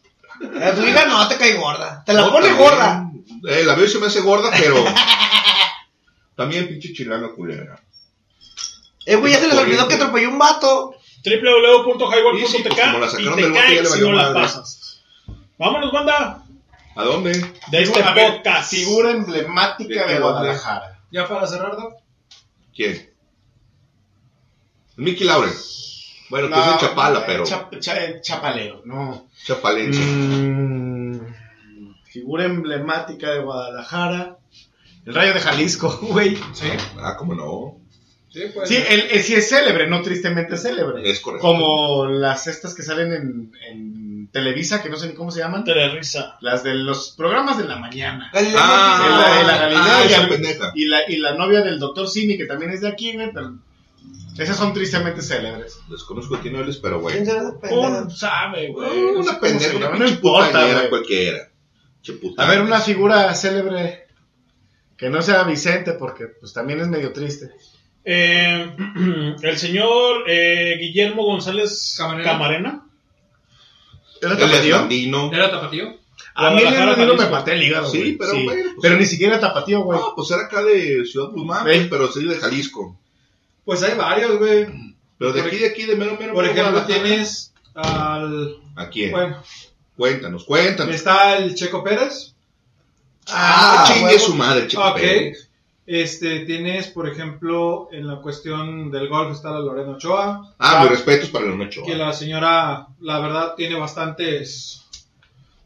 A tu hija no te cae gorda. Te la No, pone también, gorda. Eh, la veo y se me hace gorda, pero. también pinche chilanga culera. Eh, güey, ya se les olvidó que atropelló un vato. www.highball.tk como la sacaron y te del bote, cae ya le si no la madre. pasas. Vámonos, banda. ¿A dónde? De este A ver, podcast. Figura emblemática ¿De? Guadalajara. Ya para cerrar, Doc. ¿Quién? Mickey Lauren. Bueno, que es No, de Chapala, eh, pero. chap- cha- chapaleo, no. Chapalense. Mm, figura emblemática de Guadalajara. El Rayo de Jalisco, güey. Sí. Ah, ¿cómo no? Sí, pues. Sí, él, él sí es célebre, no tristemente célebre. Es correcto. Como las estas que salen en, en Televisa, que no sé ni cómo se llaman. Telerisa. Las de los programas de la mañana. Ah, De la, de la Galilea ah, y, esa al- pendeja. y la, y la novia del doctor Simi, que también es de aquí, güey, pero esas son tristemente célebres. Desconozco quién eres, pero ¿Quién bueno. será esa pendeja? Un sabe, güey. No Una se pendeja, no importa, güey. cualquiera. A ver, una figura célebre que no sea Vicente, porque pues también es medio triste. Eh, el señor eh, Guillermo González Camarena. Camarena. ¿Era tapatío? ¿Era tapatío? A mí el Eslandino me patea el hígado, Sí, güey. pero, güey, pues, pero ni siquiera tapatío, güey. No, pues era acá de Ciudad Guzmán, Sí. pero sí de Jalisco. Pues hay varios, güey. Pero de Por aquí, de aquí, de mero, mero. Por mero ejemplo, tienes al. ¿A quién? Bueno, Cuéntanos, cuéntanos. está el Checo Pérez. Ah, chingue huevo. su madre, chico. Ok. Pérez. Este, tienes, por ejemplo, en la cuestión del golf está la Lorena Ochoa. Ah, mis respetos para el Nacho. Que la señora, la verdad, tiene bastantes.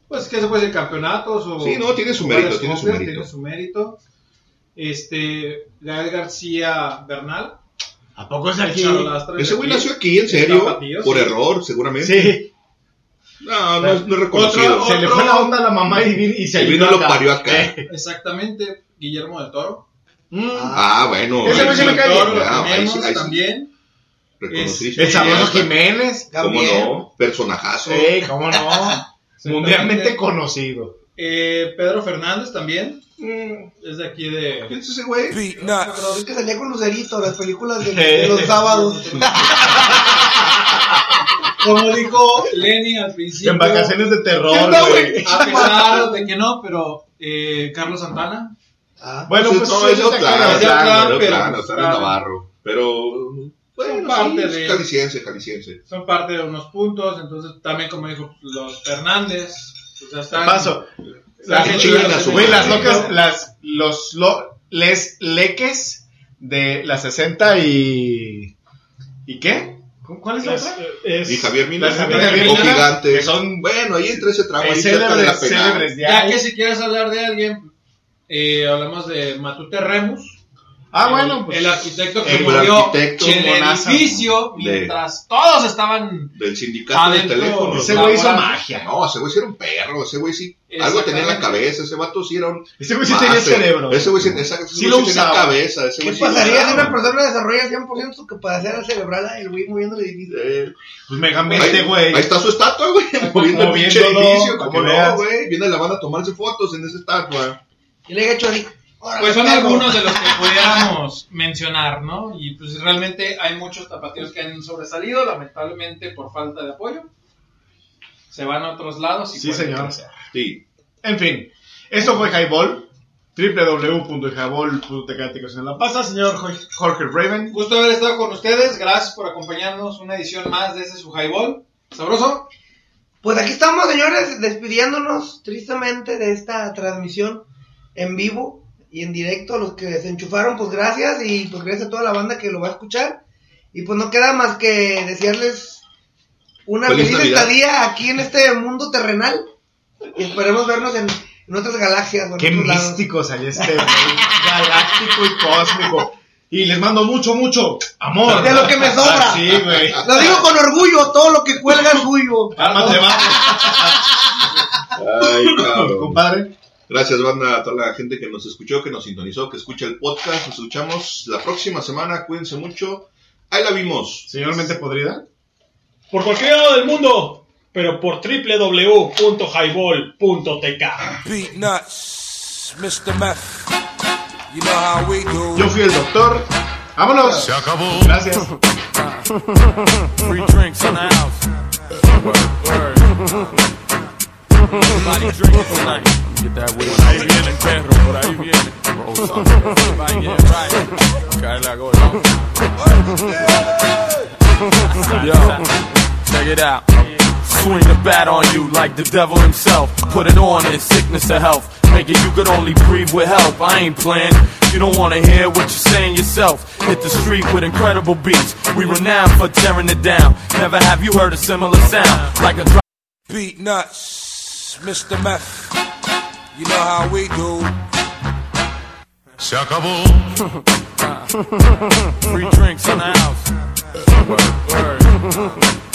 Pues, ¿qué se puede decir? Campeonatos o. Sí, no, tiene su mérito, tiene su mérito. Tiene su mérito. Este, Gael García Bernal. ¿A poco es aquí? Ese es güey nació aquí, en serio. tapatío, por sí. error, seguramente. Sí. No, no es, no es reconocido. Otro- Se le fue la onda a la mamá y, vino- y se Y vino lo parió acá. Eh. Exactamente, Guillermo del Toro. Ah, bueno. Ese güey se me cae. Toro ah, también. Reconocidísimo. El sabroso Jiménez. ¿Cómo Gabriel. no? Personajazo. Sí, cómo no. Mundialmente conocido. Eh, Pedro Fernández también. Mm, Es de aquí de. ¿Quién es ese güey? pero es que salía con Lucerito, las películas de, de los sábados. Como dijo Lenny al principio. En vacaciones de terror, ¿Qué onda, güey. A pesar de que no, pero eh, Carlos Santana. Ah, Bueno, Pues pues no, sí, es Otlán, Otlán, de pero- claro. Navarro. Pero, bueno, parte sí, de- es jalisciense, jalisciense. Son parte de unos puntos. Entonces, también, como dijo, los Fernández. O sea, están. Paso. Las Las, las madre. locas, las, los, lo- les leques de las 60 y... ¿Y qué? ¿Cuál es la Es- otra? es- Y Javier Mina, Las de Javier Javier o Mina, gigante. que son- bueno, ahí entra ese trago ahí Eh, cerca de la célebres, célebres Ya ahí. que si quieres hablar de alguien, eh, hablamos de Matute Remus. Ah, el- bueno, pues... el arquitecto que el murió arquitecto en el edificio de- mientras todos estaban. Del sindicato Adentro, de teléfono. Ese güey hizo magia. No, ese güey sí era un perro, ese güey sí. Algo tenía en la cabeza, ese vato sí era un. Ese güey sí tenía máster. cerebro. Ese güey sí, esa- ese Sí lo sí tenía cabeza. Ese ¿Qué güey sí pasaría si una persona desarrolla 100% su capacidad cerebral? El güey moviendo el edificio. Eh, Pues megamente, güey. ahí está su estatua, güey. Moviendo el pinche edificio. Como no, güey. Viene la banda a tomarse fotos en esa estatua. Y le he hecho así. Pues son algunos de los que pudiéramos mencionar, ¿no? Y pues realmente hay muchos tapatíos que han sobresalido, lamentablemente por falta de apoyo. Se van a otros lados y Sí, señor. Sí. En fin, esto fue Highball. www.highball.tk en la pasa, señor Jorge- Jorge Raven. Gusto haber estado con ustedes, gracias por acompañarnos una edición más de ese su highball. ¿Sabroso? Pues aquí estamos, señores, despidiéndonos tristemente de esta transmisión en vivo y en directo. Los que se enchufaron, pues gracias. Y pues gracias a toda la banda que lo va a escuchar. Y pues no queda más que desearles una Feliz feliz, estadía aquí en este mundo terrenal. Y esperemos vernos en, en otras galaxias. Qué místico salió este güey, galáctico y cósmico. Y les mando mucho, mucho amor. De lo que me sobra. Sí, güey. Lo digo con orgullo, todo lo que cuelga es suyo. Cálmate, va. Ay, cabrón. Compadre. Gracias, banda, a toda la gente que nos escuchó, que nos sintonizó, que escucha el podcast. Nos escuchamos la próxima semana. Cuídense mucho. Ahí la vimos. Señor Mente Podrida. Por cualquier lado del mundo, pero por www.highball.tk. Mr. Meth. You know how we do. Yo fui el doctor. Vámonos. Se acabó. Gracias. Free drinks in the house. Word, word. Everybody drinking tonight. Get that weed. Por ahí viene, perro, por ahí viene. Everybody get right. Cae la gorda. Yo, check it out. Swing the bat on you like the devil himself. Put it on in sickness or health. Make it you could only breathe with help. I ain't playing. You don't wanna hear what you're saying yourself. Hit the street with incredible beats. We renowned for tearing it down. Never have you heard a similar sound like a drop. Beat nuts, Mr. Meth. You know how we do. Se acabó. Free drinks in the house. Word, word.